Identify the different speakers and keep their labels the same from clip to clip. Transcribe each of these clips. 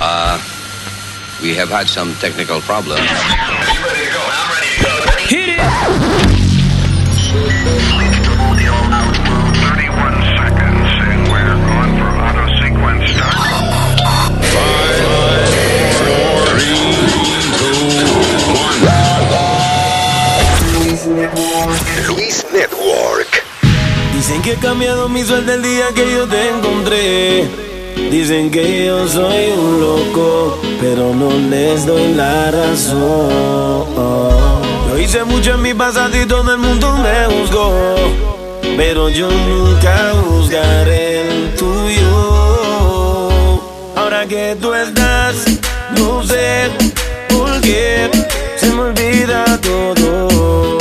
Speaker 1: Uh, we have had some technical problems.
Speaker 2: Hit it!
Speaker 3: Luis Network.
Speaker 4: Dicen que he cambiado mi suerte el día que yo te encontré. Dicen que yo soy un loco, pero no les doy la razón. Yo hice mucho en mi pasado y todo el mundo me juzgó. Pero yo nunca juzgaré el tuyo. Ahora que tú estás, no sé por qué se me olvida todo.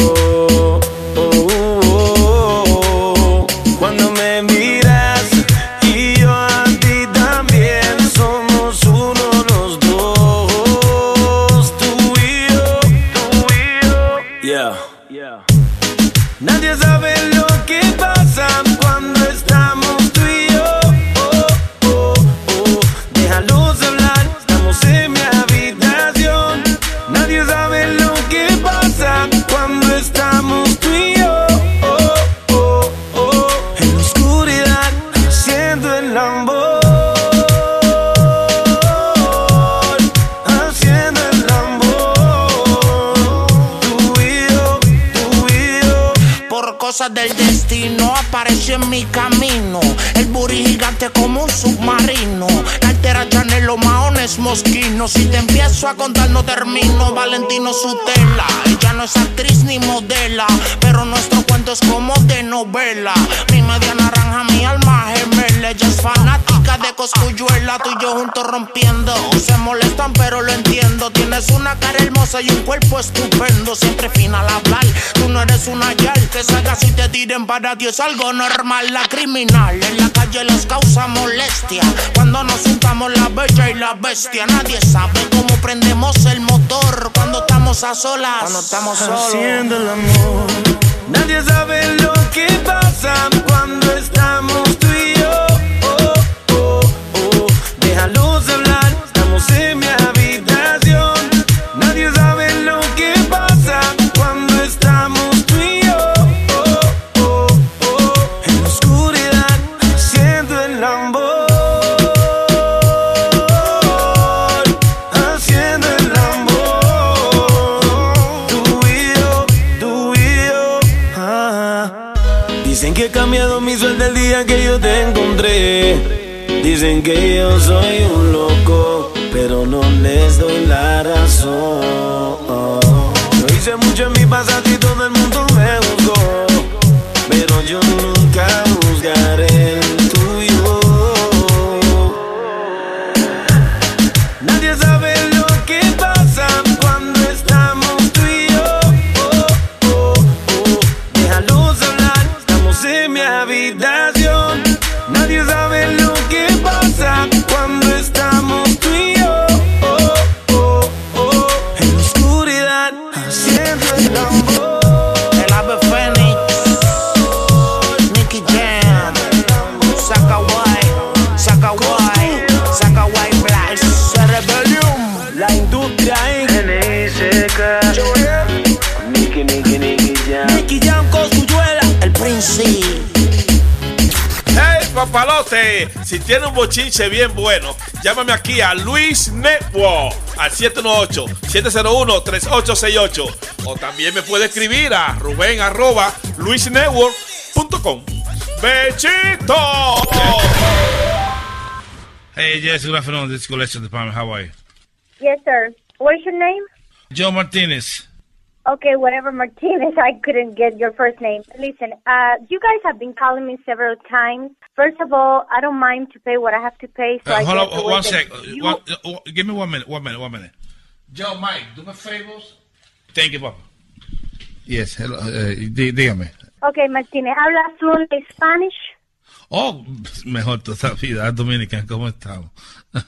Speaker 5: Del destino apareció en mi camino. El buri gigante como un submarino. La altera Chanel, los maones mosquinos. Si te empiezo a contar, no termino. Valentino Sutela. Ella no es actriz ni modela. Pero nuestro cuento es como de novela. Mi media naranja, mi alma gemela. Ella es fanática Tú y yo juntos rompiendo. Se molestan, pero lo entiendo. Tienes una cara hermosa y un cuerpo estupendo. Siempre fina al hablar. Tú no eres una yal que salgas y te tiren para ti. Es algo normal. La criminal en la calle les causa molestia. Cuando nos juntamos la bella y la bestia. Nadie sabe cómo prendemos el motor. Cuando estamos a solas. Cuando estamos solos.
Speaker 4: haciendo el amor. Nadie sabe lo que pasa cuando estamos en mi habitación. Nadie sabe lo que pasa cuando estamos tú. Oh, oh, oh. En la oscuridad, haciendo el amor. Haciendo el amor. Tú y yo, tú y yo. Ah. Dicen que he cambiado mi suerte el día que yo te encontré. Dicen que yo soy un la
Speaker 6: papalote, si tiene un bochinche bien bueno, llámame aquí a Luis Network al 718-701-3868. O también me puede escribir a Rubén arroba luisnetwork.com. ¡Bechito!
Speaker 7: Hey, yes, good afternoon. This is Collection Department. How are you?
Speaker 8: Yes, sir. What's your name?
Speaker 7: Joe Martinez.
Speaker 8: Okay, whatever, Martinez. I couldn't get your first name. Listen, uh, you guys have been calling me several times. First of all, I don't mind to pay what I have to pay. So
Speaker 7: Uh,
Speaker 8: I
Speaker 7: hold
Speaker 8: get
Speaker 7: on, one sec.
Speaker 8: You-
Speaker 7: One, uh, give me one minute, one minute, one minute. Joe, Mike, do me favors. Thank you, Papa. Yes, hello, uh, dí- dígame.
Speaker 8: Okay, Martinez. ¿Hablas fluent Spanish?
Speaker 7: Oh, mejor todavía, Dominican, ¿cómo estamos?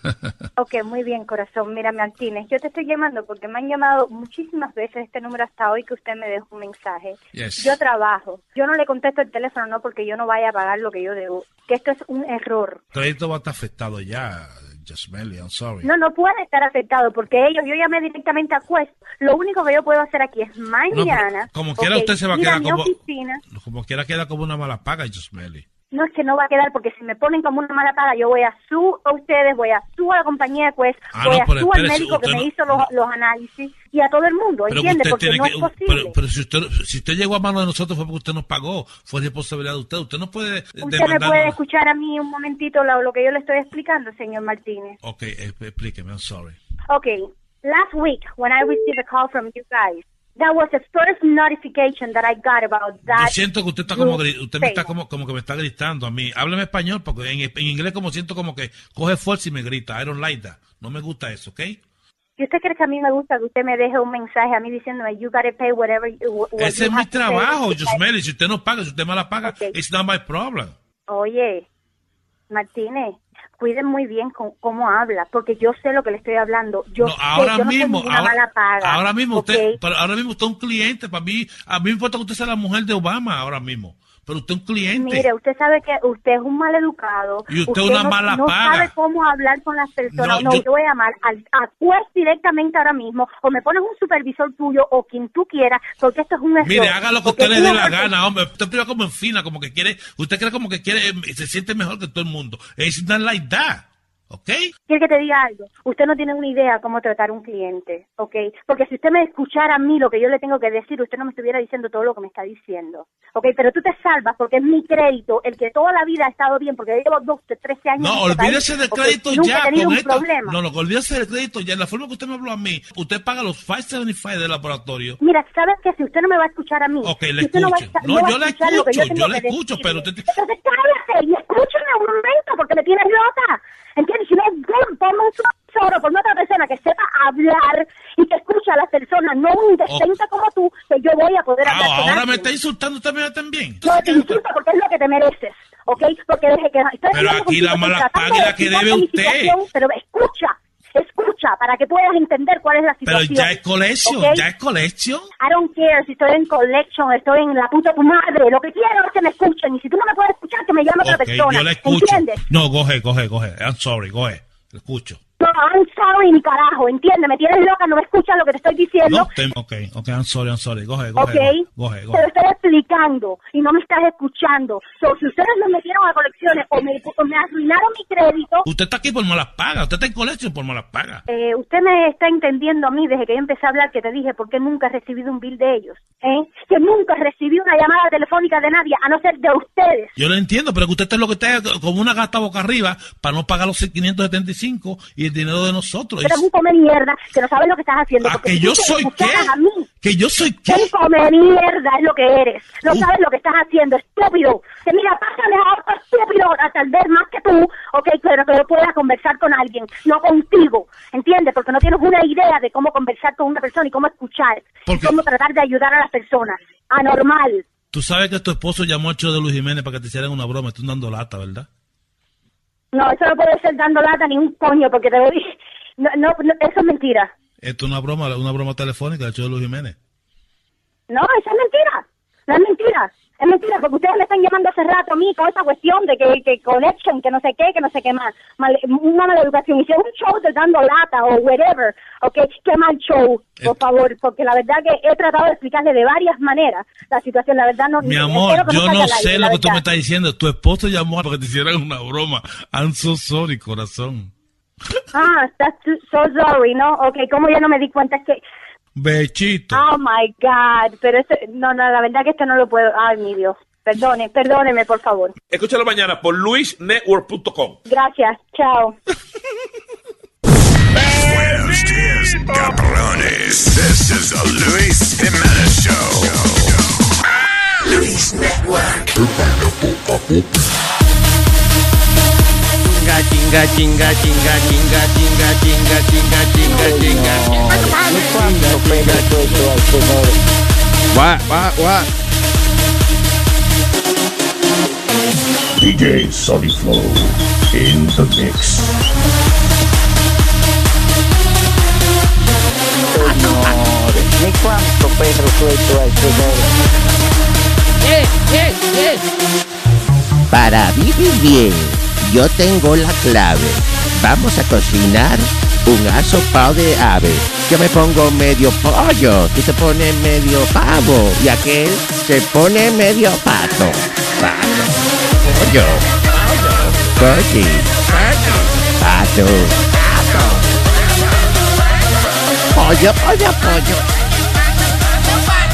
Speaker 8: Ok, muy bien, corazón. Mira, Martínez, yo te estoy llamando porque me han llamado muchísimas veces este número hasta hoy que usted me dejó un mensaje.
Speaker 7: Yes.
Speaker 8: Yo trabajo. Yo no le contesto el teléfono, no porque yo no vaya a pagar lo que yo debo. Que esto es un error.
Speaker 7: crédito va a estar afectado ya, Josmeli, I'm sorry.
Speaker 9: No, no puede estar afectado porque ellos, yo llamé directamente a Quest. Lo único que yo puedo hacer aquí es
Speaker 7: No,
Speaker 9: mañana.
Speaker 7: pero como quiera
Speaker 9: ok,
Speaker 7: usted se va a quedar
Speaker 9: mi
Speaker 7: como...
Speaker 9: oficina.
Speaker 7: Como quiera queda como una mala paga, Josmeli.
Speaker 9: No es que no va a quedar porque si me ponen como una mala paga, yo voy a su a ustedes, voy a su a la compañía de Quest,
Speaker 7: Ah,
Speaker 9: voy
Speaker 7: no,
Speaker 9: a su al médico que me hizo los, los análisis y a todo el mundo, ¿entiende? Porque no
Speaker 7: que...
Speaker 9: es posible.
Speaker 7: Pero, pero si, usted, si usted llegó a mano de nosotros fue porque usted nos pagó. Fue responsabilidad de usted. Usted no puede
Speaker 9: ¿Usted me puede escuchar a mí un momentito lo, lo que yo le estoy explicando, señor Martínez?
Speaker 7: Ok, eh, explíqueme, I'm sorry.
Speaker 9: Okay, last week when I received a call from you guys, that was the first notification that I got about
Speaker 7: Yo
Speaker 9: that.
Speaker 7: siento que usted está como usted me está como, como que me está gritando a mí. Hábleme español porque en, en inglés como siento como que coge fuerza y me grita. I don't like that. No me gusta eso, ¿ok?
Speaker 9: Si usted cree que a mí me gusta que usted me deje un mensaje a mí diciéndome, you gotta pay whatever you, what
Speaker 7: Ese
Speaker 9: you
Speaker 7: es mi
Speaker 9: have to pay",
Speaker 7: trabajo, Josmeli. Si usted no paga, si usted me la paga,
Speaker 9: Ok.
Speaker 7: it's not my problem.
Speaker 9: Oye, Martínez, cuide muy bien con, cómo habla, porque yo sé lo que le estoy hablando. Yo
Speaker 7: No,
Speaker 9: sé,
Speaker 7: ahora
Speaker 9: yo no soy
Speaker 7: mismo,
Speaker 9: ninguna
Speaker 7: ahora,
Speaker 9: mala paga,
Speaker 7: ahora mismo usted,
Speaker 9: ¿ok?
Speaker 7: pero ahora mismo usted es un cliente. Para mí, a mí me importa que usted sea la mujer de Obama ahora mismo. Pero usted es un cliente.
Speaker 9: Mire, usted sabe que usted es un mal educado.
Speaker 7: Y usted una
Speaker 9: no,
Speaker 7: mala
Speaker 9: no
Speaker 7: paga.
Speaker 9: sabe cómo hablar con las personas.
Speaker 7: No,
Speaker 9: No,
Speaker 7: yo-
Speaker 9: yo... voy a llamar al, a Quest directamente ahora mismo, o me pones un supervisor tuyo, o quien tú quieras, porque esto es un error.
Speaker 7: Mire, haga lo que usted le dé la gana, hombre. Usted priva como en fina, como que quiere, usted cree como que quiere, eh, se siente mejor que todo el mundo. It's not like that, ¿ok?
Speaker 9: ¿Quiere que te diga algo? Usted no tiene una idea cómo tratar un cliente, ¿ok? Porque si usted me escuchara a mí lo que yo le tengo que decir, usted no me estuviera diciendo todo lo que me está diciendo, ¿ok? Pero tú te salvas porque es mi crédito, el que toda la vida ha estado bien, porque yo llevo 12, 13 años
Speaker 7: No,
Speaker 9: en este
Speaker 7: olvídese
Speaker 9: país,
Speaker 7: del crédito
Speaker 9: Y nunca
Speaker 7: ya
Speaker 9: he
Speaker 7: con
Speaker 9: un
Speaker 7: esta.
Speaker 9: problema.
Speaker 7: No, no, olvídese del crédito ya. En la forma que usted me habló a mí, usted paga los 575 del laboratorio.
Speaker 9: Mira, ¿sabes qué? Si usted no me va a escuchar a mí...
Speaker 7: Ok, le
Speaker 9: si
Speaker 7: escucho. No, yo le
Speaker 9: que
Speaker 7: escucho,
Speaker 9: tengo
Speaker 7: yo le
Speaker 9: que
Speaker 7: escucho, pero usted-
Speaker 9: Entonces cállate y escúchame un momento porque me tienes loca. ¿Entiendes? Si no ponme un supervisor, ponme otra persona que sepa hablar y que escuche a las personas, no un indecente como tú, que yo voy a poder hablar
Speaker 7: Ah,
Speaker 9: con
Speaker 7: ahora me está insultando usted también.
Speaker 9: No te insulto porque es lo que te mereces, ¿ok? Porque desde que estoy
Speaker 7: Pero aquí la mala la que debe usted.
Speaker 9: Pero escucha, escucha, para que puedas entender cuál es la
Speaker 7: Pero
Speaker 9: situación.
Speaker 7: ya es colección,
Speaker 9: ¿ok?
Speaker 7: ya es colección.
Speaker 9: I don't care si estoy en collection, estoy en la puta tu madre. Lo que quiero es que me escuchen. Y si tú no me puedes escuchar, que me llame otra
Speaker 7: Ok,
Speaker 9: persona.
Speaker 7: yo le escucho.
Speaker 9: ¿Entiendes?
Speaker 7: No, coge, coge, coge. I'm sorry, coge. Le escucho.
Speaker 9: No, I'm sorry, mi carajo. ¿Entiendes? Me tienes loca, no me escuchas lo que te estoy diciendo.
Speaker 7: No, te- ok, ok, I'm sorry, I'm sorry. Coge, coge,
Speaker 9: ¿Ok?
Speaker 7: coge, coge,
Speaker 9: Te
Speaker 7: coge.
Speaker 9: lo estoy explicando y no me estás escuchando. So, si ustedes me metieron a colecciones o me, o me arruinaron mi crédito,
Speaker 7: Usted está aquí por malas pagas. Usted está en colección por malas pagas.
Speaker 9: eh, usted me está entendiendo a mí desde que yo empecé a hablar que te dije por qué nunca he recibido un bill de ellos. ¿eh? Que nunca recibí una llamada telefónica de nadie, a no ser de ustedes.
Speaker 7: Yo lo entiendo, pero que usted está lo que está como una gata boca arriba para no pagar los 575 y dinero de nosotros.
Speaker 9: Pero es un come mierda que no sabes lo que estás haciendo.
Speaker 7: Ah,
Speaker 9: porque
Speaker 7: que yo soy qué?
Speaker 9: A mí,
Speaker 7: Que yo soy qué?
Speaker 9: un come mierda es lo que eres. No
Speaker 7: Uh.
Speaker 9: sabes lo que estás haciendo, estúpido. Que mira, pásame a otro estúpido, a tal vez más que tú, ok, pero que yo pueda conversar con alguien, no contigo, ¿entiendes? Porque no tienes una idea de cómo conversar con una persona y cómo escuchar,
Speaker 7: Porque-
Speaker 9: y cómo tratar de ayudar a las personas. Anormal.
Speaker 7: Tú sabes que tu esposo llamó al show de Luis Jiménez para que te hicieran una broma. Estás dando lata, ¿verdad?
Speaker 9: No, eso no puede ser dando lata ni un coño, porque te dije. No, no, no, eso es mentira.
Speaker 7: Esto es una broma, una broma telefónica show de Luis Jiménez.
Speaker 9: No, eso es mentira. No es mentira. Es mentira, porque ustedes me están llamando hace rato a mí con esta cuestión de que, que connection, que no sé qué, que no sé qué más. Mal- una mala educación. Y si es un show de dando lata o whatever, ok, qué mal show, por
Speaker 7: Eh.
Speaker 9: favor. Porque la verdad que he tratado de explicarle de varias maneras la situación. La verdad no...
Speaker 7: Mi amor, yo no
Speaker 9: aire,
Speaker 7: sé lo que tú me estás diciendo. Tu esposo llamó para que te hicieran una broma. I'm so sorry, corazón.
Speaker 9: Ah, that's so so sorry, ¿no? Ok, como yo no me di cuenta es que...
Speaker 7: Bechito.
Speaker 9: Oh, my God. Pero eso, no, no, la verdad que esto no lo puedo... Ay, mi Dios. Perdone, perdóneme, por favor.
Speaker 10: Escúchalo mañana por luisnetwork.com.
Speaker 9: Gracias. Chao.
Speaker 3: Buenos días, cabrones. This is the Luis Jimenez Show. Luis Network.
Speaker 11: Chinga, chinga, chinga, chinga, chinga, chinga, chinga, chinga, chinga, chinga. What, what, what?
Speaker 3: DJ Solid Flow in the mix.
Speaker 12: Ni quanto Pedro suelto al tesoro.
Speaker 11: Eh, eh, eh.
Speaker 13: Para vivir bien, yo tengo la clave. vamos a cocinar un asopado de ave. Yo me pongo medio pollo, tú te pones medio pavo y aquel se pone medio pato. Pato, pollo, turkey, pato, pollo, pollo, pollo.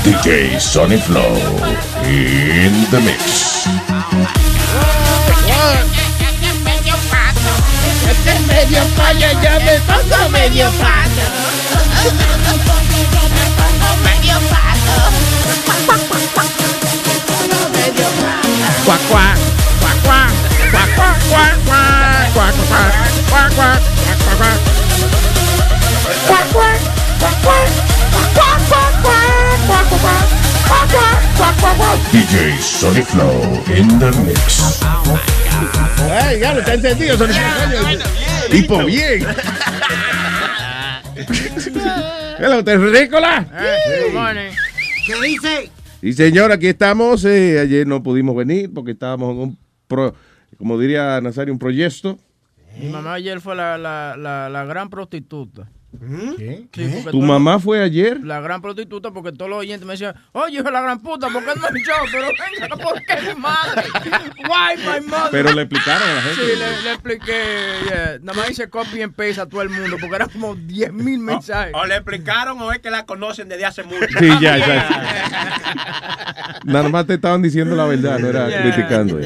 Speaker 3: DJ Sonny Flow in the mix.
Speaker 13: Este medio pollo, yo me pongo medio pato. Cuac, cuac, cuac, cuac, cuac, cuac,
Speaker 3: DJ Sonny Flow in the mix.
Speaker 14: Ay, ya lo está encendido, son Tipo bien. Hello, terrícola.
Speaker 15: ¿Qué dice?
Speaker 14: Y señor, aquí estamos. eh, ayer no pudimos venir porque estábamos en un, pro- como diría Nazario, un proyecto.
Speaker 16: Mi mamá ayer fue la, la, la, la gran prostituta.
Speaker 14: ¿Qué?
Speaker 16: Sí, porque
Speaker 14: ¿Tu mamá fue ayer?
Speaker 16: La gran prostituta, porque todos los oyentes me decían, oye, hijo la gran puta, ¿por qué no echó? Pero venga, ¿por qué mi madre? Why my mother?
Speaker 14: Pero le explicaron a la gente.
Speaker 16: Sí, le, le expliqué. yeah. Nada más hice copy and paste a todo el mundo, porque eran como 10 mil mensajes.
Speaker 17: O le explicaron o es que la conocen desde hace mucho.
Speaker 14: Sí, ya, ya. Nada más te estaban diciendo la verdad, no era
Speaker 17: Yeah.
Speaker 14: criticando.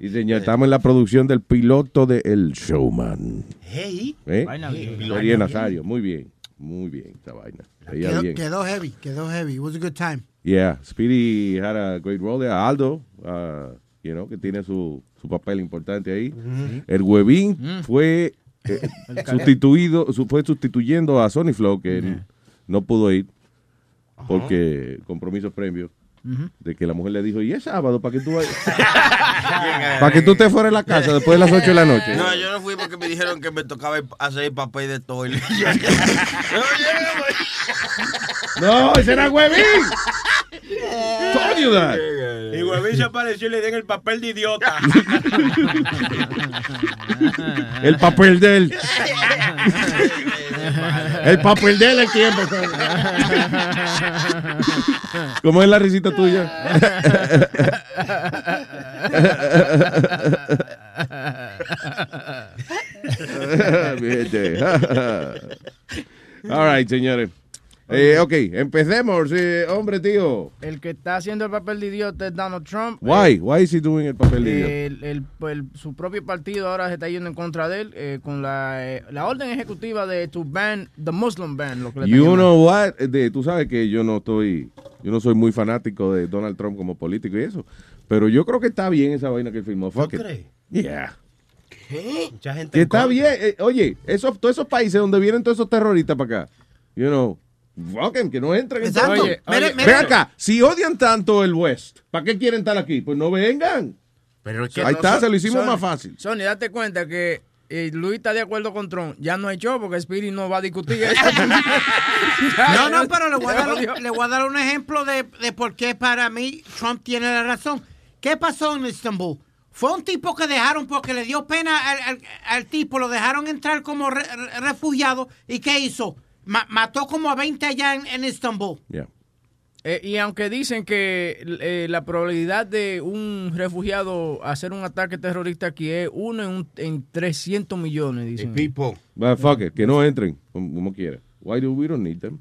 Speaker 14: Y señor, estamos en la producción del piloto de El Showman.
Speaker 15: Hey.
Speaker 14: ¿Eh?
Speaker 15: Vaina bien.
Speaker 14: Nazario, muy bien. Muy bien esta vaina.
Speaker 15: Quedó,
Speaker 14: bien.
Speaker 15: quedó heavy, quedó heavy. It was a good time.
Speaker 14: Yeah, Speedy had a great role there. Aldo, uh, you know, que tiene su, su papel importante ahí.
Speaker 15: Ujú.
Speaker 14: El Huevín
Speaker 15: Mm.
Speaker 14: fue eh, sustituido, su- fue sustituyendo a Sony Flow, que n- no pudo ir porque compromisos previos. De que la mujer le dijo, y es sábado, ¿para que tú vayas? Para que tú te fueras a la casa después de las 8 de la noche.
Speaker 18: No, yo no fui porque me dijeron que me tocaba hacer el papel de toile.
Speaker 14: No, ese era Huevín. Told you that.
Speaker 17: Y Huevín se apareció y le den el papel de idiota.
Speaker 14: El papel de él. El papel de él el tiempo. ¿Cómo es la risita tuya? All right, señores. Eh, ok, empecemos. eh, hombre, tío.
Speaker 16: El que está haciendo el papel de idiota es Donald Trump.
Speaker 14: Why? Why is he doing el papel de idiota?
Speaker 16: El- el- el- su propio partido ahora se está yendo en contra de él eh, con la, eh, la orden ejecutiva de to ban the Muslim ban, lo que le
Speaker 14: You
Speaker 16: llamando.
Speaker 14: know what? De, tú sabes que yo no estoy, yo no soy muy fanático de Donald Trump como político y eso, pero yo creo que está bien esa vaina que él firmó. It.
Speaker 17: crees?
Speaker 14: Yeah.
Speaker 17: Mucha gente
Speaker 14: Que está
Speaker 17: contra.
Speaker 14: bien. eh, oye, esos, todos esos países donde vienen todos esos terroristas para acá, you know, fuck 'em, que no entren.
Speaker 15: Exacto.
Speaker 14: Oye. Ven acá, si odian tanto el West, ¿para qué quieren estar aquí? Pues no vengan.
Speaker 16: Pero es que
Speaker 14: Ahí
Speaker 16: no
Speaker 14: está,
Speaker 16: son-
Speaker 14: se lo hicimos
Speaker 16: Sony-
Speaker 14: más fácil.
Speaker 16: Sony, date cuenta que eh, Luis está de acuerdo con Trump. Ya no hay show porque Spirit no va a discutir eso.
Speaker 15: No, no, pero le voy a dar, un- le voy a dar un ejemplo de, de por qué para mí Trump tiene la razón. ¿Qué pasó en Estambul? Fue un tipo que dejaron porque le dio pena al, al- al tipo, lo dejaron entrar como re- re- refugiado. ¿Y qué hizo? Ma- mató como a 20 allá en, en Estambul.
Speaker 16: Eh, y aunque dicen que eh, la probabilidad de un refugiado hacer un ataque terrorista aquí es uno en, un- en 300 millones, dicen.
Speaker 14: But fuck it, que no entren, como, como quiera. Why do we don't need them?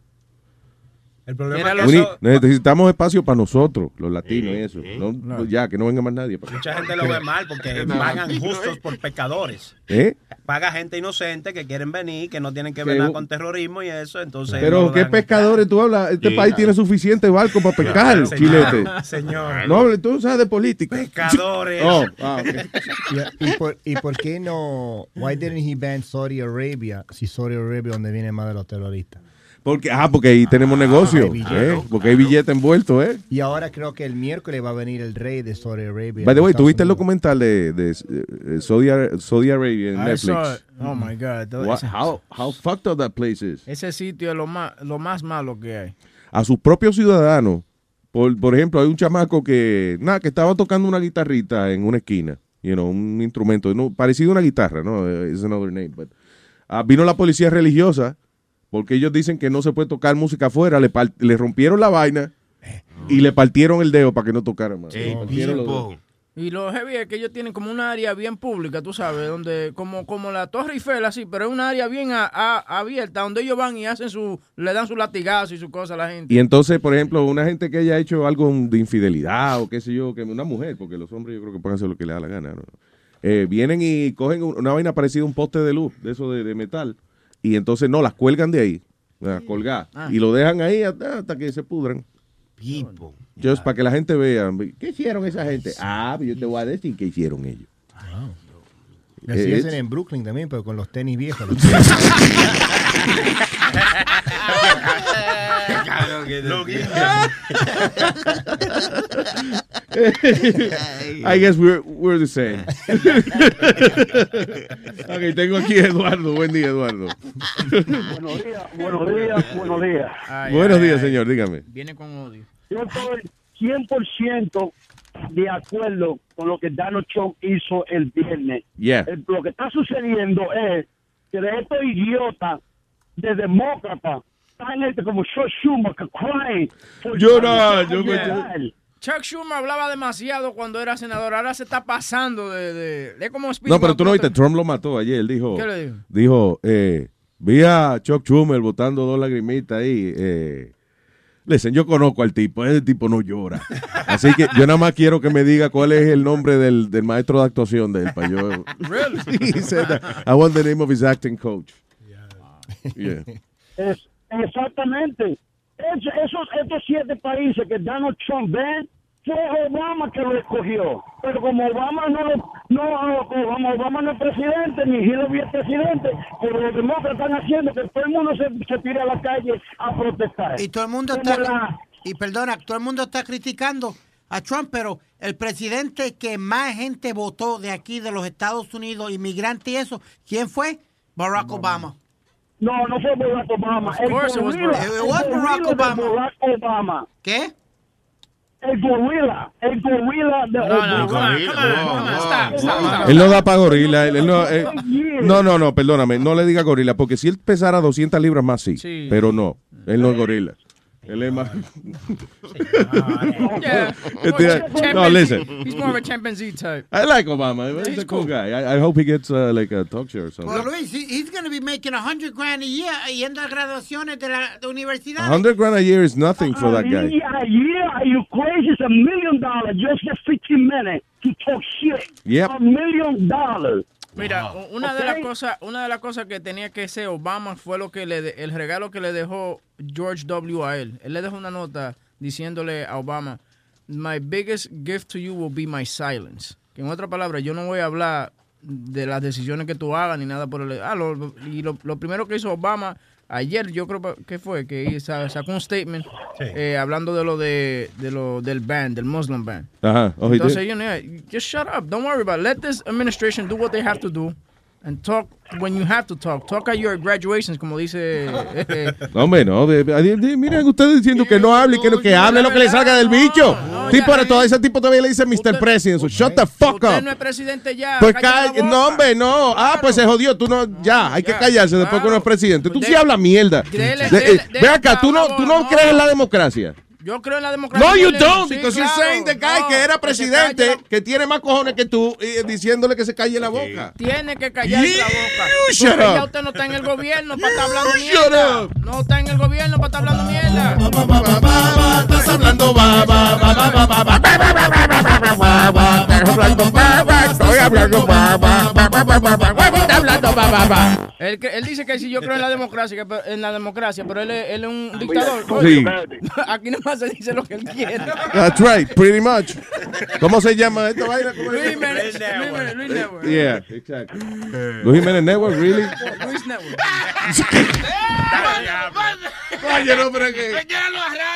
Speaker 17: El problema es que eso-
Speaker 14: necesitamos espacio para nosotros, los latinos y eso. No, pues ya, que no venga más nadie. para acá.
Speaker 17: mucha gente lo ve mal porque
Speaker 14: No.
Speaker 17: pagan justos por pecadores.
Speaker 14: ¿Eh?
Speaker 17: Paga gente inocente que quieren venir, que no tienen que ver nada con terrorismo y eso, entonces... no
Speaker 14: Pero
Speaker 17: lo
Speaker 14: qué pescadores tú hablas. Este
Speaker 17: Sí.
Speaker 14: país tiene suficiente barco para pescar,
Speaker 17: Señor,
Speaker 14: chilete.
Speaker 17: señor.
Speaker 14: No hable, tú sabes de política.
Speaker 17: Pescadores.
Speaker 14: Oh, ah, ok.
Speaker 19: ¿Y, y por, ¿Y por qué no? Why didn't he ban Saudi Arabia? Si Saudi Arabia donde viene más de los terroristas.
Speaker 14: Porque, ah, porque ahí tenemos negocio.
Speaker 19: hay billete.
Speaker 14: ¿eh? Porque hay billete envuelto, ¿eh?
Speaker 19: Y ahora creo que el miércoles va a venir el rey de Saudi Arabia.
Speaker 14: By the way, ¿tuviste el documental de, de eh, Saudi, Ar- Saudi Arabia en
Speaker 16: I
Speaker 14: Netflix?
Speaker 16: saw it. Oh my God.
Speaker 14: What- how, how fucked up that place is.
Speaker 16: Ese sitio es lo más, lo más malo que hay.
Speaker 14: A sus propios ciudadanos. Por, por ejemplo, hay un chamaco que, nada, que estaba tocando una guitarrita en una esquina. you know, un instrumento, no, parecido a una guitarra, ¿no? It's another name, but, ah, vino la policía religiosa porque ellos dicen que no se puede tocar música afuera, le, le rompieron la vaina y le partieron el dedo para que no tocara más.
Speaker 16: Y lo heavy es que ellos tienen como una área bien pública, tú sabes, donde como como la Torre Eiffel así, pero es una área bien a- a- abierta donde ellos van y hacen su le dan su latigazo y su cosa a la gente.
Speaker 14: Y entonces, por ejemplo, una gente que haya hecho algo de infidelidad o qué sé yo, que una mujer, porque los hombres yo creo que pueden hacer lo que les da la gana, ¿no? Eh, vienen y cogen un- una vaina parecida a un poste de luz, de eso de, de metal, y entonces no, las cuelgan de ahí, las colgar,
Speaker 20: Ah.
Speaker 14: y lo dejan ahí hasta, hasta que se pudran.
Speaker 20: Pipo.
Speaker 14: Just para que la gente vea, ¿qué hicieron esa gente? Ah, yo te voy a decir qué hicieron ellos.
Speaker 19: Y así
Speaker 14: Eh,
Speaker 19: hacen en Brooklyn también, pero con los tenis viejos. los
Speaker 14: I guess we're, we're the same. ok, tengo aquí a Eduardo. Buen día, Eduardo.
Speaker 11: Buenos días, buenos días, buenos días.
Speaker 14: Buenos días, señor, dígame.
Speaker 16: Viene con odio.
Speaker 11: Yo estoy 100% de acuerdo con lo que Donald Trump hizo el viernes.
Speaker 14: Yeah.
Speaker 11: El- lo que está sucediendo es que de estos idiotas de demócratas como Chuck crying.
Speaker 14: yo me-
Speaker 11: for-
Speaker 16: Chuck Schumer hablaba demasiado cuando era senador, ahora se está pasando de... de, de como
Speaker 14: No, pero tú no viste, Trump lo mató ayer. Él dijo,
Speaker 16: ¿Qué le dijo?
Speaker 14: dijo, eh, vi a Chuck Schumer botando dos lagrimitas ahí. Eh, listen, yo conozco al tipo, ese tipo no llora. Así que yo nada más quiero que me diga cuál es el nombre del, del maestro de actuación de él. Para yo,
Speaker 16: Really?
Speaker 14: He said that. I want the name of his acting coach. Yeah.
Speaker 11: Es- exactamente. Es- esos, estos siete países que Donald Trump ve, fue Obama que lo escogió. Pero como Obama no, no como Obama no es presidente, ni Hillary es presidente, pero los demócratas están haciendo que todo el mundo se, se tire a la calle a protestar.
Speaker 15: Y todo el mundo
Speaker 11: Como
Speaker 15: está
Speaker 11: la-
Speaker 15: y perdona, todo el mundo está criticando a Trump, pero el presidente que más gente votó de aquí de los Estados Unidos, inmigrante y eso, ¿quién fue? Barack Obama.
Speaker 11: No, no fue Barack Obama.
Speaker 15: Of
Speaker 11: El
Speaker 15: course it was
Speaker 11: gorila,
Speaker 15: Barack-
Speaker 11: el
Speaker 15: It was
Speaker 11: gorila
Speaker 15: Barack Obama.
Speaker 11: Barack Obama.
Speaker 15: ¿Qué?
Speaker 11: El gorila, el gorila de
Speaker 16: No, no, stop.
Speaker 14: Él no da para gorila. él- él no, eh, no, no, no, perdóname. No le diga gorila. Porque si él pesara 200 libras más, sí.
Speaker 16: Sí.
Speaker 14: Pero no. Él no es gorila. Él es más.
Speaker 16: Yeah.
Speaker 14: Este-
Speaker 16: Chimpanzee-
Speaker 14: no, listen.
Speaker 16: He's more of a chimpanzee type.
Speaker 14: I like Obama. He's a cool guy. I, I hope he gets uh, like a talk show or something.
Speaker 15: Well, Luis, he- he's going to be making a hundred grand a year yendo a graduaciones de la de universidad.
Speaker 14: 100 grand a year is nothing for that guy.
Speaker 11: Yeah, yeah, are you crazy? It's a million dollars just for 15 minutes to talk shit.
Speaker 14: Yep.
Speaker 11: A million dollars.
Speaker 16: Mira, una de las cosas, una de las cosas que tenía que ser Obama fue lo que le de- el regalo que le dejó George W a él. Él le dejó una nota diciéndole a Obama, "My biggest gift to you will be my silence." Que en otras palabras, yo no voy a hablar de las decisiones que tú hagas ni nada por el ah, lo, lo- y lo, lo primero que hizo Obama ayer, yo creo que fue que sa- sacó un statement eh, hablando de lo de, de lo del ban, del Muslim ban.
Speaker 14: Ajá. Oh, he
Speaker 16: Entonces, you know, just shut up. Don't worry about it. Let this administration do what they have to do and talk when you have to talk. Talk at your graduations, como dice. eh,
Speaker 14: No, hombre, no. de- de- de- miren ustedes diciendo que no hable y que, no- que hable lo que le salga del bicho. tipo, todo ese tipo todavía le dice Mr. President. So shut the fuck
Speaker 16: Usted
Speaker 14: up.
Speaker 16: no es presidente ya.
Speaker 14: Pues
Speaker 16: cállate la
Speaker 14: ca-
Speaker 16: boca.
Speaker 14: no, hombre, no. Ah, pues se jodió. Tú no, ya, hay que callarse después que uno es presidente. Tú sí hablas mierda.
Speaker 16: Dele-
Speaker 14: De-
Speaker 16: dele-
Speaker 14: eh,
Speaker 16: dele
Speaker 14: Ve acá, tú no,
Speaker 16: acá,
Speaker 14: tú no crees en la democracia.
Speaker 16: Yo creo en la democracia.
Speaker 14: No, you don't,
Speaker 16: sí,
Speaker 14: because you're
Speaker 16: claro.
Speaker 14: saying the guy
Speaker 16: No,
Speaker 14: que era
Speaker 16: que
Speaker 14: presidente, que tiene más cojones que tú, y diciéndole que se calle la boca.
Speaker 16: Tiene que callarse la boca.
Speaker 14: You shut
Speaker 16: Porque ya
Speaker 14: up.
Speaker 16: usted no está en el gobierno para estar hablando
Speaker 14: You shut
Speaker 16: mierda.
Speaker 14: up.
Speaker 16: No está en el gobierno para estar hablando mierda.
Speaker 14: Estás hablando ba, ba, ba, ba, ba, ba, ba,
Speaker 16: él, dice que si yo creo en la democracia, en la democracia, pero él, es un dictador.
Speaker 14: Sí.
Speaker 16: Aquí nomás se dice lo que él quiere.
Speaker 14: That's right, pretty much. ¿Cómo se llama esta vaina?
Speaker 16: Luis Jiménez
Speaker 14: Network.
Speaker 16: Luis
Speaker 14: Yeah, exactly. Luis Jiménez Network, really?
Speaker 16: Luis Network.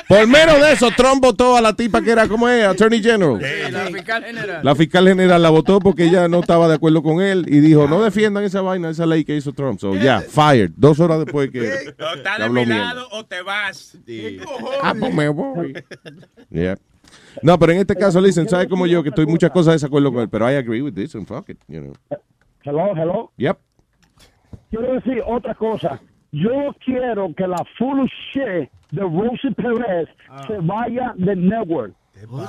Speaker 14: Por menos de eso, Trump votó a la tipa que era, ¿cómo es? Attorney General.
Speaker 16: La fiscal general.
Speaker 14: La fiscal general la votó porque ella no estaba de acuerdo con él y dijo, no defiendan esa vaina esa ley que hizo Trump. So, ya, fired. Dos horas después que,
Speaker 17: O estás de
Speaker 14: habló
Speaker 17: mi
Speaker 14: mierda.
Speaker 17: lado o te vas.
Speaker 14: Ah, pues me voy. Yeah. No, pero en este caso, listen, ¿sabes como yo que estoy muchas cosas de desacuerdo con él? Pero I agree with this and fuck it, you know.
Speaker 11: Hello, hello.
Speaker 14: Yep.
Speaker 11: Quiero decir otra cosa. Yo quiero que la full shit de Rosie Perez se vaya del network. Listening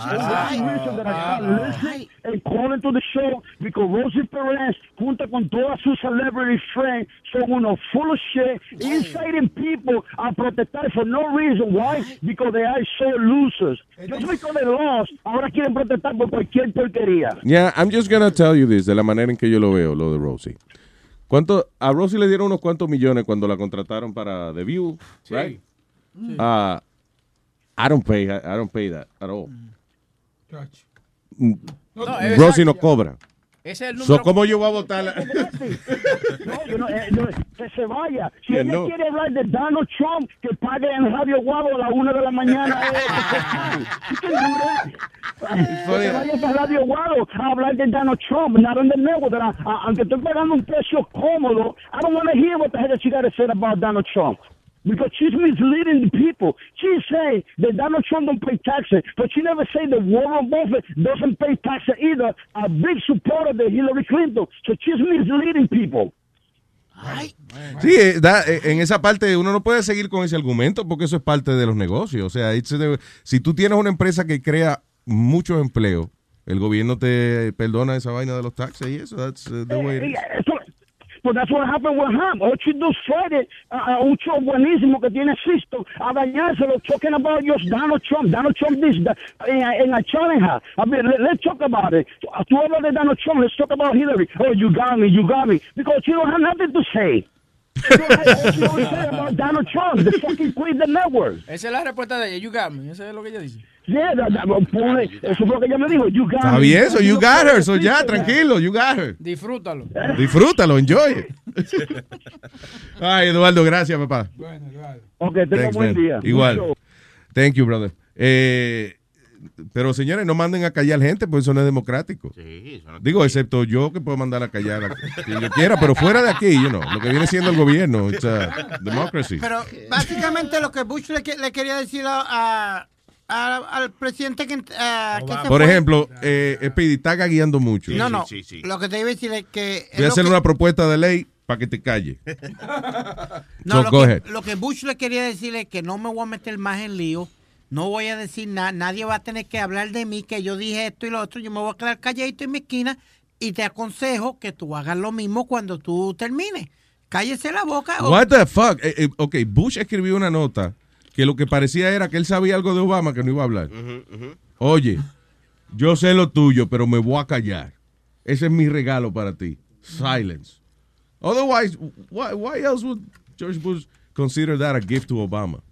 Speaker 11: and calling to the show because Rosie Perez, junto con todas sus celebrity friends, son unos full of shit, inciting people a protestar for no reason. Why? Because they are so losers. Just because they lost, ahora quieren protestar por cualquier porquería.
Speaker 14: Yeah, I'm just gonna tell you this, de la manera en que yo lo veo, lo de Rosie. ¿Cuánto, a Rosie le dieron unos cuantos millones cuando la contrataron para The View, right? Ah, I don't pay, I don't pay that at all. Mm,
Speaker 16: No,
Speaker 14: Rosie no cobra.
Speaker 16: Ese es el
Speaker 14: So,
Speaker 16: número.
Speaker 14: ¿Cómo yo voy a votar? la-
Speaker 11: No, yo no, eh, no, que se vaya. Si
Speaker 14: Que
Speaker 11: ella
Speaker 14: no.
Speaker 11: quiere hablar de Donald Trump, que pague en Radio Guado a la una de la mañana. eh, that. Que vaya para Radio Guado a hablar de Donald Trump, not on the network. that I- I- aunque estoy pagando un precio cómodo, I don't want to hear what the hell she got to say about Donald Trump. Because she's misleading the people. She's saying that Donald Trump don't pay taxes, but she never say that Warren Buffett doesn't pay taxes either. A big supporter of Hillary Clinton. So she's misleading people.
Speaker 14: Sí, eh, da- eh, en esa parte uno no puede seguir con ese argumento porque eso es parte de los negocios. O sea, si tú tienes una empresa que crea muchos empleos, el gobierno te perdona esa vaina de los taxes y eso. That's uh, the way it is.
Speaker 11: Eh, eso- Pues that's what happened with him. All she do Friday, uh, un show buenísimo que tiene Sisto, a dañárselo, talking about just Donald Trump, Donald Trump this, that, en, en la challenge. I mean, let, let's talk about it. Tú hablas de Donald Trump, let's talk about Hillary. Oh, you got me, you got me. Because you don't have nothing to say. You don't say about Donald Trump, the fucking of the network.
Speaker 16: Esa es la respuesta de ella. You got me. Eso es lo que ella dice.
Speaker 11: Yeah, that, that, ponle, eso fue lo que ella me dijo. You got
Speaker 14: Está bien, so you got her, so ya, tranquilo, you got her.
Speaker 16: Disfrútalo.
Speaker 14: Disfrútalo, enjoy it. Ay, Eduardo, gracias, papá.
Speaker 11: Ok, tenga
Speaker 14: Thanks,
Speaker 11: buen
Speaker 14: man.
Speaker 11: día.
Speaker 14: Igual.
Speaker 11: Mucho.
Speaker 14: Thank you, brother. Eh, pero señores, no manden a callar gente, pues eso no es democrático. Digo, excepto yo que puedo mandar a callar a quien yo quiera, pero fuera de aquí, you know, lo que viene siendo el gobierno, it's a democracy.
Speaker 15: Pero básicamente lo que Bush le, que- le quería decir a, a- a- al presidente que, eh, que se
Speaker 14: Por
Speaker 15: fue-
Speaker 14: ejemplo, eh, Speedy está guiando mucho.
Speaker 15: no, no, lo que te iba a decir es que...
Speaker 14: Voy a hacer una propuesta de ley para que te calle.
Speaker 15: No,
Speaker 14: So,
Speaker 15: lo,
Speaker 14: go
Speaker 15: que,
Speaker 14: ahead.
Speaker 15: lo que Bush le quería decir es que no me voy a meter más en lío, no voy a decir nada, nadie va a tener que hablar de mí, que yo dije esto y lo otro, yo me voy a quedar calladito en mi esquina y te aconsejo que tú hagas lo mismo cuando tú termines. Cállese la boca. o-
Speaker 14: What the fuck? Eh, eh, ok, Bush escribió una nota que lo que parecía era que él sabía algo de Obama que no iba a hablar. Oye, yo sé lo tuyo, pero me voy a callar. Ese es mi regalo para ti. Silence. Otherwise, why, why else would George Bush consider that a gift to Obama?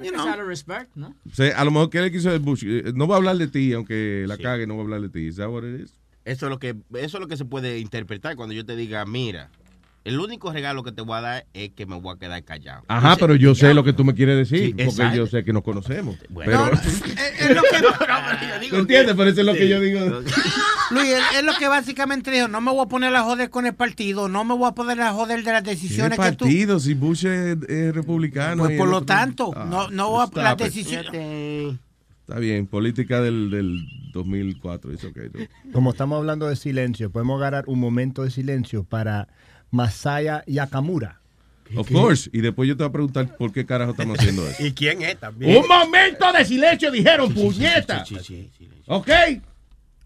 Speaker 16: You know. Out of respect, ¿no?
Speaker 14: O sea, a lo mejor que le quiso decir Bush, eh, no va a hablar de ti, aunque la cague, no va a hablar de ti. ¿Es that what it is?
Speaker 20: Eso es lo que eso es lo que se puede interpretar cuando yo te diga, mira, el único regalo que te voy a dar es que me voy a quedar callado.
Speaker 14: Ajá, pero yo sé lo que tú me quieres decir,
Speaker 20: Sí,
Speaker 14: porque
Speaker 20: exacto.
Speaker 14: yo sé que nos conocemos.
Speaker 20: Bueno.
Speaker 14: Pero,
Speaker 15: No, es, es lo que,
Speaker 14: ¿Tú entiendes? Pero eso es lo que yo digo.
Speaker 15: Luis, es, es lo que básicamente dijo, no me voy a poner a joder con el partido, no me voy a poner a joder de las
Speaker 14: ¿Qué
Speaker 15: decisiones que tú...
Speaker 14: partido? Si Bush es, es republicano.
Speaker 15: Pues por lo
Speaker 14: otro-
Speaker 15: tanto,
Speaker 14: Ah,
Speaker 15: no, no voy a...
Speaker 14: stop
Speaker 15: Las
Speaker 14: it.
Speaker 15: decisiones...
Speaker 14: Está bien, política del, del 2004. It's okay.
Speaker 19: Como estamos hablando de silencio, podemos agarrar un momento de silencio para Masaya Yakamura.
Speaker 14: Of course. Y después yo te voy a preguntar por qué carajo estamos haciendo eso.
Speaker 17: ¿Y quién es también?
Speaker 13: Un momento de silencio, dijeron, puñeta. ¿Ok?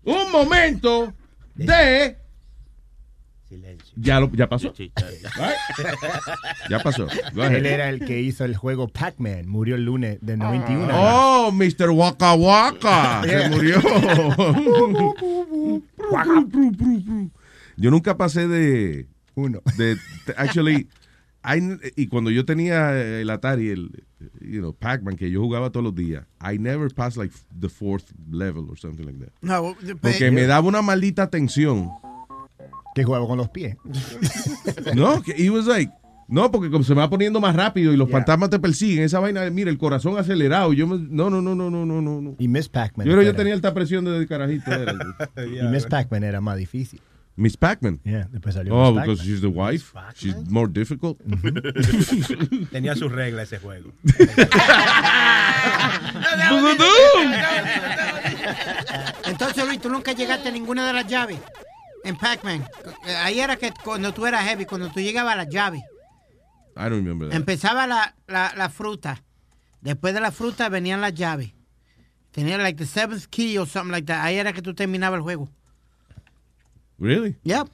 Speaker 13: Un momento de...
Speaker 14: Ya, lo, ya pasó. Ya pasó.
Speaker 19: Él era el que hizo el juego Pac-Man. Murió el lunes del 91.
Speaker 14: Oh, Mr. Waka Waka. Se murió. Yo nunca pasé de.
Speaker 19: Uno.
Speaker 14: De, actually, I- y cuando yo tenía el Atari, el you know, Pac-Man, que yo jugaba todos los días, I never passed like the fourth level or something like that.
Speaker 15: No,
Speaker 14: Porque me daba una maldita tensión.
Speaker 19: Que jugaba con los pies.
Speaker 14: No, que he was like, no, porque como se me va poniendo más rápido y los fantasmas te persiguen, esa vaina, mira, el corazón acelerado. Yo me, no, no, no, no, no, no, no.
Speaker 19: Y Miss Pac-Man.
Speaker 14: Yo creo que yo tenía alta presión desde carajito. era.
Speaker 19: Y Miss Pac-Man era más difícil.
Speaker 14: Miss Pac-Man.
Speaker 19: Yeah, después salió
Speaker 14: Oh,
Speaker 19: Miss
Speaker 14: because she's the wife. She's more difficult.
Speaker 17: Tenía sus reglas ese juego.
Speaker 15: Entonces, Luis, tú nunca llegaste a ninguna de las llaves en Pac-Man. Ahí era que cuando tú eras heavy, cuando tú llegabas a las llaves,
Speaker 14: I don't remember that.
Speaker 15: empezaba la, la, la fruta. Después de la fruta venían las llaves. Tenía like the seventh key or something like that. Ahí era que tú terminabas el juego.
Speaker 14: Really?
Speaker 15: Yep.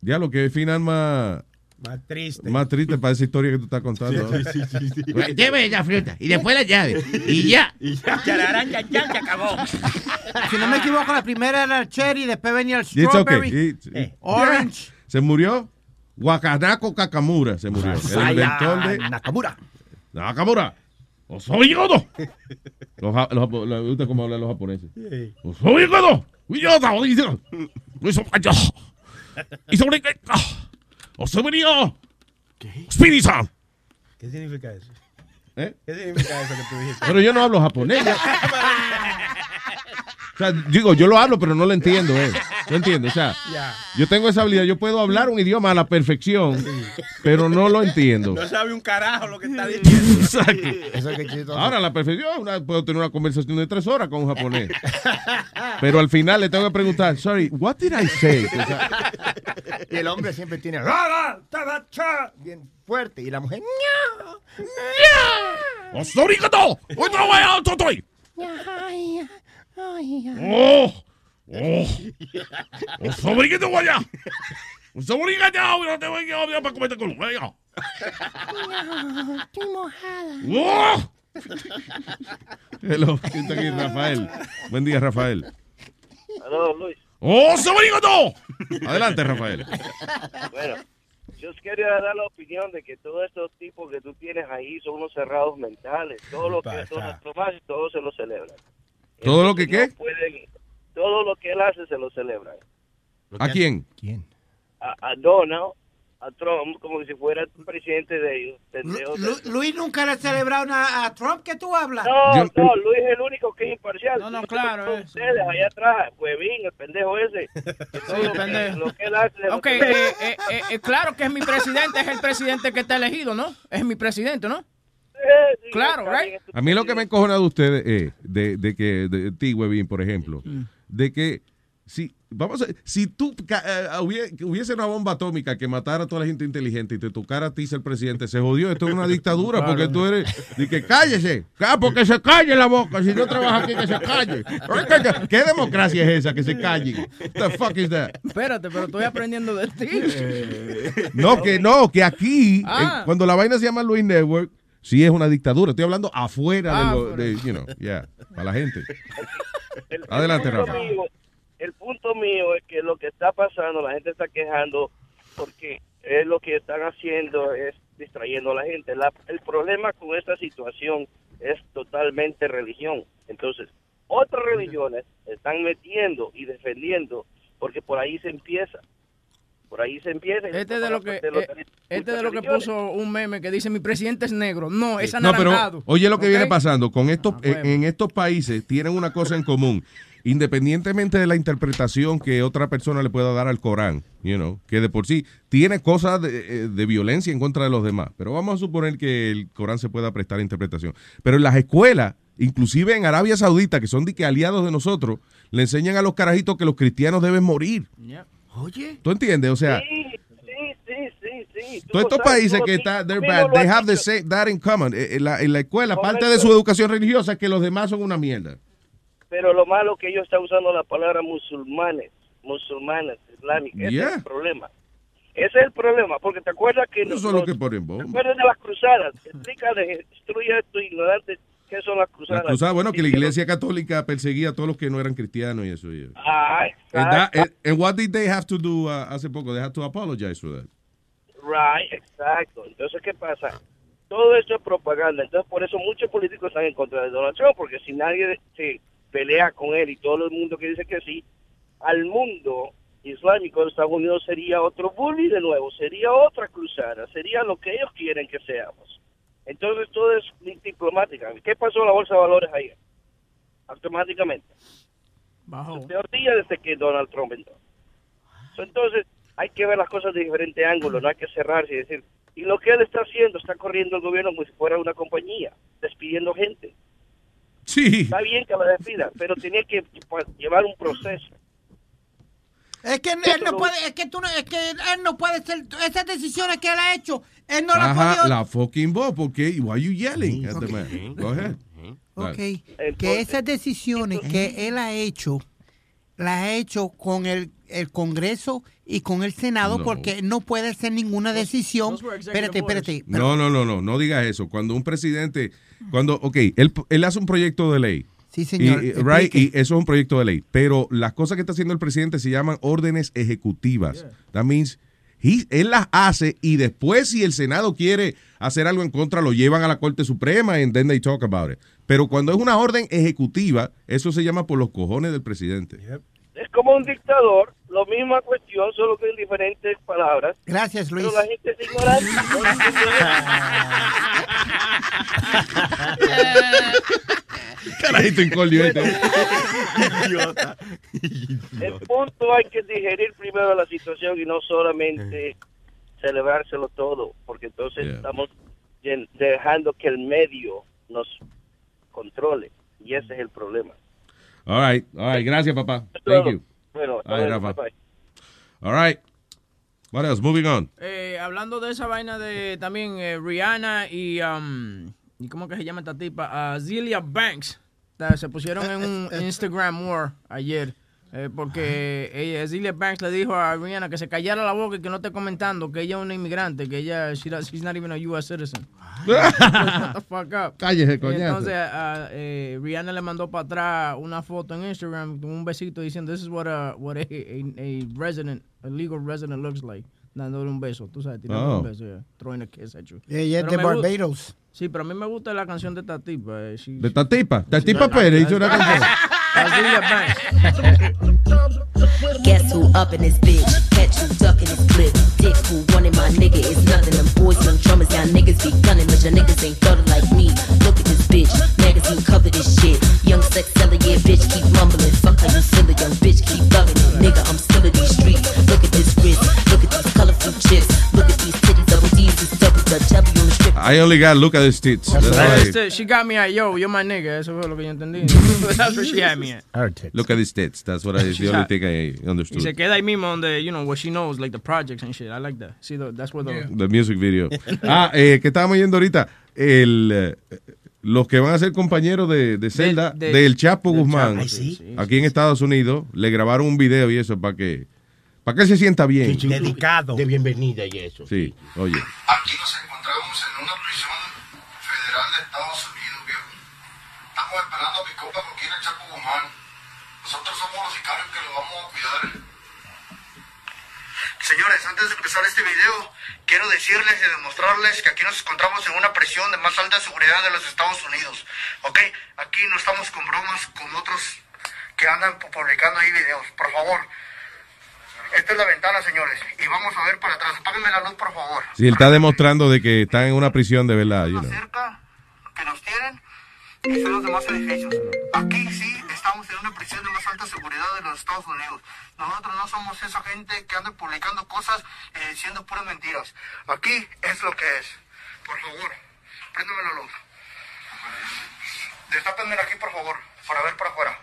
Speaker 14: Ya lo que es final más,
Speaker 17: Más triste.
Speaker 14: más triste para esa historia que tú estás contando.
Speaker 17: Sí, sí, sí, sí.
Speaker 13: Lleve la fruta y después la llave. Y ya.
Speaker 17: Y ya. Chararán, ya, ya, se acabó.
Speaker 15: Si no me equivoco, la primera era el cherry, después venía el
Speaker 14: It's okay.
Speaker 15: strawberry,
Speaker 14: It's-
Speaker 17: Eh.
Speaker 15: orange.
Speaker 14: Se murió Wakanako Kakamura. Se murió. El inventor de
Speaker 17: Nakamura.
Speaker 14: Nakamura. Osoyodo. Los, ja- los, japo- les gusta cómo hablan los japoneses.
Speaker 17: Sí.
Speaker 14: Osoyodo. Uyoda. Oizo. Uizo mayo. Izo reke. Osoyodo. Spiri-san.
Speaker 17: ¿Qué significa eso?
Speaker 14: ¿Eh?
Speaker 17: ¿Qué significa eso que tú dijiste?
Speaker 14: Pero yo no hablo japonés. O sea, digo, yo lo hablo, pero no lo entiendo, ¿eh? ¿No entiendes? O sea, yo tengo esa habilidad. Yo puedo hablar un idioma a la perfección, pero no lo entiendo.
Speaker 17: No sabe un carajo lo que está diciendo.
Speaker 14: Exacto.
Speaker 19: Eso es que chistoso.
Speaker 14: Ahora, a la perfección, una- puedo tener una conversación de tres horas con un japonés. Pero al final le tengo que preguntar, sorry, what did I say? O sea,
Speaker 19: Y el hombre siempre tiene bien fuerte. Y la mujer. "Ña".
Speaker 14: ¡Osorigato! ¡Otra vez, Totoi! ¡Oh! ¡Oh! ¡Osorigato, vaya! ¡Osorigato! ¡No te voy a para comerte con ella! ¡Oh! Hello, ¿quién está aquí? Rafael. Buen día, Rafael.
Speaker 21: Aló, Luis.
Speaker 14: ¡Oh, Sobarigato! Adelante, Rafael.
Speaker 21: Bueno, yo quería dar la opinión de que todos estos tipos que tú tienes ahí son unos cerrados mentales. Todo lo que? Donald Trump hace, todos se lo celebran.
Speaker 14: ¿Todo lo que qué?
Speaker 21: No pueden- todo lo que él hace se lo celebran.
Speaker 14: ¿A quién?
Speaker 21: A, a Donald, a Trump, como si fuera el presidente de ellos.
Speaker 15: Luis nunca le ha celebrado a Trump que tú hablas.
Speaker 21: No,
Speaker 14: Yo-
Speaker 21: no, Luis es el único que es imparcial.
Speaker 16: No, no, claro, eso.
Speaker 21: Ustedes allá atrás, Huevín, el pendejo ese.
Speaker 16: pendejo.
Speaker 21: lo que él hace.
Speaker 16: Ok, eh, eh, eh, claro que es mi presidente, es el presidente que está elegido, ¿no? Es mi presidente, ¿no? Claro, right?
Speaker 14: A mí lo que me encojona de ustedes es de, de que, de ti, Webin, por ejemplo, de que si, vamos a, si tú eh, hubiese una bomba atómica que matara a toda la gente inteligente y te tocara a ti ser presidente, se jodió, esto es una dictadura
Speaker 16: Claro.
Speaker 14: porque tú eres, de que cállese, ah, porque se calle la boca, si no trabaja aquí que se calle. ¿Qué, democracia es esa que se calle? The fuck is that?
Speaker 16: Espérate, pero estoy aprendiendo de ti.
Speaker 14: No, que no, que aquí,
Speaker 16: Ah.
Speaker 14: en- cuando la vaina se llama Luis Network, sí es una dictadura. Estoy hablando afuera
Speaker 16: Ah,
Speaker 14: de, lo, de, you know, yeah, para la gente.
Speaker 21: El- el
Speaker 14: Adelante,
Speaker 21: punto
Speaker 14: Rafa.
Speaker 21: mío- el punto mío es que lo que está pasando, la gente está quejando porque es lo que están haciendo es distrayendo a la gente. La- el problema con esta situación es totalmente religión. Entonces, otras religiones están metiendo y defendiendo porque por ahí se empieza. Por ahí se empieza. y
Speaker 16: Este de lo que,
Speaker 21: de los-
Speaker 16: eh, este de lo que puso un meme que dice mi presidente es negro. No, es
Speaker 14: No, pero
Speaker 16: anaranjado.
Speaker 14: oye lo que viene pasando. Con estos, en, en estos países tienen una cosa en común. Independientemente de la interpretación que otra persona le pueda dar al Corán, you know, que de por sí tiene cosas de, eh, de violencia en contra de los demás. Pero vamos a suponer que el Corán se pueda prestar a interpretación. Pero en las escuelas, inclusive en Arabia Saudita, que son de que aliados de nosotros, le enseñan a los carajitos que los cristianos deben morir.
Speaker 15: Oye.
Speaker 14: ¿Tú entiendes? O sea,
Speaker 21: Sí, sí,
Speaker 14: todos estos
Speaker 21: sabes,
Speaker 14: países que están, they have the same, that in common. Eh, En la, en la escuela, parte de
Speaker 21: Correcto.
Speaker 14: su educación religiosa es que los demás son una mierda.
Speaker 21: Pero lo malo que ellos están usando la palabra musulmanes, musulmanes, islámicos. Ese
Speaker 14: Yeah.
Speaker 21: es el problema. Ese es el problema, porque te acuerdas que...
Speaker 14: Eso
Speaker 21: los-
Speaker 14: es lo que ponen bomba.
Speaker 21: ¿Te acuerdas de las cruzadas? Explícale, destruye esto ignorante. ¿Qué son las
Speaker 14: La
Speaker 21: cruzadas?
Speaker 14: cruzada, bueno, que la iglesia católica perseguía a todos los que no eran cristianos y eso. y-
Speaker 21: los- Ah,
Speaker 14: And, that-
Speaker 21: exacto.
Speaker 14: and- and what did they have to do uh, hace poco? They had to apologize for that.
Speaker 21: Right, exacto. Entonces, ¿qué pasa? Todo esto es propaganda. Entonces, por eso muchos políticos están en contra de Donald Trump, porque si nadie se pelea con él y todo el mundo que dice que sí, al mundo islámico de Estados Unidos sería otro bully de nuevo, sería otra cruzada, sería lo que ellos quieren que seamos. Entonces, todo es diplomática. ¿Qué pasó en la Bolsa de Valores ayer? Automáticamente.
Speaker 16: Bajó.
Speaker 21: El peor día desde que Donald Trump entró. Entonces, hay que ver las cosas de diferente ángulo, no hay que cerrarse y decir, y lo que él está haciendo, está corriendo el gobierno como si fuera una compañía, despidiendo gente.
Speaker 14: Sí.
Speaker 21: Está bien que la despida, pero tenía que pues, llevar un proceso.
Speaker 15: Es que él no puede, es que tú no, es que él no puede ser, esas decisiones que él ha hecho, él no las podido.
Speaker 14: la fucking voz, porque why you yelling at the man? Go ahead.
Speaker 15: Ok,
Speaker 14: Dale.
Speaker 15: que esas decisiones que él ha hecho, las ha hecho con el, el Congreso y con el Senado,
Speaker 14: No.
Speaker 15: porque no puede hacer ninguna decisión. Espérate, espérate.
Speaker 14: No, no, no, no, no digas eso. Cuando un presidente, cuando, ok, él, él hace un proyecto de ley.
Speaker 15: Sí, señor,
Speaker 14: Y, right, y eso es un proyecto de ley. Pero las cosas que está haciendo el presidente se llaman órdenes ejecutivas. That means he- él las hace y después si el Senado quiere hacer algo en contra lo llevan a la Corte Suprema and then they talk about it. Pero cuando es una orden ejecutiva, eso se llama por los cojones del presidente.
Speaker 21: Es como un dictador, lo misma cuestión, solo que en diferentes palabras.
Speaker 15: Gracias, Luis.
Speaker 21: Pero la gente es ignorante.
Speaker 14: Carajito incordio este.
Speaker 21: Idiota. El punto hay que digerir primero la situación y no solamente celebrárselo todo, porque entonces estamos dejando que el medio nos controle y ese es el problema.
Speaker 14: All right, all right. Gracias, papá. Thank you.
Speaker 21: Bueno,
Speaker 14: All right,
Speaker 21: bueno,
Speaker 14: Rafa.
Speaker 21: bye-bye.
Speaker 14: All right. What else? Moving on.
Speaker 16: Eh, hablando de esa vaina de también eh, Rihanna y, um, y ¿cómo que se llama esta tipa? Azealia Banks. Ta- Se pusieron en un Instagram war ayer. Eh, porque ella, Azealia Banks le dijo a Rihanna que se callara la boca y que no esté comentando que ella es una inmigrante, que ella, she, she's not even a U.S. citizen. Shut the fuck up.
Speaker 14: Cállese,
Speaker 16: Y
Speaker 14: coñazo.
Speaker 16: Entonces, a- eh, Rihanna le mandó para atrás una foto en Instagram con un besito diciendo, this is what a, what a, a, a resident, a legal resident looks like. Dándole un beso, tú sabes, tirándole
Speaker 14: Oh.
Speaker 16: un beso, yeah, throwing a kiss at you.
Speaker 15: Ella es
Speaker 16: Pero
Speaker 15: de Barbados.
Speaker 16: Sí, pero a mí me gusta la canción de esta tipa. eh, she-
Speaker 14: De esta tipa. Esta tipa Pérez hizo una canción.
Speaker 22: Guess who up in this bitch? Catch you ducking this clip. Dick who wanted my nigga is nothing. Them boys, them drummers, y'all niggas be gunning, but y'all niggas ain't thought like me. Look at this bitch, magazine cover this shit. Young sex seller, yeah, bitch, keep mumbling. Fuck how you feel it, young bitch, keep loving. Nigga, I'm still in these streets. Look at this wrist, look at these colorful chips. Look at these titties, double D's, this double strip.
Speaker 14: I only got look at the tits. That's.
Speaker 16: She got me at, yo, you're my nigga. Eso fue lo que yo entendí. That's what she had me at.
Speaker 14: Look at these tits. That's what I, the only thing I
Speaker 16: Y
Speaker 14: understood.
Speaker 16: se queda ahí mismo donde, you know, what she knows, like the projects and shit. I like that. See, the, that's where the...
Speaker 14: The music video. Ah, eh, que estábamos yendo ahorita. El, eh, los que van a ser compañeros de, de celda
Speaker 16: de-
Speaker 14: del Chapo
Speaker 16: del
Speaker 14: Guzmán,
Speaker 16: Chapo, Ay, sí. sí,
Speaker 14: aquí en Estados Unidos, le grabaron un video y eso para que, para que se sienta bien.
Speaker 20: Dedicado. De bienvenida y eso.
Speaker 14: Sí, oye.
Speaker 23: Aquí nos encontramos Nosotros somos los sicarios que lo vamos a cuidar. Señores, antes de empezar este video, quiero decirles y demostrarles que aquí nos encontramos en una prisión de más alta seguridad de los Estados Unidos. ¿Ok? Aquí no estamos con bromas con otros que andan pu- publicando ahí videos. Por favor. Esta es la ventana, señores. Y vamos a ver para atrás. Apáguenme la luz, por favor.
Speaker 14: Sí, él está demostrando de que están en una prisión de verdad. you know.
Speaker 23: cerca que nos tienen y son los demás edificios. Aquí sí estamos en una prisión de más alta seguridad de los Estados Unidos. Nosotros no somos esa gente que anda publicando cosas y diciendo puras mentiras. Aquí es lo que es. Por favor, préndame la luz. Destápenme aquí, por favor, para ver para afuera.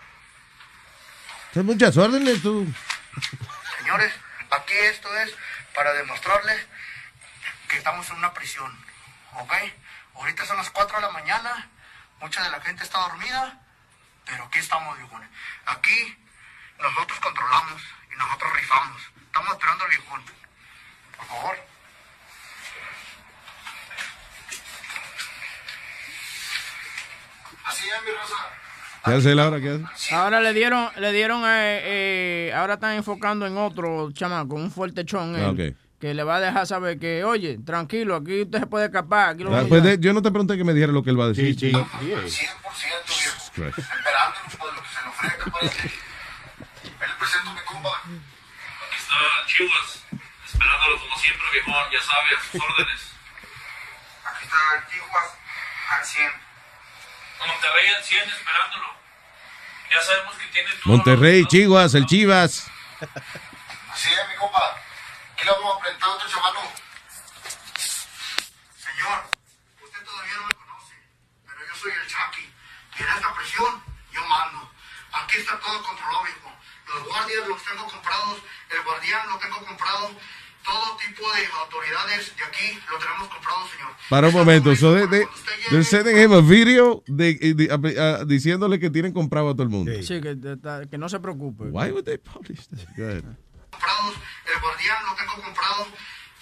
Speaker 14: Son muchas órdenes, tú.
Speaker 23: Señores, aquí esto es para demostrarles que estamos en una prisión, ¿ok? Ahorita son las 4 de la mañana, mucha de la gente está dormida, pero aquí estamos, viejones. Aquí nosotros controlamos y nosotros rifamos. Estamos esperando al viejón. Por favor. Así es, mi Rosa.
Speaker 14: ¿Qué hace él ahora? ¿Qué hace?
Speaker 16: Ahora le dieron, le dieron, eh, eh, ahora están enfocando en otro chamaco, un fuerte chon, él,
Speaker 14: Ah, ok.
Speaker 16: que le va a dejar saber que, oye, tranquilo, aquí usted se puede escapar, aquí lo
Speaker 14: Ah, pues de- yo no te pregunté que me dijera lo que él va a decir.
Speaker 23: Sí, sí. 100% viejo. Lo se le presente mi compa.
Speaker 24: Aquí está Chivas, esperándolo como siempre, viejón, ya sabe, a sus órdenes.
Speaker 23: Aquí está el Tijuas al 100.
Speaker 24: Monterrey al 100 esperándolo. Ya sabemos que tiene todo.
Speaker 14: Monterrey, Chivas, el Chivas.
Speaker 23: Así es, mi compa. Aquí le vamos a presentar a otro chavalo. Señor, usted todavía no me conoce, pero yo soy el Chucky. Y en esta presión yo mando. Aquí está todo controlado, viejo. Los guardias los tengo comprados, el guardián lo tengo comprado. Todo tipo de autoridades de aquí lo tenemos comprado, señor.
Speaker 14: Para un momento, so they, they, they're sending him a video de, de- uh, diciéndole que tienen comprado a todo el mundo.
Speaker 16: Sí, que, que no se preocupe.
Speaker 14: Why would they publish this? Go ahead.
Speaker 23: comprados, el guardián lo tengo comprado,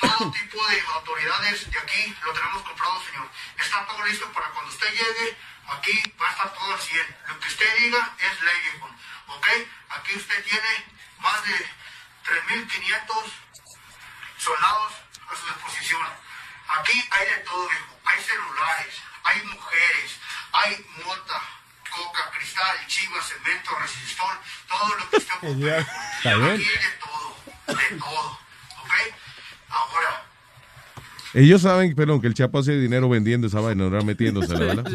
Speaker 23: todo tipo de autoridades de aquí lo tenemos comprado, señor. Está todo listo para cuando usted llegue, aquí va a estar todo al 100. Lo que usted diga es ley, viejo. ¿ok? Aquí usted tiene más de 3.500 soldados a su disposición. Aquí hay de todo, viejo. Hay celulares, hay mujeres, hay mota, coca, cristal, chivas, cemento, resistor, todo lo que usted ocupe. Aquí hay de todo, de todo, ¿ok? Ahora,
Speaker 14: Ellos saben, perdón, que el Chapo hace dinero vendiendo esa vaina, no metiéndosela, ¿verdad?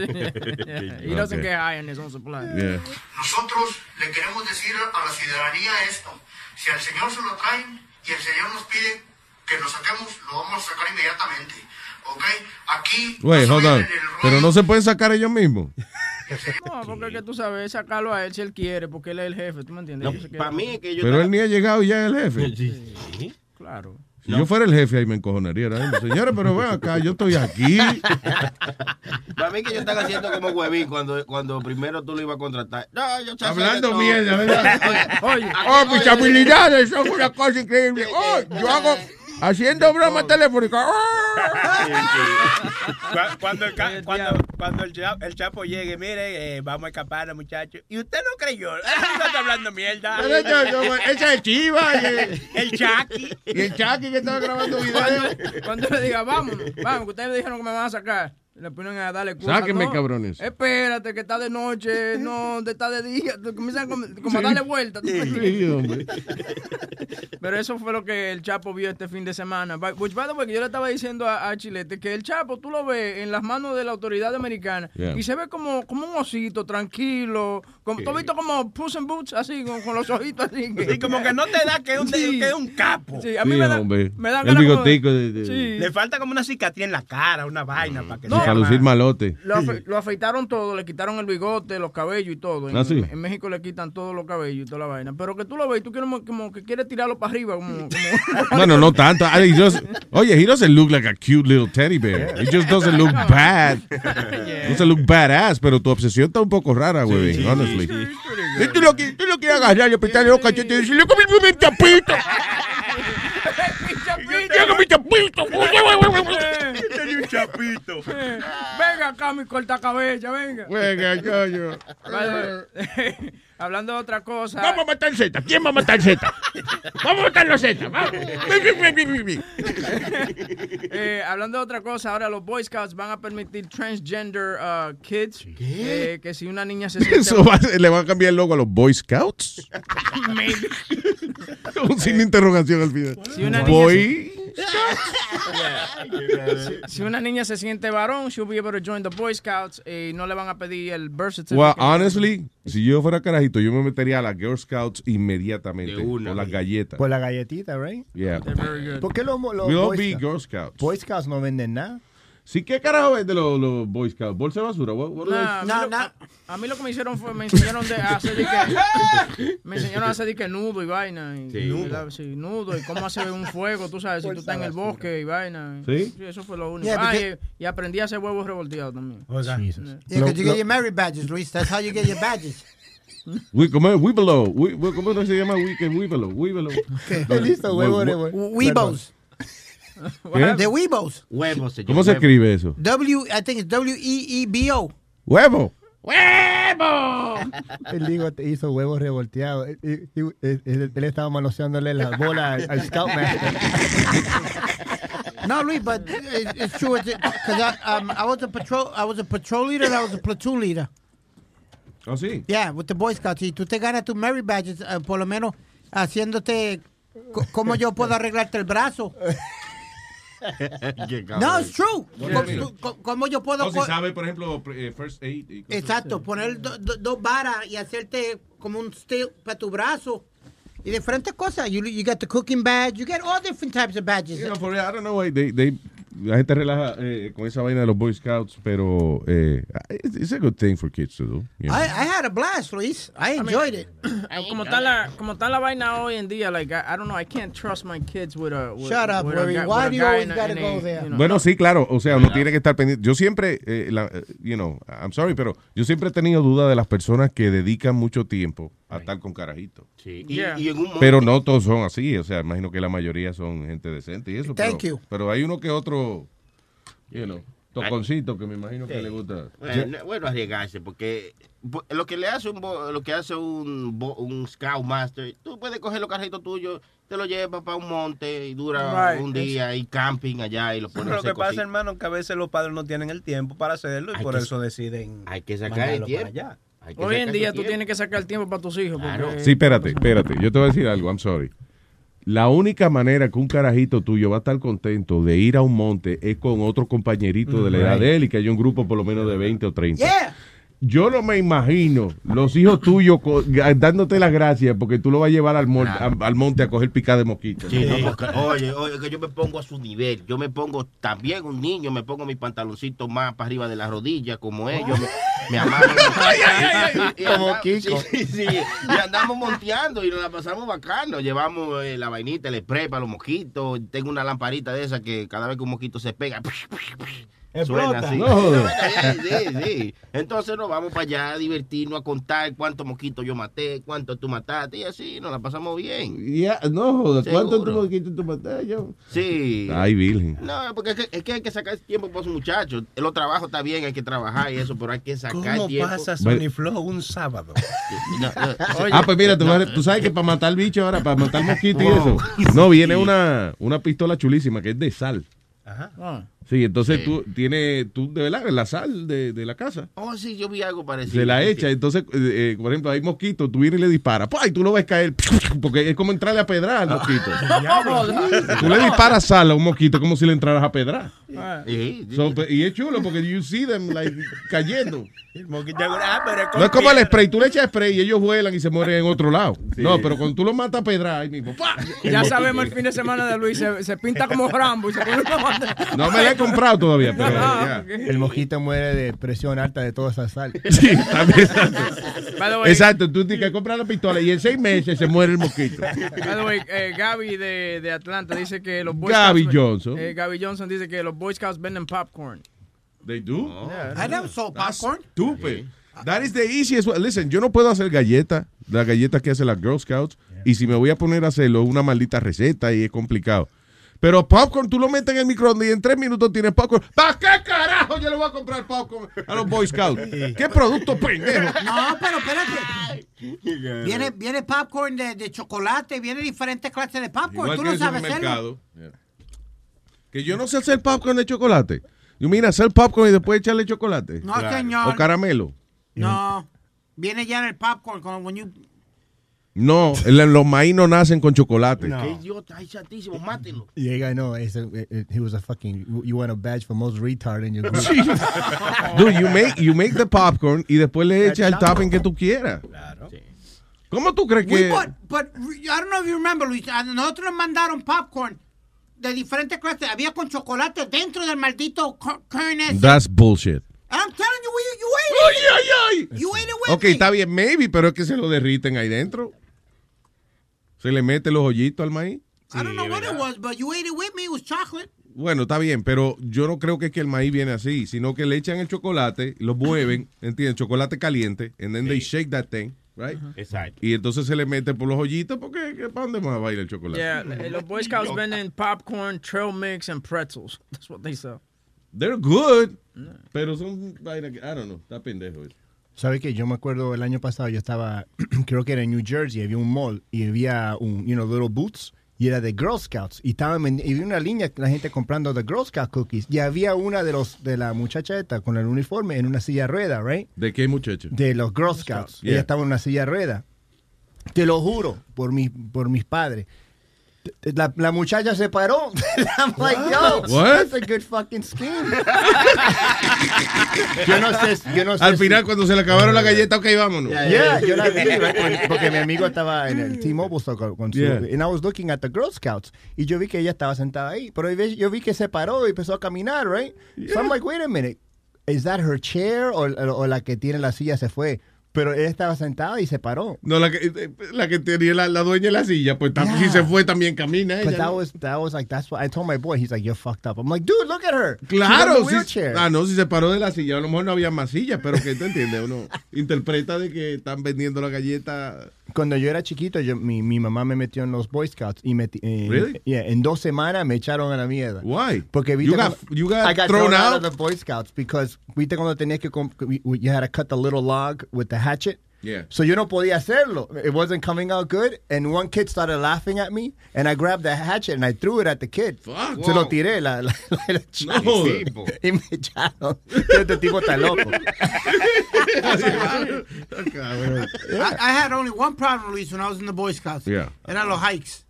Speaker 16: He doesn't
Speaker 14: Okay.
Speaker 16: get high on his own supply.
Speaker 23: Nosotros le queremos decir a la ciudadanía esto. Si al Señor se lo traen y el Señor nos pide que lo saquemos, lo vamos a sacar inmediatamente, ¿ok? Aquí
Speaker 14: Wait,
Speaker 23: no
Speaker 14: hold
Speaker 23: se
Speaker 14: on.
Speaker 23: en.
Speaker 14: Pero no se pueden sacar ellos mismos.
Speaker 16: No, porque que tú sabes, sacarlo a él si él quiere, porque él es el jefe, ¿tú me entiendes? Se
Speaker 20: para mí es que yo
Speaker 14: Pero él ni ha llegado y ya es el jefe.
Speaker 20: Sí.
Speaker 16: Claro.
Speaker 14: Si yo fuera el jefe, ahí me encojonaría. mismo. Señores, pero ven acá, yo estoy aquí.
Speaker 20: Para mí que ellos están haciendo como huevín cuando, cuando primero tú lo ibas a contratar. No, yo
Speaker 14: Hablando mierda, ¿verdad?
Speaker 20: Oye,
Speaker 14: Oh, mis habilidades son una cosa increíble. Oh, yo hago haciendo broma telefónica.
Speaker 17: Cu- Cuando el, ca- cuando, cuando el, cha- el Chapo llegue, mire, eh, vamos a escapar, muchachos. Y usted no creyó. Está hablando mierda.
Speaker 14: Pero yo- yo- esa es Chiva. y-
Speaker 17: El Chucky.
Speaker 14: Y el Chucky que estaba grabando video.
Speaker 16: Cuando, cuando le diga, vámonos, vamos, que ustedes me dijeron que me van a sacar. Le ponen a darle cosas.
Speaker 14: Sáquenme,
Speaker 16: no,
Speaker 14: cabrones.
Speaker 16: Espérate, que está de noche, no, está de día. Comienzan como, como a darle
Speaker 14: hombre.
Speaker 16: Pero eso fue lo que el Chapo vio este fin de semana. Which, by the way, yo le estaba diciendo a, a Chilete que el Chapo tú lo ves en las manos de la autoridad americana
Speaker 14: Yeah.
Speaker 16: y se ve como, como un osito, tranquilo. Como, ¿Tú has visto como Puss in Boots? Así, con, con los ojitos así.
Speaker 17: Sí, como que no te da que es un,
Speaker 16: Sí.
Speaker 17: que es un capo.
Speaker 16: Sí, a mí
Speaker 14: Sí,
Speaker 16: me da, me dan
Speaker 14: El bigotico de- de-
Speaker 16: Sí.
Speaker 17: Le falta como una cicatriz en la cara, una vaina para que
Speaker 16: No.
Speaker 14: Para lucir malote.
Speaker 16: Lo, afe- lo afeitaron todo, le quitaron el bigote, los cabellos y todo. En,
Speaker 14: ¿Ah, sí?
Speaker 16: en México le quitan todos los cabellos y toda la vaina. Pero que tú lo ves tú quieres como, que quieres tirarlo para arriba. Como, como-
Speaker 14: Bueno, no tanto. I mean, just- oye, he doesn't look like a cute little teddy bear. He just doesn't look bad. Doesn't look badass, pero tu obsesión está un poco rara, güey, honestly. Y tú lo, que- tú lo quieres agarrar y apretarle los cachetes y decirle, ¡Look at mi chapito! ¡Llega mi chapito!
Speaker 17: Tenía un chapito.
Speaker 16: Venga acá, mi corta cabeza, venga.
Speaker 14: Venga, yo, yo.
Speaker 16: Vale. Hablando de otra cosa.
Speaker 14: Vamos a matar Z. ¿Quién va a matar Z? Vamos a matar los Z. Vamos.
Speaker 16: Eh, hablando de otra cosa, ahora los Boy Scouts van a permitir transgender uh, kids. Eh, que si una niña se siente.
Speaker 14: Eso va, a- le van a cambiar el logo a los Boy Scouts. Un sin interrogación al final.
Speaker 16: Si una niña
Speaker 14: Boy.
Speaker 16: Si, si una niña se siente varón, she'll be able to join the Boy Scouts y no le van a pedir el birth certificate.
Speaker 14: Well, honestly, si yo fuera carajito, yo me metería a las Girl Scouts inmediatamente. O las galletas.
Speaker 19: Por la galletita, right?
Speaker 14: Yeah.
Speaker 19: ¿Por qué los, los
Speaker 14: We'll
Speaker 19: Boy
Speaker 14: be
Speaker 19: Scouts-
Speaker 14: Girl Scouts.
Speaker 19: Boy Scouts no venden nada?
Speaker 14: Sí, ¿qué carajo venden los, los Boy Scouts? ¿Bolsa de basura? What- what
Speaker 16: Nah, a, mí lo, a- a mí lo que me hicieron fue, me enseñaron de a hacer de que, me enseñaron a hacer de que nudo y vaina. Y,
Speaker 14: Sí.
Speaker 16: ¿verdad? Sí, nudo y cómo hacer un fuego, tú sabes, si tú estás en el bosque y vaina.
Speaker 14: ¿Sí?
Speaker 16: eso fue lo único.
Speaker 15: Yeah,
Speaker 16: ah, y, y aprendí a hacer huevos revolteados también.
Speaker 15: Yeah, because you get your merit badges, Luis. That's how you get your badges.
Speaker 14: We, ¿Cómo es? Weebelo. We- we- ¿Cómo se llama? Weekend Weebelo. Weebelo.
Speaker 19: Listo, huevo,
Speaker 14: We-
Speaker 19: huevo.
Speaker 15: Weebos. The Weebos.
Speaker 20: Huevos, señor.
Speaker 14: ¿Cómo se
Speaker 20: huevos.
Speaker 14: escribe eso?
Speaker 15: W, I think it's W E E B O.
Speaker 14: ¡Huevo!
Speaker 15: ¡Huevo!
Speaker 19: Él digo, te hizo huevos revolteados. Él, él- él- estaba manoseándole las bolas al, al Scoutmaster.
Speaker 15: No, Luis, but it, it's true. Because I, um, I was a patrol, I was a patrol leader, and I was a platoon leader.
Speaker 14: ¿Oh, sí?
Speaker 15: Yeah, with the Boy Scouts. Y tú te ganas tus merit badges, eh, por lo menos haciéndote cómo yo puedo arreglarte el brazo. No, it's true. Co- ¿Cómo yo puedo
Speaker 14: O si sabe, por ejemplo, eh, first aid. y cosas
Speaker 15: Exacto, poner do- do- dos varas y hacerte como un steel para tu brazo. y diferentes cosas. You, you get the cooking badge, you get all different types of badges.
Speaker 14: You know, for real, I don't know why they, they- la gente relaja eh, con esa vaina de los Boy Scouts, pero eh, it's, a good thing for kids to do. you know.
Speaker 15: I, I had a blast, Luis. I enjoyed it.
Speaker 16: Como está la, como está la vaina hoy en día, like I, I don't know, I can't trust my kids with a. With,
Speaker 15: Shut up,
Speaker 16: with a
Speaker 15: Worry.
Speaker 16: guy-
Speaker 15: Why
Speaker 16: a
Speaker 15: do you always
Speaker 16: a-
Speaker 15: gotta
Speaker 16: a,
Speaker 15: go there?
Speaker 16: you know.
Speaker 14: Bueno, sí, claro. O sea, uno tiene que estar pendiente. Yo siempre, eh, la- eh, you know, I'm sorry, pero yo siempre he tenido duda de las personas que dedican mucho tiempo a estar con carajitos.
Speaker 20: Sí. Y, y en un momento-
Speaker 14: Pero no todos son así. O sea, imagino que la mayoría son gente decente y eso.
Speaker 20: Thank
Speaker 14: pero,
Speaker 20: you.
Speaker 14: Pero hay uno que otro, you know, toconcito que me imagino que
Speaker 20: Sí.
Speaker 14: le gusta.
Speaker 20: Bueno, bueno, arriesgarse, porque lo que le hace un bo- lo que hace un, bo- un scoutmaster, tú puedes coger los carritos tuyos, te lo llevas para un monte y dura
Speaker 17: Right.
Speaker 20: un día y camping allá y lo pones a
Speaker 17: Lo que pasa, hermano, que a veces los padres no tienen el tiempo para hacerlo y
Speaker 20: Hay
Speaker 17: por
Speaker 20: que-
Speaker 17: eso deciden
Speaker 20: hay que sacar el tiempo.
Speaker 17: para allá.
Speaker 16: Hoy en día tú
Speaker 20: tiempo.
Speaker 16: tienes que sacar el tiempo para tus hijos. porque-
Speaker 14: Sí, espérate, espérate. Yo te voy a decir algo, I'm sorry. La única manera que un carajito tuyo va a estar contento de ir a un monte es con otro compañerito de la edad de él y que haya un grupo por lo menos de 20 o 30. Yo no me imagino los hijos tuyos dándote las gracias porque tú lo vas a llevar al, mon- a- al monte a coger picada de mosquitos.
Speaker 20: Sí, no, oye, oye, que yo me pongo a su nivel. Yo me pongo también un niño, me pongo mis pantaloncitos más para arriba de la rodilla, como ellos. Me, me
Speaker 19: Como Kiko.
Speaker 20: Sí, sí, y andamos monteando y nos la pasamos bacano. Llevamos eh, la vainita, el spray para los mosquitos. Tengo una lamparita de esa que cada vez que un mosquito se pega, suena así.
Speaker 19: No jodas.
Speaker 20: Sí, sí, sí. Entonces nos vamos para allá a divertirnos, a contar cuántos mosquitos yo maté, cuántos tú mataste y así nos la pasamos bien.
Speaker 14: Ya, no jodas, ¿cuántos mosquitos tú mataste yo?
Speaker 20: Sí.
Speaker 14: Ay, virgen.
Speaker 20: No, porque es que, es que hay que sacar tiempo para esos muchachos. Los trabajos está bien, hay que trabajar y eso, pero hay que sacar
Speaker 17: ¿Cómo
Speaker 20: tiempo.
Speaker 17: pasa
Speaker 14: Bueno.
Speaker 17: Sony Flow un sábado?
Speaker 14: ah, pues mira, tú, tú sabes que para matar bicho ahora, para matar mosquitos y eso. No, viene una, una pistola chulísima que es de sal.
Speaker 16: Ah.
Speaker 14: Sí, entonces
Speaker 20: Sí.
Speaker 14: tú tienes, tú de verdad, la sal de, de la casa.
Speaker 20: Oh, sí, yo vi algo parecido.
Speaker 14: Se la echa,
Speaker 20: sí.
Speaker 14: entonces, eh, eh, por ejemplo, hay mosquitos, tú vienes y le disparas, ¡pah! y tú lo ves caer, porque es como entrarle a pedrar al mosquito. tú le disparas sal a un mosquito como si le entraras a pedrar.
Speaker 20: Sí, sí.
Speaker 14: So, pe- y es chulo porque you see them like cayendo.
Speaker 17: El mosquito, ah, pero es con
Speaker 14: No es como el spray, tú le echas spray y ellos vuelan y se mueren en otro lado. No, pero cuando tú lo matas a pedrar, ahí mismo, ¡pah!
Speaker 16: Ya sabemos el fin de semana de Luis, se, se pinta como Rambo y se pone una.
Speaker 14: No me he comprado todavía, pero
Speaker 16: Ah.
Speaker 19: El mosquito muere de presión alta de toda esa sal.
Speaker 14: Sí, también, exacto.
Speaker 16: Way-
Speaker 14: tú tienes que comprar la pistola y en seis meses se muere el mosquito.
Speaker 16: By the way, eh, Gaby de, de Atlanta dice que los Boy
Speaker 14: Gaby
Speaker 16: Scouts...
Speaker 14: Johnson.
Speaker 16: Eh, Gaby Johnson dice que los Boy Scouts venden popcorn.
Speaker 14: They do?
Speaker 15: I never sold popcorn.
Speaker 14: Stupid. That is the easiest way. Listen, yo no puedo hacer galletas, las galletas que hacen las Girl Scouts, y si me voy a poner a hacerlo, es una maldita receta y es complicado. Pero popcorn, tú lo metes en el microondas y en tres minutos tienes popcorn. ¿Para qué carajo yo le voy a comprar popcorn a los Boy Scouts? ¿Qué producto pendejo?
Speaker 15: No, pero espérate. Viene, viene popcorn de, de chocolate, viene diferentes clases de popcorn.
Speaker 14: Igual
Speaker 15: Tú
Speaker 14: que
Speaker 15: no sabes
Speaker 14: el
Speaker 15: hacerlo.
Speaker 14: mercado. Que yo no sé hacer popcorn de chocolate. Yo mira, hacer popcorn y después echarle chocolate.
Speaker 15: No, señor.
Speaker 14: O caramelo.
Speaker 15: No. Viene ya en el popcorn. Como when you-
Speaker 14: No, el- los maíz no nacen con chocolate.
Speaker 20: Qué idiota, ay, chatísimo, mátelo.
Speaker 19: Yeah, I know. It's a, it- it- he was a fucking. You won a badge for most retard in your group.
Speaker 14: Dude, you make, you make the popcorn y después le echas el topping que tú quieras. ¿Cómo tú crees que...?
Speaker 15: bought, but I don't know if you remember, Luis. A nosotros nos mandaron popcorn de diferentes clases. Había con chocolate dentro del maldito ese.
Speaker 14: That's bullshit.
Speaker 15: I'm telling you, you, you ate it.
Speaker 14: Ay, ay, ay.
Speaker 15: You ate it with
Speaker 14: Ok,
Speaker 15: me.
Speaker 14: está bien, maybe, pero es que se lo derriten ahí dentro. Se le mete los hoyitos al maíz.
Speaker 15: I don't know what it was, but you ate it with me. It was chocolate.
Speaker 14: Bueno, está bien, pero yo no creo que es que el maíz viene así, sino que le echan el chocolate, lo mueven, ¿entiendes? Chocolate caliente, and then they shake that thing, right?
Speaker 20: Exacto.
Speaker 14: Y entonces se le mete por los hoyitos, porque ¿qué- ¿para dónde más va a ir el chocolate?
Speaker 16: Yeah, eh, los Boy Scouts venden popcorn, trail mix, and pretzels. That's what they sell.
Speaker 14: They're good, pero son I don't know, está pendejo. eso.
Speaker 19: ¿Sabe qué? Yo me acuerdo el año pasado, yo estaba, creo que era en New Jersey, había un mall y había un, you know, little boots y era de Girl Scouts. Y estaba y había una línea, la gente comprando de Girl Scout cookies. Y había una de los de la muchacha esta con el uniforme en una silla de rueda, right?
Speaker 14: ¿De qué muchacho?
Speaker 19: De los Girl Scouts.
Speaker 14: Yeah.
Speaker 19: Ella estaba en una silla de rueda. Te lo juro, por, mi, por mis padres. La, la muchacha se paró. I'm like, yo,
Speaker 14: What?
Speaker 19: that's a good fucking scheme. Yo no sé, yo no sé
Speaker 14: Al
Speaker 19: si-
Speaker 14: final, cuando se le acabaron la galleta, ok, vámonos.
Speaker 19: Yeah, yo la vi, porque- mi amigo estaba en el T-Mobile store con, su...
Speaker 14: Yeah.
Speaker 19: And I was looking at the Girl Scouts. Y yo vi que ella estaba sentada ahí. Pero yo vi- que se paró y empezó a caminar, right? So I'm like, wait a minute. Is that her chair? O- o la que tiene la silla se fue. Pero ella estaba sentada y se paró.
Speaker 14: No, la que, eh, la que tenía la, la dueña de la silla, pues si se fue también camina
Speaker 19: But
Speaker 14: ella.
Speaker 19: that
Speaker 14: ¿no?
Speaker 19: was, that was like, that's what I told my boy. He's like, you're fucked up. I'm like, dude, look at her.
Speaker 14: Claro,
Speaker 19: wheelchair.
Speaker 14: Ah, no, si se paró de la silla, a lo mejor no había más sillas, pero que te entiendes, uno interpreta de que están vendiendo la galleta.
Speaker 19: Cuando yo era chiquito, yo, mi, mi mamá me metió en los Boy Scouts y me, eh,
Speaker 14: Really?
Speaker 19: yeah, en dos semanas me echaron a la mierda.
Speaker 14: Why?
Speaker 19: Porque viste
Speaker 14: You got-
Speaker 19: cuando-
Speaker 14: you got
Speaker 19: I got
Speaker 14: thrown
Speaker 19: thrown, out?
Speaker 14: out?
Speaker 19: of the Boy Scouts because viste cuando tenías que you had to cut the little log with the hatchet.
Speaker 14: Yeah.
Speaker 19: So yo no podía hacerlo. It wasn't coming out good. And one kid started laughing at me. And I grabbed the hatchet and I threw it at the kid. Se lo tiré. La, la, la- la-
Speaker 14: No.
Speaker 19: y me echaron. Este tipo está loco.
Speaker 15: I, I had only one problem, Luis, when I was in the Boy Scouts.
Speaker 14: Yeah.
Speaker 15: Era los hikes.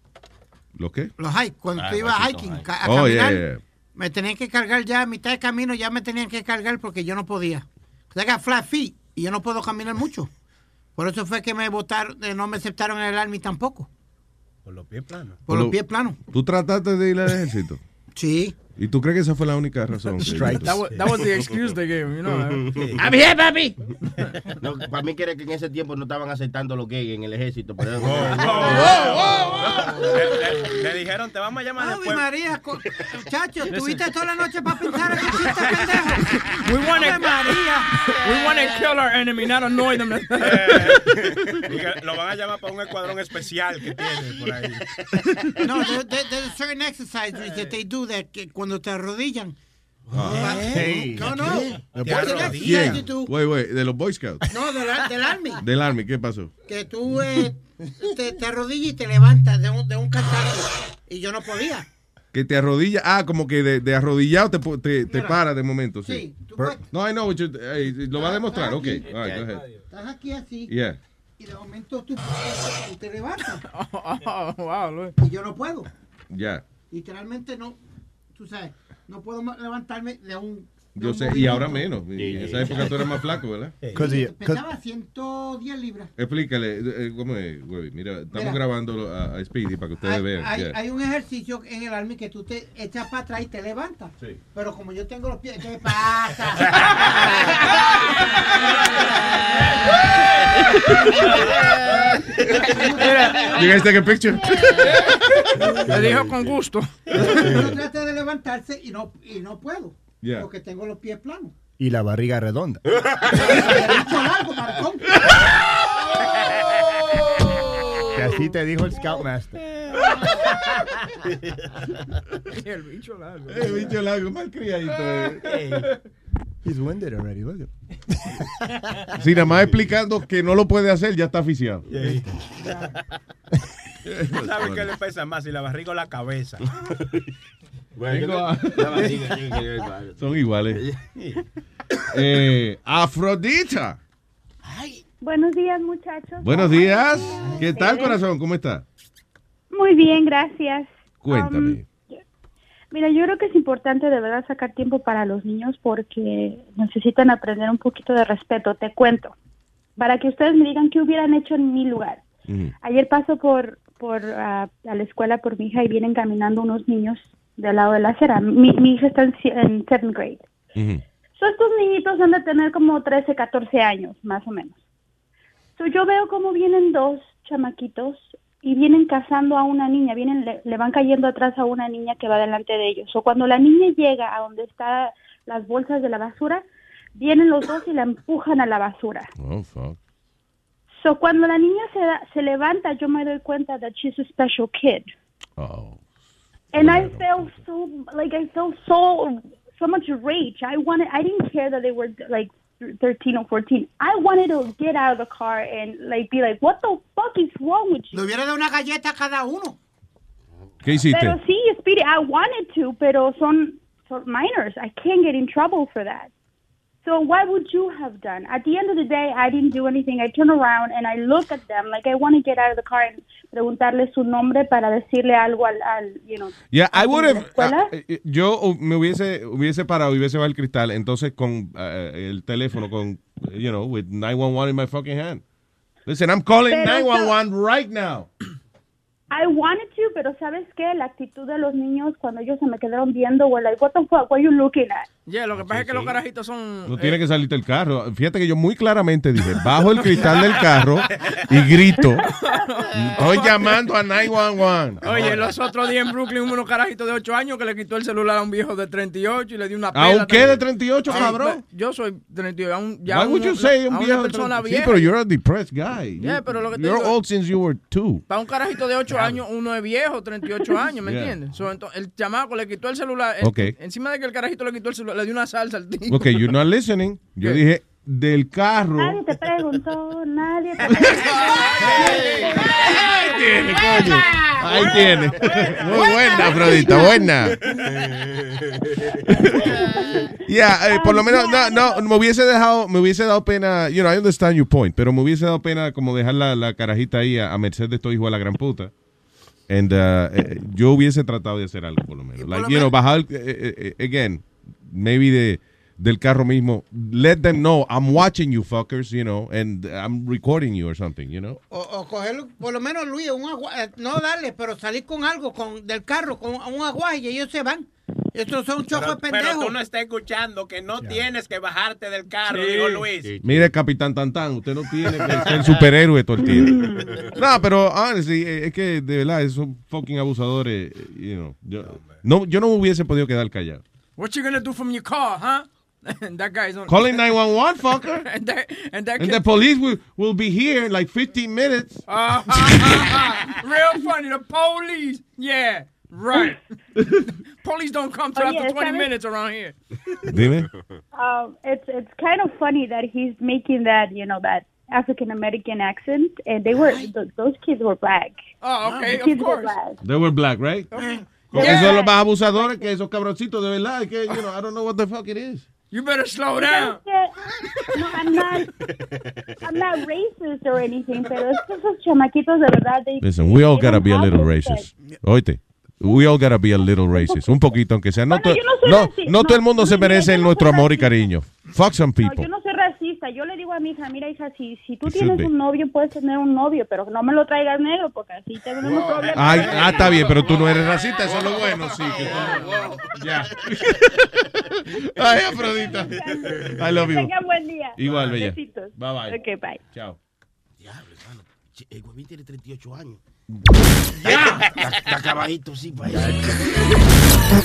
Speaker 14: ¿Lo qué?
Speaker 15: Los hikes. Cuando
Speaker 14: Ah,
Speaker 15: tú ibas
Speaker 14: maldito
Speaker 15: hiking,
Speaker 14: hike.
Speaker 15: ca- a
Speaker 14: Oh, yeah,
Speaker 15: caminar,
Speaker 14: yeah.
Speaker 15: me tenían que cargar ya a mitad de camino, ya me tenían que cargar porque yo no podía. I got flat feet y yo no puedo caminar mucho. Por eso fue que me votaron, eh, no me aceptaron en el Army tampoco.
Speaker 17: Por los pies planos.
Speaker 15: Por los pies planos.
Speaker 14: ¿Tú trataste de ir al ejército?
Speaker 15: Sí.
Speaker 14: ¿Y tú crees que esa fue la única razón? que-
Speaker 16: That was, that was the excuse they gave, you know.
Speaker 20: I'm here, papi. No, para mí que en ese tiempo no estaban aceptando los gays en el ejército. Pero
Speaker 17: Le, le dijeron, te vamos a llamar
Speaker 15: Ave
Speaker 17: después.
Speaker 15: María, muchacho, tuviste toda la noche para pensar en chiste pendejo.
Speaker 16: We want
Speaker 15: Ave María.
Speaker 16: We want to kill our enemy, not annoy them.
Speaker 17: Que lo van a llamar para un escuadrón especial que tiene por ahí.
Speaker 15: No, there, there- there's a certain exercise that they do that que cuando te arrodillan.
Speaker 14: Ah.
Speaker 15: Hey. No, no.
Speaker 14: ¿De Wait, wait, de los Boy Scouts.
Speaker 15: No, del, ar- del Army.
Speaker 14: Del Army, ¿qué pasó?
Speaker 15: Que tú eh, te, te arrodillas y te levantas de un, de un cantazo. Y yo no podía.
Speaker 14: Que te arrodilla. Ah, como que de, de arrodillado te, te, te para de momento, sí.
Speaker 15: Sí, tú
Speaker 14: Per- no, I know. what you- eh, lo va a demostrar. Ok, all right, go ahead.
Speaker 15: Estás aquí así.
Speaker 14: Yeah.
Speaker 15: Y de momento tú, tú te levantas.
Speaker 16: Oh, wow, Luis.
Speaker 15: Y yo no puedo.
Speaker 14: Ya.
Speaker 15: Literalmente no. Tú sabes, no puedo levantarme de un.
Speaker 14: Yo sé, y ahora menos. Y en esa época tú eras más flaco, ¿verdad?
Speaker 15: Pesaba 110 libras.
Speaker 14: Explícale, eh, ¿cómo es, güey? Mira, estamos
Speaker 15: Mira.
Speaker 14: grabando a, a Speedy para que ustedes
Speaker 15: Hay,
Speaker 14: vean.
Speaker 15: hay-
Speaker 14: yeah.
Speaker 15: hay un ejercicio en el army que tú te echas para atrás y te levantas. Pero como yo tengo los pies, ¿qué pasa?
Speaker 14: You guys take a picture?
Speaker 16: Le dijo con gusto.
Speaker 15: Yo traté de levantarse y no, y no puedo.
Speaker 19: Yeah.
Speaker 15: Porque tengo los pies planos.
Speaker 19: Y la barriga redonda.
Speaker 15: El bicho largo, maricón.
Speaker 19: Que así te dijo el Scoutmaster.
Speaker 16: El bicho largo.
Speaker 14: El bicho largo, mal criadito. eh.
Speaker 19: He's winded already, look at him.
Speaker 14: Nada más explicando que no lo puede hacer, ya está aficiado.
Speaker 17: ¿Sabes qué le pesa más? Si la barriga o la cabeza. La barriga, que-
Speaker 14: Son iguales. Eh, Afrodita.
Speaker 25: Buenos días, muchachos.
Speaker 14: Buenos días. ¿Qué tal, corazón? ¿Cómo está?
Speaker 25: Muy bien, gracias.
Speaker 14: Cuéntame.
Speaker 25: Um, mira, yo creo que es importante de verdad sacar tiempo para los niños porque necesitan aprender un poquito de respeto. Te cuento. Para que ustedes me digan qué hubieran hecho en mi lugar. Ayer paso por, por ah, a la escuela por mi hija y vienen caminando unos niños del lado de la acera. Mi, mi hija está en, en seventh grade. So, estos niñitos han de tener como 13, 14 años, más o menos. So, yo veo cómo vienen dos chamaquitos y vienen cazando a una niña, vienen, le, le van cayendo atrás a una niña que va delante de ellos. O cuando la niña llega a donde están las bolsas de la basura, vienen los dos y la empujan a la basura.
Speaker 14: Oh, fuck.
Speaker 25: So, cuando la niña se, da- se levanta, yo me doy cuenta that she's a special kid.
Speaker 14: Oh.
Speaker 25: And I felt so like I felt so so much rage. I wanted I didn't care that they were like 13 or 14. I wanted to get out of the car and like be like, what the fuck is wrong with you?
Speaker 15: Le hubiera dado una galleta a cada uno.
Speaker 14: ¿Qué hiciste?
Speaker 25: Pero sí, Speedy, I wanted to, pero son, son minors. I can't get in trouble for that. So what would you have done? At the end of the day, I didn't do anything. I turn around and I look at them like I want to get out of the car, and, preguntarle su nombre para decirle algo al, al you know,
Speaker 14: Yeah, I would have.
Speaker 25: escuela.
Speaker 14: ah, eh, yo uh, me hubiese hubiese parado y hubiese bajado el cristal, entonces con eh, el teléfono con you know with 911 in my fucking hand. Listen, I'm calling
Speaker 25: Pero
Speaker 14: 911 right now.
Speaker 25: I wanted to, pero ¿sabes qué? La actitud de los niños cuando ellos se me quedaron viendo, were like, what the fuck, what are you looking at?
Speaker 16: Yeah, lo que pasa es que los carajitos son...
Speaker 14: No tiene que salirte del carro. Fíjate que yo muy claramente dije, bajo el cristal del carro y grito, estoy llamando a 911.
Speaker 16: Oye, los otros días en Brooklyn hubo unos carajitos de 8 años que le quitó el celular a un viejo de 38 y le dio una pela.
Speaker 14: ¿A un qué de
Speaker 16: también.
Speaker 14: 38,
Speaker 16: Ah,
Speaker 14: cabrón?
Speaker 16: Yo soy 38. a un- ya
Speaker 14: Why would you say un
Speaker 16: una
Speaker 14: viejo de
Speaker 16: persona
Speaker 14: 30? Sí,
Speaker 16: vieja.
Speaker 14: pero you're a depressed guy.
Speaker 16: Yeah, pero lo que te
Speaker 14: You're
Speaker 16: digo-
Speaker 14: old since you were two.
Speaker 16: Para un carajito de 8 años, uno es viejo, 38 años, ¿me
Speaker 14: Yeah.
Speaker 16: entiendes? So, entonces, el chamaco le quitó el celular. el- encima de que el carajito le quitó el celular, le dio una salsa al tío.
Speaker 14: Ok, you're not listening. Yo dije, del carro.
Speaker 25: Nadie te preguntó, nadie te
Speaker 14: Ahí tiene, coño. Ahí tiene. Muy buena, Afrodita, buena. Ya, eh, por lo menos, no, no, me hubiese dejado, me hubiese dado pena, you know, I understand your point, pero me hubiese dado pena como dejar la, la carajita ahí a, a merced de estos hijos de la gran puta. And, uh, eh, yo hubiese tratado de hacer algo, por lo menos. Like, you know, bajar, eh, eh, eh, again, maybe de, del carro mismo. Let them know, I'm watching you fuckers, you know, and I'm recording you or something, you know.
Speaker 15: O, o cogerlo, por lo menos Luis, un agua, eh, no darle, pero salir con algo con, del carro, con un aguaje y ellos se van. Estos son chocos
Speaker 17: Pero, pero
Speaker 15: pendejos.
Speaker 17: tú no estás escuchando que no tienes que bajarte del carro,
Speaker 15: Sí.
Speaker 17: dijo Luis.
Speaker 14: Mire, Capitán Tantán, usted no tiene que ser superhéroe todo el tiempo. No, pero honestly, eh, es que de verdad esos fucking abusadores, eh, you know, yo no, yo no me hubiese podido quedar callado.
Speaker 16: What you gonna do from your car, huh? And that guy's on.
Speaker 14: Calling 911, fucker.
Speaker 16: and that, and that
Speaker 14: And the police will, will be here in like 15 minutes.
Speaker 16: Ah, ha, ha, ha. Real funny. The police. Yeah, right. police don't come till
Speaker 25: Oh,
Speaker 16: after
Speaker 25: yeah,
Speaker 16: 20
Speaker 25: ¿sabes?
Speaker 16: minutes around here.
Speaker 14: Dime.
Speaker 25: um, it's it's kind of funny that he's making that you know that African American accent, and they were th- those kids were black.
Speaker 16: Oh, okay,
Speaker 25: The
Speaker 16: of
Speaker 25: kids were
Speaker 16: course.
Speaker 25: black.
Speaker 14: They were black, right? Porque
Speaker 25: Yeah.
Speaker 14: son los más abusadores que esos cabroncitos, de verdad. Que, you know, I don't know what the fuck it is.
Speaker 16: You better slow down.
Speaker 25: No, I'm not. I'm not racist or anything, pero es que esos chamaquitos de verdad. They,
Speaker 14: Listen, we all gotta be a little racist. Oíste. We all gotta be a little racist. Un poquito, aunque sea. No,
Speaker 25: Bueno, no soy
Speaker 14: no, no todo el
Speaker 25: No,
Speaker 14: mundo se merece nuestro amor y cariño. Fuck some
Speaker 25: No,
Speaker 14: people.
Speaker 25: yo no soy racista. Yo le digo a mi hija, mira hija, si, si tú
Speaker 14: You should
Speaker 25: tienes un novio, puedes tener un novio, pero no me lo traigas negro, porque así tenemos problemas.
Speaker 14: Ay, ah, está bien, pero tú no eres racista, eso es lo bueno, sí. Que tú- ya. Ay, Afrodita. I love you.
Speaker 25: Tengan buen día.
Speaker 14: Igual, bella.
Speaker 25: Besitos.
Speaker 14: Bye, bye.
Speaker 25: Ok, bye.
Speaker 14: Chao.
Speaker 20: Che, El huevín tiene 38 años.
Speaker 3: ¡Ya!
Speaker 20: Está, acabadito, sí, para allá.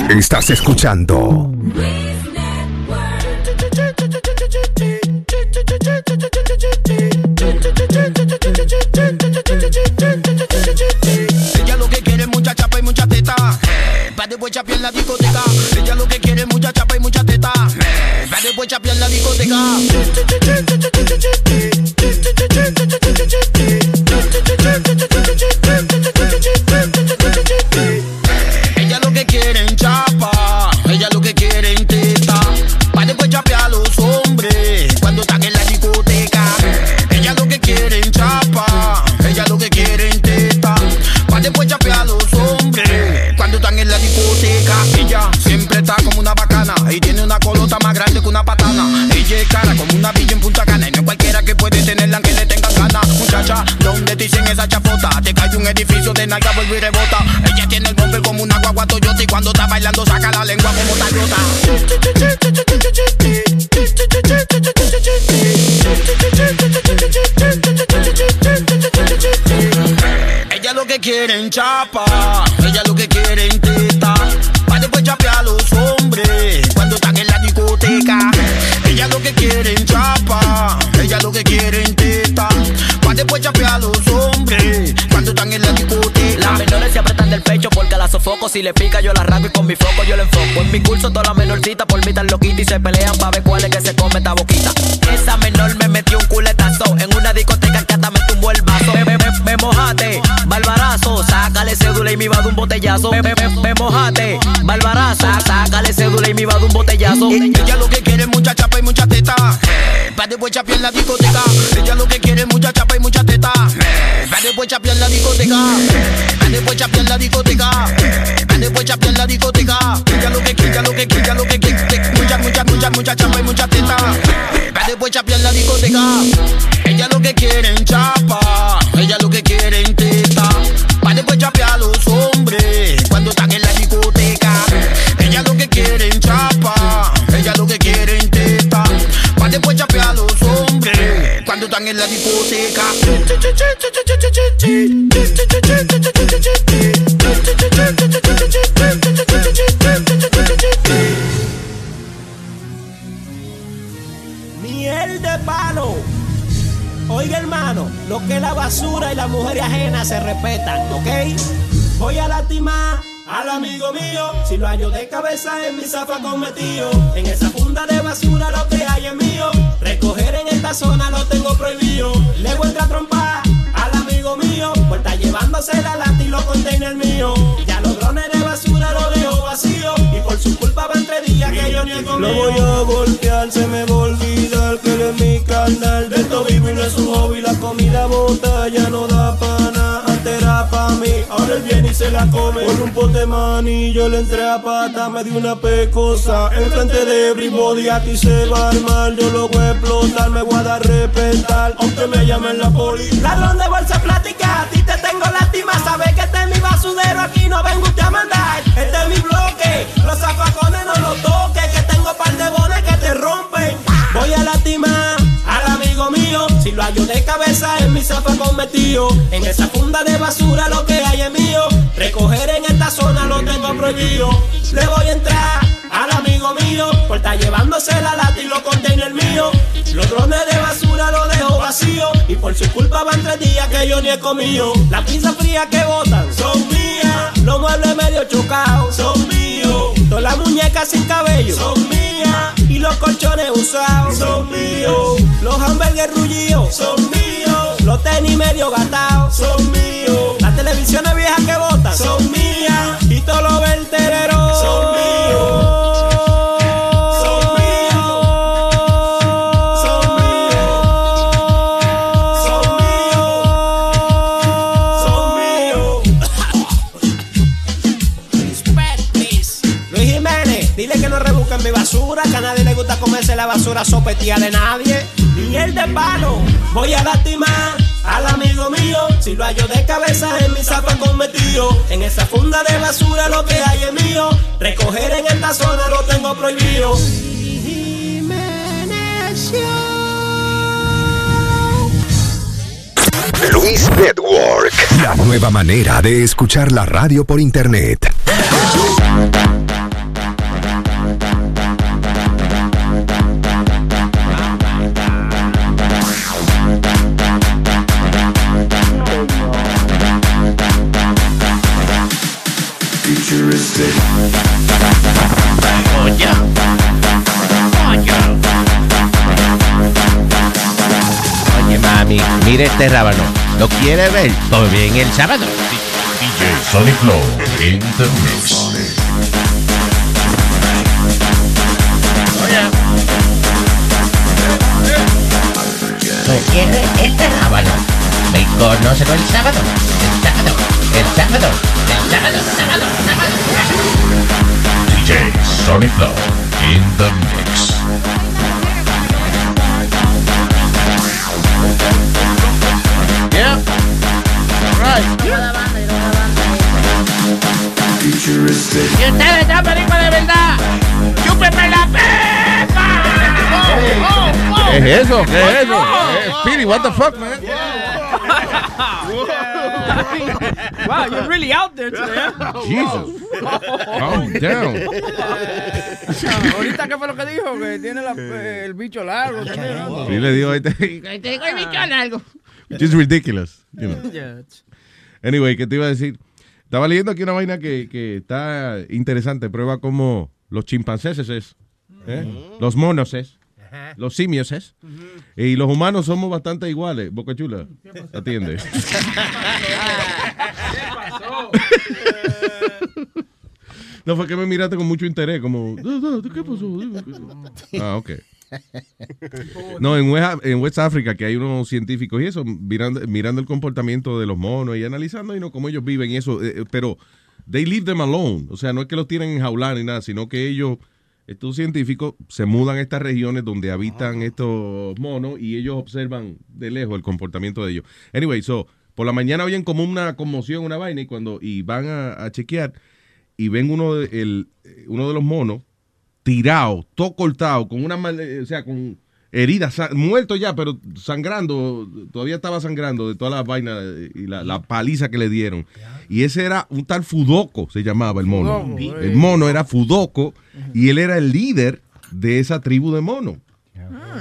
Speaker 3: Estás escuchando
Speaker 26: Ella lo que quiere es mucha chapa y mucha teta. Pa' después chapear en la discoteca. Ella lo que quiere es mucha chapa y mucha teta. Pa' después chapear en la discoteca. Esa chafota? Te cae un edificio de nalga, vuelve y rebota. Ella tiene el bumper como una guagua Toyota. Y cuando está bailando saca la lengua como Toyota. Ella lo que quiere en chapa, ella lo que quiere en teta. Pa' después chapear los
Speaker 27: del pecho porque la sofoco. Si le pica, yo la arranco y con mi foco yo le enfoco. En mi curso, todas las menorcitas por mí tan loquitas y se pelean pa' ver cuál es que se come esta boquita. Esa menor me metió un culetazo en una discoteca que hasta me tumbó el vaso. Me, me, me, me mojate, barbarazo. Sácale cédula y me iba de un botellazo. Me, me, me, mojate, barbarazo. Sácale cédula y me iba de un botellazo.
Speaker 26: Ella lo que quiere es mucha chapa y mucha teta. Pa' después chapear en la discoteca. Ella lo que quiere es mucha chapa Pa' después chapear la discoteca. Pa' después chapear la discoteca. Pa' después chapear la discoteca. Ella lo que ella lo que ella lo que quiere. Mucha, mucha, mucha, mucha chamba y mucha teta. Pa' después chapear la discoteca. Ella lo que quiere en chapa. En la discoteca.
Speaker 4: Miel de palo. Oiga, hermano, lo que la basura y la mujer ajena se respetan, ¿ok? Voy a lastimar al amigo mío. Si lo hallo de cabeza en mi zafa cometido. En esa funda de basura lo que hay es mío. Recoger en esta zona lo tengo prohibido. Le voy a trompar al amigo mío. Estar llevándose la lata y los containers míos. Ya los drones de basura lo dejo vacío. Y por su culpa van tres días que yo ni he comido.
Speaker 28: Lo voy a golpear, se me va a olvidar que él es mi canal. De esto vivo y no es un hobby, la comida bota ya no da pana. Ahora él viene y se la come. Por un pote mani, yo le entré a pata, me di una pecosa. Enfrente de everybody, aquí se va a armar. Yo lo voy a explotar, me voy a dar respetar. Aunque me llamen la poli.
Speaker 4: Ladrón de bolsa plástica, a ti te tengo lástima. Sabes que este es mi basudero, aquí no vengo usted a mandar. Este es mi bloque, los zafacones no los toques. Que tengo par de bones que te rompen. Voy a lastimar. Si lo hallo de cabeza en mi zafacón metido. En esa funda de basura lo que hay es mío. Recoger en esta zona lo tengo prohibido. Le voy a entrar al amigo mío. Por estar llevándose la lata y los containers míos. Los drones de basura los dejo vacío. Y por su culpa van tres días que yo ni he comido. Las pizzas frías que botan son mías. Los muebles medio chocados son míos. Todas las muñecas sin cabello son mías. Y los colchones usados son míos. Los hamburgues rullidos son míos. Los tenis medio gastados son míos. Las televisiones viejas que botan son mías. Y los vertederos basura sopetía de nadie. Miel de palo, voy a lastimar al amigo mío. Si lo hallo de cabeza en mi zapato metido. En esa funda de basura lo que hay es mío. Recoger en esta zona lo tengo prohibido.
Speaker 3: Luis Network. La nueva manera de escuchar la radio por internet.
Speaker 29: Mire este rábano. ¿Lo quiere ver? Pues bien el sábado.
Speaker 3: DJ Sonic Flow in the mix.
Speaker 29: ¿Lo quiere este rábano? ¿Me conoce el sábado? El sábado. El sábado. El sábado. Sábado. Sábado.
Speaker 3: DJ Sonic Flow in the mix.
Speaker 29: Y ustedes perico de verdad. ¡Chúpenme la pepa!
Speaker 14: ¿Qué es eso? ¿Qué es eso? Eh, Speedy, what the fuck, man?
Speaker 16: wow, you're really out there today.
Speaker 14: Jesus. Calm down.
Speaker 16: Ahorita, ¿qué fue lo que dijo? Que tiene la- el bicho largo.
Speaker 14: Sí le digo, este,
Speaker 29: Tengo el bicho largo.
Speaker 14: which is ridiculous. You know.
Speaker 16: Yeah.
Speaker 14: Anyway, ¿qué te iba a decir? Estaba leyendo aquí una vaina que, que está interesante. Prueba cómo los chimpancés es, ¿eh? los monos es, los simios es, y los humanos somos bastante iguales. Boca Chula, atiende. No fue que me miraste con mucho interés, como, "No, no, ¿qué pasó? Ah, ok. No, en West, en West Africa, que hay unos científicos y eso, mirando, mirando el comportamiento de los monos y analizando y no cómo ellos viven y eso, eh, eh, pero they leave them alone. O sea, no es que los tienen en jaular ni nada, sino que ellos, estos científicos, se mudan a estas regiones donde habitan estos monos y ellos observan de lejos el comportamiento de ellos. Anyway, so, por la mañana oyen como una conmoción, una vaina, y cuando y van a, a chequear y ven uno de, el, uno de los monos tirado, todo cortado, con una, eh, o sea, con heridas, muerto ya, pero sangrando, todavía estaba sangrando de todas las vainas eh, y la, la paliza que le dieron. Y ese era un tal Fudoco, se llamaba el mono.
Speaker 30: Fudoco,
Speaker 14: El mono era Fudoco y él era el líder de esa tribu de monos.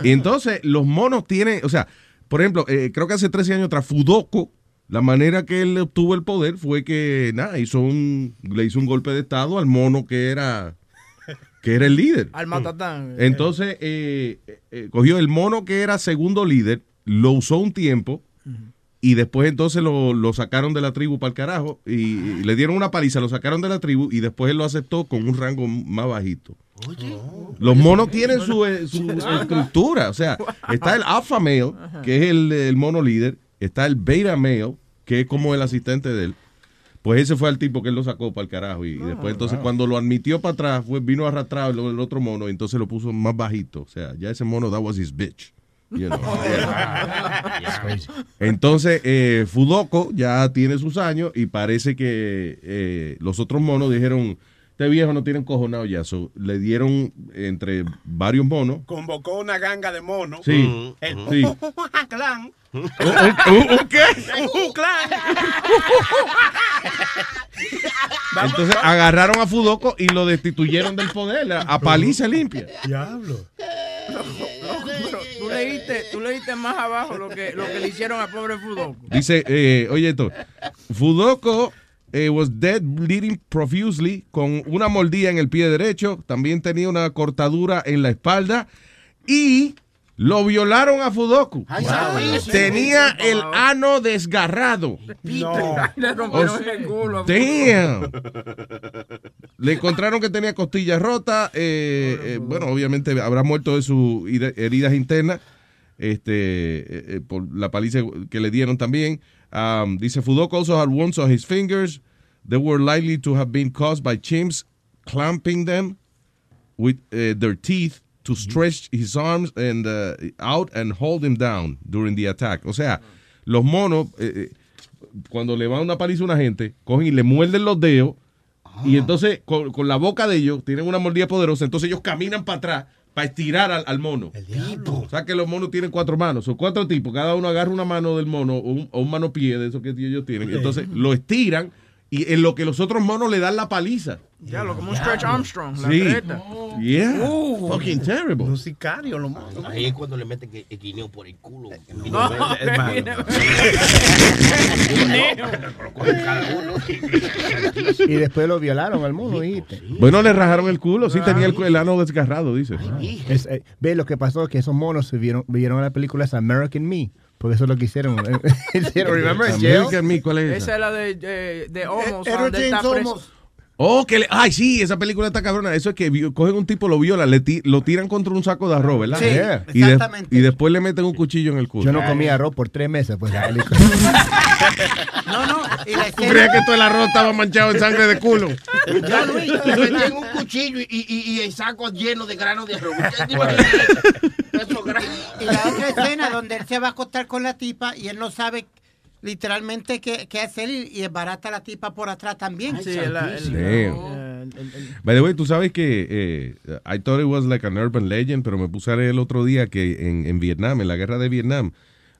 Speaker 14: Y entonces los monos tienen, o sea, por ejemplo, eh, creo que hace 13 años tras Fudoco, la manera que él obtuvo el poder fue que, nada, hizo un, le hizo un golpe de estado al mono que era, que era el líder.
Speaker 16: Al matatán.
Speaker 14: Entonces, eh, eh, cogió el mono que era segundo líder, lo usó un tiempo y después entonces lo, lo sacaron de la tribu para el carajo y, y le dieron una paliza, lo sacaron de la tribu y después él lo aceptó con un rango más bajito. Los monos tienen su, eh, su estructura, o sea, está el alpha male, que es el, el mono líder, está el beta male, que es como el asistente de él. Pues ese fue el tipo que él lo sacó para el carajo. Y, y después, entonces, cuando lo admitió para atrás, fue, vino arrastrado el, el otro mono y entonces lo puso más bajito. O sea, ya ese mono, that was his bitch. you know. Entonces, eh, Fudoko ya tiene sus años y parece que eh, los otros monos dijeron, este viejo no tiene encojonado ya. So, le dieron entre varios monos.
Speaker 17: Convocó una ganga de monos.
Speaker 14: Sí.
Speaker 17: El
Speaker 14: Sí.
Speaker 17: clan.
Speaker 14: ¿Un, un- un qué?
Speaker 17: Un clan.
Speaker 14: Entonces agarraron a Fudoko y lo destituyeron del poder a, a paliza limpia.
Speaker 17: Diablo.
Speaker 16: Pero tú leíste, tú leíste más abajo lo que, lo que le hicieron al pobre Fudoco.
Speaker 14: Dice, eh, oye esto, Fudoko eh, was dead bleeding profusely con una mordida en el pie derecho, también tenía una cortadura en la espalda y lo violaron a Fudoko. Tenía el ano desgarrado.
Speaker 16: Le rompieron el culo.
Speaker 14: Damn. Le encontraron que tenía costillas rotas. eh, eh, bueno, obviamente habrá muerto de sus heri- heridas internas. Este, eh, eh, por la paliza que le dieron también. Um, dice Fudoko also had wounds on his fingers. They were likely to have been caused by chimps clamping them with uh, their teeth to stretch his arms and uh, out and hold him down during the attack. O sea, los monos eh, eh, cuando le van una paliza a una gente, cogen y le muerden los dedos y entonces con, con la boca de ellos tienen una mordida poderosa, entonces ellos caminan para atrás para estirar al, al mono. O sea que los monos tienen cuatro manos, son cuatro tipos, cada uno agarra una mano del mono o un, o un mano pie de esos que ellos tienen, entonces lo estiran y en lo que los otros monos le dan la paliza.
Speaker 16: Ya, lo como un Stretch Armstrong, la
Speaker 14: Sí.
Speaker 16: creta.
Speaker 14: Yeah.
Speaker 16: Uh.
Speaker 14: Fucking terrible.
Speaker 17: Un sicario, lo más.
Speaker 20: Ahí es cuando le meten el guineo por el culo.
Speaker 16: No,
Speaker 20: Es malo.
Speaker 19: Y después lo violaron al mono, ¿viste?
Speaker 14: Bueno, le rajaron el culo, sí, tenía el, ano desgarrado, dice.
Speaker 19: Es, eh, ve lo que pasó, que esos monos se vieron, vieron la película esa American Me, porque eso es lo que hicieron. remember?
Speaker 14: American Me, ¿cuál es esa?
Speaker 16: Esa es la de, de, de Homos. Está
Speaker 15: James.
Speaker 14: Oh, que le- ay, sí, esa película está cabrona. Eso es que cogen un tipo, lo violan, le ti- lo tiran contra un saco de arroz, ¿verdad?
Speaker 19: Sí,
Speaker 14: y, de-
Speaker 19: exactamente.
Speaker 14: y después le meten un cuchillo en el culo.
Speaker 19: Yo no comía arroz por tres meses, pues la película.
Speaker 15: No, no. Y la
Speaker 14: ¿Tú crees que todo el arroz estaba manchado en sangre de culo?
Speaker 20: Ya, Luis, le meten un cuchillo y, y, y el saco lleno de granos de arroz. ¿Usted se imagina eso?
Speaker 15: Y la otra escena donde él se va a acostar con la tipa y él no sabe literalmente qué, qué hacer y, y barata la tipa por atrás también.
Speaker 16: Sí, el- el-
Speaker 14: Damn. By the way, tú sabes que eh, I thought it was like an urban legend, pero me puse a leer el otro día que en, en Vietnam, en la guerra de Vietnam,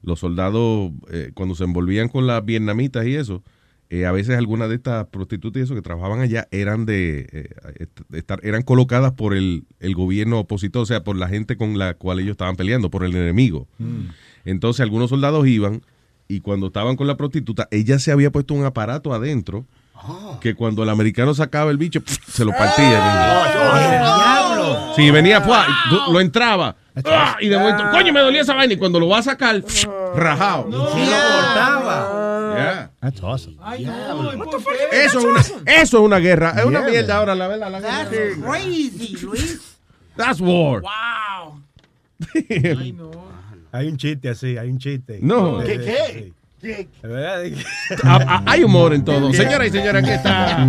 Speaker 14: los soldados, eh, cuando se envolvían con las vietnamitas y eso, eh, a veces algunas de estas prostitutas y eso que trabajaban allá eran de eh, est- estar, eran colocadas por el, el gobierno opositor, o sea, por la gente con la cual ellos estaban peleando, por el enemigo. Entonces algunos soldados iban y cuando estaban con la prostituta, ella se había puesto un aparato adentro que cuando el americano sacaba el bicho, se lo partía.
Speaker 15: ¡Diablo!
Speaker 14: Sí, venía, tú- lo entraba. ¡ah! Y de momento, coño, me dolía esa vaina. Y cuando lo va a sacar, ¡pf! rajado.
Speaker 17: Sí, lo cortaba.
Speaker 14: Yeah.
Speaker 19: That's awesome.
Speaker 14: Eso, es una, eso es una guerra. Es una
Speaker 19: Yeah,
Speaker 14: mierda
Speaker 19: man.
Speaker 14: ahora, la verdad. La
Speaker 15: That's
Speaker 14: guerra.
Speaker 15: crazy, Luis.
Speaker 14: That's war.
Speaker 15: Wow.
Speaker 17: Hay un chiste así, hay un chiste.
Speaker 14: No. ¿Qué, qué?
Speaker 17: ¿Verdad?
Speaker 14: Ah, ah, hay humor en todo. Señoras y señores, aquí está.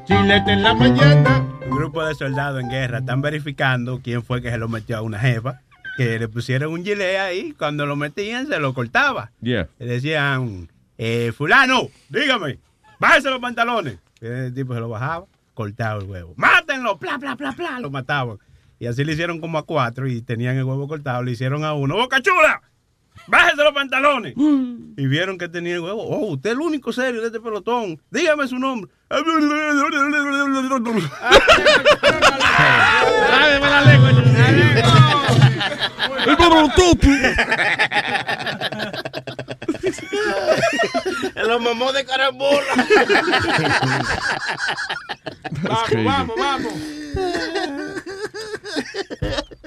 Speaker 14: Chilete en la mañana.
Speaker 17: Un grupo de soldados en guerra están verificando quién fue que se lo metió a una jefa. Que le pusieron un gilet ahí, cuando lo metían se lo cortaba.
Speaker 14: Yeah.
Speaker 17: Le decían, eh, fulano, dígame, bájese los pantalones. Y el tipo se lo bajaba, cortaba el huevo. Mátenlo, bla, bla, bla, bla, lo mataban. Y así le hicieron como a cuatro y tenían el huevo cortado, le hicieron a uno, ¡Boca chula! ¡Bájese los pantalones! Y vieron que tenía el huevo. Oh, usted es el único serio de este pelotón. Dígame su nombre.
Speaker 14: La lengua. El
Speaker 20: Los mamó de carambola.
Speaker 14: crazy.
Speaker 20: vamos, vamos.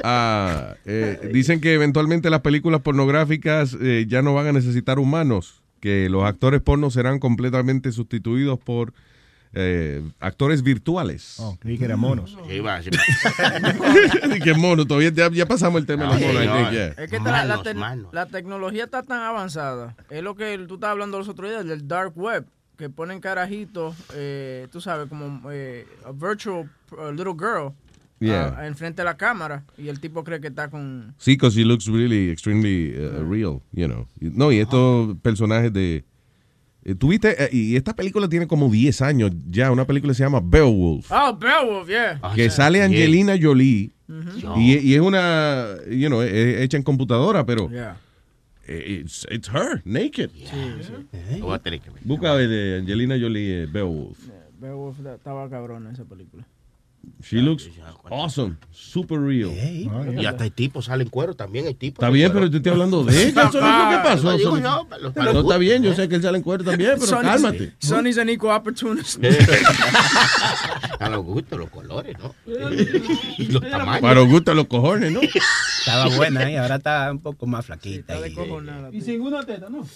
Speaker 14: Ah, eh, dicen que eventualmente las películas pornográficas eh, ya no van a necesitar humanos, que los actores porno serán completamente sustituidos por eh, actores virtuales.
Speaker 19: Oh, creí que eran monos.
Speaker 20: Sí, va, sí,
Speaker 14: que mono, todavía ya, ya pasamos el tema de los
Speaker 20: No,
Speaker 14: monos. Think, yeah.
Speaker 16: Es que la, la
Speaker 20: Manos,
Speaker 16: te-
Speaker 20: manos.
Speaker 16: la tecnología está tan avanzada. Es lo que tú estabas hablando los otros días del dark web, que ponen carajitos, eh, tú sabes, como eh, a virtual little girl
Speaker 14: Yeah.
Speaker 16: ah, enfrente de la cámara y el tipo cree que está con...
Speaker 14: Sí, because he looks really extremely uh, real, you know. No, y estos personajes de... eh, Tuviste, eh, y esta película tiene como 10 años ya, una película que se llama Beowulf,
Speaker 16: Oh, Beowulf, yeah.
Speaker 14: que sale Angelina Jolie,
Speaker 16: Ujú.
Speaker 14: y, y es una, you know, es hecha en computadora, pero
Speaker 16: Yeah.
Speaker 14: it's, it's her, naked. Busca de Angelina Jolie, eh, Beowulf.
Speaker 16: Beowulf estaba cabrona esa película.
Speaker 14: She looks awesome, super real.
Speaker 20: Y hasta el tipo sale en cuero también, el tipo.
Speaker 14: Está bien, pero yo estoy hablando de ella. Eso no es lo que pasó.
Speaker 20: Digo los-
Speaker 14: no está bien, yo sé que él sale en cuero también, pero
Speaker 16: Sonny's-
Speaker 14: cálmate.
Speaker 16: Sonny's an equal opportunist.
Speaker 20: A los gustos, los colores, ¿no? y los tamaños.
Speaker 14: Para los gustos los cojones, ¿no?
Speaker 17: Estaba buena, ¿eh? ahora está un poco más flaquita. y-
Speaker 15: Y sin una teta, ¿no?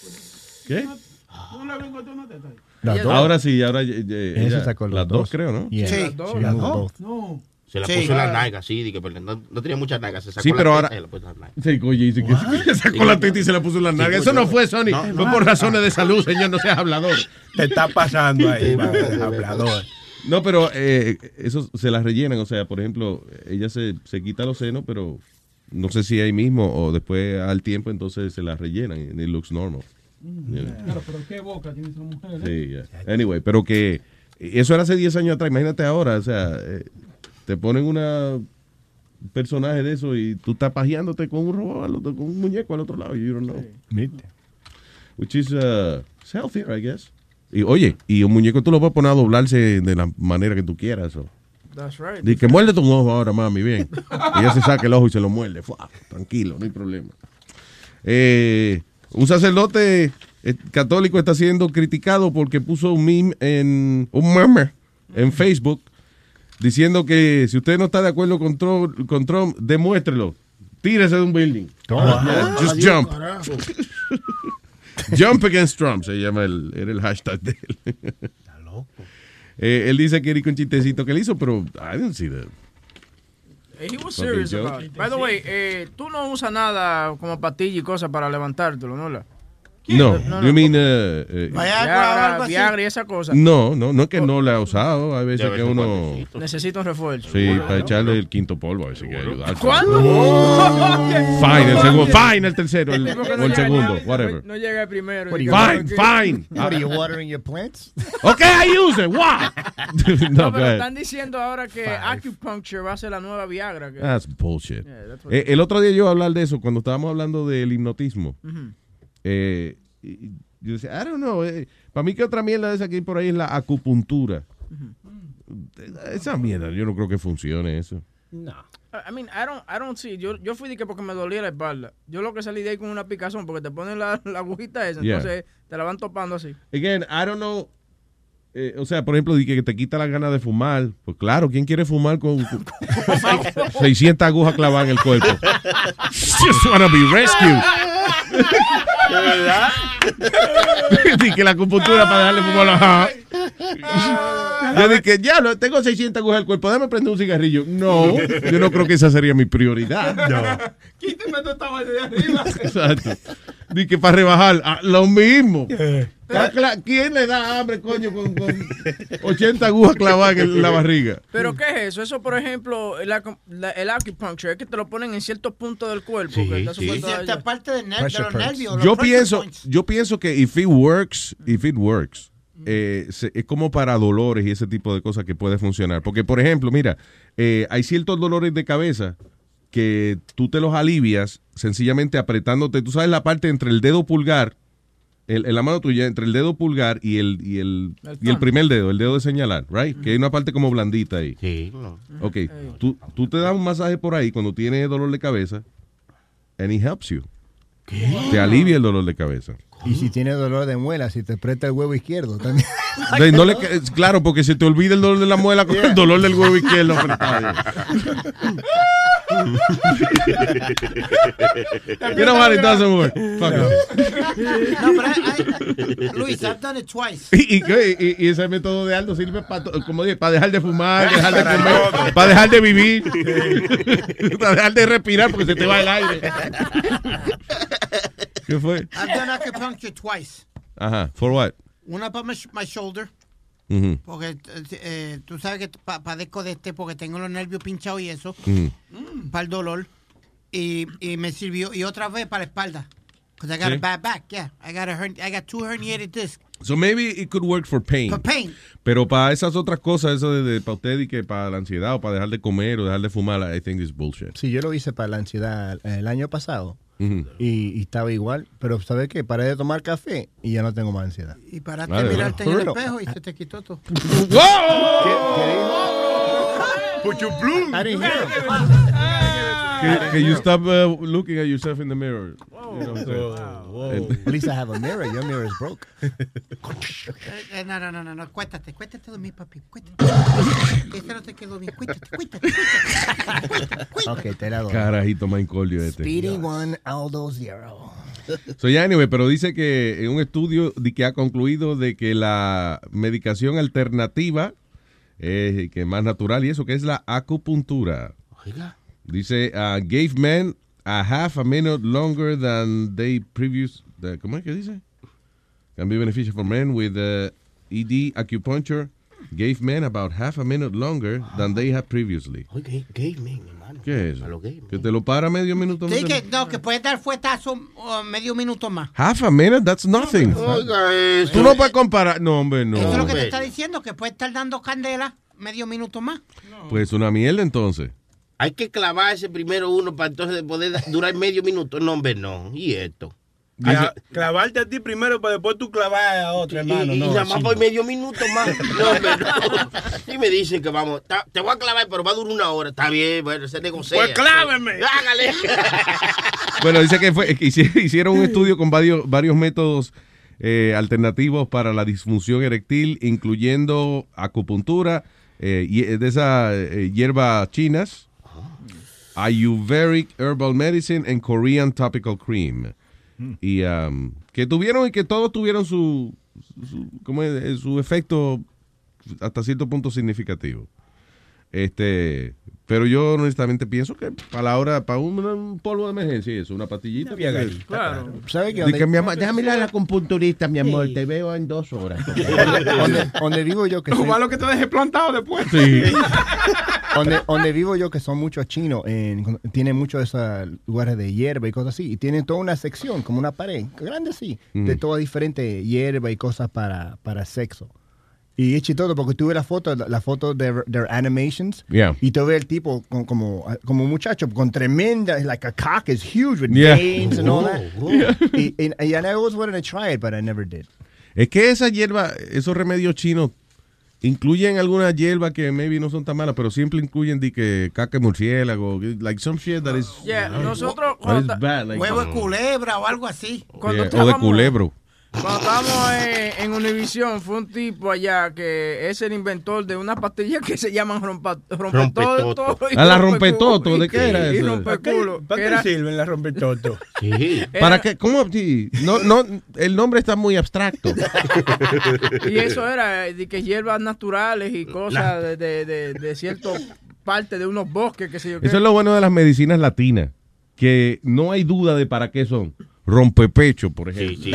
Speaker 14: ¿Qué?
Speaker 15: No le vengo a una teta.
Speaker 19: Las dos.
Speaker 14: Ahora sí, ahora eh, eh,
Speaker 19: Ella
Speaker 14: ella-
Speaker 19: sacó los
Speaker 14: las dos,
Speaker 19: dos.
Speaker 14: creo, ¿no?
Speaker 19: Yeah.
Speaker 15: Sí. Las dos.
Speaker 19: moved both.
Speaker 15: No.
Speaker 20: Se la
Speaker 15: Sí.
Speaker 20: puso en las nalgas, sí, dije, pero no, no tenía muchas nalgas. Se sacó
Speaker 14: Sí,
Speaker 20: la
Speaker 14: pero
Speaker 20: teta
Speaker 14: ahora-
Speaker 20: y se la puso en las nalgas.
Speaker 14: Sí, oye, dice que se sacó la teta y se la puso en las
Speaker 20: Sí,
Speaker 14: nalgas.
Speaker 20: pues,
Speaker 14: Eso no fue, Sony.
Speaker 20: No,
Speaker 14: Fue por razones de salud, señor, no seas hablador.
Speaker 17: Te está pasando ahí, hablador.
Speaker 14: No, pero eh, eso se las rellenan. O sea, por ejemplo, ella se, se quita los senos, pero no sé si ahí mismo o después al tiempo, entonces se las rellenan. It looks normal.
Speaker 15: Claro, pero qué boca tiene esa mujer. ¿eh?
Speaker 14: Sí, yeah. Anyway, pero que eso era hace 10 años atrás. Imagínate ahora, o sea, eh, te ponen una personaje de eso y tú estás pajeándote con un robot, al otro- con un muñeco al otro lado. You don't know.
Speaker 19: Viste.
Speaker 14: Which is uh, healthier, I guess. Y oye, y un muñeco tú lo puedes poner a doblarse de la manera que tú quieras. o.
Speaker 16: That's right.
Speaker 14: Di que muérdete un ojo ahora, mami, bien. Y ella se saca el ojo y se lo muerde. Fua, tranquilo, no hay problema. Eh, un sacerdote eh, católico está siendo criticado porque puso un meme en un meme en Facebook diciendo que si usted no está de acuerdo con Trump, con Trump demuéstrelo. Tírese de un building. Yeah, just
Speaker 20: Adiós,
Speaker 14: jump.
Speaker 20: carajo.
Speaker 14: Jump against Trump se llama el, era el hashtag de él. Está loco. él dice que era un chistecito que le hizo, pero I didn't see that.
Speaker 16: He was serious about it. By the way, eh, tú no usas nada como patilla y cosas para levantártelo, ¿no? La?
Speaker 14: No,
Speaker 16: No,
Speaker 14: you
Speaker 16: no,
Speaker 14: mean, eh, eh,
Speaker 16: Viagra, Viagra y esa cosa.
Speaker 14: No, no, no es que no la ha usado. Hay veces que uno.
Speaker 16: Necesito un refuerzo.
Speaker 14: Sí, para echarle el quinto polvo, a veces que ayudar.
Speaker 16: ¿Cuándo?
Speaker 14: Fine, el segundo. Fine, el tercero. El, o
Speaker 16: no
Speaker 14: el
Speaker 16: llega-
Speaker 14: segundo, whatever.
Speaker 16: No llega el primero.
Speaker 19: You
Speaker 14: Fine, fine.
Speaker 19: What are you watering your plants?
Speaker 14: Okay, I use it. What?
Speaker 16: No, pero están diciendo ahora que acupuncture va a ser la nueva Viagra. que-
Speaker 14: That's bullshit.
Speaker 16: Yeah, that's what-
Speaker 14: Eh, el otro día yo iba a hablar de eso cuando estábamos hablando del hipnotismo. Eh, y- yo decía, I don't know. para mí que otra mierda de esa que hay por ahí es la acupuntura. Esa mierda, yo no creo que funcione eso.
Speaker 17: No.
Speaker 16: I mean, I don't, I don't see. Yo, yo fui de que porque me dolía la espalda. Yo lo que salí de ahí con una picazón porque te ponen la, la agujita esa,
Speaker 14: Yeah.
Speaker 16: entonces te la van topando así.
Speaker 14: Again, I don't know. eh, o sea, por ejemplo, di que te quita la gana de fumar. Pues claro, ¿quién quiere fumar con, con 600 agujas clavadas en el cuerpo? Just wanna be rescued.
Speaker 20: ¿De verdad?
Speaker 14: Di que la acupuntura para dejarle fumar ajá. Yo dije, ya, tengo 600 agujas al cuerpo, déjame prender un cigarrillo. No, yo no creo que esa sería mi prioridad. No.
Speaker 30: Quíteme toda esta vaina de arriba.
Speaker 14: Exacto. Dije, para rebajar, ah, lo mismo. ¿Quién le da hambre, coño, con, con 80 agujas clavadas en la barriga?
Speaker 16: Pero ¿qué es eso? Eso, por ejemplo, el, acu- la- el acupuncture es que te lo ponen en ciertos puntos del cuerpo. que está
Speaker 14: sí.
Speaker 16: supuesto
Speaker 15: Y
Speaker 16: a-
Speaker 15: cierta parte del ner- de los nervios. los
Speaker 14: Yo pienso,
Speaker 15: points.
Speaker 14: yo pienso que if it works, if it works, eh, se- es como para dolores y ese tipo de cosas que puede funcionar. Porque, por ejemplo, mira, eh, hay ciertos dolores de cabeza que tú te los alivias sencillamente apretándote, tú sabes la parte entre el dedo pulgar, el, en la mano tuya, entre el dedo pulgar y el, y el,
Speaker 20: El
Speaker 14: y el primer dedo, el dedo de señalar, right? Que hay una parte como blandita ahí.
Speaker 20: Sí.
Speaker 14: Ok, tú, tú te das un masaje por ahí cuando tienes dolor de cabeza and it helps you. Te alivia el dolor de cabeza.
Speaker 19: Y si tiene dolor de muela, si te presta el huevo izquierdo también.
Speaker 14: De- no le claro, porque se te olvida el dolor de la muela con el dolor del huevo izquierdo. apretado. You know what, it doesn't work. Fuck.
Speaker 15: No, pero I- I- Luis, I've done it twice.
Speaker 14: Y, y, y- y ese método de Aldo sirve para, como dije, para dejar de fumar, dejar de comer, para dejar de vivir, para dejar de respirar porque se te va el aire. ¿Qué fue?
Speaker 15: I've done acupuncture twice.
Speaker 14: Ajá, for what?
Speaker 15: Una para my, my shoulder. Porque eh, tú sabes que pa- padezco de este porque tengo los nervios pinchados y eso. Para el dolor. Y, y me sirvió. Y otra vez para la espalda. Because I got
Speaker 14: Sí.
Speaker 15: a bad back. Yeah. I got, a I got two herniated discs.
Speaker 14: So maybe it could work for pain.
Speaker 15: For pain.
Speaker 14: Pero para esas otras cosas, eso de, de para usted y que para la ansiedad o para dejar de comer o dejar de fumar, I think it's bullshit.
Speaker 19: Sí, yo lo hice para la ansiedad el año pasado Y, y estaba igual, pero ¿sabes qué? Paré de tomar café y ya no tengo más ansiedad.
Speaker 15: Y paraste de
Speaker 19: de
Speaker 15: mirarte en el espejo y se te quitó todo.
Speaker 19: Put your blue. I didn't hear him.
Speaker 14: Can, can you stop uh, looking at yourself in the mirror? You know what I'm saying?
Speaker 19: At least I have a mirror. Your mirror is broke.
Speaker 15: Eh, no, no, no, no, no, cuéntate, cuéntate de mí, papi, cuéntate. Ese no te quedó bien, cuéntate, cuétate, cuétate.
Speaker 19: ok, te la doy.
Speaker 14: Carajito mancolio este.
Speaker 19: Speedy one, Aldo zero.
Speaker 14: So, ya, anyway, pero dice que en un estudio de que ha concluido de que la medicación alternativa, eh, que es más natural y eso, que es la acupuntura.
Speaker 20: Oiga.
Speaker 14: Dice, uh, gave men a half a minute longer than they previous, the- ¿cómo es que dice? Can be beneficial for men with uh, ED acupuncture. Gave men about half a minute longer than they had previously.
Speaker 20: Oiga, gay men, hermano.
Speaker 14: ¿Qué es eso?
Speaker 20: Gay
Speaker 14: Que te lo para medio minuto.
Speaker 15: Sí,
Speaker 14: no
Speaker 15: que, no, que puedes dar fuetazo uh, medio minuto más.
Speaker 14: Half a minute, that's nothing.
Speaker 20: Oiga, eso.
Speaker 14: Tú no puedes comparar. No, hombre, no.
Speaker 15: Eso es lo que te está diciendo, que puedes estar dando candela medio minuto más.
Speaker 14: Pues una mierda entonces.
Speaker 20: Hay que clavarse primero uno para entonces poder durar medio minuto. No, hombre, no. ¿Y esto?
Speaker 17: Ya, clavarte a ti primero para después tú clavar a otro, hermano.
Speaker 20: y, y
Speaker 17: no,
Speaker 20: nada más
Speaker 17: no.
Speaker 20: por medio minuto más. No, hombre, no. Y me dicen que vamos, ta- te voy a clavar, pero va a durar una hora. Está bien, bueno, se negocia.
Speaker 17: Pues cláveme.
Speaker 20: Hágale.
Speaker 14: Bueno, dice que, fue, que hicieron un estudio con varios, varios métodos eh, alternativos para la disfunción erectil, incluyendo acupuntura, eh, y- de esas eh, hierbas chinas, Ayurvedic Herbal Medicine and Korean Topical Cream. Y um, que tuvieron y que todos tuvieron su, su, ¿cómo es? Eh, su efecto hasta cierto punto significativo. Este, pero yo honestamente pienso que para la hora, para un, un polvo de emergencia, eso, una pastillita.
Speaker 16: Claro.
Speaker 19: ¿Sabe qué?
Speaker 14: Dice,
Speaker 19: Donde-
Speaker 14: mi amor, déjame ir a la compunturista, mi amor, te veo en dos horas.
Speaker 19: donde, donde vivo yo que
Speaker 30: Lo
Speaker 19: soy-
Speaker 30: malo que te deje plantado después.
Speaker 14: Sí.
Speaker 19: donde, donde vivo yo que son muchos chinos, en, tienen muchos de esos lugares de hierba y cosas así, y tienen toda una sección, como una pared, grande así, de
Speaker 14: Mm.
Speaker 19: toda diferente hierba y cosas para, para sexo. Y es chistoso porque tuve la foto, la foto de their animations,
Speaker 14: Yeah.
Speaker 19: y tú ves el tipo con- como, como un muchacho con tremenda, like a cock is huge with
Speaker 14: Yeah.
Speaker 19: veins and all that.
Speaker 14: Oh.
Speaker 19: Y, y, and I always wanted to try it, but I never did.
Speaker 14: Es que esa hierba, esos remedios chinos, incluyen algunas hierbas que maybe no son tan malas, pero siempre incluyen de que caca de murciélago, like some shit that is,
Speaker 16: Yeah, nosotros
Speaker 14: that is
Speaker 16: cuando,
Speaker 14: bad, like,
Speaker 15: Huevo de culebra o algo así.
Speaker 16: cuando
Speaker 14: yeah, o de culebro.
Speaker 16: Cuando estábamos en, en Univision, fue un tipo allá que es el inventor de unas pastillas que se llaman rompa, rompetoto.
Speaker 17: Rompetoto.
Speaker 16: y
Speaker 14: A la
Speaker 16: rompeculo.
Speaker 14: rompetoto, ¿de qué era eso?
Speaker 16: rompeculo.
Speaker 17: ¿Para qué
Speaker 16: era-
Speaker 17: sirven las rompetotos?
Speaker 20: Sí.
Speaker 14: ¿Para qué? ¿Cómo? No, no, el nombre está muy abstracto.
Speaker 16: Y eso era eh, de que hierbas naturales y cosas de, de, de, de cierto parte de unos bosques, que sé yo qué.
Speaker 14: Eso es lo bueno de las medicinas latinas, que no hay duda de para qué son. Rompepecho, por ejemplo.
Speaker 20: Sí,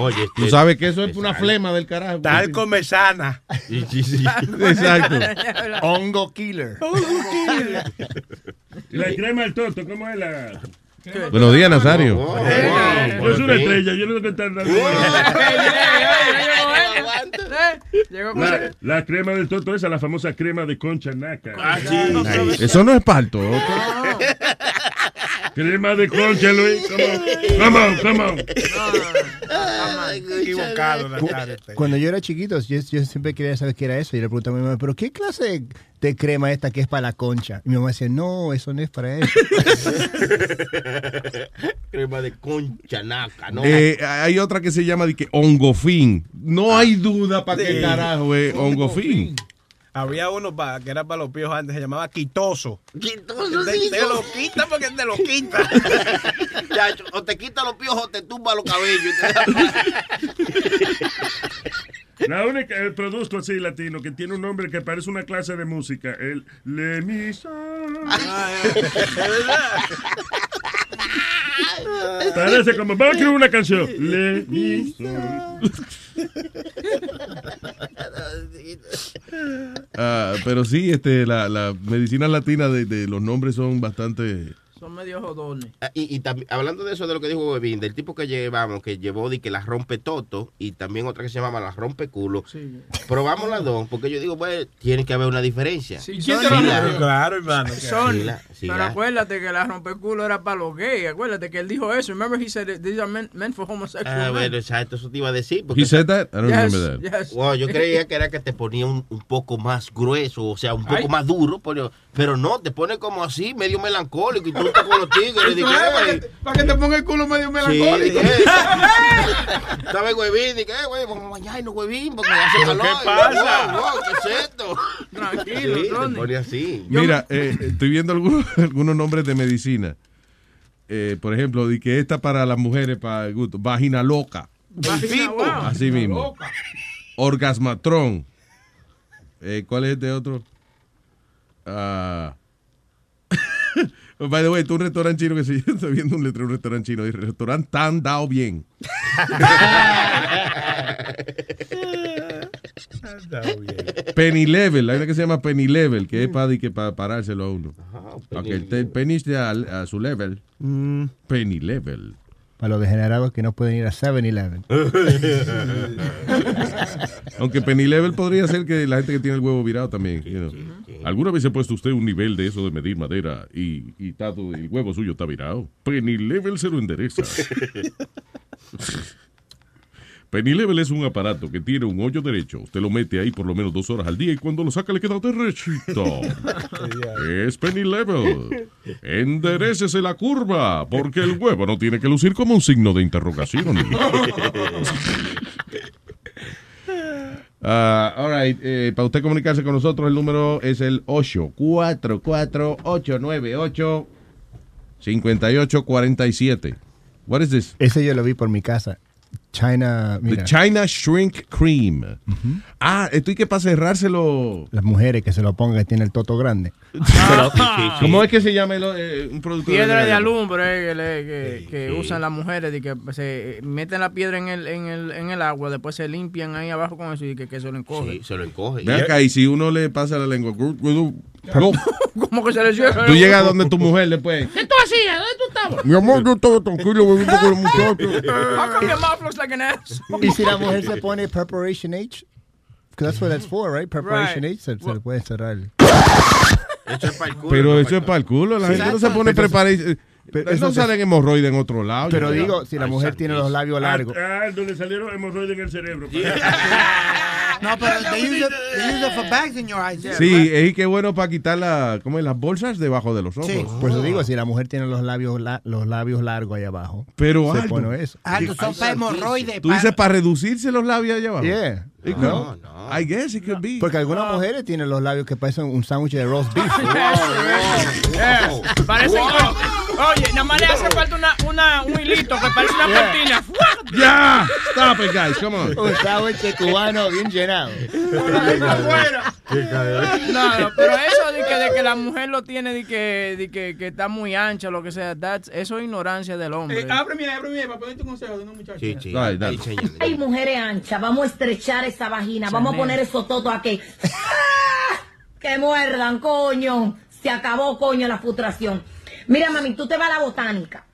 Speaker 20: Oye,
Speaker 14: Tú sabes que eso es una flema del carajo.
Speaker 17: Tal comesana.
Speaker 14: Exacto.
Speaker 19: Hongo killer.
Speaker 28: Y la crema del toto, ¿cómo es la...?
Speaker 14: Buenos días, Nazario.
Speaker 28: No es una estrella, yo no tengo que estar dando. La, la crema del toto esa, la famosa crema de concha naca.
Speaker 14: Eso no es parto.
Speaker 28: Crema de concha, Luis. Come on, come on. Come on.
Speaker 17: Equivocado, Nazario.
Speaker 19: Cuando yo era chiquito, yo, yo siempre quería saber qué era eso. Y le preguntaba a mi mamá, ¿pero qué clase de, de crema esta que es para la concha? Y mi mamá decía, no, eso no es para eso.
Speaker 20: Crema de concha naca, ¿no?
Speaker 14: Eh, hay otra que se llama de que hongofín. No hay duda para qué carajo es hongofín.
Speaker 17: Había uno pa- que era para los piojos antes, se llamaba quitoso.
Speaker 20: Quitoso,
Speaker 17: Te,
Speaker 20: sí,
Speaker 17: te lo quita porque te lo quita.
Speaker 20: Chacho, o te quita los piojos o te tumba los cabellos.
Speaker 28: La única, el producto así latino que tiene un nombre que parece una clase de música, el Le Mi Sol. Parece como, vamos a escribir una canción. Le.
Speaker 14: Ah, pero sí, este, la, la medicina latina de, de los nombres son bastante...
Speaker 16: Son medio jodones.
Speaker 20: Ah, Y, y también, hablando de eso, de lo que dijo Bebín, del tipo que llevamos, que llevó de que la rompe toto y también otra que se llama la rompe culo. Probamos las dos, porque yo digo, pues, tiene que haber una diferencia.
Speaker 16: Sí,
Speaker 20: Sí,
Speaker 16: Sony-
Speaker 20: la-
Speaker 17: Claro, hermano.
Speaker 16: Sony.
Speaker 20: Sí, la- sí,
Speaker 16: pero
Speaker 20: la-
Speaker 16: acuérdate que la rompeculo era para los gays. Acuérdate que él dijo eso. Remember he said these are meant, meant for homosexual
Speaker 20: Ah, bueno, exacto, eso te iba a decir. porque-
Speaker 14: He said that? I don't
Speaker 16: Yes,
Speaker 14: remember that.
Speaker 16: yes.
Speaker 20: Wow, yo creía que era que te ponía un, un poco más grueso, o sea, un poco
Speaker 30: Ay.
Speaker 20: más duro, pero, pero no, te pone como así, medio melancólico, y tú estás con los tigres.
Speaker 30: es para que, para que te ponga el culo medio
Speaker 20: Sí,
Speaker 30: melancólico.
Speaker 20: dije, ¿Sabes, huevín? Dije, eh, güey, vamos a bañarnos, huevín, porque hace
Speaker 17: ¿Pero
Speaker 20: calor.
Speaker 17: qué pasa?
Speaker 20: Wow, wow, ¿qué es esto?
Speaker 16: Tranquilo,
Speaker 20: Sí,
Speaker 16: Ronnie.
Speaker 20: pone así.
Speaker 14: Mira, eh, estoy viendo algunos, algunos nombres de medicina. Eh, por ejemplo, de que esta para las mujeres, para el gusto, vagina loca.
Speaker 16: Vagina, wow.
Speaker 14: Así mismo. Orgasmatrón. Eh, ¿Cuál es este otro? Ah. By the way, tú un restaurante chino que se estoy viendo un letrero de un restaurante chino. El restaurante tan dado bien. Penny Level, hay una que se llama Penny Level, que es para, que para parárselo a uno. Para que el, penny esté a, su level. Penny Level.
Speaker 19: Para los degenerados que no pueden ir a 7-Eleven.
Speaker 14: Aunque Penny Level podría ser que la gente que tiene el huevo virado también. you know. ¿Alguna vez se ha puesto usted un nivel de eso de medir madera y, y el huevo suyo está virado? Penny Level se lo endereza. Penny Level es un aparato que tiene un hoyo derecho. Usted lo mete ahí por lo menos dos horas al día y cuando lo saca le queda derechito. es Penny Level. Enderécese la curva, porque el huevo no tiene que lucir como un signo de interrogación. All right, eh, para usted comunicarse con nosotros, el número es el 844-898-5847. What is this?
Speaker 19: Ese yo lo vi por mi casa. China, mira.
Speaker 14: The China Shrink Cream. Ah, esto hay que para cerrárselo.
Speaker 19: Las mujeres que se lo pongan que tiene el toto grande.
Speaker 14: ¿Cómo es que se llama el, eh, un producto
Speaker 16: Piedra de
Speaker 14: regalo?
Speaker 16: alumbre eh, que, que- que usan las mujeres y que se meten la piedra en el, en el, en el agua, después se limpian ahí abajo con eso y que, que se lo encoge.
Speaker 20: Sí, se lo encoge.
Speaker 14: Ven acá, y si uno le pasa la lengua, gu- gu- gu-
Speaker 16: ¿Cómo que se le cierra?
Speaker 14: tú llegas donde tu mujer después.
Speaker 16: ¿Qué tú hacías? ¿Dónde tú estabas?
Speaker 14: Mi amor, yo estaba tranquilo bebiendo con los muchachos.
Speaker 16: How like an ass?
Speaker 19: Y si la mujer se pone Preparation H, because that's what that's for, right? Preparation
Speaker 16: Right.
Speaker 19: H, se, se le puede cerrar.
Speaker 20: Eso es para el culo.
Speaker 14: Pero eso es para el culo. La gente no se pone
Speaker 19: Pero-
Speaker 14: preparar.
Speaker 19: pero
Speaker 14: No salen hemorroides en otro lado.
Speaker 19: Pero digo, si la mujer tiene los labios largos.
Speaker 28: Ah, ah, donde salieron hemorroides en el cerebro.
Speaker 15: No, pero they use, it, they use it for bags in your eyes.
Speaker 14: Sí, es que bueno para quitar la, ¿cómo es? las bolsas debajo de los ojos.
Speaker 19: Por eso digo, si la mujer tiene los labios la- los labios largos ahí abajo,
Speaker 14: Pero
Speaker 19: se
Speaker 14: alto.
Speaker 19: pone eso.
Speaker 15: Alto, son para hemorroides.
Speaker 14: Tú dices para reducirse los labios allá abajo.
Speaker 19: Yeah.
Speaker 14: It
Speaker 19: No,
Speaker 14: could- I guess it could be.
Speaker 19: Porque algunas mujeres tienen los labios que parecen un sándwich de roast beef.
Speaker 16: Yeah. Parece Oye, nada más le hace falta una, una, un hilito que parece una
Speaker 19: Yeah.
Speaker 16: cortina.
Speaker 14: Ya, stop it, guys, come on.
Speaker 19: un sándwich cubano bien llenado.
Speaker 16: No, no, pero eso de que, de que la mujer lo tiene, de que, de que, que está muy ancha, lo que sea, that's- eso es ignorancia del hombre.
Speaker 30: Eh, ábreme, ábreme, para ponerte un consejo de una muchacha.
Speaker 20: Sí, sí.
Speaker 14: Dale, dale.
Speaker 22: Hay mujeres anchas, vamos a estrechar esa vagina, vamos a poner esos totos aquí. ¡Ah! Que muerdan, coño. Se acabó, coño, la frustración. Mira, mami, tú te vas a la botánica,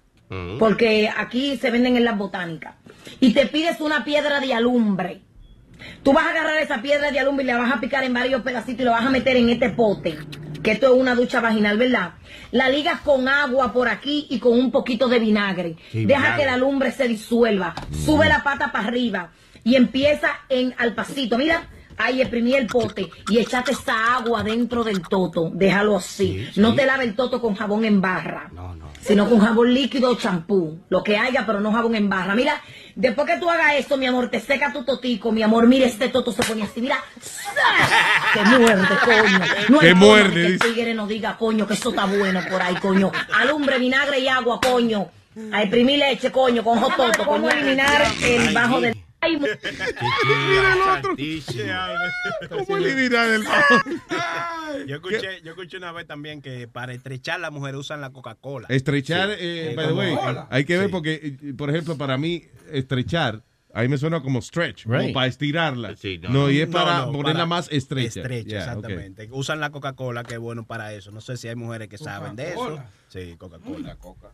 Speaker 22: porque aquí se venden en las botánicas, y te pides una piedra de alumbre. Tú vas a agarrar esa piedra de alumbre y la vas a picar en varios pedacitos y lo vas a meter en este pote, que esto es una ducha vaginal, ¿verdad? La ligas con agua por aquí y con un poquito de vinagre.
Speaker 20: Sí,
Speaker 22: Deja
Speaker 20: vinagre.
Speaker 22: que la lumbre se disuelva. Sube la pata para arriba y empieza en al pasito. Mira, ahí exprimí el pote y echate esa agua dentro del toto. Déjalo así. No te lave el toto con jabón en barra. Sino con jabón líquido o champú. Lo que haya, pero no jabón en barra. Mira, después que tú hagas esto, mi amor, te seca tu totico. Mi amor, mira, este toto se pone así. Mira, que muerde, coño. No forma
Speaker 14: muerde,
Speaker 22: de que el tigre nos diga, coño, que eso está bueno por ahí, coño. Alumbre, vinagre y agua, coño. A exprimir leche, coño, con jototo. ¿Cómo eliminar el bajo del... Ay,
Speaker 17: Mira el otro.
Speaker 14: ¿Cómo eliminar el
Speaker 17: Yo escuché, yo escuché una vez también que para estrechar las mujeres usan la Coca-Cola.
Speaker 14: Estrechar,
Speaker 17: Sí.
Speaker 14: eh,
Speaker 17: Eh,
Speaker 14: by the
Speaker 17: como
Speaker 14: way, hay que ver
Speaker 17: Sí.
Speaker 14: porque, eh, por ejemplo, para mí, estrechar, ahí me suena como stretch, como
Speaker 17: Right.
Speaker 14: para estirarla.
Speaker 17: no.
Speaker 14: no. y es para
Speaker 17: no,
Speaker 14: ponerla
Speaker 17: para
Speaker 14: más estrecha.
Speaker 17: Estrecha,
Speaker 14: Yeah, okay.
Speaker 17: exactamente. Usan la Coca-Cola, que es bueno para eso. No sé si hay mujeres que saben de eso. Sí, Coca-Cola. Coca.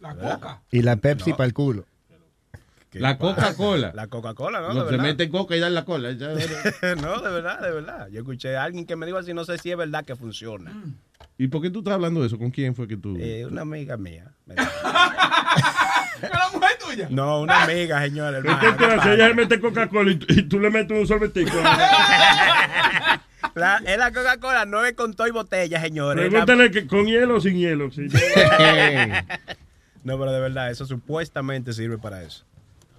Speaker 30: La
Speaker 17: ¿Verdad?
Speaker 30: coca.
Speaker 19: Y la Pepsi
Speaker 17: No.
Speaker 19: para el culo.
Speaker 14: La Coca-Cola.
Speaker 17: La Coca-Cola, ¿no?
Speaker 14: No,
Speaker 17: de
Speaker 14: se
Speaker 17: verdad.
Speaker 14: mete en coca y dan la cola.
Speaker 17: no, de verdad, de verdad. Yo escuché a alguien que me dijo así, no sé si es verdad que funciona.
Speaker 14: ¿Y por qué tú estás hablando de eso? ¿Con quién fue que tú?
Speaker 17: Eh, una amiga mía.
Speaker 30: ¿Es la mujer tuya?
Speaker 17: No, una amiga, señor.
Speaker 28: ¿Qué
Speaker 17: hermano,
Speaker 28: tú
Speaker 17: ¿qué?
Speaker 28: Ella mete Coca-Cola y, tú- y tú le metes un sorbetico.
Speaker 17: La, es la Coca-Cola, no es con todo y botella, señores.
Speaker 28: Pregúntale que con hielo o sin hielo. sí.
Speaker 17: no, pero de verdad, eso supuestamente sirve para eso.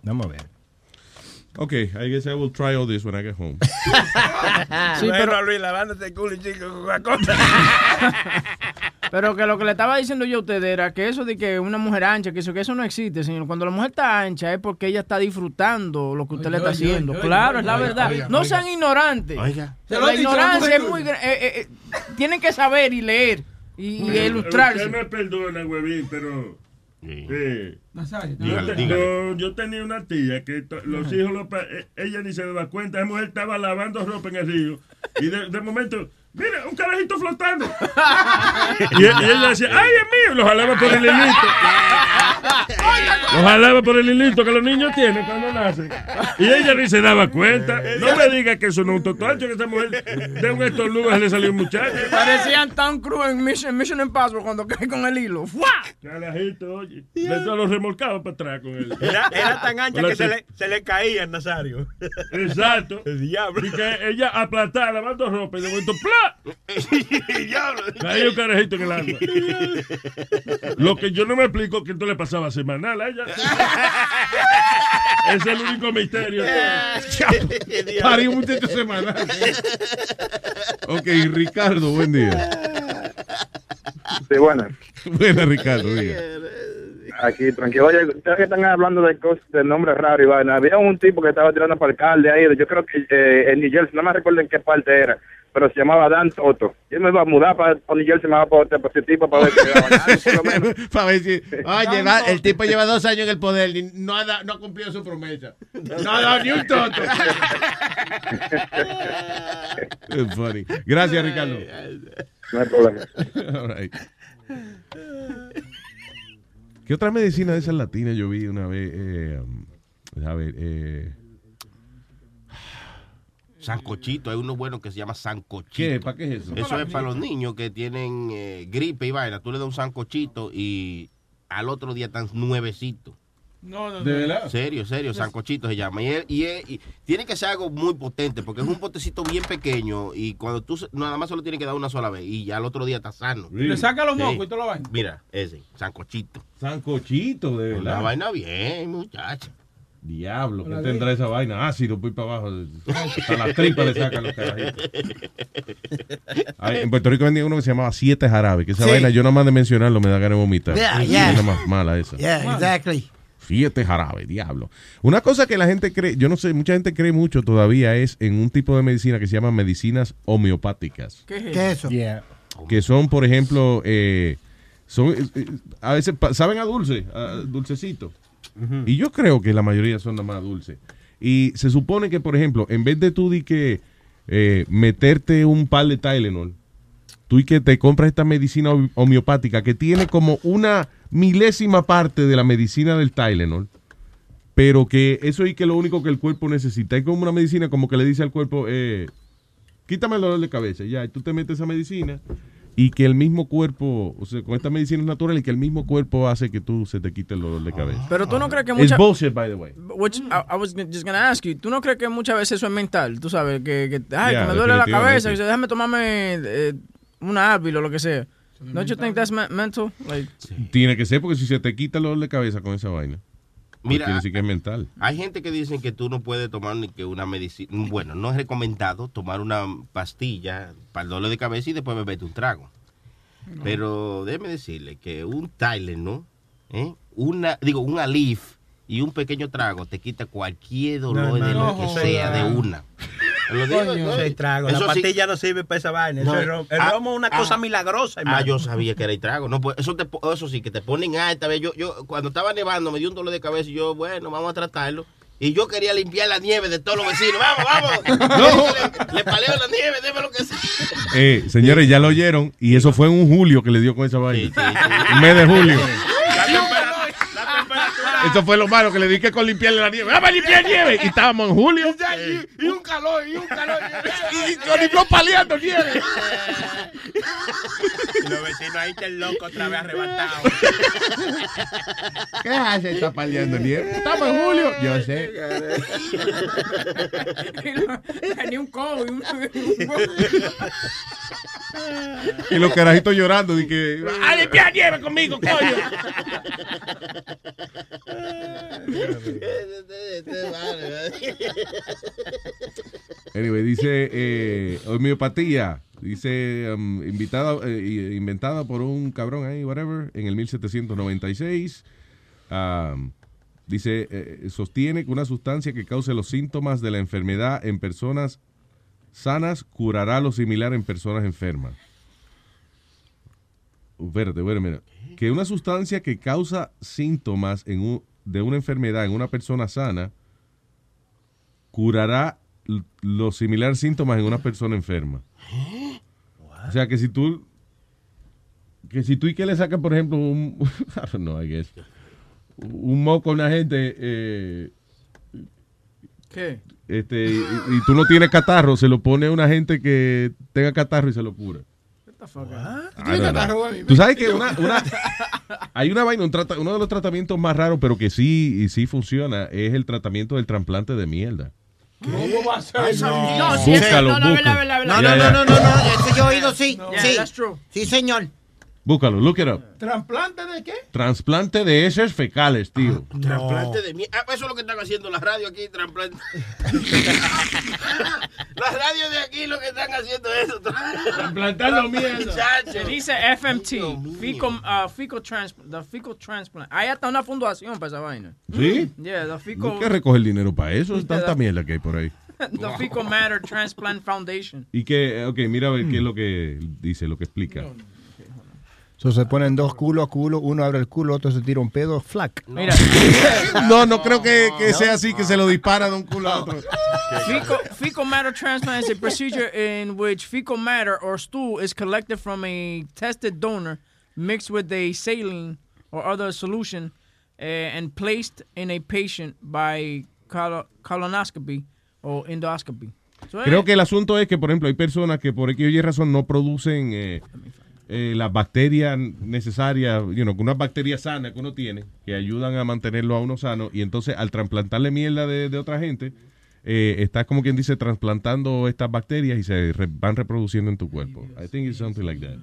Speaker 19: Vamos a ver.
Speaker 14: Ok, I guess I will try all this when I get home.
Speaker 16: Sí, pero-
Speaker 17: Luis, lavándote el culo y chico.
Speaker 16: Pero que lo que le estaba diciendo yo a usted era que eso de que una mujer ancha, que eso, que eso no existe, señor. Cuando la mujer está ancha es porque ella está disfrutando lo que usted le está haciendo. claro, es la
Speaker 30: oiga,
Speaker 16: verdad.
Speaker 30: oiga,
Speaker 16: no
Speaker 30: oiga.
Speaker 16: sean ignorantes.
Speaker 20: Oiga.
Speaker 30: Se lo
Speaker 16: La ignorancia es muy... eh, eh, eh, tienen que saber y leer y, y ilustrarse.
Speaker 28: Usted me perdona, huevín, pero...
Speaker 30: Nazario,
Speaker 28: yo,
Speaker 20: Dígale,
Speaker 28: te-
Speaker 20: dígale.
Speaker 28: yo- yo tenía una tía que los hijos, los eh, ella ni se daba cuenta, esa mujer estaba lavando ropa en el río. Y de, de momento, mira, un carajito flotando. y, y ella decía, ay, es mío, lo jalaba por el hilito. Lo jalaba por el hilito que los niños tienen cuando nacen. Y ella ni se daba cuenta. No me diga que eso no es un totoacho, que esa mujer de un estornudo se le salió un muchacho.
Speaker 16: Parecían tan Cruise en Mission, Mission Impossible cuando cae con el hilo. ¡Fua!
Speaker 28: Carajito, oye. De todos los remolcados para atrás con él.
Speaker 17: Era, era tan ancha que se le, se le caía el Nazario.
Speaker 28: Exacto.
Speaker 17: El diablo.
Speaker 28: Y que ella aplastada lavando ropa y de momento ¡plá! Caía un carajito en el agua. Lo que yo no me explico es que esto le pasaba semanal a ella. es el único misterio.
Speaker 14: Parí un muchacho semanal. ok, Ricardo, buen día.
Speaker 31: Sí, bueno,
Speaker 14: Buena, Ricardo,
Speaker 31: aquí tranquilo. Oye, ustedes que están hablando de cosas, de nombres raros y vaina. Había un tipo que estaba tirando para alcalde ahí, yo creo que eh, en New Jersey, no me recuerdo en qué parte era, pero se llamaba Dan Toto. Yo me iba a mudar para, para New Jersey, me iba para, para ese tipo para ver. Por lo menos.
Speaker 13: Para ver si. Oye, va- el tipo lleva dos años en el poder y no ha, da- no ha cumplido su promesa. No ha dado ni un toto.
Speaker 14: Es funny. Gracias, Ricardo.
Speaker 31: No hay problema.
Speaker 14: All right. ¿Qué otra medicina de esas latinas yo vi una vez? Eh, um, a ver, eh,
Speaker 20: Sancochito, hay uno bueno que se llama sancochito.
Speaker 14: ¿Qué? ¿Para qué es eso?
Speaker 20: Eso es para los niños que tienen eh, gripe y vaina. Tú le das un sancochito y al otro día están nuevecitos.
Speaker 30: No, no,
Speaker 14: ¿De verdad?
Speaker 20: Serio, serio, sancochito se llama. Y, es- y es- y tiene que ser algo muy potente, porque es un potecito bien pequeño y cuando tú nada más solo tienes que dar una sola vez y ya al otro día está sano.
Speaker 30: Le saca los
Speaker 20: Sí.
Speaker 30: mocos y toda la vaina.
Speaker 20: Mira, ese, sancochito.
Speaker 14: Sancochito, de verdad.
Speaker 20: Una vaina bien, muchacho.
Speaker 14: Diablo, ¿qué tendrá esa vaina? Ácido, pues para abajo. Hasta las tripas le sacan los carajitos. Ay, en Puerto Rico vendía uno que se llamaba Siete Jarabe, que esa
Speaker 15: Sí.
Speaker 14: vaina, yo nada más de mencionarlo me da ganas de vomitar.
Speaker 15: Yeah,
Speaker 14: Es
Speaker 15: yeah.
Speaker 14: la más mala esa.
Speaker 15: Yeah, exactly.
Speaker 14: Siete Jarabe, diablo. Una cosa que la gente cree, yo no sé, mucha gente cree mucho todavía es en un tipo de medicina que se llama medicinas homeopáticas.
Speaker 15: ¿Qué es eso?
Speaker 14: que son, por ejemplo, eh, son eh, eh, a veces saben a dulce, a dulcecito. Y yo creo que la mayoría son nada más dulce. Y se supone que, por ejemplo, en vez de tú di que eh, meterte un par de Tylenol, tú y que te compras esta medicina hom- homeopática que tiene como una milésima parte de la medicina del Tylenol, pero que eso y que lo único que el cuerpo necesita es como una medicina como que le dice al cuerpo, eh, quítame el dolor de cabeza, ya, y tú te metes esa medicina y que el mismo cuerpo, o sea, con esta medicina es natural y que el mismo cuerpo hace que tú se te quite el dolor de cabeza.
Speaker 16: Pero tú no crees que
Speaker 14: Es
Speaker 16: muchas...
Speaker 14: bullshit, by the way.
Speaker 16: Which I, I was just gonna ask you. ¿Tú no crees que muchas veces eso es mental? Tú sabes, que, que, ay,
Speaker 14: Yeah,
Speaker 16: que me duele la cabeza, que dice, déjame tomarme eh, una Advil o lo que sea. Don't you think that's me- mental? Like,
Speaker 14: Tiene que ser porque si se te quita el dolor de cabeza con esa vaina,
Speaker 20: Mira,
Speaker 14: quiere decir que es mental.
Speaker 20: Hay gente que dicen que tú no puedes tomar ni que una medicina. Bueno, no es recomendado tomar una pastilla para el dolor de cabeza y después beberte un trago. Pero déjeme decirle que un Tylenol, ¿eh? una, digo, un Alif y un pequeño trago te quita cualquier dolor de lo que
Speaker 17: no,
Speaker 20: sea
Speaker 17: no.
Speaker 20: de una. Lo digo,
Speaker 17: Coño.
Speaker 20: ¿no?
Speaker 17: Ese trago.
Speaker 20: Eso
Speaker 17: la
Speaker 20: sí-
Speaker 17: pastilla no sirve para esa vaina.
Speaker 20: No,
Speaker 17: Eso es rom- el
Speaker 20: ah,
Speaker 17: romo es una
Speaker 20: ah,
Speaker 17: cosa milagrosa,
Speaker 20: Ah, yo sabía que era el trago. No, pues eso, te, eso sí, que te ponen alta. ¿ves? Yo, yo, cuando estaba nevando, me dio un dolor de cabeza y yo, bueno, vamos a tratarlo. Y yo quería limpiar la nieve de todos los vecinos. Vamos, vamos. le, le paleo la nieve, déme lo que sea.
Speaker 14: Eh, señores, ya lo oyeron y eso fue en un julio que le dio con esa vaina. Un mes de julio. Eso fue lo malo que le di que con limpiarle la nieve. ¡Vamos a limpiar nieve! Y estábamos en julio.
Speaker 30: Y un calor, y un calor.
Speaker 14: Y con limpió paliando nieve.
Speaker 17: Los vecinos ahí están locos otra vez arrebatados.
Speaker 32: ¿Qué hace? Está paliando nieve. Estamos en julio. Yo sé.
Speaker 16: ni un codo. y un-
Speaker 14: Y los carajitos llorando. Y que, ¡A limpiar nieve conmigo, coño! Anyway, dice eh, homeopatía. Dice um, invitada, eh, inventada por un cabrón ahí, whatever, en el 1796. Um, dice, eh, sostiene que una sustancia que cause los síntomas de la enfermedad en personas sanas curará lo similar en personas enfermas. Espérate, mira. Que una sustancia que causa síntomas en un- de una enfermedad en una persona sana curará los similares síntomas en una persona enferma. O sea que si tú que si tú y que le sacas, por ejemplo, un I don't know, I guess, un moco a una gente eh,
Speaker 16: ¿Qué?
Speaker 14: este y, y tú no tienes catarro, se lo pone a una gente que tenga catarro y se lo cura. Don't know. Tú sabes que una, una- hay una vaina, un trata- uno de los tratamientos más raros, pero que sí y sí funciona, es el tratamiento del trasplante de mierda.
Speaker 30: ¿Cómo va a ser?
Speaker 15: Ay,
Speaker 30: No,
Speaker 15: no,
Speaker 30: sí,
Speaker 14: Búscalo,
Speaker 15: no, no. No, no, no, no, no, eso yo he oído, sí,
Speaker 16: Yeah,
Speaker 15: sí.
Speaker 16: that's true.
Speaker 14: Búscalo, look it up.
Speaker 30: ¿Trasplante de qué?
Speaker 14: Trasplante de heces fecales, tío.
Speaker 20: Trasplante de mierda. Ah, eso es lo que están haciendo las radios aquí, trasplante. las radios de aquí lo que están haciendo es eso.
Speaker 14: Trasplantando mierda.
Speaker 16: Se dice FMT, fecal, uh, fecal transplant, the fecal transplant. Hay hasta una fundación para esa vaina.
Speaker 14: ¿Sí?
Speaker 16: Yeah, the fecal,
Speaker 14: hay que recoger dinero para eso, es tanta mierda que hay por ahí.
Speaker 16: the fecal matter transplant foundation.
Speaker 14: Y que, ok, mira a ver qué es lo que dice, lo que explica.
Speaker 19: So, se ponen dos culo a culo, uno abre el culo, otro se tira un pedo, flac.
Speaker 16: Mira,
Speaker 14: No, no creo que, que sea así, que se lo dispara de un culo a otro.
Speaker 16: fecal, fecal matter transplant is a procedure in which fecal matter or stool is collected from a tested donor, mixed with a saline or other solution, uh, and placed in a patient by colo- colonoscopy or endoscopy. So,
Speaker 14: Creo
Speaker 16: eh,
Speaker 14: que el asunto es que, por ejemplo, hay personas que por X o Y razón no producen eh, eh, las bacterias necesarias, you know, unas bacterias sanas que uno tiene, que ayudan a mantenerlo a uno sano, y entonces al trasplantarle mierda de, de otra gente, eh, estás como quien dice trasplantando estas bacterias y se re- van reproduciendo en tu cuerpo. I think it's something like that.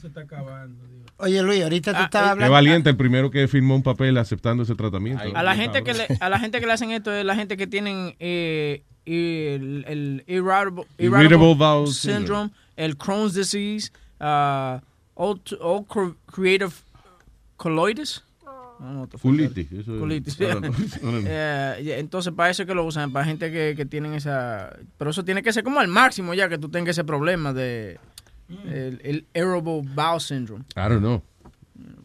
Speaker 30: Se está acabando.
Speaker 15: Oye, Luis, ahorita tú
Speaker 16: Ah,
Speaker 15: estabas
Speaker 16: eh,
Speaker 15: hablando.
Speaker 14: Qué valiente el primero que firmó un papel aceptando ese tratamiento.
Speaker 16: A la gente que le, a la gente que le hacen esto es la gente que tienen eh, el, el irritable,
Speaker 14: Irritable bowel
Speaker 16: syndrome,
Speaker 14: syndrome.
Speaker 16: el Crohn's disease, uh, all, all cre- creative colitis.
Speaker 14: Eso es-
Speaker 16: Colitis. Eh, entonces para eso es que lo usan, para gente que, que tienen esa... Pero eso tiene que ser como al máximo ya que tú tengas ese problema de el, el bowel syndrome.
Speaker 14: I don't know.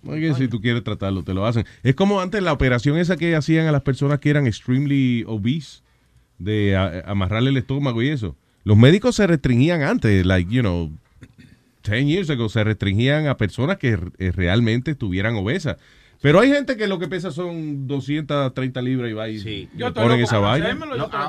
Speaker 14: Oye, si tú quieres tratarlo, te lo hacen. Es como antes la operación esa que hacían a las personas que eran extremely obese, de a- amarrarle el estómago y eso. Los médicos se restringían antes, like, you know, 10 years ago, se restringían a personas que eh, realmente estuvieran obesas. Pero hay gente que lo que pesa son 230 libras y va y le ponen esa vaina.
Speaker 20: No, a-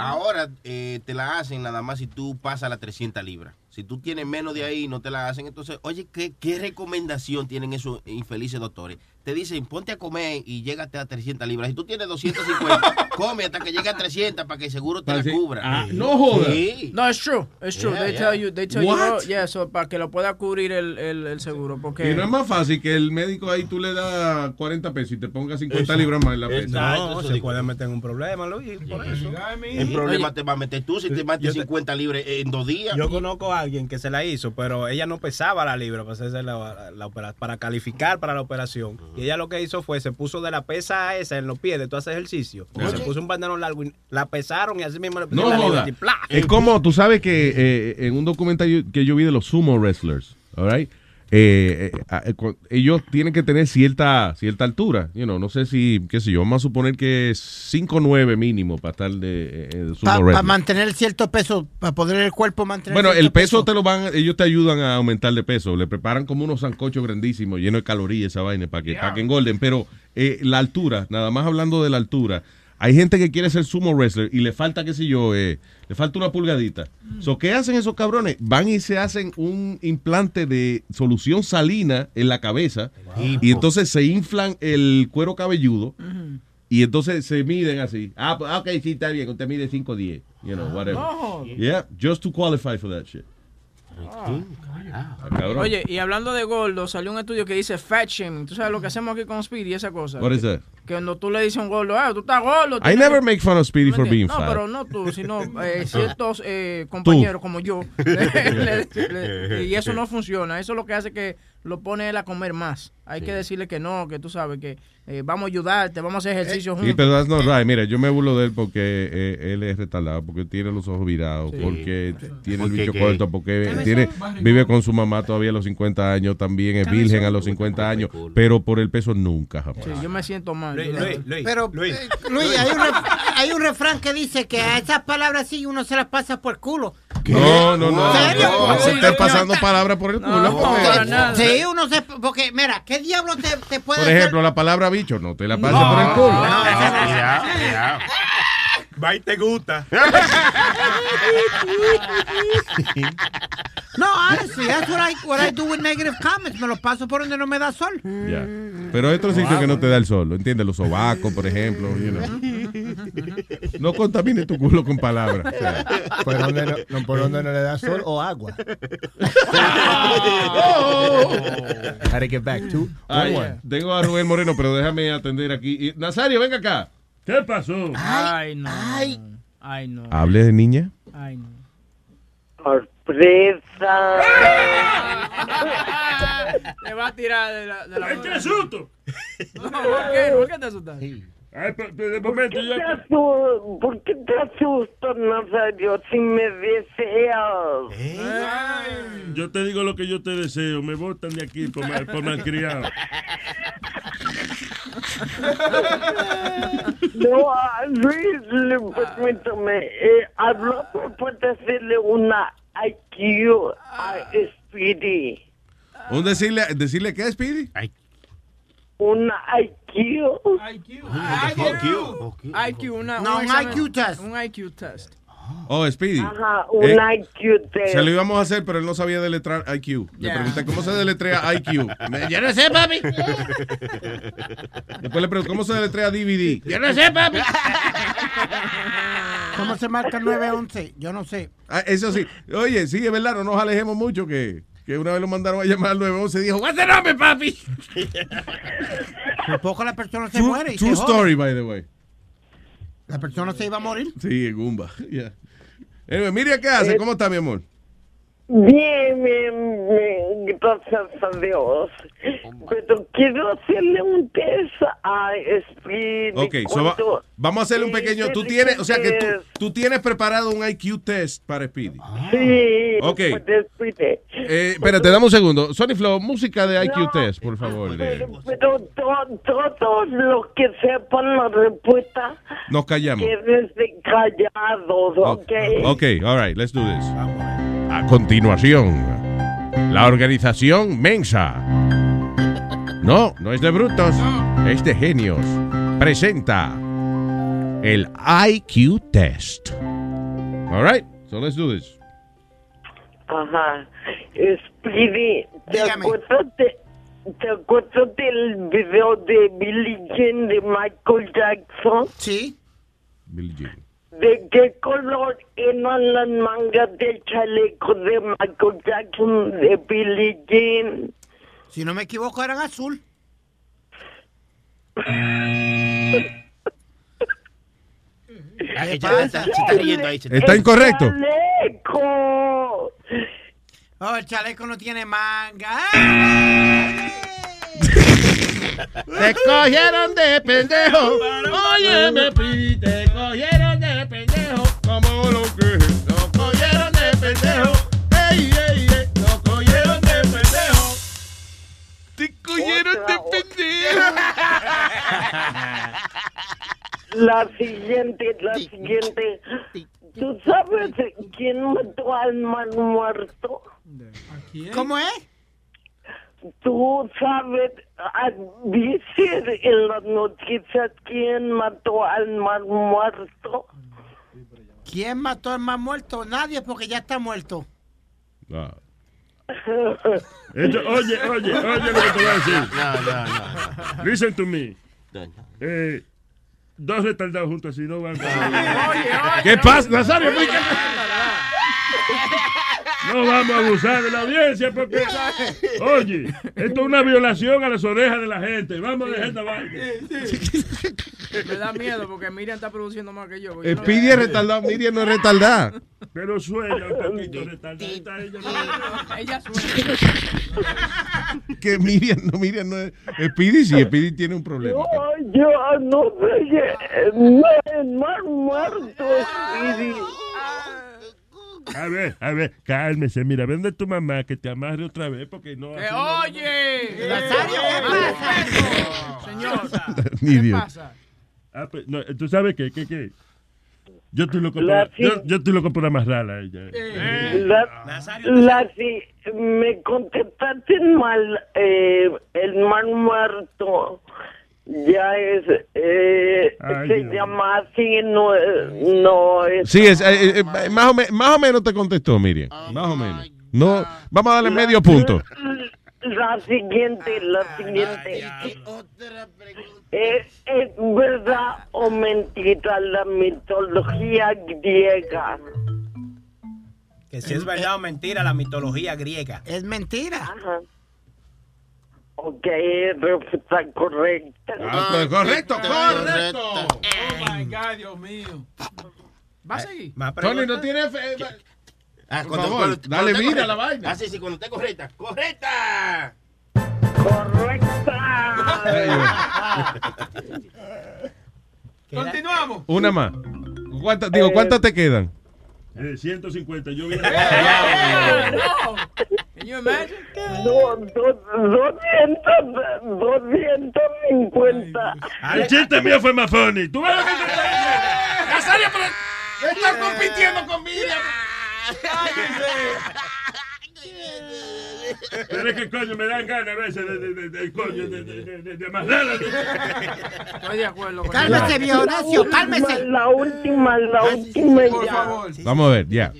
Speaker 20: ahora eh, te la hacen nada más si tú pasas las 300 libras. Si tú tienes menos de ahí, no te la hacen. Entonces, oye, ¿qué, qué recomendación tienen esos infelices doctores? Te dicen, ponte a comer y llégate a 300 libras. Si tú tienes 250, come hasta que llegue a 300 para que seguro te la cubra.
Speaker 14: Ah, no jodas.
Speaker 20: Sí.
Speaker 16: No, it's true. It's true.
Speaker 20: Yeah,
Speaker 16: they
Speaker 20: yeah.
Speaker 16: tell you, they tell
Speaker 14: What?
Speaker 16: you, yeah, so para que lo pueda cubrir el, el, el seguro. Porque
Speaker 14: Y no es más fácil que el médico ahí tú le das 40 pesos y te ponga 50
Speaker 17: Eso.
Speaker 14: libras más en la pesa.
Speaker 17: No, se puede meter en un problema, Luis, por eso.
Speaker 20: El problema te va a meter tú si te metes
Speaker 17: Yo te-
Speaker 20: 50 libras en dos días.
Speaker 17: Yo conozco a alguien que se la hizo, pero ella no pesaba la libra para, hacerse la, la opera- para calificar para la operación. Y ella lo que hizo fue, se puso de la pesa esa en los pies de todo ese ejercicio. Se puso un pantalón largo y la pesaron y así mismo le
Speaker 14: No
Speaker 17: pusieron la y ¡plá!
Speaker 14: Es como, tú sabes que eh, en un documental que yo vi de los sumo wrestlers, all right? Eh, eh, eh, ellos tienen que tener cierta cierta altura, you know, no sé si, qué sé yo, vamos a suponer que es 5'9 mínimo para estar de, eh, de sumo
Speaker 15: Para
Speaker 14: wrestler.
Speaker 15: mantener cierto peso, para poder el cuerpo mantener
Speaker 14: Bueno, el peso te lo van, ellos te ayudan a aumentar de peso. Le preparan como unos sancochos grandísimos, llenos de calorías, esa vaina, para que, para que engorden. Pero eh, la altura, nada más hablando de la altura, hay gente que quiere ser sumo wrestler y le falta, qué sé yo, eh, le falta una pulgadita. So, ¿Qué hacen esos cabrones? Van y se hacen un implante de solución salina en la cabeza y entonces se inflan el cuero cabelludo. Y entonces se miden así. Ah, pues, ah, ok, sí, está bien. Usted mide 5'10. You know, whatever.
Speaker 16: No.
Speaker 14: Yeah, just to qualify for that shit. Ah, cabrón.
Speaker 16: Oye, y hablando de gordo, salió un estudio que dice fat shaming. ¿Tú sabes lo que hacemos aquí con Speedy y esa cosa?
Speaker 14: What is that?
Speaker 16: Que cuando tú le dices a un gordo, ah, tú estás gordo.
Speaker 14: I never
Speaker 16: que-"
Speaker 14: make fun of Speedy
Speaker 16: ¿Me
Speaker 14: for being?
Speaker 16: No,
Speaker 14: fat.
Speaker 16: pero no tú, sino eh, ciertos eh, compañeros como yo. Le- le- y eso no funciona. Eso lo que hace que lo pone él a comer más. Hay que decirle que no, que tú sabes que eh, vamos a ayudarte, vamos a hacer ejercicio
Speaker 14: Sí,
Speaker 16: juntos.
Speaker 14: pero that's not right. Mira, yo me burlo de él porque eh, él es retardado, porque tiene los ojos virados,
Speaker 16: Sí.
Speaker 14: porque tiene el bicho corto, porque tiene, vive con su mamá todavía a los 50 años, también es virgen a los 50 años, pero por el peso nunca, jamás.
Speaker 16: Sí, yo me siento mal.
Speaker 17: Luis, Luis, Luis,
Speaker 15: Pero,
Speaker 17: Luis.
Speaker 15: eh, Luis, hay un, ref- hay un refrán que dice que a esas palabras sí uno se las pasa por culo.
Speaker 14: No, no, no.
Speaker 15: ¿En serio?
Speaker 14: No, no
Speaker 15: Sí, no.
Speaker 14: pasando palabras por el culo.
Speaker 15: para nada. Sí, uno se... Porque, mira, ¿qué diablo te, te puede
Speaker 14: Por
Speaker 15: hacer?
Speaker 14: ejemplo, la palabra no te la pases por el culo.
Speaker 17: Va y te gusta.
Speaker 15: No, honestly, that's what I, what I do with negative comments. Me los paso por donde no me da sol.
Speaker 14: Ya. Pero hay otros sitios que no te da el sol, ¿entiendes? Los sobacos, por ejemplo. you know. No contamines tu culo con palabras. o sea.
Speaker 19: ¿Por dónde no, no, por dónde no le da sol o agua? How to get back to
Speaker 14: Ay, tengo a Rubén Moreno, pero déjame atender aquí. Nazario, venga acá.
Speaker 28: ¿Qué pasó?
Speaker 16: Ay, no. Ay, no.
Speaker 14: Hable de niña.
Speaker 16: Ay, no.
Speaker 33: Sorpresa.
Speaker 16: Te va a tirar de la... De la
Speaker 28: ¡Ay, qué susto!
Speaker 16: No, ¿Por qué? ¿Por qué te asustas?
Speaker 28: Ay, pero, pero de
Speaker 33: ¿Por
Speaker 28: momento
Speaker 33: qué,
Speaker 28: ya...
Speaker 33: te ¿Por qué te asustas, Nazario, si me deseas?
Speaker 28: Yo te digo lo que yo te deseo. Me botan de aquí por, mal, por malcriado.
Speaker 33: No, a Luis, le- permítame, eh, hablo por decirle una IQ a Speedy.
Speaker 14: Un decirle, decirle qué, Speedy?
Speaker 33: Una IQ.
Speaker 16: IQ, una,
Speaker 15: No,
Speaker 16: un
Speaker 15: un
Speaker 16: examen-
Speaker 15: IQ test.
Speaker 16: Un IQ test.
Speaker 14: Oh, Speedy.
Speaker 33: Ajá, un
Speaker 14: Eh,
Speaker 33: IQ test.
Speaker 14: Se lo íbamos a hacer, pero él no sabía deletrar IQ. Le pregunté cómo se deletrea IQ.
Speaker 15: Yo no sé, papi.
Speaker 14: Después le pregunté cómo se deletrea DVD.
Speaker 15: Yo no sé, papi. ¿Cómo se marca el 911? Yo no sé.
Speaker 14: Ah, eso sí. Oye, sí, es verdad, no nos alejemos mucho que, que una vez lo mandaron a llamar al 911 y dijo, What's the number, papi?
Speaker 15: Por poco la persona se
Speaker 14: True,
Speaker 15: muere y
Speaker 14: true
Speaker 15: se jode.
Speaker 14: story, by the way.
Speaker 15: La persona se iba a morir.
Speaker 14: Sí, en Gumba. Yeah. Anyway, Miriam, ¿qué hace? ¿Cómo está, mi amor?
Speaker 33: Bien, bien, bien, gracias a Dios. Pero quiero hacerle un test a Speedy.
Speaker 14: Ok, so va-
Speaker 33: ¿Cuánto-
Speaker 14: vamos a hacerle un pequeño. Tú tienes, o sea que tú, tú tienes preparado un IQ test para Speedy.
Speaker 33: Sí,
Speaker 14: Ok.
Speaker 33: de Speedy.
Speaker 14: Eh, espérate, dame un segundo. Sony Flow, música de IQ test, por favor.
Speaker 33: Pero to- todos los que sepan la respuesta,
Speaker 14: Nos callamos.
Speaker 33: quédense callados, ¿ok?
Speaker 14: Ok, all right, let's do this. A continuación, la organización Mensa. No, no es de brutos, es de genios. Presenta el IQ test. All right, so let's do this.
Speaker 33: Ajá. Speedy, ¿te acuerdas, de- ¿te acuerdas del video de Billie Jean de Michael Jackson?
Speaker 15: Sí.
Speaker 14: Billie Jean.
Speaker 33: ¿De qué color eran las mangas del chaleco de Michael Jackson de Billie Jean?
Speaker 15: Si no me equivoco, eran azul.
Speaker 20: Ah, está- se está riendo ahí. se está-
Speaker 14: ¿Está incorrecto?
Speaker 33: ¡Chaleco!
Speaker 15: Oh, el chaleco no tiene manga.
Speaker 13: Te cogieron de pendejo. Oye, me te cogieron Cogieron de pendejo.
Speaker 33: La siguiente, la siguiente. ¿Tú sabes quién mató al man muerto?
Speaker 15: ¿Cómo es?
Speaker 33: Tú sabes, ah, dice en las noticias quién mató al man muerto.
Speaker 15: ¿Quién mató al más muerto? Nadie, porque ya está muerto.
Speaker 14: Ah.
Speaker 28: Esto- oye, oye, oye lo que te voy a decir.
Speaker 20: No, no, no.
Speaker 28: Listen to me. Eh, dos retardados juntos así no van
Speaker 14: ¿Qué pasa, Nazario?
Speaker 28: No vamos a abusar de la audiencia porque, oye, esto es una violación a las orejas de la gente. Vamos a dejar esta vaina.
Speaker 16: Me da miedo porque Miriam está produciendo más que yo. porque yo no-
Speaker 14: Speedy es retardado, Miriam no es retardada.
Speaker 28: Pero suena un poquito retardadita ella. ¿no?
Speaker 16: Ella suena.
Speaker 14: Que Miriam no, Miriam no es. Speedy sí, Speedy tiene un problema.
Speaker 33: Yo, yo no sé, que- no es man muerto, Speedy.
Speaker 28: A ver, a ver, cálmese. Mira, ven de tu mamá que te amarre otra vez porque no.
Speaker 16: ¡Que oye!
Speaker 15: Nazario, ¿qué pasa?
Speaker 16: Señor, ¿qué
Speaker 28: Dios.
Speaker 16: pasa?
Speaker 28: Ah, pues, no, ¿Tú sabes qué? ¿Qué, qué? Yo estoy loco
Speaker 33: La
Speaker 28: por, yo, yo estoy loco por amarrarla a ella.
Speaker 33: La, la, si me contestaste mal, eh, el man muerto ya es, eh,
Speaker 28: Ay,
Speaker 33: se
Speaker 28: Dios.
Speaker 33: llama así, no, no es.
Speaker 14: Sí, es, eh, eh, más, o me- más o menos te contestó, Miriam. Más o menos. No, vamos a darle medio punto.
Speaker 33: La siguiente, la siguiente. ¿Es, ¿Es verdad o mentira la mitología griega?
Speaker 34: Que si es verdad o mentira la mitología griega.
Speaker 15: Es mentira.
Speaker 33: Ok, respuesta correcta.
Speaker 14: Ah, pues, correcto, correcto.
Speaker 16: Oh my God, Dios mío. ¿Va a seguir?
Speaker 14: Tony, no tiene fe.
Speaker 20: Ah,
Speaker 14: Por
Speaker 20: cuando-
Speaker 14: favor,
Speaker 20: cuando-
Speaker 14: dale vida a
Speaker 20: correcta.
Speaker 14: la vaina.
Speaker 20: Ah, sí, sí, cuando esté correcta. ¡Correcta!
Speaker 16: Continuamos.
Speaker 14: Una más. ¿Cuántas, digo, ¿cuántas te quedan?
Speaker 28: Eh, 150. Yo vi.
Speaker 16: No. Can you imagine?
Speaker 33: Do- do- 200, 250.
Speaker 28: El chiste mío fue más funny. ¿Tú ves lo que?
Speaker 13: Nazario, pero estás compitiendo con Miriam.
Speaker 28: Pero es que coño me dan ganas a veces de, de, de, de- coño, de, de, de, de, de amarrarla.
Speaker 16: Estoy de acuerdo. con
Speaker 15: Cálmese, viejo Horacio, cálmese.
Speaker 33: La última, la última
Speaker 16: Por
Speaker 33: ya.
Speaker 16: favor.
Speaker 14: Vamos a ver, ya.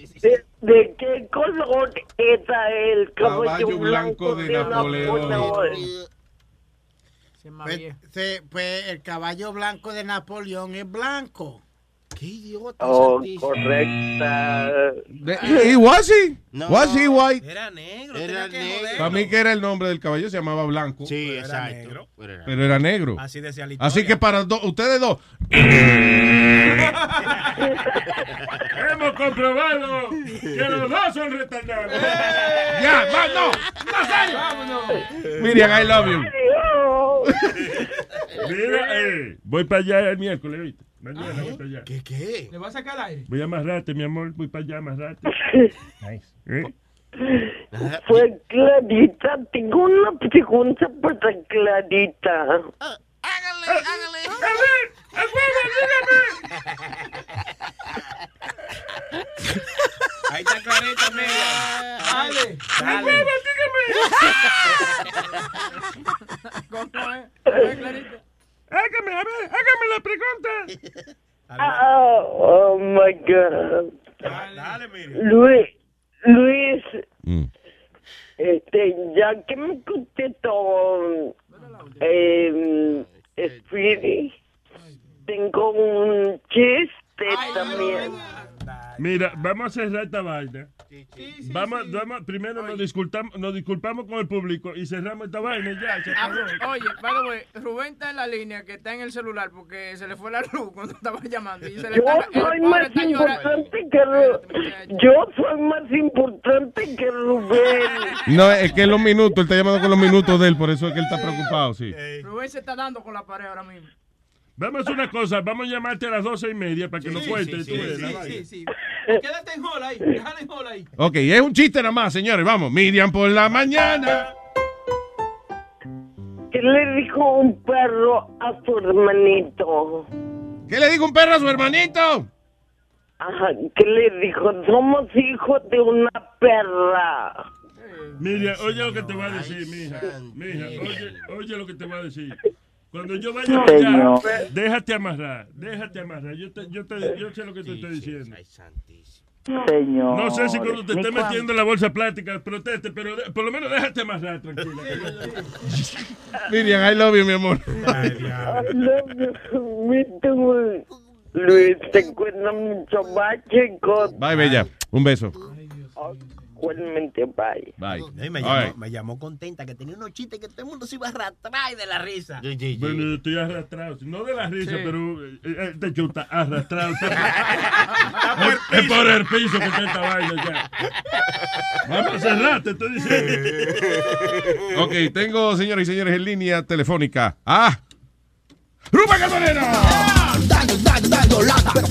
Speaker 33: ¿De, qué color era el caballo,
Speaker 14: Caballo blanco de Napoleón.
Speaker 15: Pues, se- pues el caballo blanco de Napoleón es blanco.
Speaker 20: Qué idiota.
Speaker 33: Oh, correcta.
Speaker 14: ¿Y was he?
Speaker 20: No.
Speaker 14: Was he white?
Speaker 34: Era negro.
Speaker 20: Era negro.
Speaker 14: Para mí que era el nombre del caballo, se llamaba Blanco.
Speaker 20: Sí,
Speaker 34: Pero era
Speaker 20: exacto.
Speaker 34: negro.
Speaker 20: Pero era-
Speaker 14: Pero era negro.
Speaker 34: Así decía la.
Speaker 14: Así que para do- ustedes dos.
Speaker 28: Hemos comprobado que los dos son retardados.
Speaker 14: ya, va, no.
Speaker 28: Vámonos.
Speaker 14: Miriam, I love you.
Speaker 28: Mira, eh, voy para allá el miércoles, ¿viste? Mañana voy para allá.
Speaker 20: ¿Qué qué?
Speaker 30: ¿Le va a sacar al aire?
Speaker 28: Voy a amarrarte, mi amor. Voy para allá a amarrarte. ¿Eh?
Speaker 33: Fue clarita. Tengo una pregunta para clarita.
Speaker 20: Hágale, hágale.
Speaker 28: ¡A ver! ¡A huevo,
Speaker 34: Ahí está clarita, mira.
Speaker 30: Dale.
Speaker 28: dígame! ¡A huevo, dígame!
Speaker 16: ¿Cómo es? ¿Cómo es, Clarita?
Speaker 28: Hágame, a ver, hágame la pregunta.
Speaker 33: Ah, oh my God.
Speaker 34: Dale, Miriam.
Speaker 33: Luis, Luis,
Speaker 14: Mm.
Speaker 33: este, ya que me contestó, eh, Speedy, tengo un chiste también.
Speaker 28: Mira, vamos a cerrar esta vaina. Vamos, vamos, primero nos disculpamos, nos disculpamos con el público y cerramos esta vaina y ya, se
Speaker 16: Ah. Oye, by the way, Rubén está en la línea que está en el celular porque se le fue la luz cuando estaba llamando. Y se le
Speaker 33: Yo
Speaker 16: está,
Speaker 33: soy más importante que Ru- Yo soy más importante que Rubén.
Speaker 14: No, es que los minutos, él está llamando con los minutos de él, por eso es que él está preocupado, sí.
Speaker 16: Rubén se está dando con la pared ahora mismo.
Speaker 28: Vamos a una cosa, vamos a llamarte a las doce y media para que nos cuentes.
Speaker 30: Sí, sí, sí, sí. Quédate en hall ahí. Déjale en hall ahí.
Speaker 14: Ok, es un chiste nada más, señores, vamos. Miriam por la mañana.
Speaker 33: ¿Qué le dijo un perro a su hermanito?
Speaker 14: ¿Qué le dijo un perro a su hermanito?
Speaker 33: Ajá, ¿qué le dijo? Somos hijos de una perra.
Speaker 28: Miriam, oye lo que te voy a decir, mija. Mija, oye, oye lo que te voy a decir. Cuando yo vaya para allá,
Speaker 33: Señor.
Speaker 28: déjate amarrar, déjate amarrar. Yo, te, yo, te, yo sé lo que te estoy diciendo.
Speaker 33: Señor.
Speaker 28: No sé si cuando te
Speaker 33: ¿de
Speaker 28: esté metiendo en la bolsa plástica proteste, pero de- por lo menos déjate amarrar, tranquila.
Speaker 14: Miriam, I love you, mi amor.
Speaker 33: Me too. Luis, te cuida mucho. Bye, chicos.
Speaker 14: Bye, bella. Un beso.
Speaker 33: Igualmente, bye.
Speaker 14: Bye.
Speaker 34: Me, llamó,
Speaker 14: right.
Speaker 34: me llamó contenta que tenía unos chistes que todo el mundo se iba a arrastrar de la risa.
Speaker 28: Bueno, yo estoy arrastrado. No de la risa,
Speaker 34: Sí.
Speaker 28: pero eh, eh, de hecho está arrastrado. es, es por el piso que está esta vaina ya. Vamos a cerrar, te estoy diciendo.
Speaker 14: Ok, tengo, señores y señores, en línea telefónica. ¡Ah! ¡Rubén Camarena!
Speaker 26: Dando, dando, dando lata. Pero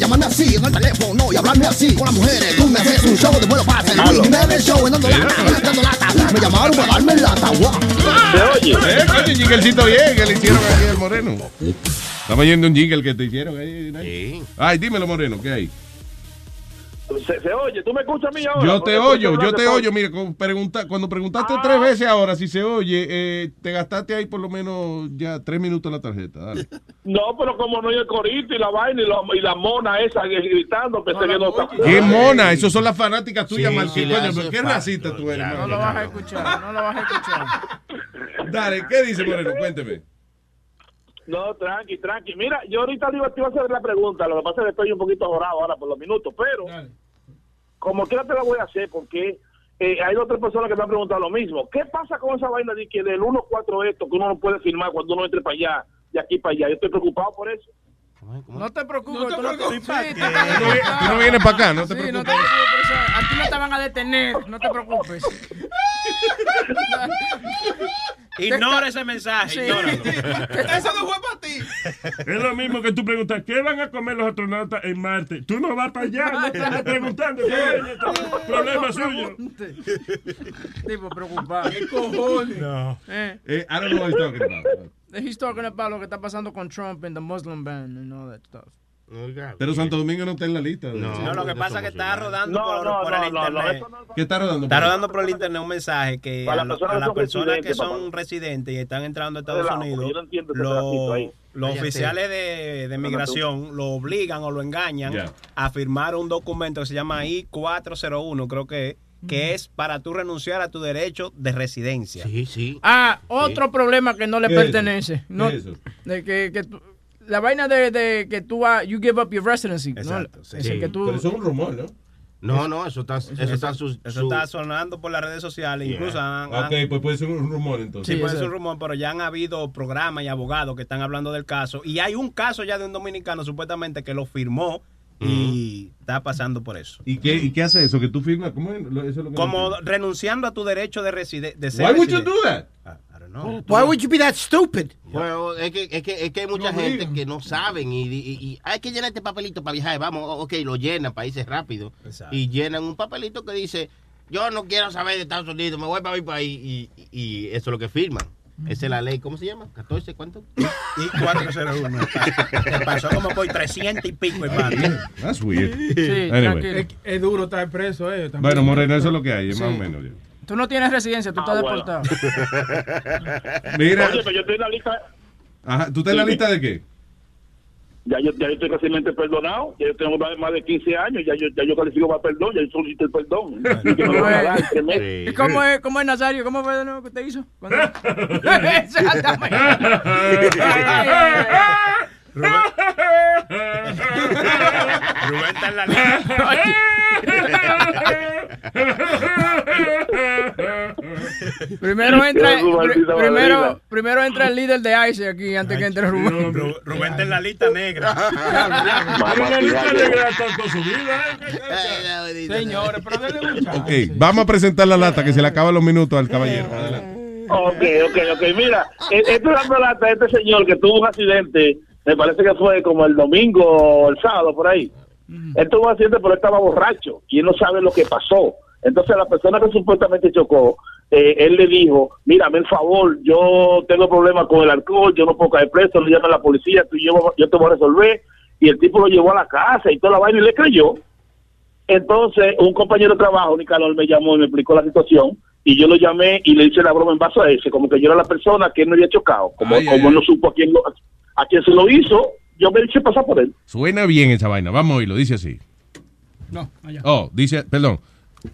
Speaker 26: llamarme así en el teléfono y hablarme así con las mujeres? Tú me haces un show de vuelo para hacer Luis Jiménez Show en dando lata, dando lata. Me llamaron para darme lata. Guau.
Speaker 14: Eh, coño, un jinglecito bien que le hicieron aquí al Moreno. Estamos yendo un jingle que te hicieron ahí. Ay, dímelo, Moreno, ¿qué hay?
Speaker 31: Se, se oye, ¿tú me escuchas a mí ahora?
Speaker 14: Yo te oyo, yo te oyo. Mire, pregunta, cuando preguntaste tres veces ahora si se oye, eh, te gastaste ahí por lo menos ya tres minutos la tarjeta. Dale.
Speaker 31: No, pero como no hay el corito y la vaina y la, y la mona esa gritando, pensé que no está.
Speaker 14: ¡Qué mona! Esos son las fanáticas tuyas,
Speaker 31: Sí,
Speaker 14: Martín. Coño, qué racista tú eres,
Speaker 16: No
Speaker 14: mano.
Speaker 16: lo vas a escuchar, no lo vas a escuchar.
Speaker 14: Dale, ¿qué dice Moreno? Cuénteme.
Speaker 31: No, tranqui, tranqui. Mira, yo ahorita digo, te iba a hacer la pregunta, lo que pasa es que estoy un poquito jorado ahora por los minutos, pero como quiera te la voy a hacer porque eh, hay otras personas que me han preguntado lo mismo. ¿Qué pasa con esa vaina de que del 1-4 esto que uno no puede firmar cuando uno entre para allá, de aquí para allá? Yo estoy preocupado por eso.
Speaker 16: No te preocupes, tú no te
Speaker 31: preocupes.
Speaker 16: sí, tú
Speaker 14: no vi- tú no vienes pa' acá, no te
Speaker 16: Sí,
Speaker 14: preocupes.
Speaker 16: no te preocupes. A ti no te van a detener, no te preocupes.
Speaker 34: Ignora ese mensaje,
Speaker 16: Sí.
Speaker 34: ignóralo.
Speaker 30: Eso no fue para ti.
Speaker 28: Es lo mismo que tú preguntas, ¿qué van a comer los astronautas en Marte? Tú no vas para allá, no estás preguntando. ¿qué vaina? Problema suyo.
Speaker 16: Tipo preocupado.
Speaker 30: ¿Qué cojones?
Speaker 34: No.
Speaker 16: Eh.
Speaker 14: Eh, I don't know what he's talking about.
Speaker 16: He's talking about lo que está pasando con Trump and the Muslim ban and all that stuff.
Speaker 14: Pero Santo Domingo no está en la lista.
Speaker 17: No, lo que pasa es que está rodando
Speaker 31: No,
Speaker 17: por,
Speaker 31: no,
Speaker 17: por
Speaker 31: no,
Speaker 17: el internet.
Speaker 14: ¿Qué está rodando?
Speaker 17: Está rodando por el internet un mensaje que
Speaker 31: Para
Speaker 17: a,
Speaker 31: las personas que son residentes,
Speaker 17: son
Speaker 31: papá.
Speaker 17: residentes y están entrando a Estados Unidos, los
Speaker 31: Cállate.
Speaker 17: oficiales de, de migración lo obligan o lo engañan a firmar un documento que se llama I-401, creo que es, que es para tú renunciar a tu derecho de residencia.
Speaker 20: Sí, sí.
Speaker 16: Ah, otro problema que no le
Speaker 17: ¿Qué es eso?
Speaker 16: pertenece.
Speaker 17: ¿Qué
Speaker 16: No,
Speaker 17: es eso?
Speaker 16: De que, que la vaina de, de que tú ah, you give up your residency. ¿no?
Speaker 17: Exacto, sí.
Speaker 16: Ese que tú,
Speaker 14: Pero eso es un rumor, ¿no?
Speaker 20: No, no, eso está, eso está su,
Speaker 17: Eso
Speaker 20: su-
Speaker 17: está sonando por las redes sociales.
Speaker 20: Yeah.
Speaker 17: Incluso han,
Speaker 14: Ok,
Speaker 17: han-
Speaker 14: pues puede ser un rumor
Speaker 17: Sí,
Speaker 14: entonces.
Speaker 17: puede ser un rumor, pero ya han habido programas y abogados que están hablando del caso. Y hay un caso ya de un dominicano supuestamente que lo firmó y está pasando por eso.
Speaker 14: ¿Y qué, ¿Y qué hace eso? ¿Que tú firmas? ¿Cómo es? Eso es lo que no
Speaker 17: Como renunciando a tu derecho de, reside de ser
Speaker 14: Why would you do that?
Speaker 15: Why would you be that stupid?
Speaker 20: Bueno, es que, es que, es que hay mucha gente que no saben y, y- y hay que llenar este papelito para viajar. Vamos, ok, lo llenan para irse rápido. Y llenan un papelito que dice, yo no quiero saber de Estados Unidos, me voy para mi país. Y, y- eso es lo que firman. Esa es la ley, ¿cómo se llama? ¿14? ¿Cuánto?
Speaker 17: Y 401. Te pasó como por 300 y pico, hermano.
Speaker 14: That's weird.
Speaker 16: Sí,
Speaker 14: Anyway.
Speaker 30: Es, es duro estar preso, eh. también.
Speaker 14: Bueno, Moreno, eso es lo que hay,
Speaker 16: Sí.
Speaker 14: más o menos. ya.
Speaker 16: Tú no tienes residencia, tú estás
Speaker 31: Ah, bueno.
Speaker 16: deportado.
Speaker 14: Mira,
Speaker 31: Oye, pero yo estoy en la lista.
Speaker 14: ajá, ¿tú estás en la lista de qué?
Speaker 31: Ya yo, ya yo estoy recientemente perdonado. Ya yo tengo más de, más de 15 años. Ya yo, ya yo califico para perdón. Ya yo solicité el perdón. Y que me lo van a dar en tres meses.
Speaker 16: ¿Y cómo es, cómo es Nazario? ¿Cómo fue de nuevo que usted hizo? ¿Cuándo? Exactamente.
Speaker 17: Rubén está en la
Speaker 16: Primero entra, primero, primero entra el líder de ICE aquí antes que entre Rubén.
Speaker 17: Ru- Rubén está en la lista negra.
Speaker 28: Pero la lista negra tanto su vida. ¿eh?
Speaker 30: Señores, pero denle un.
Speaker 14: Ok, vamos a presentar la lata que se le acaban los minutos al caballero. Adelante.
Speaker 31: Ok, ok, ok. Mira, eh, estoy dando lata a este señor que tuvo un accidente. Me parece que fue como el domingo o el sábado, por ahí. Él tuvo un accidente, pero él estaba borracho y él no sabe lo que pasó. Entonces, la persona que supuestamente chocó, eh, él le dijo: Mírame, el favor, yo tengo problemas con el alcohol, yo no puedo caer preso, le llama a la policía, tú llevo- yo te voy a resolver. Y el tipo lo llevó a la casa y toda la vaina y le creyó. Entonces, un compañero de trabajo, Nicanor, me llamó y me explicó la situación. Y yo lo llamé y le hice la broma en base a ese, como que yo era la persona que él me había chocado. Como,
Speaker 14: Ay,
Speaker 31: como
Speaker 14: ay,
Speaker 31: no supo a quién, lo- a quién se lo hizo, yo me hice pasar por él.
Speaker 14: Suena bien esa vaina, vamos a oírlo, dice así.
Speaker 30: No, allá.
Speaker 14: Oh, dice, perdón.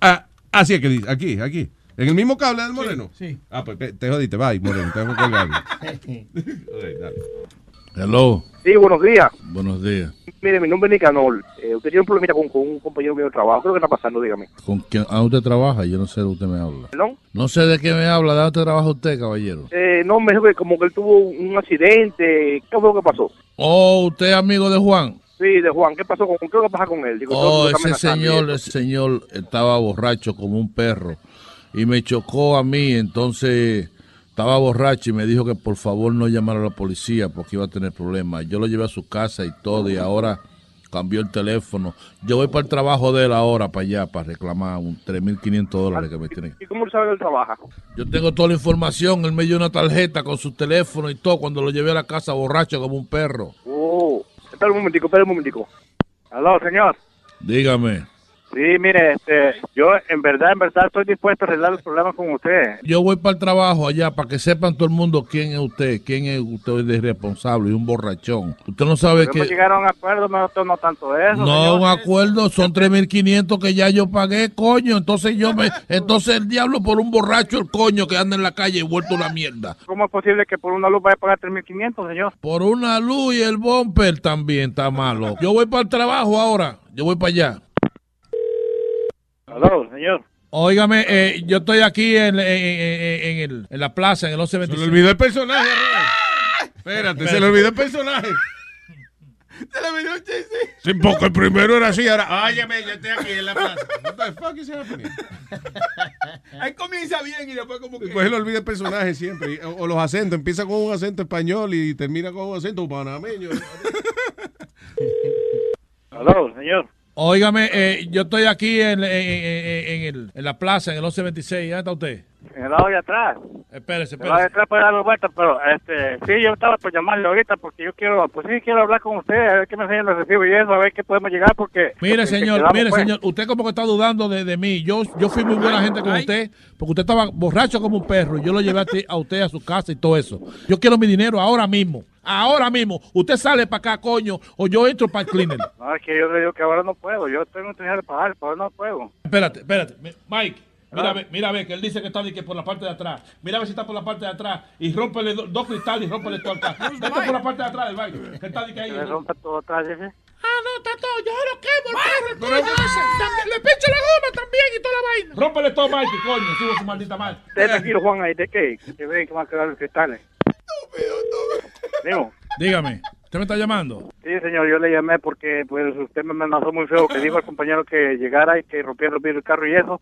Speaker 14: Ah, así es que dice, aquí, aquí. ¿En el mismo cable del Moreno?
Speaker 30: Sí.
Speaker 14: Ah, pues te jodiste, bye, Moreno, tengo que colgarlo.
Speaker 7: Hello,
Speaker 31: Sí, buenos días.
Speaker 7: buenos días.
Speaker 31: Mire, mi nombre es Nicanor. Eh, usted tiene un problemita con, con un compañero mío de trabajo. ¿Qué es lo que está pasando? Dígame.
Speaker 7: ¿Con quién ah, usted trabaja? Yo no sé de usted me habla.
Speaker 31: ¿Perdón?
Speaker 7: No sé de qué me habla. ¿De dónde trabaja usted, caballero?
Speaker 31: Eh, no, me dijo que como que él tuvo un accidente. ¿Qué fue lo que pasó?
Speaker 7: Oh, usted es amigo de Juan.
Speaker 31: Sí, de Juan. ¿Qué pasó con ¿Qué lo que pasa con él? Digo,
Speaker 7: Oh, ese señor, ese señor estaba borracho como un perro y me chocó a mí, entonces estaba borracho y me dijo que por favor no llamara a la policía porque iba a tener problemas. Yo lo llevé a su casa y todo y ahora cambió el teléfono. Yo voy para el trabajo de él ahora, para allá, para reclamar un 3.500 dólares que me tienen.
Speaker 31: ¿Y cómo sabe que él trabaja?
Speaker 7: Yo tengo toda la información, él me dio una tarjeta con su teléfono y todo cuando lo llevé a la casa borracho como un perro.
Speaker 31: Oh, espera un momentico, espera un momentico. Aló, señor.
Speaker 7: Dígame.
Speaker 31: Sí, mire, este, yo en verdad, en verdad estoy dispuesto a arreglar los problemas con usted.
Speaker 7: Yo voy para el trabajo allá para que sepan todo el mundo quién es usted, quién es usted de responsable y un borrachón. Usted no sabe que...
Speaker 31: llegaron a acuerdo, no, no tanto eso.
Speaker 7: No,
Speaker 31: señor.
Speaker 7: un acuerdo, son 3.500 que ya yo pagué, coño. Entonces yo me... Entonces el diablo por un borracho, el coño que anda en la calle y vuelto una mierda.
Speaker 31: ¿Cómo es posible que por una luz vaya a pagar 3.500, señor?
Speaker 7: Por una luz y el bumper también está malo. Yo voy para el trabajo ahora, yo voy para allá.
Speaker 31: Aló, señor.
Speaker 7: Óigame, eh, yo estoy aquí en, en- en- en el- en la plaza, en el 1126.
Speaker 14: Se le olvidó el personaje, Rubén. Espérate, se le olvidó el personaje.
Speaker 30: Se le olvidó un chiste.
Speaker 14: Sí, porque el primero era así, ahora, óyeme, yo estoy aquí en la plaza. What the fuck is happening?
Speaker 30: Ahí comienza bien y después como que...
Speaker 14: Pues él olvida el personaje siempre. o los acentos, empieza con un acento español y termina con un acento panameño.
Speaker 31: Aló, señor.
Speaker 7: Óigame, eh, yo estoy aquí en, en- en- el- en la plaza, en el 1126. ¿Dónde está usted?
Speaker 35: en el lado de atrás.
Speaker 7: Espérese,
Speaker 35: En el lado de
Speaker 7: espérese.
Speaker 35: atrás para dar vuelta, pero este, sí, yo estaba por llamarle ahorita porque yo quiero, pues sí, quiero hablar con usted, a ver qué me enseñan los recibos y eso, a ver qué podemos llegar porque...
Speaker 7: Mire,
Speaker 35: porque
Speaker 7: señor,
Speaker 35: quedamos,
Speaker 7: mire,
Speaker 35: pues.
Speaker 7: señor, usted como que está dudando de, de mí. Yo, yo fui muy buena gente con usted, porque usted estaba borracho como un perro y yo lo llevé a, ti- a usted a su casa y todo eso. Yo quiero mi dinero ahora mismo. Ahora mismo. Usted sale para acá, coño, o yo entro para el cleaner.
Speaker 35: No, es que yo le digo que ahora no puedo, yo tengo que dinero para pagar, pero ahora no puedo.
Speaker 7: Espérate, espérate. Mi- Mike, mira, a ver, mira a ver, que él dice que está de que por la parte de atrás. Mira a ver si está por la parte de atrás y rómpele do- dos cristales y rómpele todo acá. Vete por la parte de atrás del baile. Que está de que ahí.
Speaker 35: Que le rompa todo atrás, dice.
Speaker 7: Ah, no, está todo. Yo lo quemo, el perro, el coño ese. También- Le pincho la goma también y toda la vaina. Rómpele todo, Mike, coño. Subo su maldita madre.
Speaker 35: Usted tranquilo, Juan, ahí de qué, que ven que van a quedar los cristales. Digo,
Speaker 7: Dígame, ¿usted me está llamando?
Speaker 35: sí, señor, yo le llamé porque pues usted me amenazó muy feo, que dijo al compañero que llegara y que rompiera del carro y eso.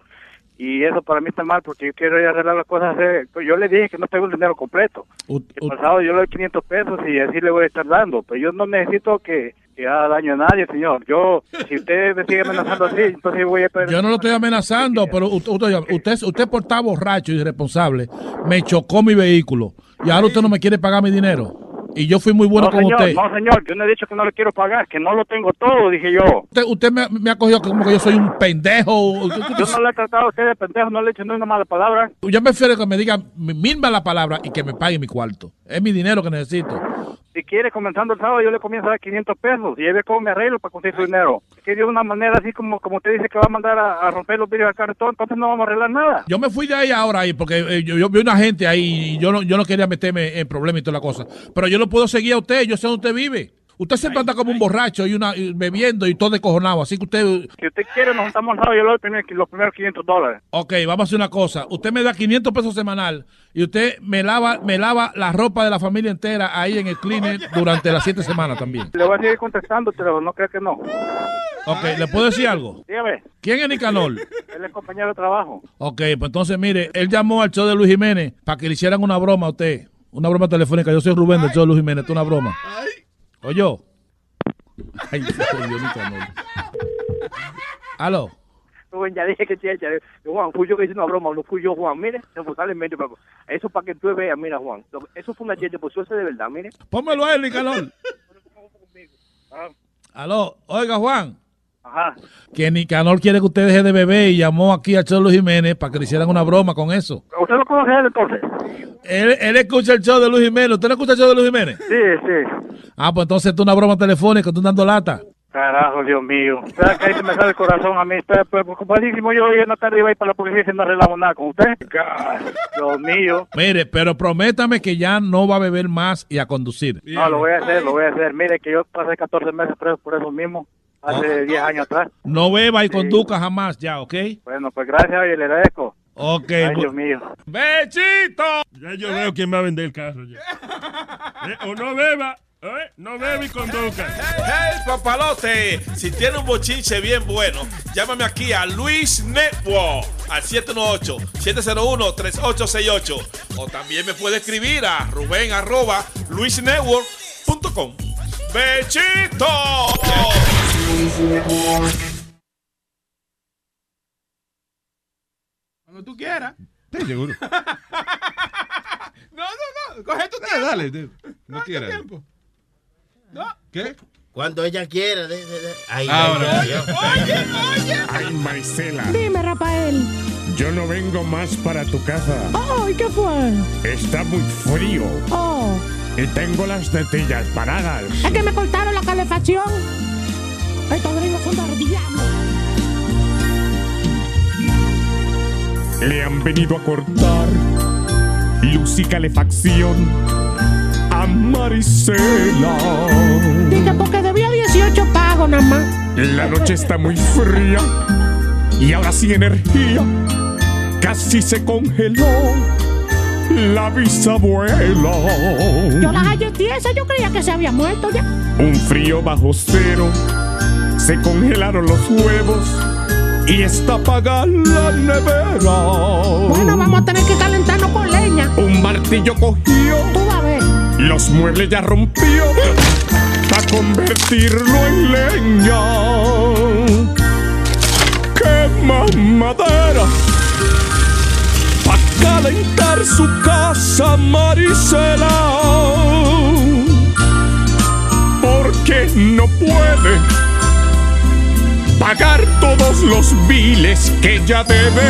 Speaker 35: Y eso para mí está mal porque yo quiero ir a arreglar las cosas. eh, Yo le dije que no tengo el dinero completo. El pasado yo le doy 500 pesos y así le voy a estar dando. Pero yo no necesito que, que haga daño a nadie, señor. Yo, si usted me sigue amenazando así, entonces voy a perder.
Speaker 7: Yo no lo estoy amenazando, pero usted, usted, usted, usted por estar borracho y irresponsable me chocó mi vehículo y ahora usted no me quiere pagar mi dinero. Y yo fui muy bueno
Speaker 35: no,
Speaker 7: con
Speaker 35: señor,
Speaker 7: usted.
Speaker 35: no, señor, yo no he dicho que no le quiero pagar, que no lo tengo todo, dije yo.
Speaker 7: Usted, usted me, me ha cogido como que yo soy un pendejo.
Speaker 35: Yo no le he tratado a usted de pendejo, no le he dicho ni una mala palabra.
Speaker 7: Yo me prefiero que me diga mil la palabra y que me pague mi cuarto. Es mi dinero que necesito.
Speaker 35: Si quiere, comenzando el sábado, yo le comienzo a dar 500 pesos y ve cómo me arreglo para conseguir su dinero. Es que de una manera así como, como usted dice que va a mandar a, a romper los vidrios y todo, entonces no vamos a arreglar nada.
Speaker 7: Yo me fui de ahí ahora ahí porque eh, yo, yo vi una gente ahí y yo no, yo no quería meterme en problemas y toda la cosa. Pero yo lo puedo seguir a usted, yo sé dónde usted vive. Usted siempre anda como un borracho y una y bebiendo y todo descojonado. Así que usted,
Speaker 35: Si usted quiere, nos juntamos sábado y yo le doy los primeros 500 dólares.
Speaker 7: ok, vamos a hacer una cosa. Usted me da 500 pesos semanal y usted me lava, me lava la ropa de la familia entera ahí en el cleaner durante las siete semanas también.
Speaker 35: Le voy a seguir contestando, pero no creo que no.
Speaker 7: Ok, ¿le puedo decir algo?
Speaker 35: Dígame,
Speaker 7: ¿Quién es Nicanor?
Speaker 35: él es compañero de trabajo.
Speaker 7: Ok, pues entonces mire, él llamó al show de Luis Jiménez para que le hicieran una broma a usted. Una broma telefónica. Yo soy Rubén del show de Luis Jiménez. Esto es una broma. Oye. Ay, se jodió Nicanor. Aló.
Speaker 35: Ya dije que sí, ya, Juan, fui yo que hice una broma, no fui yo, Juan. Mire, pero eso para que tú veas, mira, Juan. Eso fue una gente, pues eso es de verdad, mire.
Speaker 7: Pónmelo a él, Nicanor. Aló. Oiga, Juan.
Speaker 35: Ajá.
Speaker 7: Que Nicanor quiere que usted deje de beber y llamó aquí al show de Luis Jiménez para que le hicieran una broma con eso.
Speaker 35: ¿Usted lo conoce a él entonces?
Speaker 7: Él, él escucha el show de Luis Jiménez. ¿Usted no escucha el show de Luis Jiménez?
Speaker 35: Sí, sí.
Speaker 7: Ah, pues entonces es una broma telefónica, tú dando lata.
Speaker 35: Carajo, Dios mío. ¿Sabes que ahí se me sale el corazón a mí? Estoy pues, preocupadísimo. Yo hoy en la tarde iba a ir para la policía y no arreglamos nada con usted. Dios mío.
Speaker 7: Mire, pero prométame que ya no va a beber más y a conducir.
Speaker 35: No, lo voy a hacer, lo voy a hacer. Mire que yo pasé 14 meses preso por eso mismo, hace 10 años atrás.
Speaker 7: No beba y conduzca jamás ya, ¿ok?
Speaker 35: Bueno, pues gracias y le agradezco.
Speaker 7: Ok.
Speaker 35: Ay, Dios mío.
Speaker 7: ¡Bechito!
Speaker 28: Ya yo veo quién va a vender el carro ya. Eh, o no beba, ¿eh? no beba y conduzca.
Speaker 36: ¡Hey, papalote! Si tiene un bochinche bien bueno, llámame aquí a Luis Network al 718-701-3868. O también me puede escribir a Rubén arroba luisnetwork.com. ¡Bechito!
Speaker 30: Cuando tú quieras.
Speaker 14: Sí, seguro.
Speaker 30: No, no, no. Coge tu
Speaker 14: Eh,
Speaker 30: tiempo.
Speaker 14: dale, de- no quieras.
Speaker 30: tiempo. No.
Speaker 14: ¿Qué?
Speaker 20: Cuando ella quiera. de- de- de- Ay,
Speaker 14: Ahora.
Speaker 20: ay, Dios.
Speaker 30: Oye, oye.
Speaker 37: Ay, Marcela,
Speaker 38: Dime, Rafael.
Speaker 37: yo no vengo más para tu casa.
Speaker 38: Ay, ¿qué fue?
Speaker 37: Está muy frío
Speaker 38: Oh,
Speaker 37: y tengo las tetillas paradas.
Speaker 38: es que me cortaron la calefacción. Estos gringos son del diablo.
Speaker 37: Le han venido a cortar luz y calefacción a Maricela.
Speaker 38: Dije porque debía 18 pagos nada más.
Speaker 37: La noche está muy fría y ahora sin energía casi se congeló la bisabuela.
Speaker 38: Yo las hallé tiesas, yo creía que se había muerto ya.
Speaker 37: Un frío bajo cero, se congelaron los huevos y está apagada la nevera.
Speaker 38: Bueno, vamos a tener que calentarnos con leña.
Speaker 37: Un martillo cogió,
Speaker 38: Tú vas a ver.
Speaker 37: los muebles ya rompió para convertirlo en leña. Quema madera pa' calentar su casa, Marisela. Porque no puede pagar todos los biles que ella debe.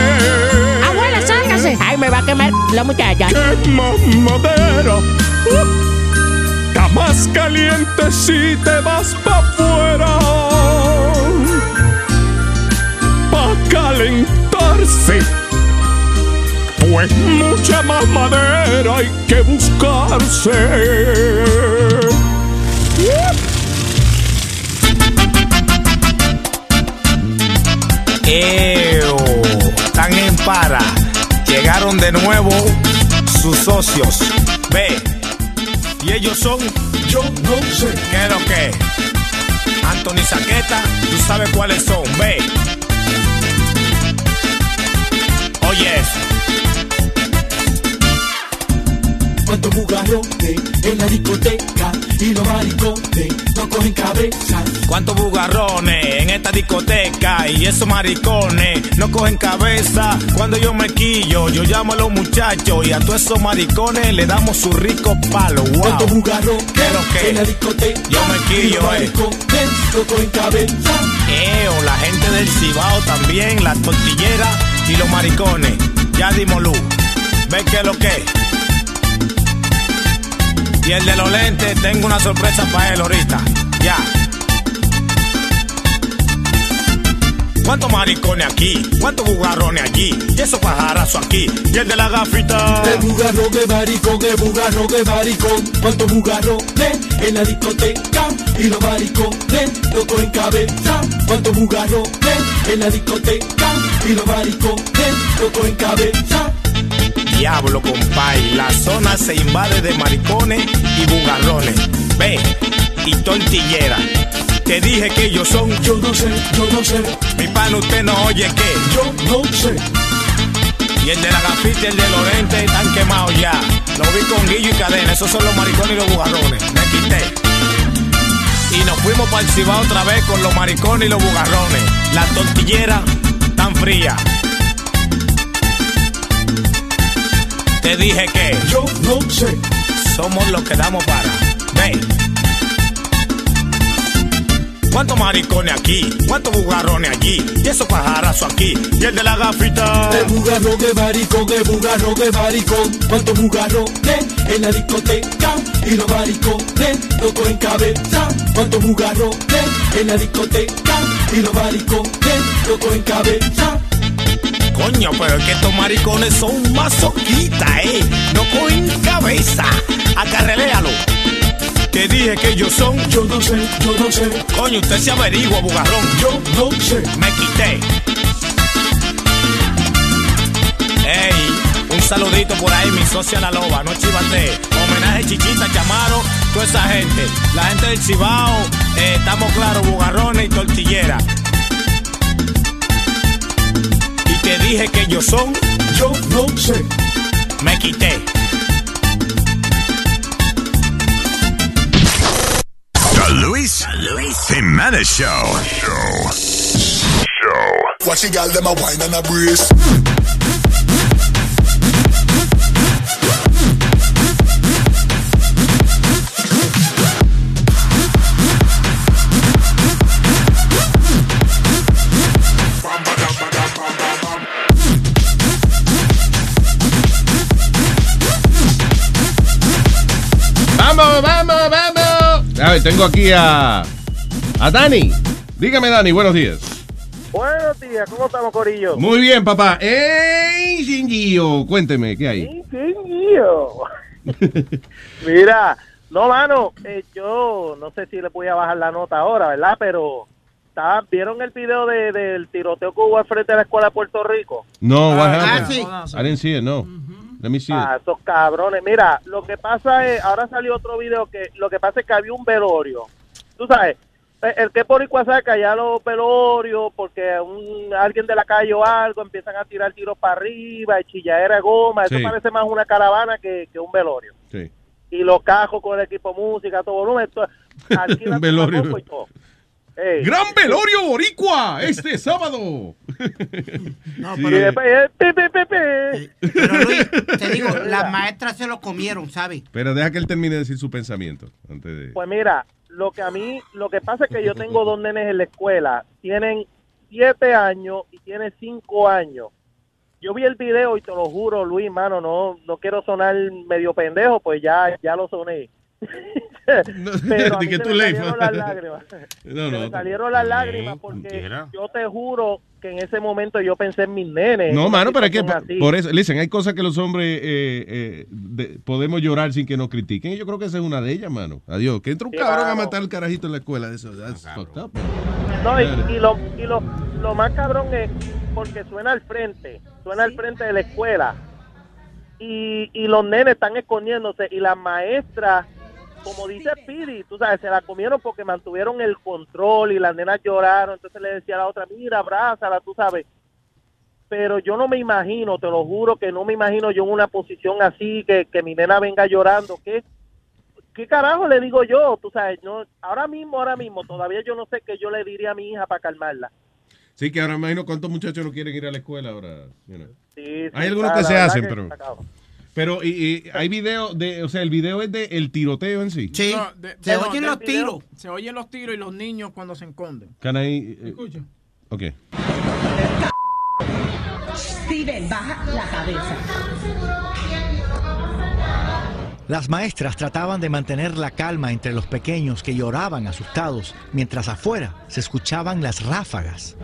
Speaker 38: Abuela, sálgase. Ay, me va a quemar la muchacha.
Speaker 37: Quema madera. Uh, Está más caliente si te vas pa' afuera. Pa' calentarse. Pues mucha más madera hay que buscarse.
Speaker 39: ¡Eo! Están en para. Llegaron de nuevo sus socios. Ve. Y ellos son. Yo no sé. ¿Qué es lo que? Anthony Saqueta, tú sabes cuáles son. Ve. Oye eso.
Speaker 40: Cuántos bugarrones en la discoteca y los maricones no cogen cabeza.
Speaker 39: ¿Cuántos bugarrones en esta discoteca y esos maricones no cogen cabeza? Cuando yo me quillo, yo llamo a los muchachos y a todos esos maricones le damos su rico palo. Wow.
Speaker 40: Cuántos bugarrones
Speaker 39: ¿Qué lo que?
Speaker 40: en la discoteca
Speaker 39: Yo me
Speaker 40: y
Speaker 39: quillo,
Speaker 40: los
Speaker 39: eh.
Speaker 40: maricones no cogen cabeza.
Speaker 39: Eo, la gente del Cibao también, las tortilleras y los maricones. Ya dimos luz. ¿Ves qué es lo que? Y el de los lentes, tengo una sorpresa para él ahorita. Ya. ¿Cuántos maricones aquí? ¿Cuántos bugarrones allí? Y esos pajarazos aquí. Y el de la gafita.
Speaker 40: El bugarrón de maricón, el bugarrón de maricón. Cuántos bugarrones en la discoteca y los maricones no cogen cabeza. Cuántos bugarrones en la discoteca y los maricones no cogen cabeza.
Speaker 39: Diablo, compay. La zona se invade de maricones y bugarrones. Ve, y tortillera. Te dije que ellos son.
Speaker 40: Yo no sé, yo no sé.
Speaker 39: Mi pan, usted no oye que.
Speaker 40: Yo no sé.
Speaker 39: Y el de la gafita y el de los lentes están quemados ya. Lo vi con guillo y cadena. Esos son los maricones y los bugarrones. Me quité. Y nos fuimos para el Cibao otra vez con los maricones y los bugarrones. La tortillera tan fría. Te dije que.
Speaker 40: Yo no sé.
Speaker 39: Somos los que damos para. Ve. ¿Cuántos maricones aquí? ¿Cuántos bugarrones allí? Y esos pajarazos aquí. Y el de la gafita.
Speaker 40: El bugarrón de maricón, el bugarrón de maricón. Cuántos bugarrones en la discoteca y los maricones no cogen cabeza. Cuántos bugarrones en la discoteca y los maricones no cogen cabeza.
Speaker 39: Coño, pero es que estos maricones son masoquitas, ¿eh? No cogen cabeza. Acarreléalo. Te dije que ellos son.
Speaker 40: Yo no sé, yo no sé.
Speaker 39: Coño, usted se averigua, bugarrón.
Speaker 40: Yo no sé.
Speaker 39: Me quité. Ey, un saludito por ahí, mi socia La Loba, no chivate. Homenaje Chichita, Chamaro, toda esa gente. La gente del Cibao, eh, estamos claros, bugarrones y tortillera. Te dije que ellos son.
Speaker 40: Yo no sé.
Speaker 39: Me quité.
Speaker 41: The Luis, Jimenez Show. Show. Show.
Speaker 42: Watch the girl them a wine and a brace.
Speaker 14: A ver, tengo aquí a, a Dani. Dígame, Dani, buenos días.
Speaker 43: Buenos días, ¿cómo estamos, Corillo?
Speaker 14: Muy bien, papá. ¡Ey, Shinjio! Cuénteme, ¿qué hay?
Speaker 43: ¿Qué lío? Mira, no, mano, eh, yo no sé si le voy a bajar la nota ahora, ¿verdad? Pero ¿vieron el video de, del tiroteo que hubo al frente de la escuela de Puerto Rico?
Speaker 14: No, what
Speaker 43: Ah,
Speaker 14: happened?
Speaker 43: sí.
Speaker 14: I didn't see it, no. Let me see it.
Speaker 43: Ah, esos cabrones. Mira, lo que pasa es, ahora salió otro video que lo que pasa es que había un velorio. Tú sabes, eh, el que por igual saca ya los velorios porque un, alguien de la calle o algo empiezan a tirar tiros para arriba, y chilladera de goma. Eso
Speaker 14: Sí.
Speaker 43: parece más una caravana que, que un velorio.
Speaker 14: Sí.
Speaker 43: Y los cajos con el equipo música, todo volumen. esto- alquilan
Speaker 14: Un velorio.
Speaker 43: y todo.
Speaker 14: ¡Gran velorio boricua! Este sábado.
Speaker 15: No,
Speaker 14: Sí.
Speaker 15: pero,
Speaker 43: eh, pi.
Speaker 15: pero Luis, te digo, las maestras se lo comieron, ¿sabes?
Speaker 14: Pero deja que él termine de decir su pensamiento antes de.
Speaker 43: Pues mira, lo que a mí, lo que pasa es que yo tengo dos nenes en la escuela, tienen siete años y tienen cinco años. Yo vi el video y te lo juro, Luis, mano, no, no quiero sonar medio pendejo, pues ya, ya lo soné. Pero a
Speaker 14: di
Speaker 43: mí
Speaker 14: que
Speaker 43: se
Speaker 14: tú
Speaker 43: me
Speaker 14: lees.
Speaker 43: salieron las lágrimas.
Speaker 14: No,
Speaker 43: Se
Speaker 14: no.
Speaker 43: me salieron las lágrimas porque yo te juro que en ese momento yo pensé en mis nenes.
Speaker 14: No, mano, pero es que por eso, listen, hay cosas que los hombres eh, eh, de- podemos llorar sin que nos critiquen. Y yo creo que esa es una de ellas, mano. Adiós. Que entra un
Speaker 43: Sí,
Speaker 14: cabrón a matar al carajito en la escuela. Eso, that's fucked up.
Speaker 43: No, y, y lo, y lo, lo más cabrón es porque suena al frente, suena al frente de la escuela y, y los nenes están escondiéndose y las maestras, como dice Pidi, tú sabes, se la comieron porque mantuvieron el control y las nenas lloraron, entonces le decía a la otra, mira, abrázala, tú sabes. Pero yo no me imagino, te lo juro que no me imagino yo en una posición así, que, que mi nena venga llorando, ¿qué? ¿Qué carajo le digo yo? Tú sabes, no, ahora mismo, ahora mismo, todavía yo no sé qué yo le diría a mi hija para calmarla.
Speaker 14: Sí, que ahora imagino cuántos muchachos no quieren ir a la escuela ahora. you know.
Speaker 43: Sí, sí,
Speaker 14: Hay algunos
Speaker 43: la-
Speaker 14: que se hacen,
Speaker 43: que
Speaker 14: pero. Pero, y, y hay video de. O sea, el video es de el tiroteo en sí.
Speaker 15: Sí,
Speaker 16: No, de-
Speaker 15: se
Speaker 16: perdón,
Speaker 15: oyen los
Speaker 16: video,
Speaker 15: tiros.
Speaker 16: Se oyen los tiros y los niños cuando se esconden.
Speaker 14: Can I, eh,
Speaker 16: Escucha.
Speaker 14: Ok.
Speaker 44: Steven, baja la cabeza.
Speaker 45: Las maestras trataban de mantener la calma entre los pequeños que lloraban asustados, mientras afuera se escuchaban las ráfagas.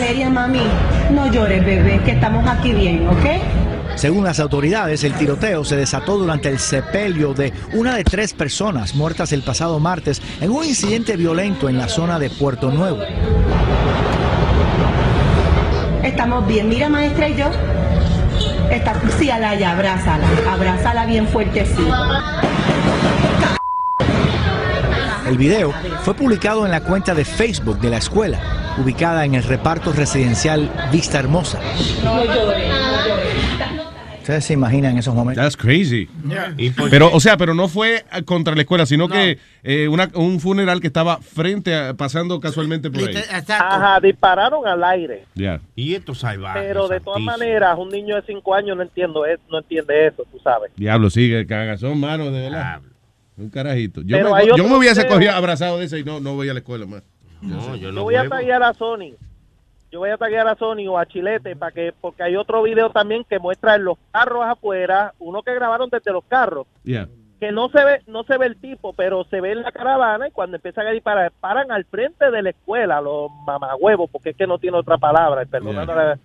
Speaker 44: Valeria, mami, no llores, bebé, que estamos aquí bien, ¿ok?
Speaker 45: Según las autoridades, el tiroteo se desató durante el sepelio de una de tres personas muertas el pasado martes en un incidente violento en la zona de Puerto Nuevo.
Speaker 44: Estamos bien. Mira, maestra y yo. Está, sí, Alaya, abrázala. Abrázala bien fuertecito.
Speaker 45: El video fue publicado en la cuenta de Facebook de la escuela, ubicada en el reparto residencial Vista Hermosa.
Speaker 44: No no.
Speaker 45: ¿Ustedes se imaginan esos momentos?
Speaker 14: That's crazy.
Speaker 20: ¿Y por
Speaker 14: Pero, o sea, pero no fue contra la escuela, sino que eh, una- un funeral que estaba frente a, pasando casualmente por ahí.
Speaker 43: Ajá, dispararon al aire.
Speaker 14: Ya.
Speaker 20: Y estos salvajes.
Speaker 43: Pero de todas maneras, un niño de cinco años no entiendo es- no entiende eso, tú sabes.
Speaker 14: Diablo, sigue, cagazón, mano, de verdad. Un carajito. Yo,
Speaker 43: Pero
Speaker 14: me, yo me hubiese cogido abrazado de ese y no, no voy a la escuela más.
Speaker 20: No, yo
Speaker 43: Yo
Speaker 20: no
Speaker 43: voy a taguear a Sony. Yo voy a taguear a Sony o a Chilete para que porque hay otro video también que muestra en los carros afuera, uno que grabaron desde los carros,
Speaker 14: Yeah.
Speaker 43: que no se ve no se ve el tipo, pero se ve en la caravana y cuando empiezan a disparar paran al frente de la escuela los mamagüevos, porque es que no tiene otra palabra, perdonando la-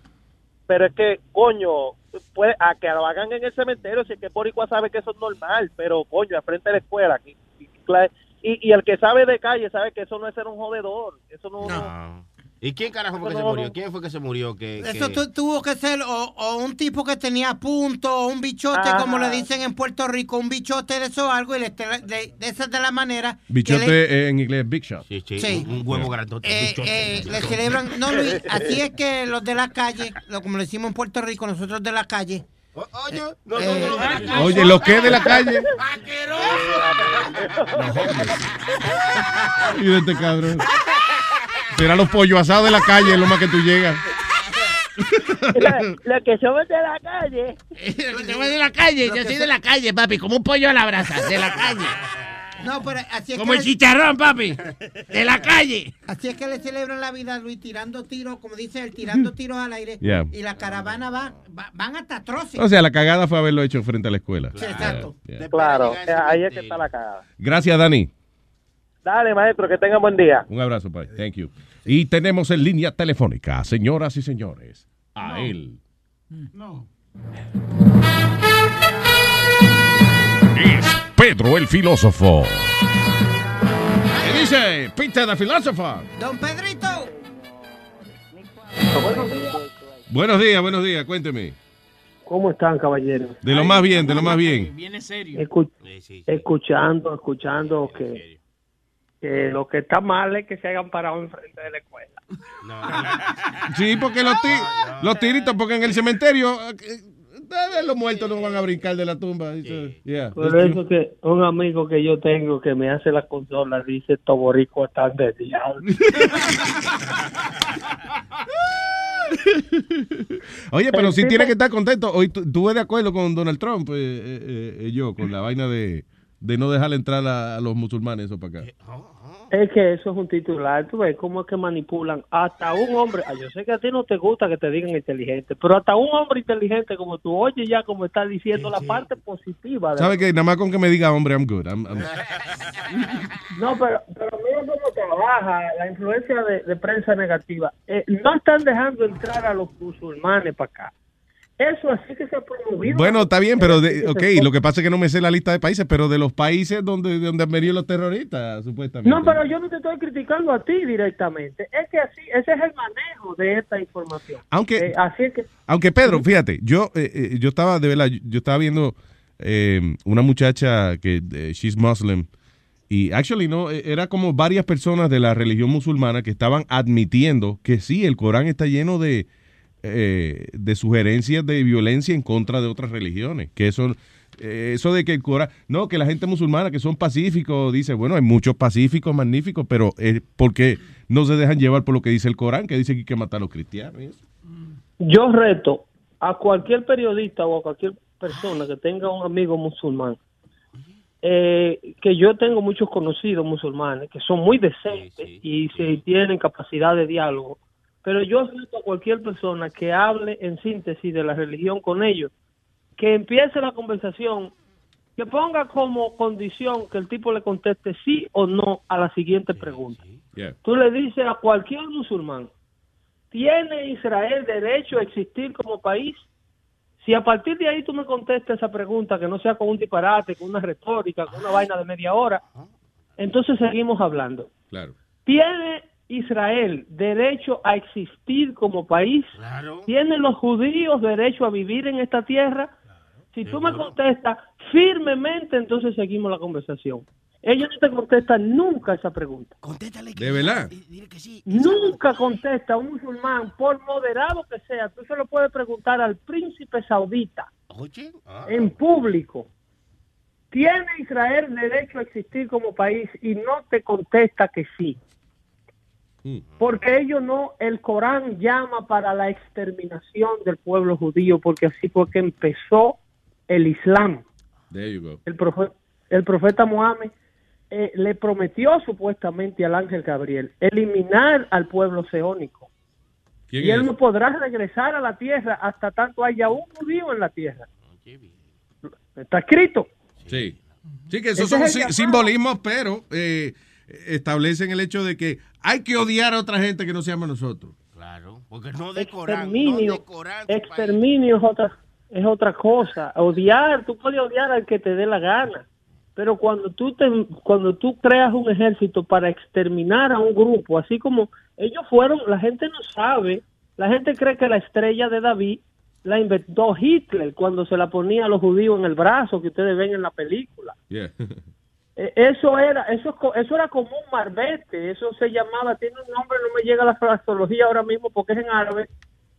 Speaker 43: pero es que coño, puede a que lo hagan en el cementerio, si es que Boricua sabe que eso es normal, pero coño, al frente de la escuela, y, y el que sabe de calle sabe que eso no es ser un jodedor, eso no,
Speaker 20: No. ¿Y quién carajo fue que
Speaker 43: No,
Speaker 20: se
Speaker 43: no,
Speaker 20: murió?
Speaker 43: no.
Speaker 20: ¿Quién fue que se murió? Que,
Speaker 15: Eso
Speaker 20: que-
Speaker 15: tuvo que ser o, o un tipo que tenía punto, o un bichote,
Speaker 43: Ajá.
Speaker 15: como le dicen en Puerto Rico, un bichote de eso o algo, y le, de, de esa de la manera.
Speaker 14: Bichote
Speaker 15: le-
Speaker 14: eh, en inglés, Big Shot.
Speaker 20: Sí, sí,
Speaker 15: Sí.
Speaker 20: Un, un huevo grandote.
Speaker 15: eh,
Speaker 20: bichote.
Speaker 15: eh, le celebran. No, Luis, así es que los de la calle, lo, como le decimos en Puerto Rico, nosotros de la calle.
Speaker 20: Oye,
Speaker 15: eh,
Speaker 14: Oye, ¿lo que de la calle? Y de este cabrón. Será los pollos asados de la calle, es lo más que tú llegas.
Speaker 43: Lo que somos de la calle.
Speaker 15: Yo voy de la calle, yo soy de la calle, papi, como un pollo a la brasa, de la calle. No, pero así es
Speaker 37: Como
Speaker 15: que
Speaker 37: el
Speaker 15: le-
Speaker 37: chicharrón, papi. De la calle.
Speaker 15: Así es que le celebran la vida a Luis tirando tiros, como dice él, tirando tiros al aire.
Speaker 14: Yeah.
Speaker 15: Y la caravana va, va- van hasta troces.
Speaker 14: O sea, la cagada fue haberlo hecho frente a la escuela.
Speaker 15: Sí, exacto.
Speaker 14: Yeah, yeah.
Speaker 43: Claro, ahí es que está la cagada.
Speaker 14: Gracias, Dani.
Speaker 43: Dale, maestro, que tengan buen día.
Speaker 14: Un abrazo, pai. Thank you. Y tenemos en línea telefónica, señoras y señores, a él.
Speaker 30: No.
Speaker 14: Es Pedro el filósofo. ¿Qué dice Peter the philosopher?
Speaker 15: Don Pedrito.
Speaker 14: Buenos días, buenos días, cuénteme.
Speaker 46: ¿Cómo están, caballeros?
Speaker 14: De lo más bien, de lo más bien.
Speaker 16: Viene serio.
Speaker 46: Escu- Escuchando, escuchando que, que lo que está mal es que se hayan parado enfrente de la escuela.
Speaker 14: Sí, porque los, ti- los tiritos, porque en el cementerio, eh, eh, los muertos no van a brincar de la tumba. Yeah.
Speaker 46: Por eso que un amigo que yo tengo que me hace la consola dice Toborico están de diablo.
Speaker 14: Oye, pero
Speaker 46: El
Speaker 14: sí tiene que estar contento. Hoy tu- estuve de acuerdo con Donald Trump, eh, eh, eh, yo, con la vaina de, de no dejar entrar a, a los musulmanes eso para acá.
Speaker 46: Es que eso es un titular, tú ves cómo es que manipulan hasta un hombre, ah, yo sé que a ti no te gusta que te digan inteligente, pero hasta un hombre inteligente como tú, oye ya como está diciendo la parte positiva. de-
Speaker 14: ¿Sabe que Nada más con que me diga hombre, I'm good. I'm- I'm-
Speaker 46: No, pero, pero mira cómo trabaja la influencia de, de prensa negativa. Eh, no están dejando entrar a los musulmanes para acá. Eso así que se ha promovido.
Speaker 14: Bueno, está bien, pero de, ok, lo que pasa es que no me sé la lista de países, pero de los países donde, donde han venido los terroristas, supuestamente.
Speaker 46: No, pero yo no te estoy criticando a ti directamente. Es que así, ese es el manejo de esta información.
Speaker 14: Aunque-
Speaker 46: Eh, así es que
Speaker 14: Aunque Pedro, fíjate, yo eh, eh, yo estaba de verdad, yo estaba viendo eh, una muchacha que eh, she's Muslim y actually no era como varias personas de la religión musulmana que estaban admitiendo que sí el Corán está lleno de eh, de sugerencias de violencia en contra de otras religiones, que eso eh, eso de que el Corán, no, que la gente musulmana que son pacíficos, dice, bueno, hay muchos pacíficos magníficos, pero eh, porque no se dejan llevar por lo que dice el Corán, que dice que hay que matar a los cristianos. y eso.
Speaker 46: yo reto a cualquier periodista o a cualquier persona que tenga un amigo musulmán, eh, que yo tengo muchos conocidos musulmanes que son muy decentes y se tienen capacidad de diálogo, pero yo reto a cualquier persona que hable en síntesis de la religión con ellos, que empiece la conversación, que ponga como condición que el tipo le conteste sí o no a la siguiente pregunta. Tú le dices a cualquier musulmán, ¿tiene Israel derecho a existir como país? Si a partir de ahí tú me contestas esa pregunta, que no sea con un disparate, con una retórica, con una vaina de media hora, entonces seguimos hablando.
Speaker 14: Claro.
Speaker 46: ¿Tiene Israel derecho a existir como país? ¿Tienen los judíos derecho a vivir en esta tierra? Si tú me contestas firmemente, entonces seguimos la conversación. Ellos no te contestan nunca esa pregunta.
Speaker 14: De verdad.
Speaker 46: Nunca contesta un musulmán, por moderado que sea. Tú se lo puedes preguntar al príncipe saudita en público. ¿Tiene Israel derecho a existir como país? Y no te contesta que sí. Porque ellos no, el Corán llama para la exterminación del pueblo judío, porque así fue que empezó el Islam.
Speaker 14: There you go.
Speaker 46: El, profe- el profeta Mohammed eh, le prometió supuestamente al ángel Gabriel eliminar al pueblo seónico.
Speaker 14: ¿Quién
Speaker 46: Y él
Speaker 14: es?
Speaker 46: no podrá regresar a la tierra hasta tanto haya un judío en la tierra. Está escrito.
Speaker 14: Sí. Sí, que esos son
Speaker 46: es
Speaker 14: simbolismos, pero eh, establecen el hecho de que hay que odiar a otra gente que no se llama nosotros.
Speaker 20: Claro, porque no decoran, no
Speaker 46: Exterminio,
Speaker 20: decoran.
Speaker 46: exterminio es otra, es otra cosa. Odiar, tú puedes odiar al que te dé la gana. Pero cuando tú, te, cuando tú creas un ejército para exterminar a un grupo, así como ellos fueron, la gente no sabe, la gente cree que la estrella de David la inventó Hitler cuando se la ponía a los judíos en el brazo que ustedes ven en la película.
Speaker 14: Yeah.
Speaker 46: Eh, Eso era, eso, eso era como un marbete, eso se llamaba, tiene un nombre, no me llega la fraseología ahora mismo porque es en árabe,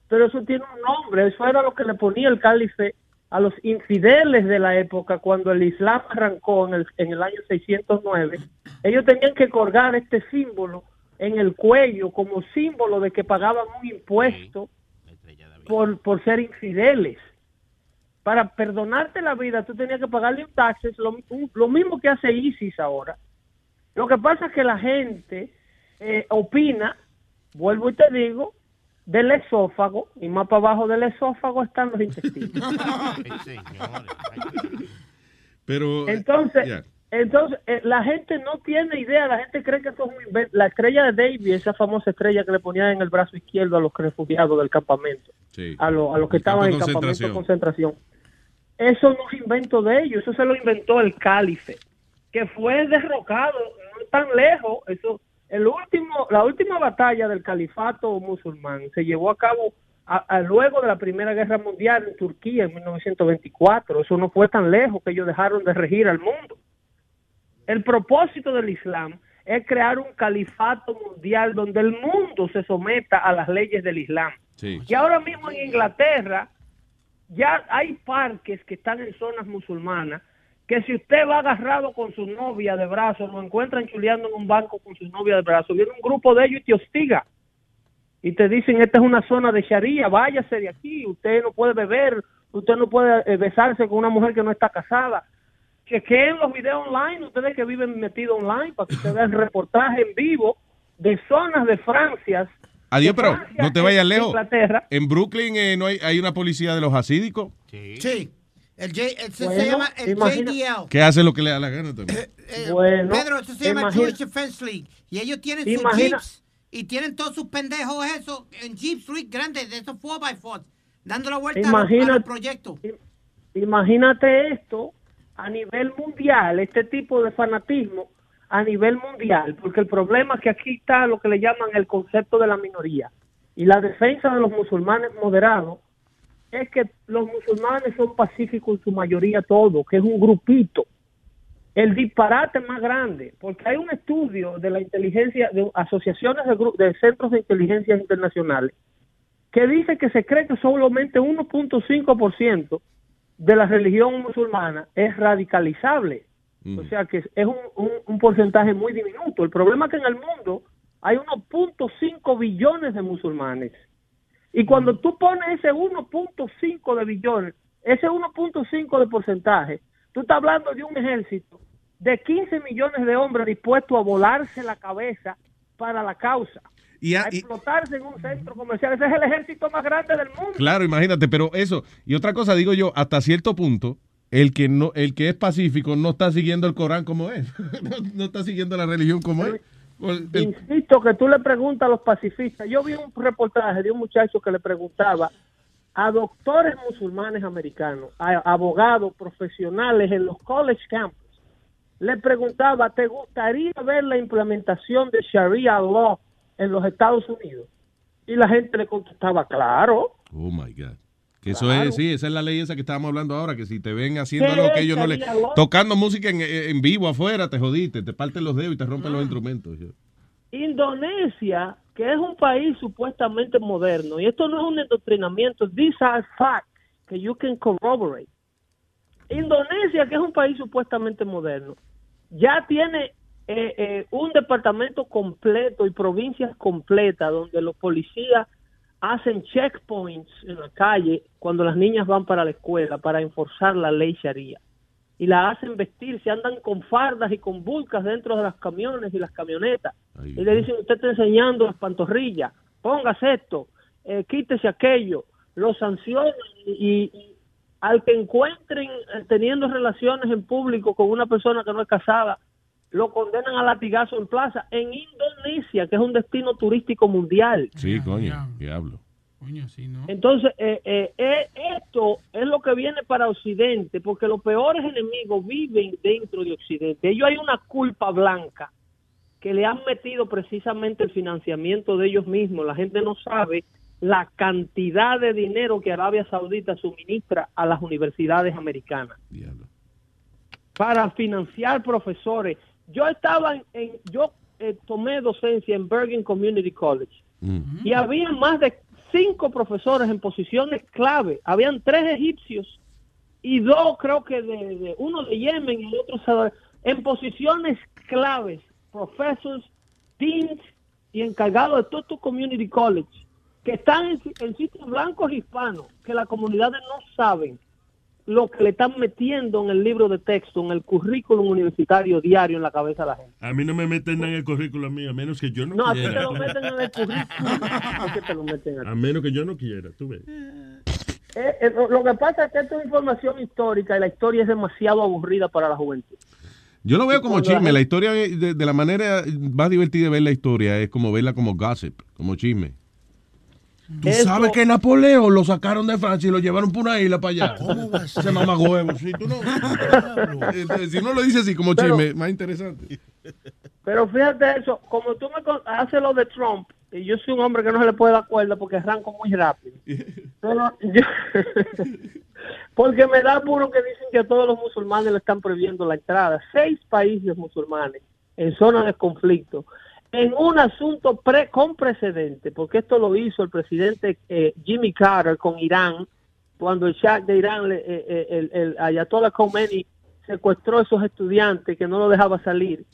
Speaker 46: pero eso tiene un nombre, eso era lo que le ponía el calife a los infideles de la época cuando el Islam arrancó en el, en el año 609, ellos tenían que colgar este símbolo en el cuello como símbolo de que pagaban un impuesto por, por ser infideles. Para perdonarte la vida, tú tenías que pagarle un taxes, lo, un- lo mismo que hace ISIS ahora. Lo que pasa es que la gente eh, opina, vuelvo y te digo, del esófago, y más para abajo del esófago están los intestinos.
Speaker 14: Pero. eh,
Speaker 46: Entonces,
Speaker 14: yeah.
Speaker 46: entonces eh, la gente no tiene idea, la gente cree que eso es un invento. La estrella de David, esa famosa estrella que le ponían en el brazo izquierdo a los refugiados del campamento,
Speaker 14: Sí.
Speaker 46: a, lo- a los que
Speaker 14: El
Speaker 46: estaban en campamento de
Speaker 14: concentración.
Speaker 46: Eso no es invento de ellos, eso se lo inventó el cálife, que fue derrocado no tan lejos. Eso, el último, la última batalla del califato musulmán se llevó a cabo a- a luego de la Primera Guerra Mundial en Turquía en 1924. Eso no fue tan lejos que ellos dejaron de regir al mundo. El propósito del Islam es crear un califato mundial donde el mundo se someta a las leyes del Islam.
Speaker 14: Sí.
Speaker 46: Y ahora mismo en Inglaterra ya hay parques que están en zonas musulmanas que si usted va agarrado con su novia de brazo, lo encuentran chuleando en un banco con su novia de brazo, viene un grupo de ellos y te hostiga. Y te dicen, esta es una zona de Sharia, váyase de aquí, usted no puede beber, usted no puede eh, besarse con una mujer que no está casada. Chequeen los videos online, ustedes que viven metidos online, para que ustedes vean reportajes en vivo de zonas de Francia.
Speaker 14: Adiós, pero no te vayas lejos.
Speaker 46: Inglaterra.
Speaker 14: En Brooklyn eh, no hay, hay una policía de los hasídicos
Speaker 15: Sí. El J, el- se, se
Speaker 46: Bueno,
Speaker 15: llama el
Speaker 46: imagina-
Speaker 15: JDL.
Speaker 14: que hace lo que le da la gana también.
Speaker 15: Eh,
Speaker 46: Bueno,
Speaker 15: Pedro, eso se llama
Speaker 46: imagina-
Speaker 15: Jewish Defense League. Y ellos tienen sus
Speaker 46: Imagina-
Speaker 15: jeeps y tienen todos sus pendejos eso en Jeep Street grandes, de esos 4x4, dando la vuelta a los- a los,
Speaker 46: Imagina-
Speaker 15: proyectos.
Speaker 46: Imagínate esto a nivel mundial, este tipo de fanatismo a nivel mundial, porque el problema es que aquí está lo que le llaman el concepto de la minoría. Y la defensa de los musulmanes moderados es que los musulmanes son pacíficos en su mayoría todos, que es un grupito. El disparate más grande, porque hay un estudio de la inteligencia, de asociaciones de, de centros de inteligencia internacionales, que dice que se cree que solamente 1.5% de la religión musulmana es radicalizable. O sea que es un, un- un porcentaje muy diminuto. El problema es que en el mundo hay 1.5 billones de musulmanes. Y cuando tú pones ese 1.5 de billones, ese 1.5 de porcentaje, tú estás hablando de un ejército de 15 millones de hombres dispuestos a volarse la cabeza para la causa.
Speaker 14: Y a-
Speaker 46: a
Speaker 14: y-
Speaker 46: explotarse en un centro comercial. Ese es el ejército más grande del mundo.
Speaker 14: Claro, imagínate, pero eso. Y otra cosa, digo yo, hasta cierto punto, el que no, el que es pacífico no está siguiendo el Corán como es. no, no está siguiendo la religión como es. El- el-
Speaker 46: Insisto que tú le preguntas a los pacifistas. Yo vi un reportaje de un muchacho que le preguntaba a doctores musulmanes americanos, a abogados profesionales en los college campus. Le preguntaba, ¿te gustaría ver la implementación de Sharia law en los Estados Unidos? Y la gente le contestaba, claro.
Speaker 14: Oh my God. Que eso es, sí, esa es la ley esa que estábamos hablando ahora, que si te ven haciendo
Speaker 46: ¿Qué
Speaker 14: algo que ellos no le... Tocando música en, en vivo afuera, te jodiste, te parten los dedos y te rompen los instrumentos.
Speaker 46: Indonesia, que es un país supuestamente moderno, y esto no es un adoctrinamiento, these are facts que you can corroborate. Indonesia, que es un país supuestamente moderno, ya tiene eh, eh, un departamento completo y provincias completas donde los policías hacen checkpoints en la calle cuando las niñas van para la escuela para enforzar la ley Sharia. Y la hacen vestir, se andan con fardas y con bulcas dentro de los camiones y las camionetas. y le dicen, usted está enseñando las pantorrillas, póngase esto, eh, quítese aquello, lo sancionan y, y al que encuentren eh, teniendo relaciones en público con una persona que no es casada, lo condenan a latigazo en plaza en Indonesia, que es un destino turístico mundial.
Speaker 14: Sí, coño, diablo.
Speaker 46: Entonces, eh, eh, eh, esto es lo que viene para Occidente, porque los peores enemigos viven dentro de Occidente. Ellos hay una culpa blanca que le han metido precisamente el financiamiento de ellos mismos. La gente no sabe la cantidad de dinero que Arabia Saudita suministra a las universidades americanas para financiar profesores. Yo estaba en, en- yo eh, tomé docencia en Bergen Community College. Y había más de cinco profesores en posiciones clave. Habían tres egipcios y dos, creo que de, de- uno de Yemen y el otro en posiciones claves, profesores, deans y encargados de todo tu community college, que están en, en sitios blancos hispanos, que las comunidades no saben lo que le están metiendo en el libro de texto, en el currículum universitario diario en la cabeza de la gente.
Speaker 28: A mí no me meten en el currículo mío, a menos que yo no,
Speaker 46: No, a ti te
Speaker 28: quiera.
Speaker 46: lo meten en el currículum. ¿Por qué te lo meten a?
Speaker 28: A menos que yo no quiera, tú ves.
Speaker 46: Eh, eh, lo- que pasa es que esto es información histórica y la historia es demasiado aburrida para la juventud.
Speaker 14: Yo lo veo como chisme. La historia, de, de la manera más divertida de ver la historia es como verla como gossip, como chisme. Tú
Speaker 46: Eso-
Speaker 14: sabes que Napoleón lo sacaron de Francia y lo llevaron por una isla para allá. ¿Cómo va a ser? Ese mamagüevo. Si, tú no, Entonces, si uno lo dice así como
Speaker 46: Pero-
Speaker 14: chisme, más interesante.
Speaker 46: Pero fíjate eso, como tú me haces lo de Trump, y yo soy un hombre que no se le puede dar cuerda porque arranco muy rápido. Pero yo- porque me da puro que dicen que a todos los musulmanes le están prohibiendo la entrada. Seis países musulmanes en zonas de conflicto, en un asunto pre con precedente, porque esto lo hizo el presidente eh, Jimmy Carter con Irán cuando el Shah de Irán, le- eh, eh, el, el Ayatollah Khomeini, secuestró a esos estudiantes que no lo dejaba salir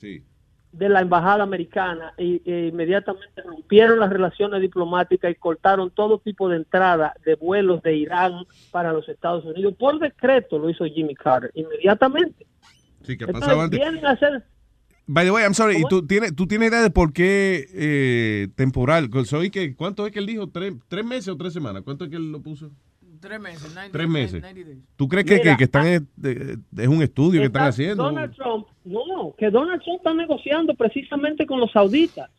Speaker 46: de la embajada americana e inmediatamente rompieron las relaciones diplomáticas y cortaron todo tipo de entrada de vuelos de Irán para los Estados Unidos. Por decreto lo hizo Jimmy Carter, inmediatamente.
Speaker 14: Sí, que
Speaker 46: Entonces,
Speaker 14: pasaba antes.
Speaker 46: vienen a hacer...
Speaker 14: By the way, I'm sorry, ¿y tú tienes, tú tienes idea de por qué eh, temporal? Soy que, ¿Cuánto es que él dijo? ¿Tres, ¿Tres meses o tres semanas? ¿Cuánto es que él lo puso?
Speaker 16: Tres meses. 90
Speaker 14: Tres meses.
Speaker 16: 90 days.
Speaker 14: ¿Tú crees que,
Speaker 46: Mira,
Speaker 14: que, que están es, de- es un estudio que están
Speaker 46: Está-
Speaker 14: haciendo?
Speaker 46: Donald Trump, no, que Donald Trump está negociando precisamente con los sauditas.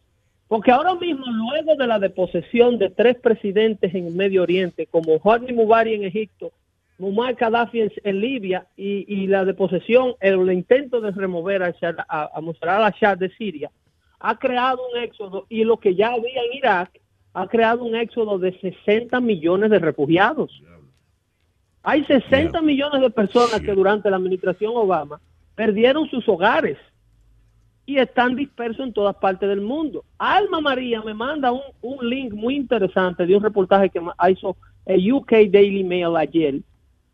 Speaker 46: Porque ahora mismo, luego de la deposesión de tres presidentes en el Medio Oriente, como Hosni Mubarak en Egipto, Muammar Gaddafi en, en Libia y, y la deposesión, el, el intento de remover a, a, a Mossad al-Shah de Siria, ha creado un éxodo y lo que ya había en Irak ha creado un éxodo de 60 millones de refugiados. Hay 60 millones de personas que durante la administración Obama perdieron sus hogares y están dispersos en todas partes del mundo. Alma María me manda un, un link muy interesante de un reportaje que hizo el UK Daily Mail ayer,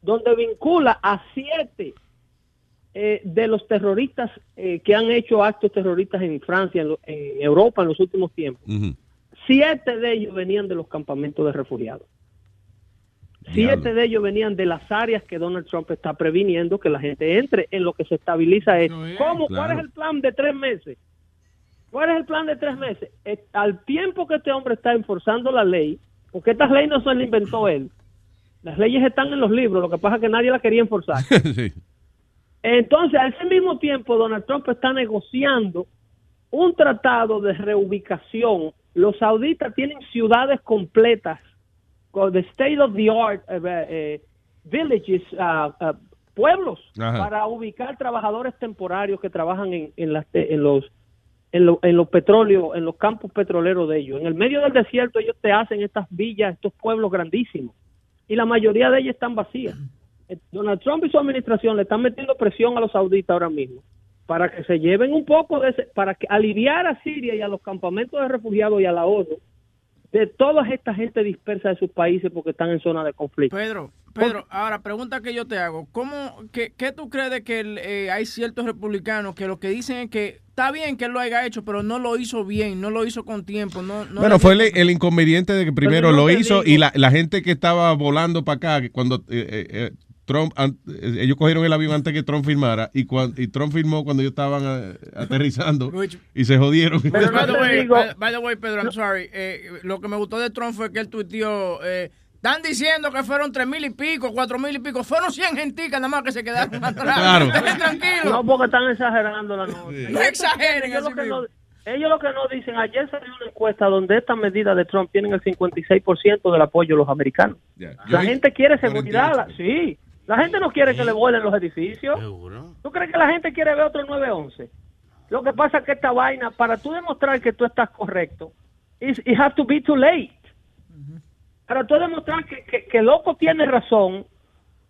Speaker 46: donde vincula a siete eh, de los terroristas eh, que han hecho actos terroristas en Francia, en, lo- en Europa en los últimos tiempos. Siete de ellos venían de los campamentos de refugiados. Siete de ellos venían de las áreas que Donald Trump está previniendo que la gente entre. En lo que se estabiliza es, ¿cómo? ¿Cuál es el plan de tres meses? ¿Cuál es el plan de tres meses? Eh, al tiempo que este hombre está enforzando la ley, porque estas leyes no se las inventó él, las leyes están en los libros, lo que pasa es que nadie las quería enforzar.
Speaker 14: sí.
Speaker 46: Entonces, a ese mismo tiempo, Donald Trump está negociando un tratado de reubicación. Los sauditas tienen ciudades completas con the state of the art eh, eh, villages, ah, pueblos,
Speaker 47: Ajá.
Speaker 46: para ubicar trabajadores temporarios que trabajan en, en, las te- en los en, lo- en los petróleos, en los campos petroleros de ellos. En el medio del desierto ellos te hacen estas villas, estos pueblos grandísimos. Y la mayoría de ellas están vacías. Eh, Donald Trump y su administración le están metiendo presión a los sauditas ahora mismo para que se lleven un poco de ese, para que aliviar a Siria y a los campamentos de refugiados y a la ONU de toda esta gente dispersa de sus países porque están en zona de conflicto.
Speaker 16: Pedro, Pedro, ahora pregunta que yo te hago, ¿cómo, qué, qué tú crees de que el, eh, hay ciertos republicanos que lo que dicen es que está bien que él lo haya hecho, pero no lo hizo bien, no lo hizo con tiempo, no, no
Speaker 14: Bueno, fue el, el inconveniente de que primero
Speaker 16: no
Speaker 14: lo hizo
Speaker 16: digo.
Speaker 14: y la, la gente que estaba volando para acá, que cuando eh, eh, eh, Trump, eh, ellos cogieron el avión antes que Trump firmara y, cuan- y Trump firmó cuando ellos estaban eh, aterrizando y se jodieron.
Speaker 16: by, the way, by- by the way, Pedro, I'm sorry. eh, lo que me gustó de Trump fue que él tuiteó. Eh, están diciendo que fueron tres mil y pico, cuatro mil y pico. Fueron cien genticas nada más que se quedaron atrás.
Speaker 46: Claro.
Speaker 16: Tranquilo.
Speaker 46: No, porque están exagerando la nota.
Speaker 16: No exageren,
Speaker 46: Ellos lo,
Speaker 16: así
Speaker 46: que
Speaker 16: mismo.
Speaker 46: no, ellos lo que no dicen, ayer salió una encuesta donde estas medidas de Trump tienen el 56% del apoyo de los americanos. La gente quiere seguridad, sí. La gente no quiere que le vuelen los edificios. ¿Tú crees que la gente quiere ver otro 911? Lo que pasa es que esta vaina, para tú demostrar que tú estás correcto, it have to be too late. Para tú demostrar que, que, que loco tiene razón,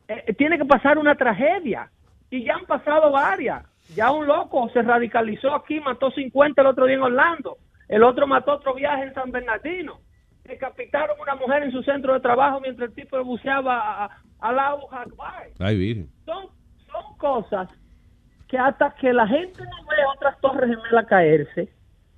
Speaker 46: eh, tiene que pasar una tragedia. Y ya han pasado varias. Ya un loco se radicalizó aquí, mató 50 el otro día en Orlando. El otro mató otro viaje en San Bernardino. Decapitaron a una mujer en su centro de trabajo mientras el tipo buceaba a, a, al Abu Akbar.
Speaker 14: Ay, virgen.
Speaker 46: Son, son cosas que hasta que la gente no ve otras torres gemelas caerse,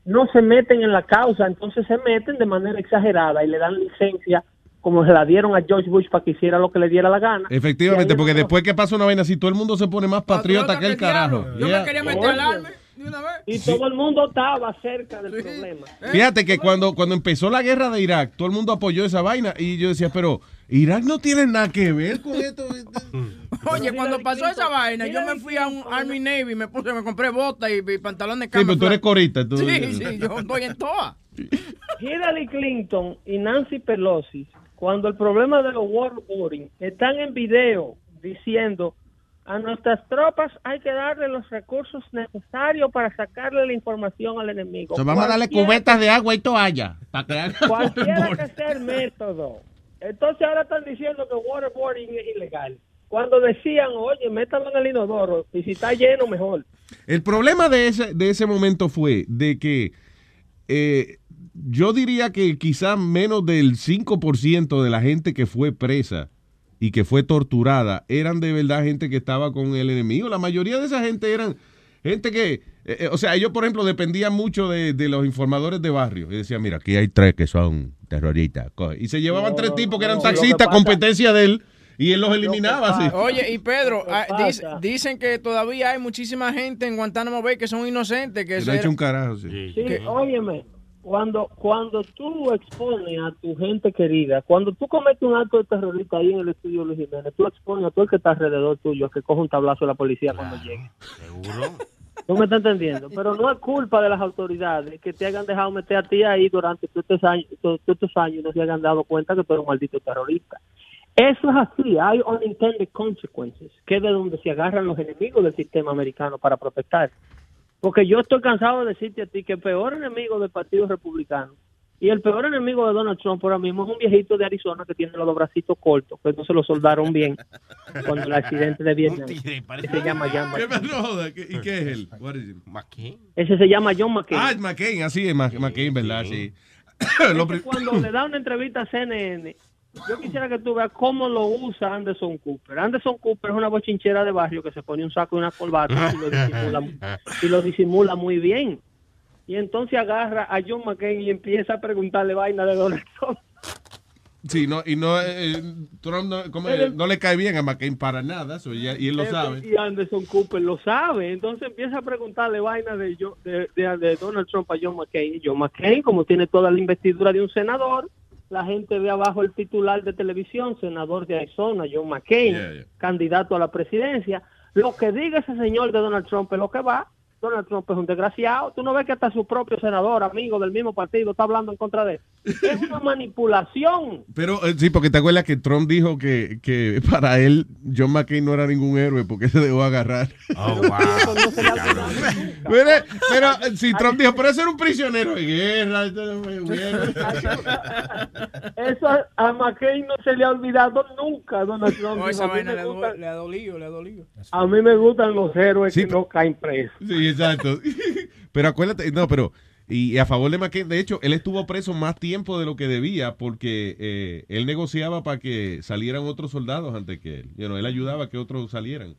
Speaker 46: no se meten en la causa, entonces se meten de manera exagerada y le dan licencia como se la dieron a George Bush para que hiciera lo que le diera la gana.
Speaker 14: Efectivamente, porque
Speaker 46: es-
Speaker 14: después que pasa una vaina así, todo el mundo se pone más patriota que el carajo. Yeah.
Speaker 46: Y todo el mundo estaba cerca del problema.
Speaker 14: Fíjate que cuando, cuando empezó la guerra de Irak, todo el mundo apoyó esa vaina y yo decía, pero Irak no tiene nada que ver con esto.
Speaker 16: Oye, cuando pasó esa vaina, yo me fui a un Army Navy, me puse, me compré botas y, y pantalones de
Speaker 14: Sí, pero tú eres corista. Tú,
Speaker 16: Sí, sí, yo estoy en toa.
Speaker 46: Hillary Clinton y Nancy Pelosi, cuando el problema de los waterboarding, están en video diciendo a nuestras tropas hay que darle los recursos necesarios para sacarle la información al enemigo.
Speaker 47: Vamos a darle cubetas de agua y toalla. Para que haga
Speaker 46: Cualquiera que sea el método. Entonces ahora están diciendo que waterboarding es ilegal. Cuando decían, oye, métalo en el inodoro y si está lleno, mejor.
Speaker 14: El problema de ese, de ese momento fue de que eh, yo diría que quizás menos del 5% de la gente que fue presa y que fue torturada eran de verdad gente que estaba con el enemigo. La mayoría de esa gente eran gente que, eh, eh, o sea, ellos por ejemplo dependían mucho de, de los informadores de barrio. Y decían, mira, aquí hay tres que son terroristas. Coge. Y se llevaban tres tipos que eran
Speaker 16: no, que
Speaker 14: taxistas,
Speaker 16: pasa-
Speaker 14: competencia de él, y él los eliminaba así.
Speaker 16: Oye, y Pedro, ah, dicen que todavía hay muchísima gente en Guantánamo Bay que son inocentes, que
Speaker 14: Que le ha hecho un carajo, sí.
Speaker 46: Sí, óyeme, cuando, cuando tú expones a tu gente querida, cuando tú cometes un acto de terrorista ahí en el estudio Luis Jiménez, tú expones a todo el que está alrededor tuyo a que coja un tablazo de la policía cuando llegue.
Speaker 20: ¿Seguro?
Speaker 46: ¿Tú me estás entendiendo? Pero no es culpa de las autoridades que te hayan dejado meter a ti ahí durante todos estos años, todos estos años y no se hayan dado cuenta que tú eres un maldito terrorista. Eso es así, hay unintended consequences, que es de donde se agarran los enemigos del sistema americano para protestar. Porque yo estoy cansado de decirte a ti que el peor enemigo del Partido Republicano y el peor enemigo de Donald Trump ahora mismo es un viejito de Arizona que tiene los dos bracitos cortos, que no se lo soldaron bien cuando el accidente de Vietnam. Ese se llama John
Speaker 14: ¿Qué
Speaker 46: McCain.
Speaker 14: me joda? ¿Qué- ¿Y qué es él?
Speaker 20: ¿McCain?
Speaker 46: Ese se llama John McCain.
Speaker 14: Ah, es McCain, así es, Mc- McCain, ¿verdad? Sí.
Speaker 46: Cuando le da una entrevista a CNN, yo quisiera que tú veas cómo lo usa Anderson Cooper. Anderson Cooper es una bochinchera de barrio que se pone un saco y una corbata y lo disimula, y lo disimula muy bien. Y entonces agarra a John McCain y empieza a preguntarle vaina de Donald Trump.
Speaker 14: Sí, no, y no, eh, Trump no, como, eh, no le cae bien a McCain para nada, eso ya- y él lo sabe.
Speaker 46: Y Anderson Cooper lo sabe. Entonces empieza a preguntarle vaina de, de, de- de Donald Trump a John McCain. Y John McCain, como tiene toda la investidura de un senador, la gente ve abajo el titular de televisión, senador de Arizona, John McCain,
Speaker 14: Yeah, yeah.
Speaker 46: candidato a la presidencia. Lo que diga ese señor de Donald Trump es lo que va. Donald Trump es un desgraciado. Tú no ves que hasta su propio senador, amigo del mismo partido, está hablando en contra de él. Es una manipulación.
Speaker 14: Pero eh, sí, porque te acuerdas que Trump dijo que, que para él John McCain no era ningún héroe porque se dejó agarrar.
Speaker 20: Oh, wow.
Speaker 14: pero, pero, eh, si Trump dijo, pero ese era un prisionero de guerra. no fue un héroe".
Speaker 46: Eso a- McCain no se le ha olvidado nunca, Donald Trump.
Speaker 16: Oh,
Speaker 46: dijo,
Speaker 16: esa
Speaker 46: "A mí
Speaker 16: vaina
Speaker 46: me
Speaker 16: le,
Speaker 46: gusta-
Speaker 16: le ha dolido, le ha dolido.
Speaker 46: A mí me gustan los héroes que no caen presos.
Speaker 14: Sí, exacto. pero acuérdate, no, pero y a favor de McCain, de hecho, él estuvo preso más tiempo de lo que debía porque eh, él negociaba para que salieran otros soldados antes que él. You él ayudaba a que otros salieran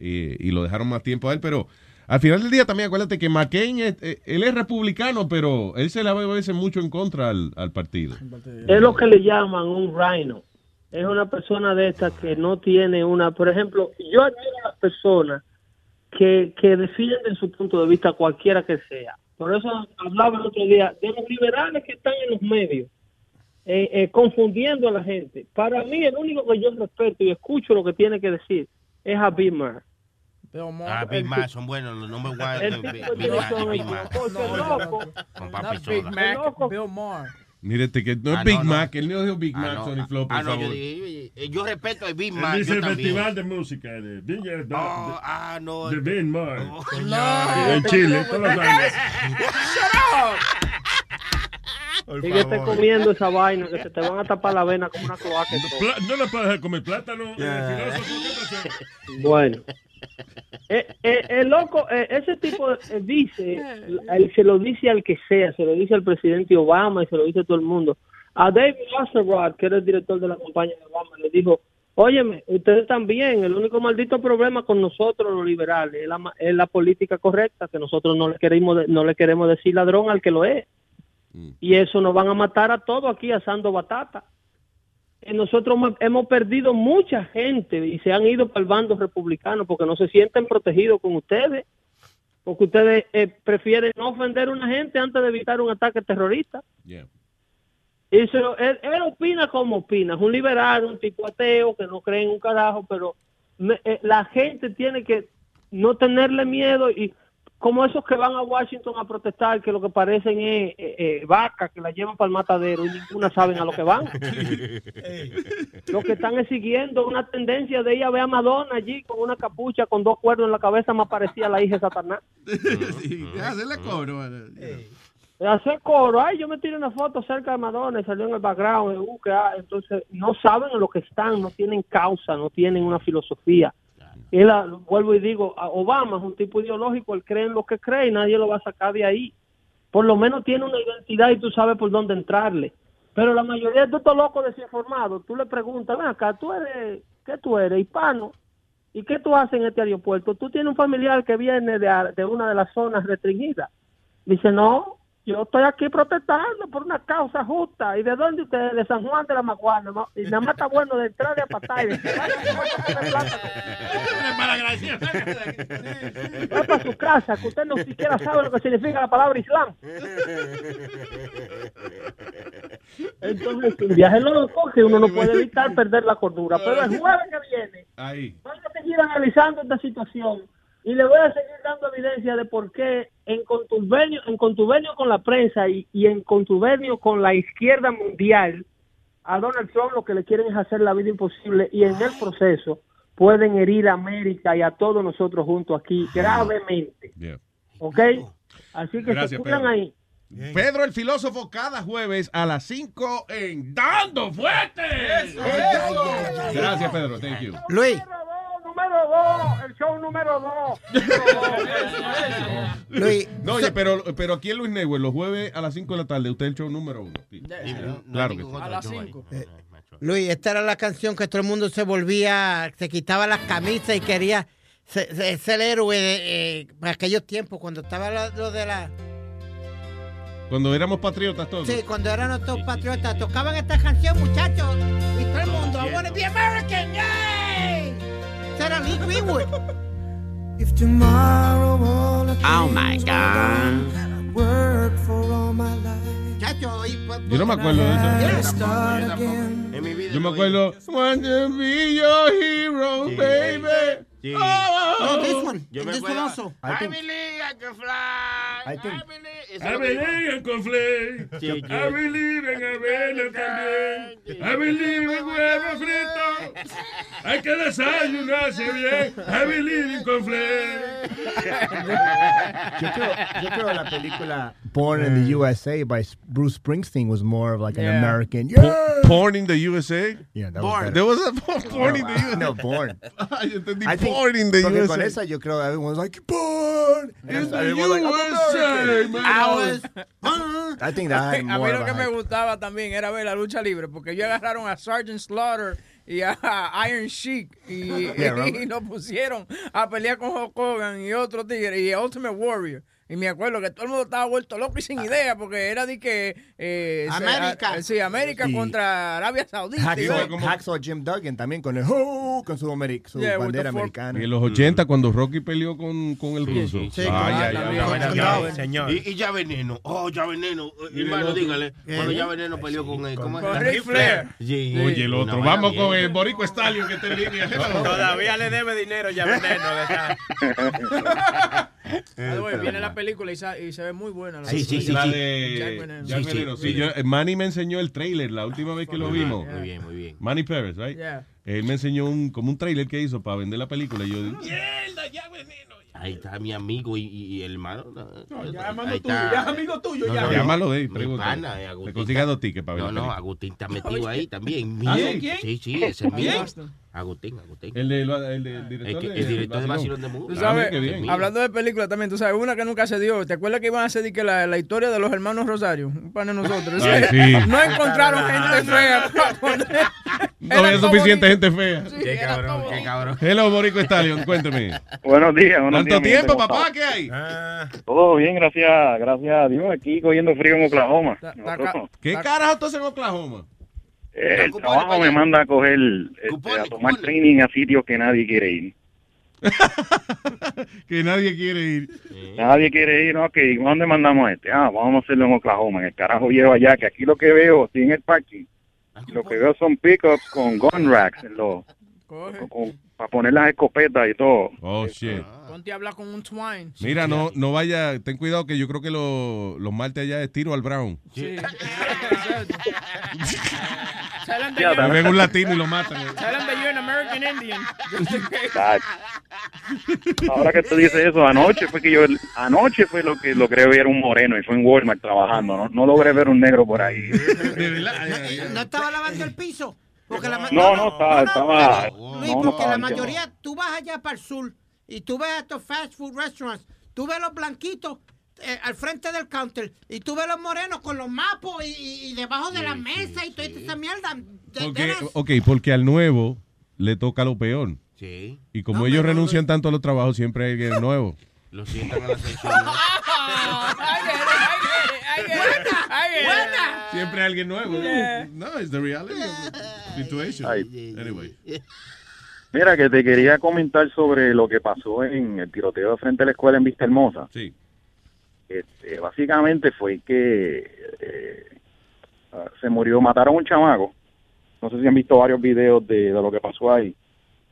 Speaker 14: y, lo dejaron más tiempo a él, pero al final del día también acuérdate que McCain, es- eh, él es republicano, pero él se la ve a veces mucho en contra al, al partido.
Speaker 46: Es lo que le llaman un rhino. Es una persona de estas que no tiene una... Por ejemplo, yo admiro a las personas que, que defienden su punto de vista cualquiera que sea. Por eso hablaba el otro día de los liberales que están en los medios, eh, eh, confundiendo a la gente. Para mí, el único que yo respeto y escucho lo que tiene que decir es a Bill Maher.
Speaker 20: Ah, Big Mac, son buenos, los Big Mac, Big Mac.
Speaker 46: el loco,
Speaker 20: Con papi
Speaker 16: Big
Speaker 20: soda.
Speaker 16: Mac, Bill Maher.
Speaker 14: Mírate que no es
Speaker 20: Ah,
Speaker 14: Big
Speaker 20: no, no.
Speaker 14: Mac, él no dijo Big
Speaker 20: Ah,
Speaker 14: Mac,
Speaker 20: no.
Speaker 14: Sony Flow, por
Speaker 20: Ah, no, yo
Speaker 14: favor.
Speaker 20: dije, eh, yo respeto al Big
Speaker 28: Él
Speaker 20: Mac,
Speaker 28: dice
Speaker 20: yo
Speaker 28: el
Speaker 20: también.
Speaker 28: festival de música de Viña de,
Speaker 20: Oh, ah, no.
Speaker 28: de Vin Mar.
Speaker 20: No.
Speaker 28: En Chile, todos los años.
Speaker 46: síguete comiendo esa vaina que se te van a tapar la vena como una cloaca. y
Speaker 28: No le puedes dejar comer plátano. eh, filósofo,
Speaker 46: Bueno. Eh, eh, el loco, eh, ese tipo eh, dice, él se lo dice al que sea, se lo dice al presidente Obama y se lo dice a todo el mundo. A David Hasselrod, que era el director de la campaña de Obama, le dijo, óyeme, ustedes también, el único maldito problema con nosotros los liberales es la, ma- es la política correcta, que nosotros no le queremos de- no le queremos decir ladrón al que lo es. Y eso nos van a matar a todos aquí asando batata. Nosotros hemos- perdido mucha gente y se han ido para el bando republicano porque no se sienten protegidos con ustedes, porque ustedes eh, prefieren no ofender a una gente antes de evitar un ataque terrorista. Y se lo- él, él opina como opina, es un liberal, un tipo ateo que no cree en un carajo, pero me- eh, la gente tiene que no tenerle miedo y como esos que van a Washington a protestar, que lo que parecen es eh, eh, vacas que la llevan para el matadero y ninguna saben a lo que van. Lo que están es siguiendo una tendencia de ir a ver a Madonna allí con una capucha, con dos cuernos en la cabeza, más parecía la hija de Satanás.
Speaker 14: Sí, hacerle coro.
Speaker 46: Hacer coro, ay, yo me tiré una foto cerca de Madonna y salió en el background, en UCA, entonces no saben en lo que están, no tienen causa, no tienen una filosofía. Y la- vuelvo y digo, Obama es un tipo ideológico, él cree en lo que cree y nadie lo va a sacar de ahí. Por lo menos tiene una identidad y tú sabes por dónde entrarle. Pero la mayoría de estos locos desinformados, tú le preguntas, ven acá, tú eres, ¿qué tú eres? Hispano. ¿Y qué tú haces en este aeropuerto? Tú tienes un familiar que viene de, de una de las zonas restringidas. Dice, no, yo estoy aquí protestando por una causa justa. ¿Y de dónde usted? De San Juan de la Maguana. ¿no? Y nada más está bueno de entrar de Apatay. Va para su casa, que usted no siquiera sabe lo que significa la palabra Islam. Entonces, es un viaje loco que uno no puede evitar perder la cordura. Pero el jueves que viene,
Speaker 14: Ahí.
Speaker 46: voy a seguir analizando esta situación y le voy a seguir dando evidencia de por qué en contubernio, en contubernio con la prensa y, y en contubernio con la izquierda mundial, a Donald Trump lo que le quieren es hacer la vida imposible y en el proceso pueden herir a América y a todos nosotros juntos aquí gravemente. ¿Ok? Así que
Speaker 14: Gracias,
Speaker 46: se cuidan
Speaker 14: Pedro.
Speaker 46: ahí.
Speaker 14: Pedro el filósofo cada jueves a las 5 en Dando Fuerte. Gracias, Pedro. Thank you.
Speaker 15: Luis.
Speaker 46: Número dos, el show número dos.
Speaker 15: Luis.
Speaker 14: No, oye, pero, pero aquí en Luis Network, los jueves a las 5 de la tarde, usted es el show número uno. Sí. Claro que sí.
Speaker 16: A las 5.
Speaker 15: Luis, esta era la canción que todo el mundo se volvía, se quitaba las camisas y quería se- se- ser héroe de, eh, para aquellos tiempos, cuando estaba lo, lo de la...
Speaker 14: Cuando éramos patriotas todos.
Speaker 15: Sí, cuando eran nuestros patriotas, tocaban esta canción, muchachos, y todo el mundo, I wanna be American, yay! Ese era Lee Greenwood.
Speaker 40: If tomorrow all
Speaker 15: Oh my God.
Speaker 40: that I worked for all my life.
Speaker 15: Muchacho, y,
Speaker 14: Yo no me acuerdo de eso. Yo me acuerdo. Want to be your hero, baby.
Speaker 20: Sí.
Speaker 14: Oh,
Speaker 15: oh, oh, oh, oh, this one.
Speaker 20: Yo me
Speaker 15: this one
Speaker 20: acuerdo-
Speaker 15: also.
Speaker 20: I believe I can fly.
Speaker 48: I think-
Speaker 20: Eso
Speaker 28: I
Speaker 20: es lo
Speaker 28: believe en conflé.
Speaker 20: Sí, sí.
Speaker 28: I believe en avena también. I believe en huevo frito. Hay que desayunarse bien. I believe en conflé.
Speaker 48: Yo creo, yo creo la película Born in the mm. USA by Bruce Springsteen was more of like an
Speaker 14: Yeah.
Speaker 48: American.
Speaker 14: Po-
Speaker 48: Yeah.
Speaker 14: Porn in the USA?
Speaker 48: Yeah, that was better.
Speaker 14: There was a po- porn in the USA.
Speaker 48: No, born. I think-
Speaker 14: porn in the
Speaker 48: porque
Speaker 14: USA.
Speaker 48: con esa yo creo everyone was like, born. And
Speaker 14: In the USA, man.
Speaker 15: I was-
Speaker 48: I think that had
Speaker 16: A
Speaker 48: more
Speaker 16: mí lo que me gustaba también era ver la lucha libre, porque ellos agarraron a Sergeant Slaughter y a Iron Sheik y,
Speaker 48: Yeah, remember?
Speaker 16: y lo pusieron a pelear con Hulk Hogan y otro tigre y Ultimate Warrior. Y me acuerdo que todo el mundo estaba vuelto loco y sin idea, porque era de que... eh, se-
Speaker 15: América.
Speaker 16: ah, sí, América
Speaker 48: Sí.
Speaker 16: contra Arabia Saudita. y
Speaker 48: Hacksaw, Hacksaw Jim Duggan también con el oh, con su, ameri- su
Speaker 16: Yeah,
Speaker 48: bandera americana.
Speaker 14: Y en los 80, cuando Rocky peleó con, con el ruso.
Speaker 20: sí, sí.
Speaker 14: Ay,
Speaker 20: Ah,
Speaker 14: ay,
Speaker 20: señor. Y, ya veneno. Oh, ya veneno. Eh, Hermano, dígale. Cuando ya veneno peleó con él. ¿Cómo
Speaker 16: Con
Speaker 20: es?
Speaker 16: Flair.
Speaker 14: Oye, el otro. Vamos con el Borico Stallion que está en línea.
Speaker 39: Todavía le debe dinero ya veneno.
Speaker 16: the way, viene la película y, se ve muy buena. la
Speaker 20: Sí, sí, sí,
Speaker 14: La
Speaker 20: sí.
Speaker 14: de
Speaker 16: Jack.
Speaker 14: Jack
Speaker 20: Sí,
Speaker 14: yo, Manny me enseñó el trailer la última vez que lo vimos.
Speaker 20: Muy bien, muy bien.
Speaker 14: Manny Pérez, right?
Speaker 16: Yeah.
Speaker 14: Él me enseñó un, como un trailer que hizo para vender la película. Y yo dije, mierda, ya veneno.
Speaker 20: Ahí está mi amigo y, y- y hermano.
Speaker 30: No, ya hermano
Speaker 20: Ahí
Speaker 30: tuyo,
Speaker 20: está.
Speaker 30: ya es amigo tuyo,
Speaker 20: No,
Speaker 30: ya.
Speaker 20: no.
Speaker 14: Llámalo de ahí, pregunta. Le consiga dos tickets para ver
Speaker 20: No, no. Agustín está metido ahí también.
Speaker 14: ¿Ah? ¿Quién?
Speaker 20: Sí, sí, ese es mío. Agustín, Agustín.
Speaker 14: El, de, el, de- el director,
Speaker 20: El que-
Speaker 14: de,
Speaker 20: el director de
Speaker 14: Vacilón.
Speaker 20: De
Speaker 16: Tú
Speaker 20: Mundo.
Speaker 16: sabes,
Speaker 14: Ah, qué bien.
Speaker 16: hablando de películas también, tú sabes, una que nunca se dio. ¿Te acuerdas que iban a hacer que la, la historia de los hermanos Rosario? Un pan de nosotros.
Speaker 14: Ay, sí.
Speaker 16: No encontraron gente fea para poner.
Speaker 14: No había suficiente gente fea.
Speaker 20: Qué cabrón, qué cabrón.
Speaker 14: Hello, Borico Stallion, cuéntame.
Speaker 49: Buenos días, buenos
Speaker 14: ¿Tanto
Speaker 49: días. mi gente,
Speaker 14: tiempo,
Speaker 49: ¿cómo
Speaker 14: papá? ¿Qué hay?
Speaker 49: Todo bien, gracias, gracias a Dios. Aquí cogiendo frío en Oklahoma.
Speaker 16: Ta- ta-
Speaker 49: Nosotros,
Speaker 14: ¿Qué carajo haces en Oklahoma?
Speaker 49: Eh, el trabajo me manda a coger, este, a tomar training a sitios que nadie quiere ir.
Speaker 14: Que nadie quiere ir.
Speaker 49: Nadie quiere ir, ok, ¿dónde mandamos a este? Ah, vamos a hacerlo en Oklahoma. En el carajo lleva allá, que aquí lo que veo, estoy en el parking, y lo que veo son pickups con gun racks, en los- con- para poner las escopetas y todo.
Speaker 14: Oh, shit.
Speaker 16: Ponte a hablar con un twine.
Speaker 14: Mira, no, no vaya, ten cuidado que yo creo que lo- los martes allá es tiro al Brown.
Speaker 16: Sí. Tell them that
Speaker 49: Ya,
Speaker 16: you're-
Speaker 14: Me ven un latino y lo matan.
Speaker 16: tell them that you're an American Indian. Just in case.
Speaker 49: Ay. Ahora que tú dices eso, anoche fue que yo, anoche fue lo que logré ver un moreno y fue en Walmart trabajando, no, no logré ver un negro por ahí.
Speaker 15: No estaba lavando el piso. Porque la ma-
Speaker 49: No, no, estaba, estaba,
Speaker 15: Luis, porque la mayoría, tú vas allá para el sur y tú ves a estos fast food restaurants, tú ves los blanquitos eh, al frente del counter y tú ves los morenos con los mapos y, y- y debajo de la mesa y toda esa mierda. De-
Speaker 14: Porque,
Speaker 15: de-
Speaker 14: ok, porque al nuevo le toca lo peor.
Speaker 20: Sí.
Speaker 14: Y como ellos renuncian tanto a los trabajos, siempre hay alguien nuevo.
Speaker 20: Lo sientan a la sección.
Speaker 14: Siempre hay alguien nuevo.
Speaker 49: Yeah.
Speaker 14: No, it's the reality of the situation. Anyway.
Speaker 49: Mira, que te quería comentar sobre lo que pasó en el tiroteo de frente a la escuela en Vista Hermosa.
Speaker 14: Sí.
Speaker 49: Este, básicamente fue que eh, ah, se murió, mataron a un chamaco. No sé si han visto varios videos de, de lo que pasó ahí.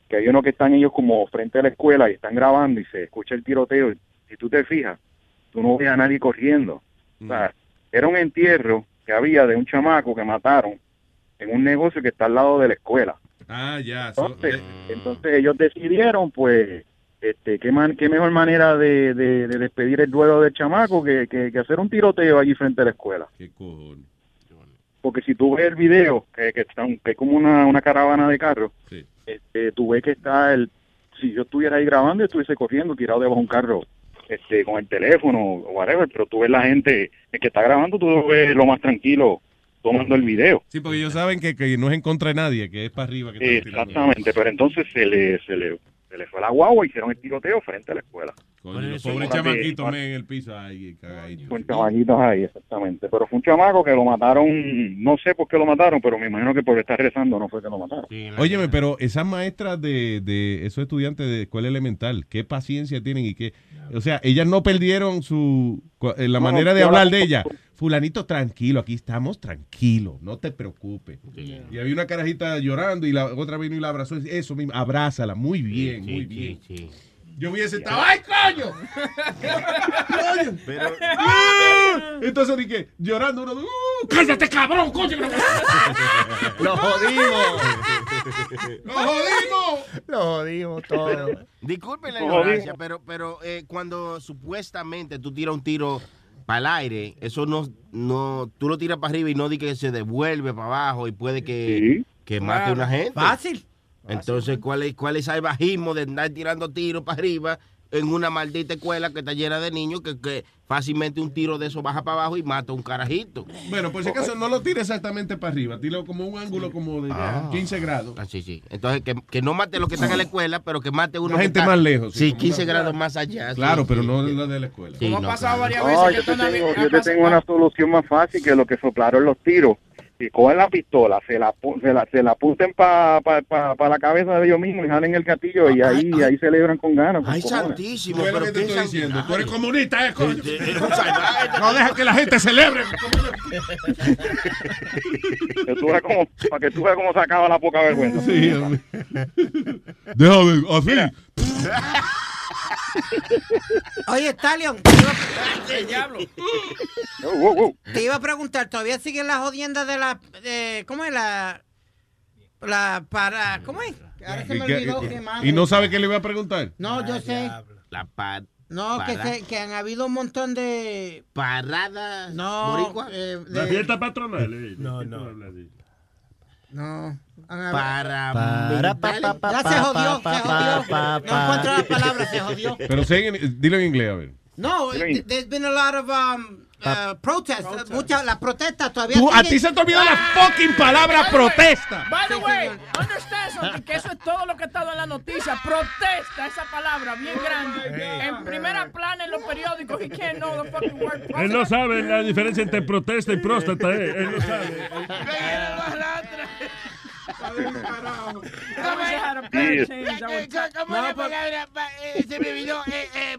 Speaker 49: Que hay uno que están ellos como frente a la escuela y están grabando y se escucha el tiroteo. Si tú te fijas, tú no ves a nadie corriendo. O sea, era un entierro que había de un chamaco que mataron en un negocio que está al lado de la escuela.
Speaker 14: Ah, ya. so-
Speaker 49: Entonces, entonces ellos decidieron, pues, este, qué, man- qué mejor manera de, de- de despedir el duelo del chamaco que, que- que hacer un tiroteo allí frente a la escuela.
Speaker 14: ¿Qué cojones?
Speaker 49: Porque si tú ves el video, que, que, está un- que es como una, una caravana de carros,
Speaker 14: Sí.
Speaker 49: este, tú ves que está el... Si yo estuviera ahí grabando, yo estuviese corriendo, tirado debajo de un carro este, con el teléfono o whatever, pero tú ves la gente el que está grabando, tú lo ves lo más tranquilo tomando el video.
Speaker 14: Sí, porque ellos saben que, que no es en contra de nadie, que es para arriba. Que.
Speaker 49: Exactamente, pero entonces se le, se le, se le fue la guagua hicieron el tiroteo frente a la escuela.
Speaker 14: Coño, los pobres chamaquitos en el piso ahí, cagaditos.
Speaker 49: Con chamaquitos ahí, exactamente. Pero fue un chamaco que lo mataron, no sé por qué lo mataron, pero me imagino que por estar rezando no fue que lo mataron.
Speaker 14: Óyeme, pero esas maestras de, de esos estudiantes de escuela elemental, qué paciencia tienen y qué... O sea, ellas no perdieron su... eh, La manera de hablar de ella. Fulanito, tranquilo, aquí estamos, tranquilo, no te preocupes. Y había una carajita llorando y la otra vino y la abrazó. Eso mismo, abrázala, muy bien, muy bien. Yo hubiese estado, ¡ay, coño! ¡Coño! ¡Ah! Entonces dije, llorando uno, ¡uh! ¡Cállate, cabrón, coño!
Speaker 48: Lo jodimos.
Speaker 14: ¡Lo jodimos!
Speaker 48: Lo jodimos todo.
Speaker 20: Disculpen la ignorancia, pero, pero eh, cuando supuestamente tú tiras un tiro para el aire, eso no, no, tú lo tiras para arriba y no di que se devuelve para abajo y puede que, que mate a
Speaker 15: Claro.
Speaker 20: una gente.
Speaker 15: Fácil.
Speaker 20: Entonces, ¿cuál es, ¿cuál es el bajismo de andar tirando tiros para arriba en una maldita escuela que está llena de niños que, que fácilmente un tiro de eso baja para abajo y mata a un carajito?
Speaker 14: Bueno, por si acaso no lo tire exactamente para arriba, tiro como un ángulo como de
Speaker 20: Ah.
Speaker 14: 15 grados.
Speaker 20: Ah, sí, sí. Entonces, que, que no mate a los que están en la escuela, pero que mate a uno
Speaker 14: Una
Speaker 20: que
Speaker 14: gente
Speaker 20: está-
Speaker 14: más lejos, sí,
Speaker 20: Sí,
Speaker 14: como
Speaker 20: 15
Speaker 14: una-
Speaker 20: grados más allá. sí,
Speaker 14: Claro, pero
Speaker 20: sí,
Speaker 14: no
Speaker 20: sí.
Speaker 14: lo de la escuela.
Speaker 20: Sí,
Speaker 16: Como
Speaker 20: no,
Speaker 16: ha pasado
Speaker 20: claro.
Speaker 16: varias veces
Speaker 49: yo te tengo, yo te tengo una solución más fácil que lo que soplaron los tiros. Y cogen la pistola, se la, se la, se la apunten para pa, pa, pa la cabeza de ellos mismos y jalen el gatillo y ahí, ahí celebran con ganas.
Speaker 20: Ay, santísimo, pero
Speaker 14: te
Speaker 20: qué
Speaker 14: estoy diciendo. Tú eres comunista, ¿eh, coño?
Speaker 20: Un salvaje.
Speaker 14: No deja que la gente celebre.
Speaker 49: Que tú veas cómo- para que tú veas cómo se acaba la poca vergüenza.
Speaker 14: Sí. Déjame, así.
Speaker 15: Oye, Stallion, te iba,
Speaker 16: El diablo.
Speaker 15: te iba a preguntar, ¿todavía sigue la jodienda de la... de- ¿Cómo es la... La para... ¿Cómo es? Ahora se me
Speaker 14: ¿Qué-
Speaker 15: olvidó
Speaker 14: qué-
Speaker 15: qué madre.
Speaker 14: y no sabe qué le iba a preguntar.
Speaker 15: No, yo sé.
Speaker 20: La pa-
Speaker 15: No, que, se, que han habido un montón de...
Speaker 20: Paradas
Speaker 15: No, eh,
Speaker 28: La fiesta patronal. eh,
Speaker 48: No,
Speaker 28: ¿qué
Speaker 48: no.
Speaker 15: No.
Speaker 20: Para,
Speaker 48: Para, pa, pa, pa,
Speaker 15: Ya se jodió,
Speaker 48: pa,
Speaker 15: se
Speaker 48: pa,
Speaker 15: jodió.
Speaker 48: pa,
Speaker 15: No encuentro las palabras, se jodió.
Speaker 14: Pero dilo en inglés, a ver.
Speaker 15: No, th- there's been a lot of um, uh, protests. Muchas, las protestas todavía
Speaker 14: Tú, a ti se te olvidó la fucking palabra protesta.
Speaker 16: By the way, understand something, que eso es todo lo que ha estado en la noticia. Protesta, esa palabra bien grande. En primera plana en los periódicos. He can't know the fucking word
Speaker 28: Él no sabe la diferencia entre protesta y próstata. eh, Él no sabe.
Speaker 49: Sí.
Speaker 15: No, por-
Speaker 39: Se me olvidó. Eh, eh.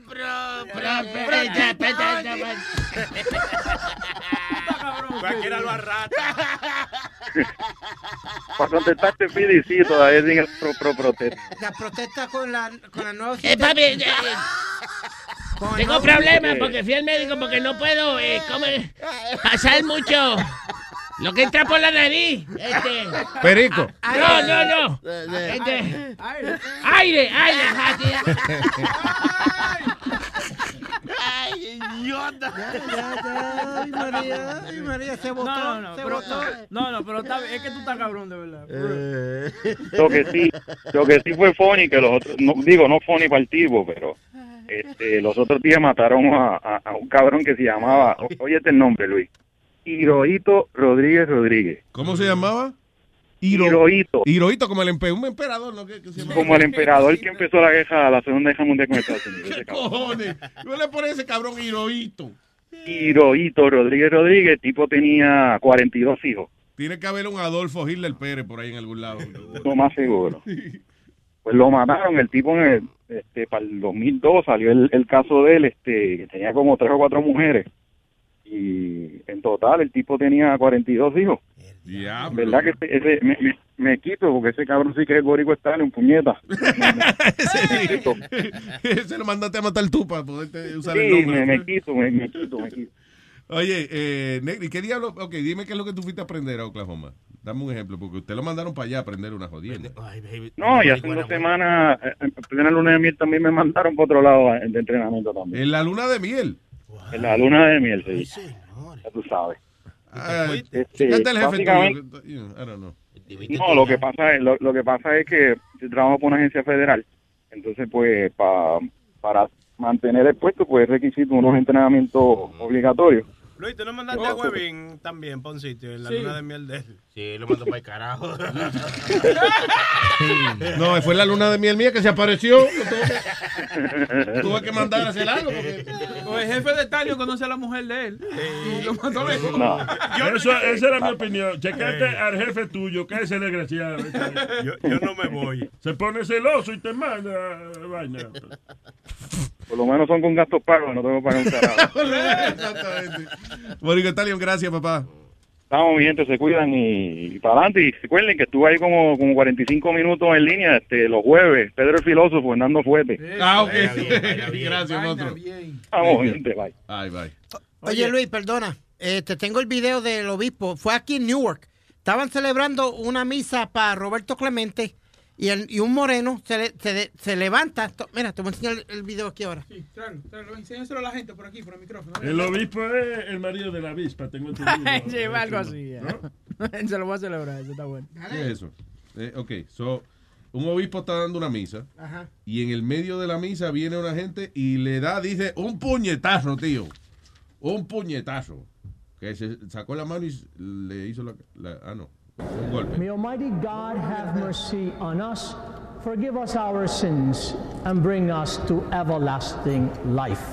Speaker 49: Para contestarte, Pidi, sí, todavía el pro, pro protesta.
Speaker 15: La protesta con la, con la nueva...
Speaker 50: Eh, papi, eh,
Speaker 15: con el
Speaker 50: tengo problemas porque fui al médico porque no puedo eh, comer, pasar mucho lo que entra por la nariz. Este,
Speaker 14: Perico.
Speaker 50: no, no, no. Este, aire, aire. sí.
Speaker 20: Ay, idiota.
Speaker 15: Ay, María, ay, María, se botó,
Speaker 16: No, no,
Speaker 15: se
Speaker 16: pero,
Speaker 15: botó.
Speaker 16: no, no, pero está es que tú estás cabrón, de verdad.
Speaker 49: Lo que sí, lo que sí fue funny, que los otros, no, digo, no funny para el tipo, pero este, los otros días mataron a, a- a un cabrón que se llamaba, o- óyete el nombre, Luis, Hirohito Rodríguez Rodríguez.
Speaker 14: ¿Cómo se llamaba? Hiro-
Speaker 49: Hirohito.
Speaker 14: Hirohito, como el, empe- un emperador, ¿no? ¿Qué- qué se llama?
Speaker 49: Como el emperador que empezó la guerra, la segunda guerra mundial con Estados Unidos.
Speaker 14: ¿Qué cojones? ¿Cómo le pone ese cabrón Hirohito?
Speaker 49: Hirohito Rodríguez Rodríguez, el tipo tenía 42 hijos,
Speaker 14: Tiene que haber un Adolfo Hitler Pérez por ahí en algún lado.
Speaker 49: lo más seguro. Pues lo mataron, el tipo en el, este, para el 2002 salió el, el caso de él, este, que tenía como tres o cuatro mujeres. Y en total el tipo tenía 42 hijos.
Speaker 14: Diablo.
Speaker 49: ¿Verdad que ese, ese- me, me- me quito porque ese cabrón sí que es el boricua está un puñeta?
Speaker 14: Se lo mandaste a matar tú para poderte usar
Speaker 49: Sí,
Speaker 14: el nombre.
Speaker 49: me, me quito, me, me quito, me quito.
Speaker 14: Oye, eh, Negri, ¿qué diablo? Ok, dime qué es lo que tú fuiste a aprender a Oklahoma. Dame un ejemplo, porque usted lo mandaron para allá a aprender una jodienda.
Speaker 49: No, y hace dos semanas, eh, en plena luna de miel también me mandaron para otro lado eh, de entrenamiento también.
Speaker 14: En la luna de miel.
Speaker 49: En la luna de miel, sí. Ya tú sabes.
Speaker 14: Ah,
Speaker 49: Este,
Speaker 14: el jefe
Speaker 49: básicamente-
Speaker 14: tuyo. que- I don't know.
Speaker 49: No, lo que pasa es, lo, lo que pasa es que yo trabajo por una agencia federal, entonces pues pa- para mantener el puesto pues es requisito unos entrenamientos obligatorios.
Speaker 51: Luis, ¿tú no mandaste a Webin también para un sitio en la
Speaker 20: Sí.
Speaker 51: luna de miel de él?
Speaker 20: Sí, lo mandó para el carajo.
Speaker 14: No, fue la luna de miel mía que se apareció. Tuve que, tuve que mandar a hacer algo. Porque...
Speaker 30: O el jefe de Talio conoce a la mujer de él. Y lo mandó lejos.
Speaker 28: Eso, esa era mi opinión. Checate al jefe tuyo, que es ese desgraciado.
Speaker 51: Yo, yo no me voy.
Speaker 28: Se pone celoso y te manda vaina.
Speaker 49: Por lo menos son con gastos pagos, no tengo que pagar un carajo.
Speaker 14: Exactamente. Mónica Talion, gracias, papá.
Speaker 49: Estamos, gente, se cuidan y, y para adelante. Y recuerden que estuve ahí como, como 45 minutos en línea este, los jueves. Pedro el filósofo, Hernando Fuete.
Speaker 14: Ah, ok. Gracias, monstruo.
Speaker 49: Vamos, mi gente, bye.
Speaker 14: Ay, bye.
Speaker 15: Oye, Luis, perdona. Eh, te tengo el video del obispo. Fue aquí en Newark. Estaban celebrando una misa para Roberto Clemente y, el- y un moreno se, le- se, de- se levanta. To- Mira, te voy a enseñar el, el video aquí ahora.
Speaker 30: Sí, tráelo, tráelo, enséñaselo a la gente por aquí, por el micrófono.
Speaker 28: El obispo es el marido de la avispa, tengo entendido.
Speaker 16: sí, algo así. ya. Se lo voy a celebrar, eso está bueno.
Speaker 14: ¿Qué es eso? Eh, ok, so, un obispo está dando una misa
Speaker 15: Ajá.
Speaker 14: y en el medio de la misa viene una gente y le da, dice, un puñetazo, tío. Un puñetazo. Que se sacó la mano y le hizo la... la- ah, no. Un golpe.
Speaker 52: May Almighty God have mercy on us, forgive us our sins, and bring us to everlasting life.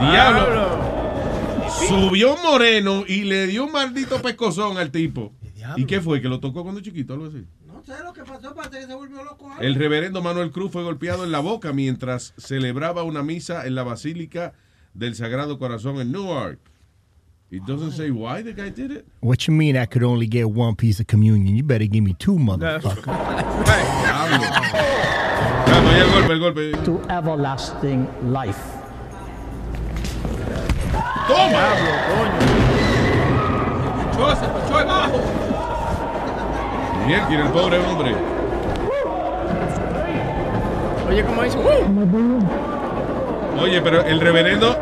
Speaker 14: Diablo. Subió moreno y le dio un maldito pescozón al tipo. ¿Y qué fue? ¿Que lo tocó cuando chiquito algo así?
Speaker 15: No sé lo que pasó, parece que se volvió loco.
Speaker 14: El reverendo Manuel Cruz fue golpeado en la boca mientras celebraba una misa en la Basílica del Sagrado Corazón en Newark. It doesn't say why the guy did it.
Speaker 48: What you mean I could only get one piece of communion? You better give me two, motherfucker.
Speaker 14: Diablo. Claro, ahí el golpe, el golpe.
Speaker 52: To everlasting life.
Speaker 14: ¡Toma!
Speaker 30: Echó, se echó abajo.
Speaker 14: Bien, quiere el pobre hombre.
Speaker 16: Oye, ¿cómo dice?
Speaker 14: Oye, pero el reverendo.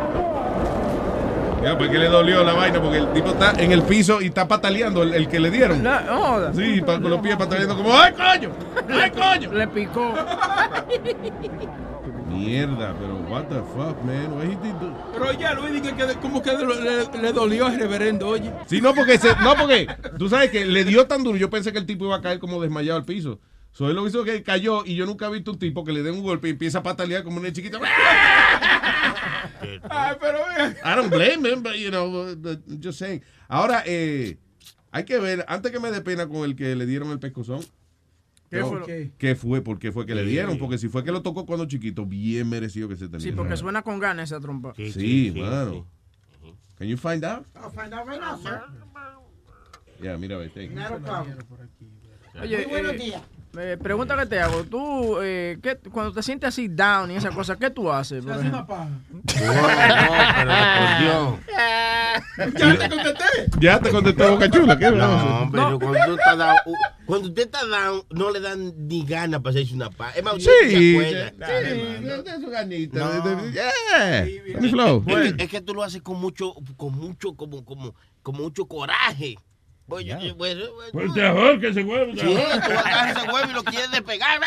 Speaker 14: Ya, pues que le dolió la vaina porque el tipo está en el piso y está pataleando el, el que le dieron.
Speaker 16: No.
Speaker 14: Sí, pa- con los pies pataleando como ¡ay, coño! ¡ay, coño!
Speaker 16: Le picó.
Speaker 14: Mierda, pero what the fuck, man? What he did do?
Speaker 30: Pero ya, Luis, dije que como que le, le- le dolió al reverendo, oye.
Speaker 14: Sí, no porque, se- no porque tú sabes que le dio tan duro. Yo pensé que el tipo iba a caer como desmayado al piso. So, él lo hizo que cayó y yo nunca he visto un tipo que le dé un golpe y empieza a patalear como una chiquita.
Speaker 30: Ay, pero vean.
Speaker 14: I don't blame him, but you know, uh, just saying. Ahora, eh, hay que ver, antes que me dé pena con el que le dieron el pescozón.
Speaker 16: ¿Qué fue ¿Qué?
Speaker 14: ¿Qué fue? ¿Por qué fue que le
Speaker 16: Sí.
Speaker 14: dieron? Porque si fue que lo tocó cuando chiquito, bien merecido que se tenía.
Speaker 16: Sí, porque suena con ganas esa trompa.
Speaker 14: Sí, mano. Can you find out?
Speaker 15: I'll find out right now, sir.
Speaker 14: Yeah, mira, ve, take it.
Speaker 15: Not a problem.
Speaker 16: Oye,
Speaker 15: Muy buenos
Speaker 16: eh,
Speaker 15: días.
Speaker 16: Eh, pregunta que te hago. Tú, eh, ¿qué- cuando te sientes así down y esa cosa, ¿qué tú haces? por
Speaker 30: hace una paja.
Speaker 20: Ya
Speaker 30: te contesté.
Speaker 14: Ya te contestó Boca Chula. ¿qué
Speaker 20: No, pero cuando tú estás down, uh, cuando usted está down, no le dan ni ganas para hacerse una paz. Es más, usted
Speaker 14: Sí,
Speaker 20: se acuerda.
Speaker 14: sí, de su ganita.
Speaker 20: No.
Speaker 14: Yeah. Flow.
Speaker 20: Es, que, es que tú lo haces con mucho, con mucho, como, como, como mucho coraje. Pues, yo- yo- pues,
Speaker 28: Pues te ahorca ese huevo. te
Speaker 20: Sí, tú agarras ese huevo y lo quieres despegar.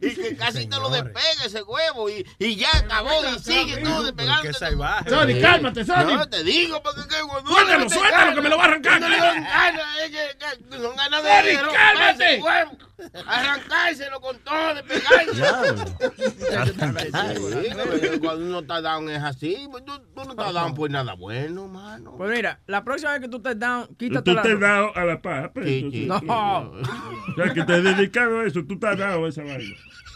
Speaker 20: Y que casi te lo despega ese huevo. Y, y ya acabó y sigue tú despegando.
Speaker 47: Sony, cálmate, Sony.
Speaker 20: No, te digo, porque que cuando
Speaker 47: Suéltalo, suéltalo, que me lo va a arrancar.
Speaker 20: uno le dan ganas, son ganas de
Speaker 47: Sony, cálmate.
Speaker 20: Arrancárselo con todo, despegárselo. Cuando uno está down es así. pues Tú, tú no estás down por nada bueno, mano.
Speaker 16: Pues mira, la próxima vez que tú estés down,
Speaker 28: Tú
Speaker 16: quítate la
Speaker 28: te has
Speaker 16: ropa.
Speaker 28: dado a la paz. pues,
Speaker 20: Sí,
Speaker 28: tú-
Speaker 20: sí.
Speaker 16: No.
Speaker 28: O sea, que te has dedicado a eso. Tú te has dado a esa vaina.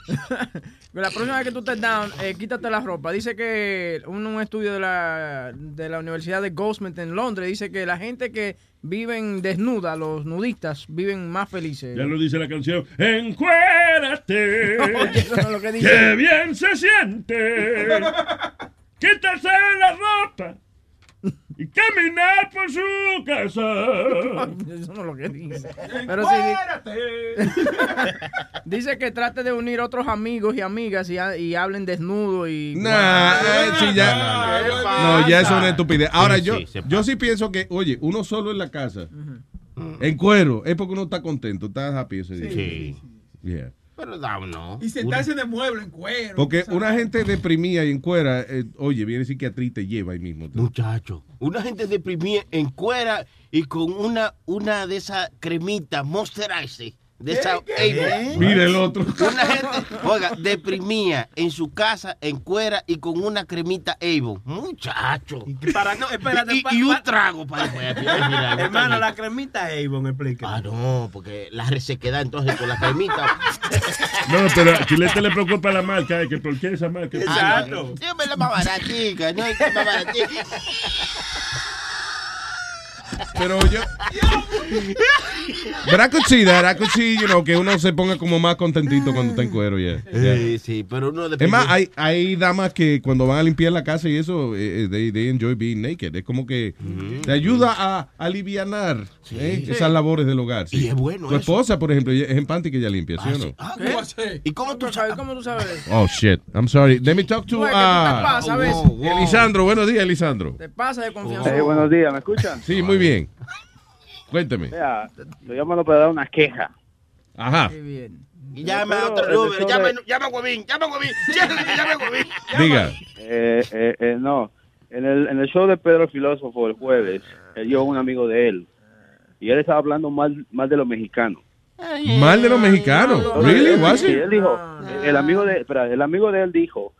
Speaker 16: La próxima vez que tú estés down, eh, quítate la ropa. Dice que un, un estudio de la, de la Universidad de Goldsmith en Londres dice que la gente que viven desnuda, los nudistas, viven más felices.
Speaker 28: Ya lo dice la canción. Encuérate.
Speaker 16: Eso no es lo que dice.
Speaker 28: ¡Qué bien se siente! ¡Quítase la ropa! Y caminar por su casa.
Speaker 16: Eso no es lo que dice. Pero sí, di- dice que trate de unir otros amigos y amigas y, ha- y hablen desnudo y...
Speaker 14: Nah, eh, sí, ya. No, ya es una estupidez. Ahora,
Speaker 20: Sí,
Speaker 14: yo,
Speaker 20: sí, se
Speaker 14: yo sí pienso que, oye, uno solo en la casa, en cuero, es porque uno está contento, está happy ese día.
Speaker 20: Sí.
Speaker 14: Yeah.
Speaker 20: Pero down no.
Speaker 30: Y sentarse de mueble en cuero.
Speaker 14: Porque una gente deprimida y en cuera, eh, oye, viene psiquiatra y te lleva ahí mismo.
Speaker 20: Muchacho, una gente deprimida en cuera y con una, una de esas cremitas Monster Ice. De esa Avon.
Speaker 14: Mira el otro.
Speaker 20: Una gente, oiga, deprimida en su casa, en cuera y con una cremita Avon. Muchacho.
Speaker 51: Para, no, espérate.
Speaker 20: Y,
Speaker 51: pa-
Speaker 20: y un trago para después. Mira,
Speaker 51: Hermano, la cremita Avon, explica.
Speaker 20: Ah, no, porque la resequedad entonces con la cremita.
Speaker 28: No, pero a Chilete le preocupa la marca, eh, que por qué esa marca.
Speaker 20: Exacto. Siempre la más baratica, no es más baratica.
Speaker 14: Pero yo. But I could see that. I could see, you know, que uno se ponga como más contentito cuando está en cuero, yeah. Yeah.
Speaker 20: Sí, sí, pero uno
Speaker 14: Es más, hay, hay damas que cuando van a limpiar la casa y eso, eh, eh, they, they enjoy being naked. Es como que te ayuda a alivianar eh,
Speaker 20: Sí.
Speaker 14: esas labores del hogar. sí.
Speaker 20: Y es bueno
Speaker 14: Tu
Speaker 20: eso.
Speaker 14: esposa, por ejemplo, es en panty que ella limpia, ¿sí o no?
Speaker 16: ¿Qué?
Speaker 20: ¿Y cómo
Speaker 16: tú sabes? ¿Cómo tú sabes eso?
Speaker 14: Oh, shit. I'm sorry. Let me talk to
Speaker 16: Güey, ¿qué te
Speaker 14: uh,
Speaker 16: pasa, ves?
Speaker 14: Elisandro. Buenos días, Elisandro.
Speaker 16: Te pasa de confianza.
Speaker 53: Eh, buenos días, ¿me escuchan?
Speaker 14: Sí, muy bien. Cuéntame.
Speaker 53: Vea, estoy llamando para dar una queja.
Speaker 14: Ajá.
Speaker 20: Y llama a otro número, llama, llama a Huevín, llama a Huevín, llama a Huevín.
Speaker 14: Diga.
Speaker 53: Eh, eh, eh, no, en el, en el show de Pedro el Filósofo el jueves, él llevó un amigo de él y él estaba hablando mal, mal de los mexicanos.
Speaker 14: Mal de los mexicanos. Really? Was it?
Speaker 53: él dijo, el amigo de, espera, el amigo de él dijo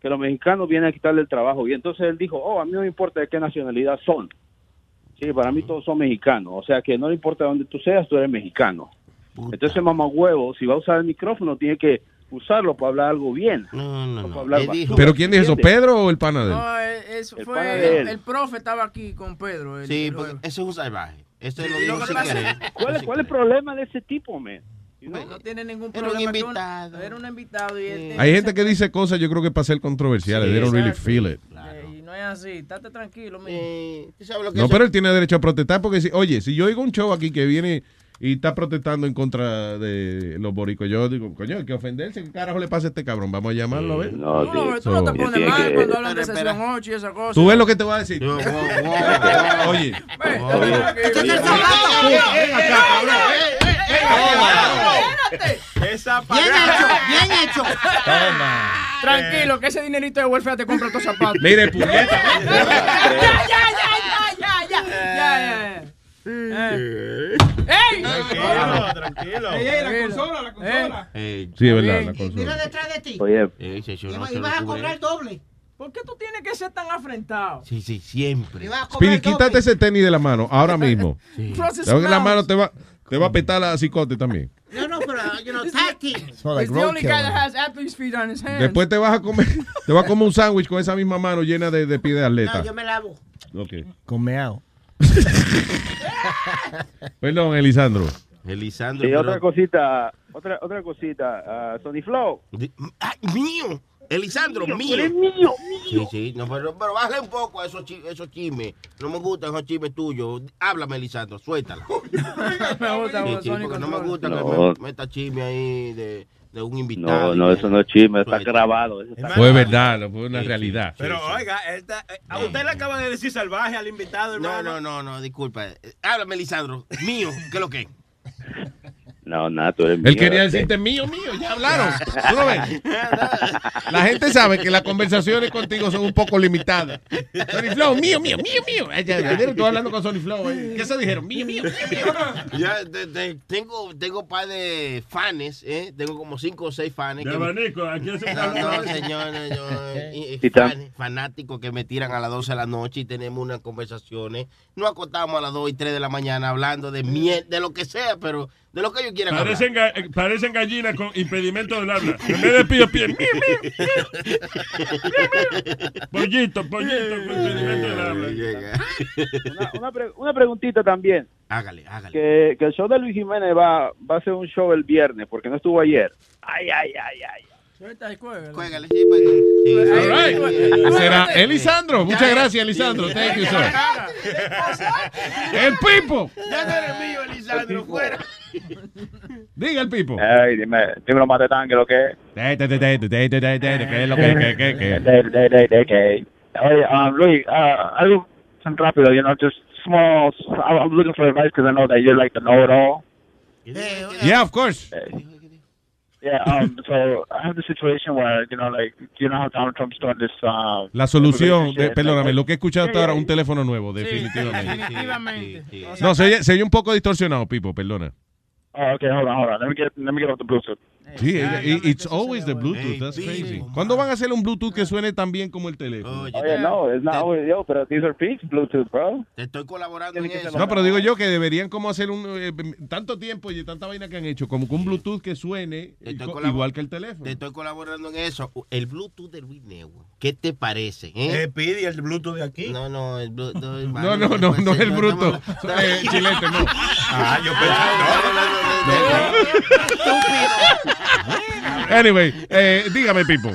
Speaker 53: que los mexicanos vienen a quitarle el trabajo y entonces él dijo, oh, a mí no me importa de qué nacionalidad son. Sí, para mí todos son mexicanos, o sea que no le importa dónde tú seas, tú eres mexicano. Entonces, mamá huevo, si va a usar el micrófono, tiene que usarlo para hablar algo bien.
Speaker 20: No, no,
Speaker 53: basura,
Speaker 14: ¿Pero quién dijo eso? ¿Pedro o el pana de él?
Speaker 16: No, eh, eso
Speaker 53: El
Speaker 16: fue
Speaker 53: pana de él.
Speaker 16: el, profe estaba aquí con Pedro. el-
Speaker 20: Sí,
Speaker 16: el
Speaker 20: porque ese es un salvaje. Eso lo
Speaker 16: que
Speaker 20: querer.
Speaker 53: ¿Cuál, es- ¿Cuál es el problema de ese tipo, man?
Speaker 16: No tiene ningún
Speaker 20: Era un
Speaker 16: problema.
Speaker 20: invitado.
Speaker 16: Era un invitado y él
Speaker 14: Hay gente que dice cosas, yo creo que para ser controversiales. They don't really feel it.
Speaker 16: Eh, no es así. Estate tranquilo, mijo.
Speaker 20: Eh, ¿Tú sabes lo que
Speaker 14: No,
Speaker 20: es?
Speaker 14: pero él tiene derecho a protestar porque, si, oye, si yo oigo un show aquí que viene y está protestando en contra de los boricos, yo digo, coño, hay que ofenderse. ¿Qué carajo le pasa a este cabrón? Vamos a llamarlo a ver.
Speaker 53: No,
Speaker 16: Tú no, tú no te pones mal cuando hablan de sesión 8 y esa cosa.
Speaker 14: Tú ves lo que te voy a decir.
Speaker 20: Wow, wow,
Speaker 14: Oye,
Speaker 51: Esa
Speaker 15: Bien hecho, bien hecho.
Speaker 16: Tranquilo, que ese dinerito de welfare te compra tus zapatos.
Speaker 14: mire, puñeta.
Speaker 16: ya, ya, ya, ya, ya, ya, ya, ya. Eh. ¡Ey!
Speaker 51: Tranquilo, tranquilo.
Speaker 30: Ey, ey, la consola, la consola.
Speaker 14: Sí, es verdad, la
Speaker 15: Mira
Speaker 14: consola.
Speaker 15: detrás de ti.
Speaker 53: Oye,
Speaker 15: Y vas a cobrar doble.
Speaker 16: ¿Por qué tú tienes que ser tan afrentado?
Speaker 20: Sí, sí, siempre.
Speaker 14: Speedy, quítate ese tenis de la mano, ahora mismo. Te- La mano te va, te va a petar la cicote también.
Speaker 15: No, no, pero, you know,
Speaker 48: like
Speaker 16: He's the only guy that has athlete's feet on his hands.
Speaker 14: Después te vas a comer, te vas a comer un sándwich con esa misma mano llena de, de pie de atleta.
Speaker 15: No, yo me lavo.
Speaker 14: Ok.
Speaker 48: Con meao.
Speaker 14: Perdón, Elisandro.
Speaker 20: Elisandro.
Speaker 53: y
Speaker 20: pero-
Speaker 53: otra cosita, otra otra cosita, ah, Sony Flow.
Speaker 20: Di- ¡Ay, mío! Elisandro, mío.
Speaker 53: tú eres mío,
Speaker 20: Sí, sí, no, pero, pero bájale un poco a esos, chi- esos chismes. No me gustan esos chismes tuyos. Háblame, Elisandro, suéltala.
Speaker 16: me gusta,
Speaker 20: Sí, sí, porque no me
Speaker 16: Control.
Speaker 20: gusta
Speaker 53: No.
Speaker 20: que me meta chisme ahí de, de un invitado.
Speaker 49: No, no, eso no es chisme, está grabado. eso está
Speaker 14: Fue verdad, fue una realidad.
Speaker 17: Pero oiga, él está- eh, a usted le acaba de decir salvaje al invitado,
Speaker 20: No,
Speaker 17: hermano.
Speaker 20: no, no, no, disculpa. Eh, Háblame, Lisandro. Mío, ¿qué es lo que?
Speaker 49: No, nada, tú eres
Speaker 14: Él
Speaker 49: mío,
Speaker 14: quería
Speaker 49: ¿sí?
Speaker 14: decirte mío, mío, ya hablaron. ¿Tú lo ves? La gente sabe que las conversaciones contigo son un poco limitadas. Sony Flow, mío, mío, mío, mío. Ay, ya, ya, Estoy hablando con Sony Flow. eh. ¿Qué se dijeron? Mío, mío, mío, mío.
Speaker 20: Ya, te- te- tengo, tengo un par de fans, ¿eh? Tengo como cinco o seis fans.
Speaker 14: De
Speaker 20: que-
Speaker 14: abanico, aquí hace
Speaker 20: No, no, señor, no, yo, eh, fan- fanáticos que me tiran a las 12 de la noche y tenemos unas conversaciones. No acostamos a las 2 y 3 de la mañana hablando de miel, de lo que sea, pero de lo que ellos quieran hablar.
Speaker 14: Parecen, ga- eh, parecen gallinas con impedimento del habla. En vez de pío, mío. Pollito, pollito con impedimento del habla.
Speaker 49: Una, una, pre- una preguntita también.
Speaker 20: Hágale, hágale.
Speaker 49: Que, que el show de Luis Jiménez va, va a ser un show el viernes, porque no estuvo ayer. Ay, ay, ay, ay.
Speaker 20: Cuégale, sí, pues, sí, sí.
Speaker 14: All right. Será Elisandro. Muchas gracias, Elisandro. Thank you, sir. El Pipo.
Speaker 20: Ya no eres mío, Elisandro, fuera.
Speaker 14: Diga el Pipo.
Speaker 49: Ay, dime, dímelo más de tanque lo que es.
Speaker 14: ¿Qué es lo.
Speaker 49: Oye, um, Luis, uh, algo tan rápido, you know, just small. I'm looking for advice because I know that you're like the know-it-all.
Speaker 14: Yeah, of course.
Speaker 49: Yeah, um, so I have the situation where, you know, like, you know how Donald Trump's doing this, um,
Speaker 14: La solución, de, perdóname, lo que he escuchado hasta ahora, un teléfono nuevo, definitivamente.
Speaker 16: Definitivamente.
Speaker 14: No, se oye, se oye un poco distorsionado, Pipo, perdona.
Speaker 49: Oh, okay, hold on, hold on. Let me get, let me get off the Bluetooth.
Speaker 14: Sí, it- it's always the Bluetooth, that's crazy. ¿Cuándo van a hacer un Bluetooth que suene tan bien como el teléfono?
Speaker 49: Oh, yeah, no, it's not always, yo, pero these are fixed Bluetooth, bro.
Speaker 20: Te estoy colaborando en eso.
Speaker 14: No, pero digo yo que deberían como hacer un eh, tanto tiempo y tanta vaina que han hecho, como que un Bluetooth que suene igual que el teléfono.
Speaker 20: Te estoy colaborando en eso. El Bluetooth del Luis Network. ¿Qué te parece? Eh?
Speaker 17: Eh, pide el Bluetooth de aquí.
Speaker 20: No, no, el Bluetooth.
Speaker 14: No, no, no, no es el bruto. Eh, chilete, no.
Speaker 17: Ah, yo
Speaker 14: Anyway, eh, dígame, Pipo.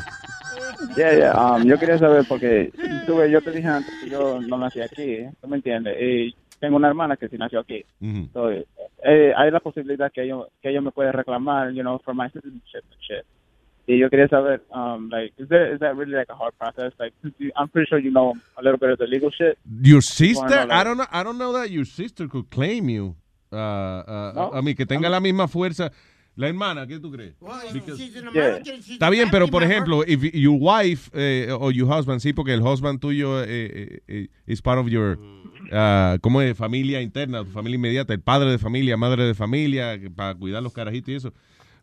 Speaker 49: Yeah, yeah, um, yo quería saber porque tuve, yo te dije antes que yo no nací aquí, ¿eh? ¿tú me entiendes? Y tengo una hermana que sí nació aquí. So, eh, hay la posibilidad que ellos que ellos me pueden reclamar, you know, for my citizenship and shit. Y yo quería saber, um, like, is that is that really like a hard process? Like, you- I'm pretty sure you know a little bit of the legal shit.
Speaker 14: Your sister,
Speaker 49: like-
Speaker 14: I don't know, I don't know that your sister could claim you. Uh, uh,
Speaker 49: No.
Speaker 14: A mí, que tenga la misma fuerza. La hermana, ¿qué tú crees? Because-
Speaker 15: She's an
Speaker 49: Yeah.
Speaker 14: Está bien, pero por ejemplo, if your wife eh, o your husband, sí, porque el husband tuyo eh, eh, eh, is part of your, ah, ¿cómo es? Familia interna, tu familia inmediata, el padre de familia, madre de familia, que- para cuidar los carajitos y eso.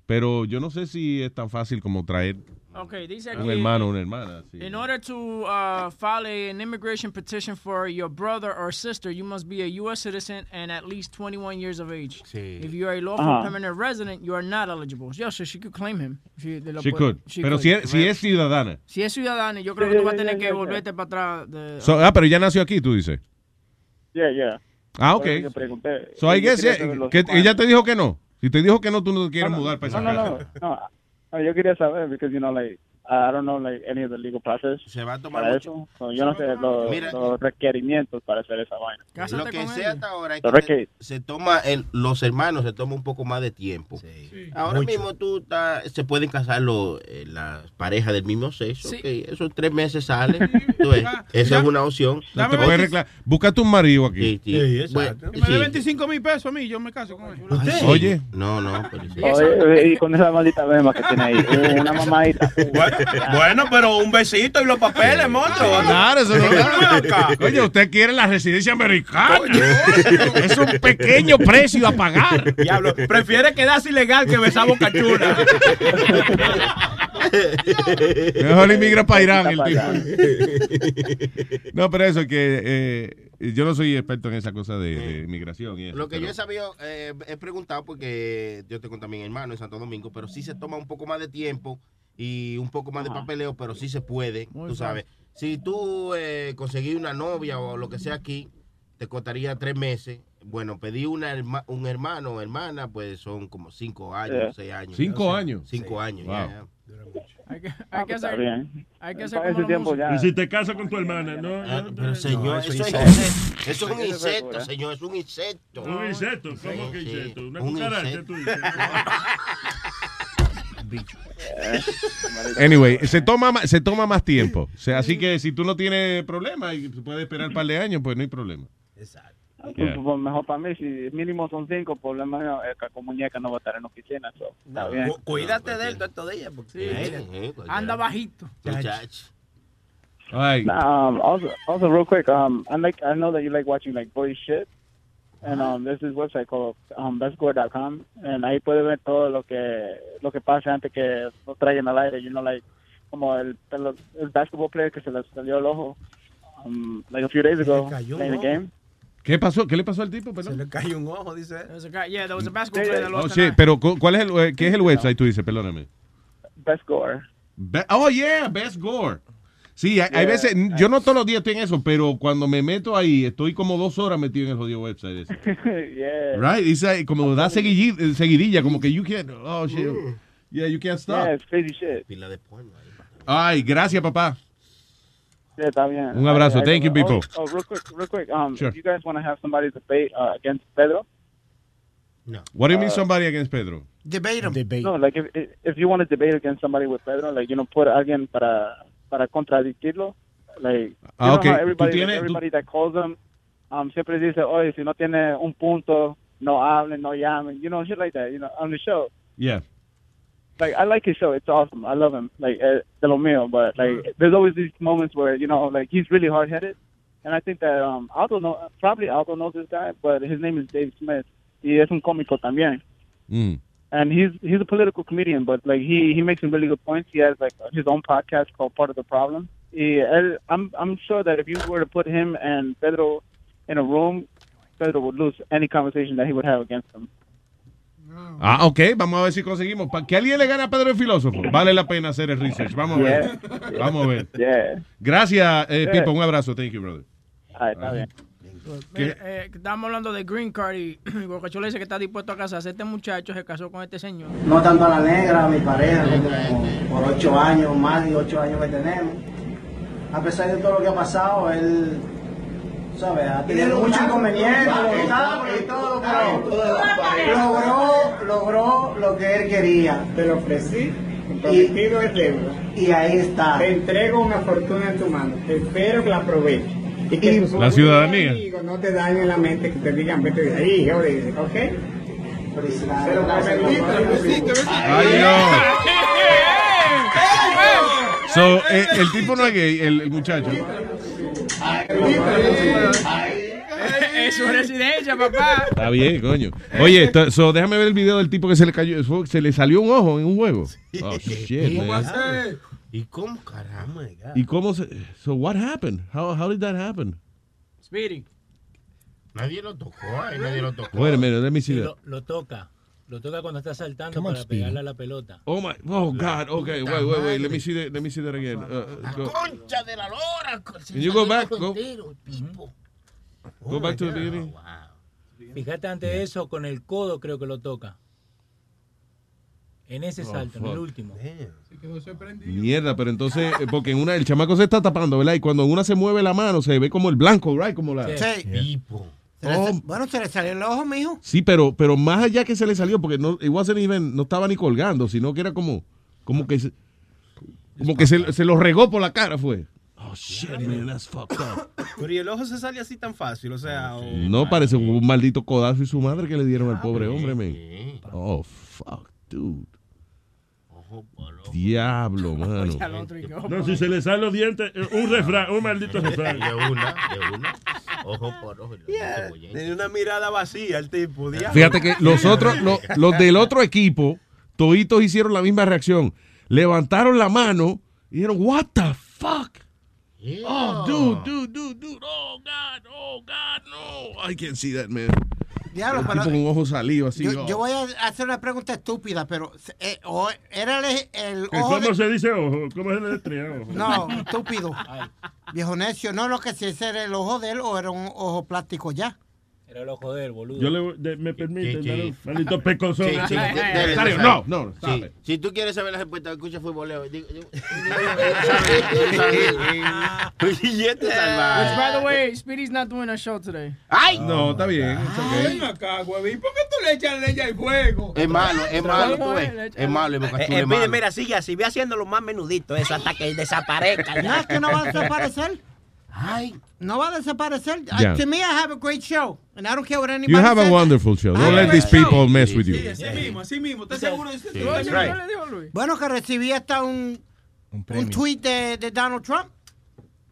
Speaker 14: Pero yo no sé si es tan fácil como traer
Speaker 16: Ok, dice
Speaker 14: un
Speaker 16: aquí.
Speaker 14: hermano o una hermana. sí.
Speaker 16: In order to uh, file a- an immigration petition for your brother or sister, you must be a U.S. citizen and at least 21 years of age. If you are a lawful
Speaker 14: Ajá.
Speaker 16: permanent resident, you are not eligible. Yeah, so she could claim him. She,
Speaker 14: could.
Speaker 16: she
Speaker 14: Pero
Speaker 16: could.
Speaker 14: si es, si es ciudadana.
Speaker 16: Si es ciudadana, yo creo que tú vas a tener que volverte para atrás. De,
Speaker 14: So- ah, pero ya nació aquí, tú dices.
Speaker 49: Yeah, yeah.
Speaker 14: Ah, ok. So I guess, yeah,
Speaker 49: los
Speaker 14: que ella te dijo que no. Si te dijo que no, tú no te quieres
Speaker 49: No,
Speaker 14: mudar para esa
Speaker 49: no, no,
Speaker 14: casa.
Speaker 49: no, no. No, Yo quería saber, because, you know, like, I don't know, like, any of the legal process.
Speaker 20: Se va a tomar
Speaker 49: para
Speaker 20: mucho.
Speaker 49: eso. So, yo no sé los,
Speaker 20: Mira.
Speaker 49: los requerimientos para hacer esa vaina.
Speaker 20: Lo que sea hasta ahora es que se, se toma, el- los hermanos se toma un poco más de tiempo. Ahora
Speaker 49: Mucho.
Speaker 20: mismo tú estás- se pueden casar los, eh, las parejas del mismo sexo.
Speaker 16: Sí.
Speaker 20: ok, Esos tres meses salen. esa es una opción.
Speaker 14: No te puedes. Búscate un marido aquí.
Speaker 20: Sí, sí. Bueno,
Speaker 30: me
Speaker 20: sí.
Speaker 30: 25 mil pesos a mí, yo me caso con él.
Speaker 14: Oye.
Speaker 20: No, no, pero sí.
Speaker 49: Oye, y con esa maldita bema que tiene ahí, una mamadita.
Speaker 17: Bueno, pero un besito y los papeles, monstruo.
Speaker 14: Claro, eso no
Speaker 17: acá.
Speaker 14: Oye, usted quiere la residencia americana. es un pequeño precio a pagar.
Speaker 17: Diablo, prefiere quedarse ilegal que besar boca chula.
Speaker 14: Mejor inmigra para Irán el tipo. No, pero eso que eh, yo no soy experto en esa cosa de, de inmigración y eso.
Speaker 20: Lo que yo he sabido, eh, he preguntado porque yo tengo también hermano en Santo Domingo, pero sí se toma un poco más de tiempo y un poco más de papeleo, pero sí se puede,
Speaker 16: Muy
Speaker 20: tú sabes. Si tú eh, conseguís una novia o lo que sea aquí, te costaría tres meses. Bueno, pedí una herma- un hermano o hermana, pues son como cinco años,
Speaker 14: Yeah.
Speaker 20: seis años.
Speaker 14: ¿Cinco
Speaker 20: O sea,
Speaker 14: años?
Speaker 20: Cinco años,
Speaker 14: Wow.
Speaker 20: ya.
Speaker 16: Hay que,
Speaker 49: Ah,
Speaker 16: hay que
Speaker 49: pues,
Speaker 16: hacer,
Speaker 49: bien.
Speaker 16: hay que hacer como
Speaker 49: tiempo ya.
Speaker 14: Y si te casas con tu hermana, no.
Speaker 20: Ah,
Speaker 14: no,
Speaker 20: pero
Speaker 14: no,
Speaker 20: señor,
Speaker 14: no,
Speaker 20: eso,
Speaker 14: eso
Speaker 20: es,
Speaker 14: es-
Speaker 20: eso es un insecto, señor, es un insecto.
Speaker 14: Un insecto, ¿cómo
Speaker 20: Sí,
Speaker 14: que
Speaker 20: sí,
Speaker 14: insecto? Una
Speaker 20: un
Speaker 14: cucaracha,
Speaker 20: insecto.
Speaker 14: tú dices.
Speaker 16: bicho.
Speaker 14: Anyway, se toma, ma- se toma más tiempo. O sea, así que si tú no tienes problema y puedes esperar un par de años, pues no hay problema.
Speaker 49: Pues,
Speaker 14: Yeah.
Speaker 49: pues, mejor para mí, si mínimo son cinco, por lo menos el caco muñeca no va a estar en la oficina. so, está bien.
Speaker 17: Cu- Cuídate de él todo estos días. Porque
Speaker 16: Sí. Anda bajito.
Speaker 14: Ay.
Speaker 49: Um, also, also, real quick, um, I like, I know that you like watching like boy shit, and um, there's this website called um, bestgore.com, and ahí puede ver todo lo que lo que pasa antes que lo traigan al aire, you know, like como el el, el basketball player que se le salió el ojo, um, like a few days ago,
Speaker 17: cayó
Speaker 49: playing the game.
Speaker 14: ¿Qué pasó? ¿Qué le pasó al tipo? Perdón.
Speaker 17: Se le cayó un ojo, dice.
Speaker 16: There was a guy- yeah, there was a basketball player that
Speaker 14: Oh, sí, pero cu- ¿cuál es el, eh, qué es el website? Tú dices, perdóname.
Speaker 49: Best Gore.
Speaker 14: Be- oh, yeah, Best Gore. Sí, hay, veces, yo no todos los días estoy en eso, pero cuando me meto ahí, estoy como dos horas metido en el jodido website ese.
Speaker 49: yeah.
Speaker 14: Right? Dice, como da seguidilla, seguidilla, como que you can't, oh shit. Yeah, you can't stop.
Speaker 49: Yeah, it's crazy shit.
Speaker 20: Pila de porno.
Speaker 14: Ay, gracias, papá.
Speaker 49: Yeah, está bien.
Speaker 14: Un abrazo.
Speaker 49: I-
Speaker 14: Thank you,
Speaker 49: oh,
Speaker 14: people.
Speaker 49: Oh, real quick, real quick. Um,
Speaker 14: Sure.
Speaker 49: you guys want to have somebody debate uh, against Pedro,
Speaker 14: What do you mean
Speaker 49: Uh,
Speaker 14: somebody against Pedro?
Speaker 15: Debate him.
Speaker 49: No, like if if you want to debate against somebody with Pedro, like you know, put a alguien para para contradictirlo, like
Speaker 14: Ah, okay.
Speaker 49: everybody
Speaker 14: tienes-
Speaker 49: everybody that calls them, um, siempre dice, oye, si no tiene un punto, no hablen, no llamen, you know, shit like that, you know, on the show.
Speaker 14: Yeah.
Speaker 49: Like I like his show, it's awesome, I love him, like uh, de lo mío, but like there's always these moments where you know, like he's really hard headed, and I think that um, Aldo know probably Aldo knows this guy, but his name is Dave Smith. Y es un cómico también.
Speaker 14: Mm.
Speaker 49: And he's he's a political comedian, but like he he makes some really good points. He has like his own podcast called Part of the Problem. He, I'm I'm sure that if you were to put him and Pedro in a room, Pedro would lose any conversation that he would have against him.
Speaker 14: Ah, ok, vamos a ver si conseguimos. Para que alguien le gane a Pedro el filósofo, vale la pena hacer el research. Vamos a ver.
Speaker 49: Yeah.
Speaker 14: Vamos a ver.
Speaker 49: Yeah.
Speaker 14: Gracias, eh. Pipo. Un abrazo. Thank you, brother.
Speaker 49: Ah, está bien.
Speaker 16: Mira, eh, estábamos hablando de Green Card y Bocacho le dice que está dispuesto a casarse. Este muchacho se casó con este señor.
Speaker 54: No tanto a la negra, a mi pareja, por ocho años, más de ocho años que tenemos. A pesar de todo lo que ha pasado, él, ¿sabes? Ha tenido muchos inconvenientes, obstáculos y todo, pero logró, logró lo que él quería.
Speaker 30: Te lo ofrecí, prometido es deuda.
Speaker 54: Y ahí está.
Speaker 30: Te entrego una fortuna en tu mano. Espero que la aproveches. Y que
Speaker 14: La ciudadanía.
Speaker 30: amigos no te dañen la mente, que te digan, vete de ahí, oye, ¿ok?
Speaker 14: So, eh, el tipo no es gay, el, el muchacho.
Speaker 16: Es su residencia, papá.
Speaker 14: Está bien, coño. Oye, so, déjame ver el video del tipo que se le cayó, se le salió un ojo en un juego. Oh, shit,
Speaker 20: ¿Cómo va a
Speaker 14: man.
Speaker 20: ¿Y cómo caramba?
Speaker 14: ¿Y cómo se, so what happened? How, how did that happen?
Speaker 16: Speedy.
Speaker 20: Nadie lo tocó, ay, nadie lo tocó.
Speaker 14: Wait a minute, let me see
Speaker 55: Sí,
Speaker 14: that.
Speaker 55: lo, lo toca. Lo toca cuando está saltando para
Speaker 14: Speedy.
Speaker 55: pegarle a la pelota.
Speaker 14: Oh my, oh God, okay, wait, wait, wait, let me see that, let me see that again. Uh, go,
Speaker 20: Concha de la lora.
Speaker 14: Can you go back? Go,
Speaker 20: Pipo.
Speaker 14: go back to the beginning.
Speaker 55: Fíjate ante eso, con el codo creo que lo toca. En ese
Speaker 14: Oh,
Speaker 55: salto, en el último.
Speaker 30: Se quedó sorprendido.
Speaker 14: Mierda, pero entonces, eh, porque en una el chamaco se está tapando, ¿verdad? Y cuando en una se mueve la mano, se ve como el blanco, right? Como la.
Speaker 15: Sí. Se le
Speaker 14: Oh.
Speaker 15: Bueno, se le salió el ojo, mijo.
Speaker 14: Sí, pero, pero más allá que se le salió, porque no, it wasn't even- no estaba ni colgando, sino que era como, como que se, como que se, se lo regó por la cara, fue. Oh shit, man, that's fucked up.
Speaker 17: Pero y el ojo se sale así tan fácil, o sea, o-
Speaker 14: No parece un maldito codazo y su madre que le dieron al pobre hombre, man. Oh fuck, dude. Diablo, mano.
Speaker 28: No, si se le salen los dientes, eh, un refrán, un maldito refrán.
Speaker 20: De una, de una. Ojo por ojo.
Speaker 17: Yeah. Tenía una mirada vacía el tipo. diablo.
Speaker 14: Fíjate que los otros, lo- los del otro equipo, toditos hicieron la misma reacción. Levantaron la mano y dijeron, what the fuck? Oh, dude, dude, dude, dude. Oh, God, oh, God, no. I can't see that, man.
Speaker 15: Diablo,
Speaker 14: el
Speaker 15: pero-
Speaker 14: tipo con un ojo salido así.
Speaker 15: Yo,
Speaker 14: oh.
Speaker 15: yo voy a hacer una pregunta estúpida, pero eh, o era el, el
Speaker 28: ¿Que
Speaker 15: ojo
Speaker 28: ¿Cómo
Speaker 15: de-
Speaker 28: se dice ojo? ¿Cómo se le deletrea ojo?
Speaker 15: No, estúpido. Viejo necio, no lo que si ese era el ojo de él o era un ojo plástico ya.
Speaker 55: Era el ojo de él, boludo.
Speaker 28: Yo le, de- me permite,
Speaker 20: Sí, sí.
Speaker 28: maldito.
Speaker 20: Sí,
Speaker 28: no, no.
Speaker 20: Si tú quieres saber la respuesta, escucha futboleo. Digo- digo- Y este salvaje.
Speaker 16: Which, by the way, Speedy's not doing a show today.
Speaker 20: ¡Ay!
Speaker 14: No, está bien. okay.
Speaker 30: Ven acá, huevín. ¿Por qué tú le echas leña al fuego?
Speaker 20: Es malo, es malo, tú ves. Es malo, me
Speaker 56: Eh, eh,
Speaker 20: es
Speaker 56: mira,
Speaker 20: malo.
Speaker 56: mira, sigue así, ve haciéndolo más menudito eso hasta que desaparezca.
Speaker 15: Es que no va a desaparecer.
Speaker 20: Ay.
Speaker 15: No va a desaparecer.
Speaker 14: Ya.
Speaker 15: Uh, to me, I have a great show. And I don't care what anybody
Speaker 14: You have a
Speaker 15: says.
Speaker 14: wonderful show.
Speaker 15: I
Speaker 14: Don't
Speaker 15: have
Speaker 14: let
Speaker 15: a
Speaker 14: these
Speaker 15: great show.
Speaker 14: people mess with you.
Speaker 30: Sí, así mismo, así mismo. ¿Estás seguro de?
Speaker 20: Sí,
Speaker 30: ¿Tú
Speaker 20: that's
Speaker 30: estás
Speaker 20: right.
Speaker 30: seguro?
Speaker 15: Bueno, que recibí hasta un, un tweet de, de Donald Trump.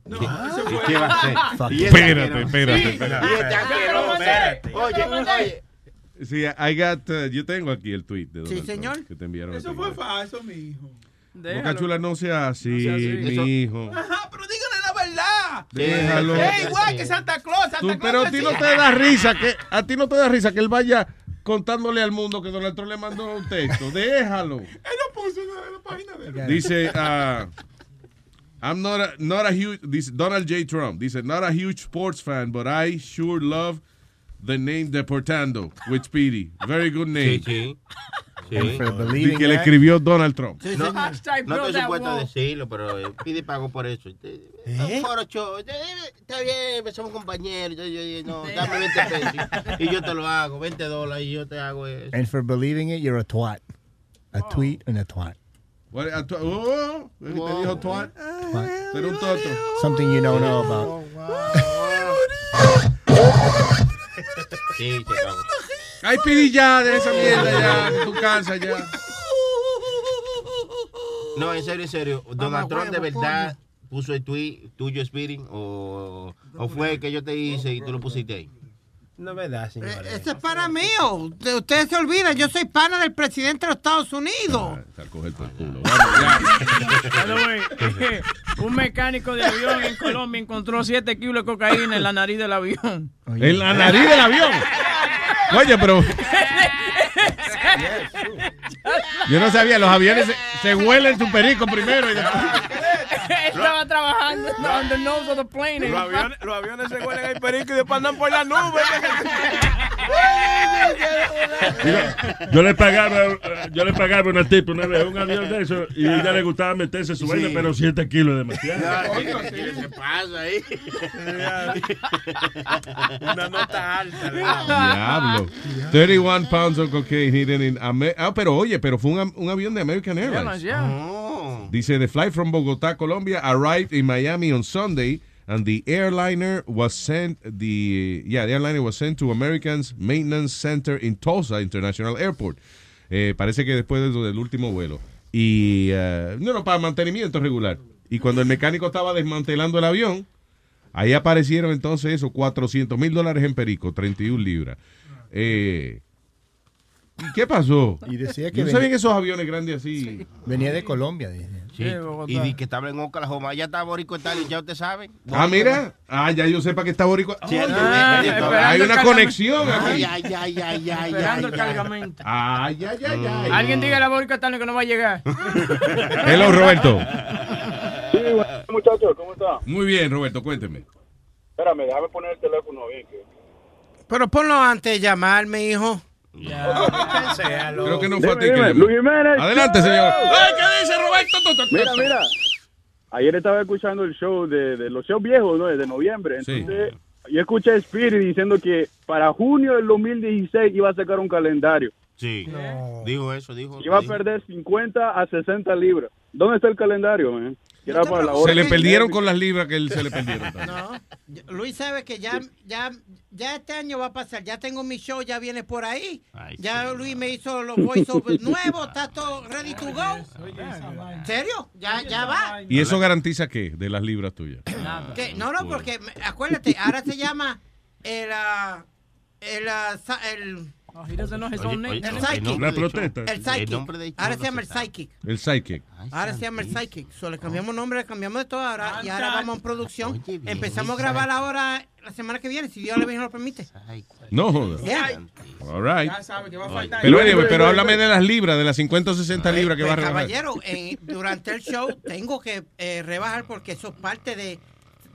Speaker 30: No,
Speaker 20: ¿Qué-
Speaker 30: eso
Speaker 20: ¿Y
Speaker 30: fue.
Speaker 20: qué va a hacer?
Speaker 15: Fuck.
Speaker 20: Y
Speaker 14: Espérate, espérate,
Speaker 20: Sí,
Speaker 14: espérate.
Speaker 20: Oye, oye.
Speaker 14: Sí, I got, uh, yo tengo aquí el tweet de
Speaker 15: Sí,
Speaker 14: Donald Trump
Speaker 15: señor.
Speaker 14: que te enviaron. a
Speaker 30: Eso fue falso, mijo.
Speaker 14: Boca Chula no sea así,
Speaker 30: sea así.
Speaker 14: mi hijo.
Speaker 30: Ajá, pero díganle la verdad.
Speaker 14: Déjalo.
Speaker 30: Es igual que Santa Claus. Santa
Speaker 14: Tú-
Speaker 30: Claus
Speaker 14: pero a ti no te da risa que a ti no te da risa que él vaya contándole al mundo que Donald Trump le mandó un texto. Déjalo.
Speaker 30: Él lo puso en la, en la página de él.
Speaker 14: Dice, ah, I'm not a, not a huge, dice Donald J. Trump, dice, not a huge sports fan, but I sure love the name Deportando with Speedy. Very good name.
Speaker 20: Sí, sí.
Speaker 48: And for
Speaker 14: Y
Speaker 48: believing
Speaker 14: que le escribió Donald Trump.
Speaker 20: No,
Speaker 16: Hashtag
Speaker 20: no
Speaker 16: build
Speaker 20: estoy supuesto a decirlo, pero eh, pide pago por eso. Eh,
Speaker 15: ¿Eh?
Speaker 20: Show. Eh, Está bien, somos compañeros. Yo, yo, yo, no, dame 20 pesos y yo te lo hago. 20 dólares y yo te hago eso.
Speaker 48: And for believing it, you're a twat. A tweet and a twat.
Speaker 14: What, a oh, ¿te dijo twat? Pero un toto.
Speaker 48: Something you don't know about.
Speaker 20: Sí, acabó.
Speaker 14: Ay, Speedy, ya, de esa mierda ya, tú cansas ya.
Speaker 20: No, en serio, en serio. Donald Trump de verdad puso el tweet tuyo, Spirit, o, o fue el que yo te hice y tú lo pusiste ahí.
Speaker 56: No es verdad, señores.
Speaker 15: Este es para mí. De- Ustedes se olvidan, yo soy pana del presidente de los Estados Unidos.
Speaker 14: A coger por el culo. Vamos, ya.
Speaker 16: By the way, un mecánico de avión en Colombia encontró 7 kilos de cocaína en la nariz del avión.
Speaker 14: En la nariz del avión. Oye, pero yo no sabía, los aviones se, se huelen su perico primero y después.
Speaker 16: Estaba trabajando on the nose of the plane.
Speaker 51: Los aviones, los aviones se huelen el perico y después andan por la nube.
Speaker 28: Yo, yo le pagaba, yo le pagaba una tipa una vez un avión de eso y a ella le gustaba meterse su vaina, pero 7 kilos es demasiado.
Speaker 20: ¿Qué se pasa ahí?
Speaker 51: Una nota alta.
Speaker 14: Diablo. 31 pounds of cocaine hidden in Amer- Ah, pero oye, pero fue un, un avión de American Airlines.
Speaker 20: Oh.
Speaker 14: Dice, the flight from Bogotá, Colombia arrived in Miami on Sunday and the airliner was sent, the, yeah, the airliner was sent to American's Maintenance Center in Tulsa International Airport. Eh, parece que después del, del último vuelo. Y, eh, no, no, para mantenimiento regular. Y cuando el mecánico estaba desmantelando el avión, ahí aparecieron entonces eso, 400 mil dólares en perico, 31 libras. Eh, ¿Y qué pasó?
Speaker 48: Y decía que
Speaker 14: Yo no
Speaker 48: venía-
Speaker 14: sabía que esos aviones grandes así.
Speaker 48: Venía de Colombia, dice.
Speaker 20: Sí, y di que estaba en Oklahoma. Ya está Borico tal y ya usted sabe.
Speaker 14: Ah, mira. Ah, ya yo sepa que está boricua.
Speaker 20: Sí,
Speaker 14: Oye,
Speaker 20: ah,
Speaker 14: hay una conexión aquí.
Speaker 20: Ay, ay, ay, ay, ay,
Speaker 16: Esperando el
Speaker 20: ay, ay.
Speaker 16: cargamento.
Speaker 14: Ay, ay, ay, ay.
Speaker 16: Alguien diga a la Borica Tano que no va a llegar.
Speaker 14: Hello, Roberto.
Speaker 53: Sí, bueno, muchachos, ¿cómo está?
Speaker 14: Muy bien, Roberto, cuénteme.
Speaker 53: Espérame, déjame poner el teléfono bien. Que...
Speaker 15: Pero ponlo antes de llamarme, hijo.
Speaker 14: Creo que no fue a ti
Speaker 53: Dime,
Speaker 14: que
Speaker 53: Luis Jiménez.
Speaker 14: Adelante, señor. Ay, ¿qué dice Roberto?
Speaker 53: Mira, mira. Ayer estaba escuchando el show de, de los shows viejos, ¿no? De noviembre.
Speaker 14: Sí.
Speaker 53: Entonces, yo escuché a Spirit diciendo que para junio del 2016 iba a sacar un calendario.
Speaker 20: Sí, dijo eso, dijo.
Speaker 53: Iba a
Speaker 20: dijo.
Speaker 53: perder 50 a 60 libras. ¿Dónde está el calendario, man? Que era para la hora
Speaker 14: Se le perdieron con las libras que él se le perdieron.
Speaker 15: No, Luis sabe que ya, ya, ya este año va a pasar. Ya tengo mi show, ya viene por ahí. ya Luis me hizo los voiceovers nuevos, está todo ready to go. ¿En serio? Ya, ya va.
Speaker 14: ¿Y eso garantiza qué de las libras tuyas?
Speaker 15: Que- no, no, porque acuérdate, ahora se llama el, ah, el, ah, el,
Speaker 16: He doesn't know his own name.
Speaker 15: el psychic.
Speaker 14: La protesta.
Speaker 15: El psychic. Ahora se llama el psychic.
Speaker 14: El psychic.
Speaker 15: Ahora se llama el Psychic. So, le cambiamos nombre, le cambiamos de todo ahora. Y ahora vamos en producción. Empezamos a grabar ahora la semana que viene, si Dios le lo permite.
Speaker 14: No jodas.
Speaker 15: Yeah.
Speaker 14: All right.
Speaker 30: Ya sabe que va a faltar.
Speaker 14: Pero, anyway, pero háblame de las libras, de las 50 o 60 libras que va a
Speaker 15: Pues,
Speaker 14: rebajar.
Speaker 15: caballero, eh, durante el show tengo que eh, rebajar porque eso es parte de,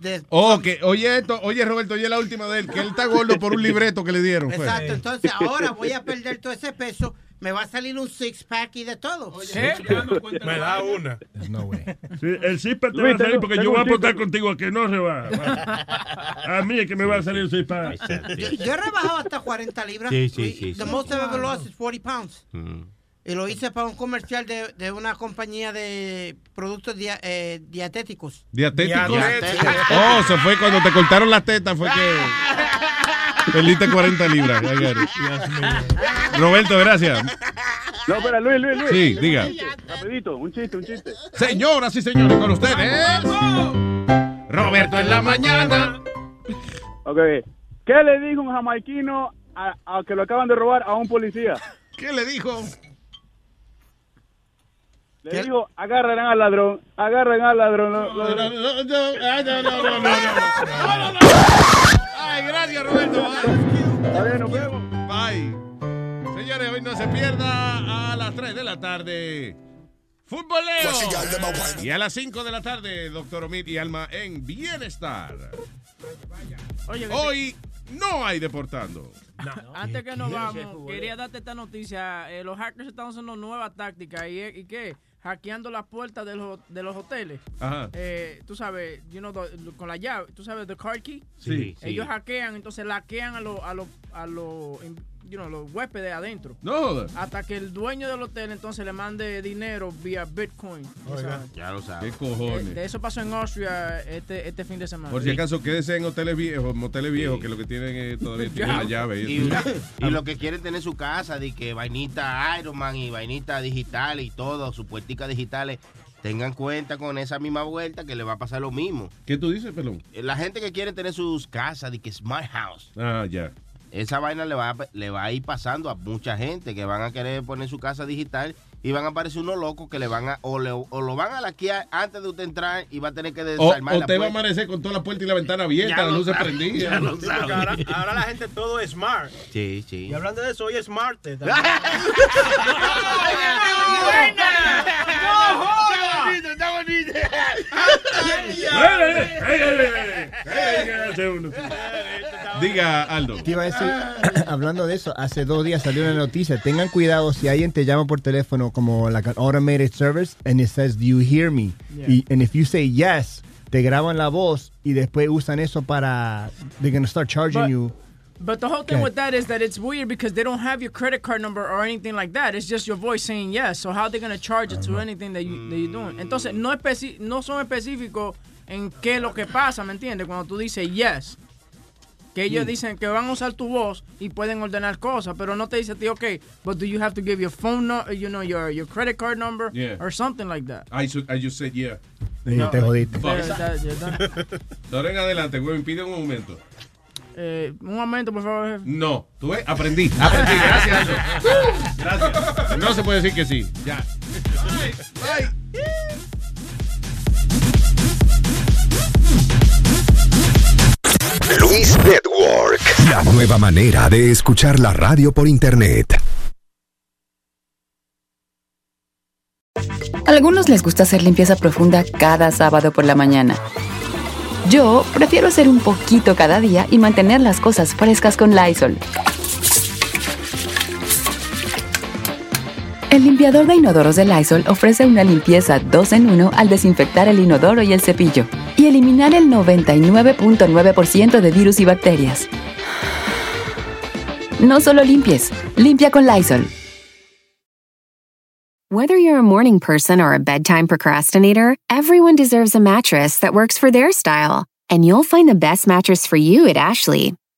Speaker 15: de-
Speaker 14: Oh, que, oye esto, oye Roberto, oye la última de él, que él está gordo por un libreto que le dieron. fue.
Speaker 15: Exacto, entonces ahora voy a perder todo ese peso, me va a salir un six pack y de todo.
Speaker 30: Me da una.
Speaker 28: Sí, el cispa te
Speaker 15: Luis,
Speaker 28: va a salir porque yo voy a
Speaker 15: un
Speaker 28: apostar contigo a que no se va. A mí es que me va a salir el cispa.
Speaker 15: Yo, yo he rebajado hasta 40 libras.
Speaker 28: Sí, sí, sí,
Speaker 15: The
Speaker 28: sí.
Speaker 15: most I've ever lost is 40 pounds.
Speaker 20: Mm.
Speaker 15: Y lo hice para un comercial de, de una compañía de productos dia- eh, dietéticos.
Speaker 14: ¿Dietéticos?
Speaker 15: Dietéticos.
Speaker 14: Oh, se fue cuando te cortaron las tetas, fue que perdiste 40 libras. Roberto, gracias.
Speaker 53: No, espera, Luis, Luis, Luis.
Speaker 14: Sí, diga.
Speaker 53: Rapidito, un chiste, un chiste.
Speaker 14: Señoras y señores, con ustedes. Roberto en la mañana.
Speaker 53: Ok, ¿qué le dijo un jamaiquino a, a que lo acaban de robar a un policía?
Speaker 14: ¿Qué le dijo?
Speaker 53: Le dijo, agarran al ladrón, agarran al ladrón. lo- lo-
Speaker 28: No, no, no, no, no.
Speaker 14: Ay, gracias, Roberto.
Speaker 53: Está bien, nos vemos.
Speaker 14: Bye. Señores, hoy no se pierda a las 3 de la tarde. Futboleo. Y a las 5 de la tarde, doctor Omid y Alma en Bienestar. Hoy no hay deportando.
Speaker 16: Antes que nos vamos, quería darte esta noticia. Eh, los hackers están usando nueva táctica. ¿Y, y qué? Hackeando las puertas de los, de los hoteles.
Speaker 14: Ajá.
Speaker 16: Eh, tú sabes, you know, the- con la llave, tú sabes, the card key.
Speaker 14: Sí, sí.
Speaker 16: Ellos hackean, entonces hackean a los a los a los you know, los huéspedes adentro.
Speaker 14: No.
Speaker 16: Hasta que el dueño del hotel entonces le mande dinero vía Bitcoin. O sea,
Speaker 20: Ya lo sabes.
Speaker 14: ¿Qué cojones?
Speaker 16: eh, de eso pasó en Austria este, este fin de semana.
Speaker 14: Por si acaso, quédese en hoteles viejos, moteles viejos, que lo que tienen es todavía tienen la llave.
Speaker 20: Y,
Speaker 14: Y,
Speaker 20: lo que quieren tener su casa, de que vainita Iron Man y vainita digital y todo, sus puerticas digitales, tengan cuenta con esa misma vuelta que le va a pasar lo mismo.
Speaker 14: ¿Qué tú dices, pelón?
Speaker 20: La gente que quiere tener sus casas, de que Smart House,
Speaker 14: Ah, ya.
Speaker 20: Esa vaina le va, a, le va a ir pasando a mucha gente que van a querer poner su casa digital y van a aparecer unos locos que le van a, o, le- o lo van a laquear antes de usted entrar y va a tener que
Speaker 14: O,
Speaker 20: desarmar
Speaker 14: o
Speaker 20: la
Speaker 14: te va a amanecer con toda la puerta y la ventana abierta,
Speaker 20: Ya
Speaker 14: las luces prendidas.
Speaker 51: ahora, ahora la gente todo es smart.
Speaker 20: Sí, sí.
Speaker 51: Y hablando de eso, hoy es martes. también.
Speaker 50: ¡No jodas! ¡Está bonito, está bonito!
Speaker 14: Diga, Aldo.
Speaker 48: Te iba a decir, hablando de eso, hace dos días salió una noticia. Tengan cuidado si alguien te llama por teléfono como like an automated service and it says, "Do you hear me?"
Speaker 16: Yeah.
Speaker 48: Y and if you say yes, te graban la voz y después usan eso para they're gonna start charging
Speaker 16: But-
Speaker 48: you.
Speaker 16: But the whole thing with that is that it's weird because they don't have your credit card number or anything like that. It's just your voice saying yes. So how are they going to charge it to anything that, you, that you're doing? Entonces, no, especi no son específicos en qué es lo que pasa, ¿me entiendes? Cuando tú dices yes. Que ellos dicen que van a usar tu voz y pueden ordenar cosas, pero no te dice a ti, okay, but do you have to give your phone number, you know, your, your credit card number
Speaker 14: Yeah.
Speaker 16: or something like that?
Speaker 14: I, su- I just said yeah.
Speaker 48: Sí, te jodiste.
Speaker 14: Ahora en adelante, güey, pide un momento.
Speaker 16: eh, un momento, por favor. jefe.
Speaker 14: No, tú ves, aprendí. Aprendí, gracias. Gracias. No se puede decir que sí. Ya. Bye.
Speaker 57: Luis Network. La nueva manera de escuchar la radio por internet.
Speaker 58: A algunos les gusta hacer limpieza profunda cada sábado por la mañana. Yo prefiero hacer un poquito cada día y mantener las cosas frescas con Lysol. El limpiador de inodoros de Lysol ofrece una limpieza 2 en 1 al desinfectar el inodoro y el cepillo y eliminar el 99.9% de virus y bacterias. No solo limpies, limpia con Lysol.
Speaker 59: Whether you're a morning person or a bedtime procrastinator, everyone deserves a mattress that works for their style. And you'll find the best mattress for you at Ashley.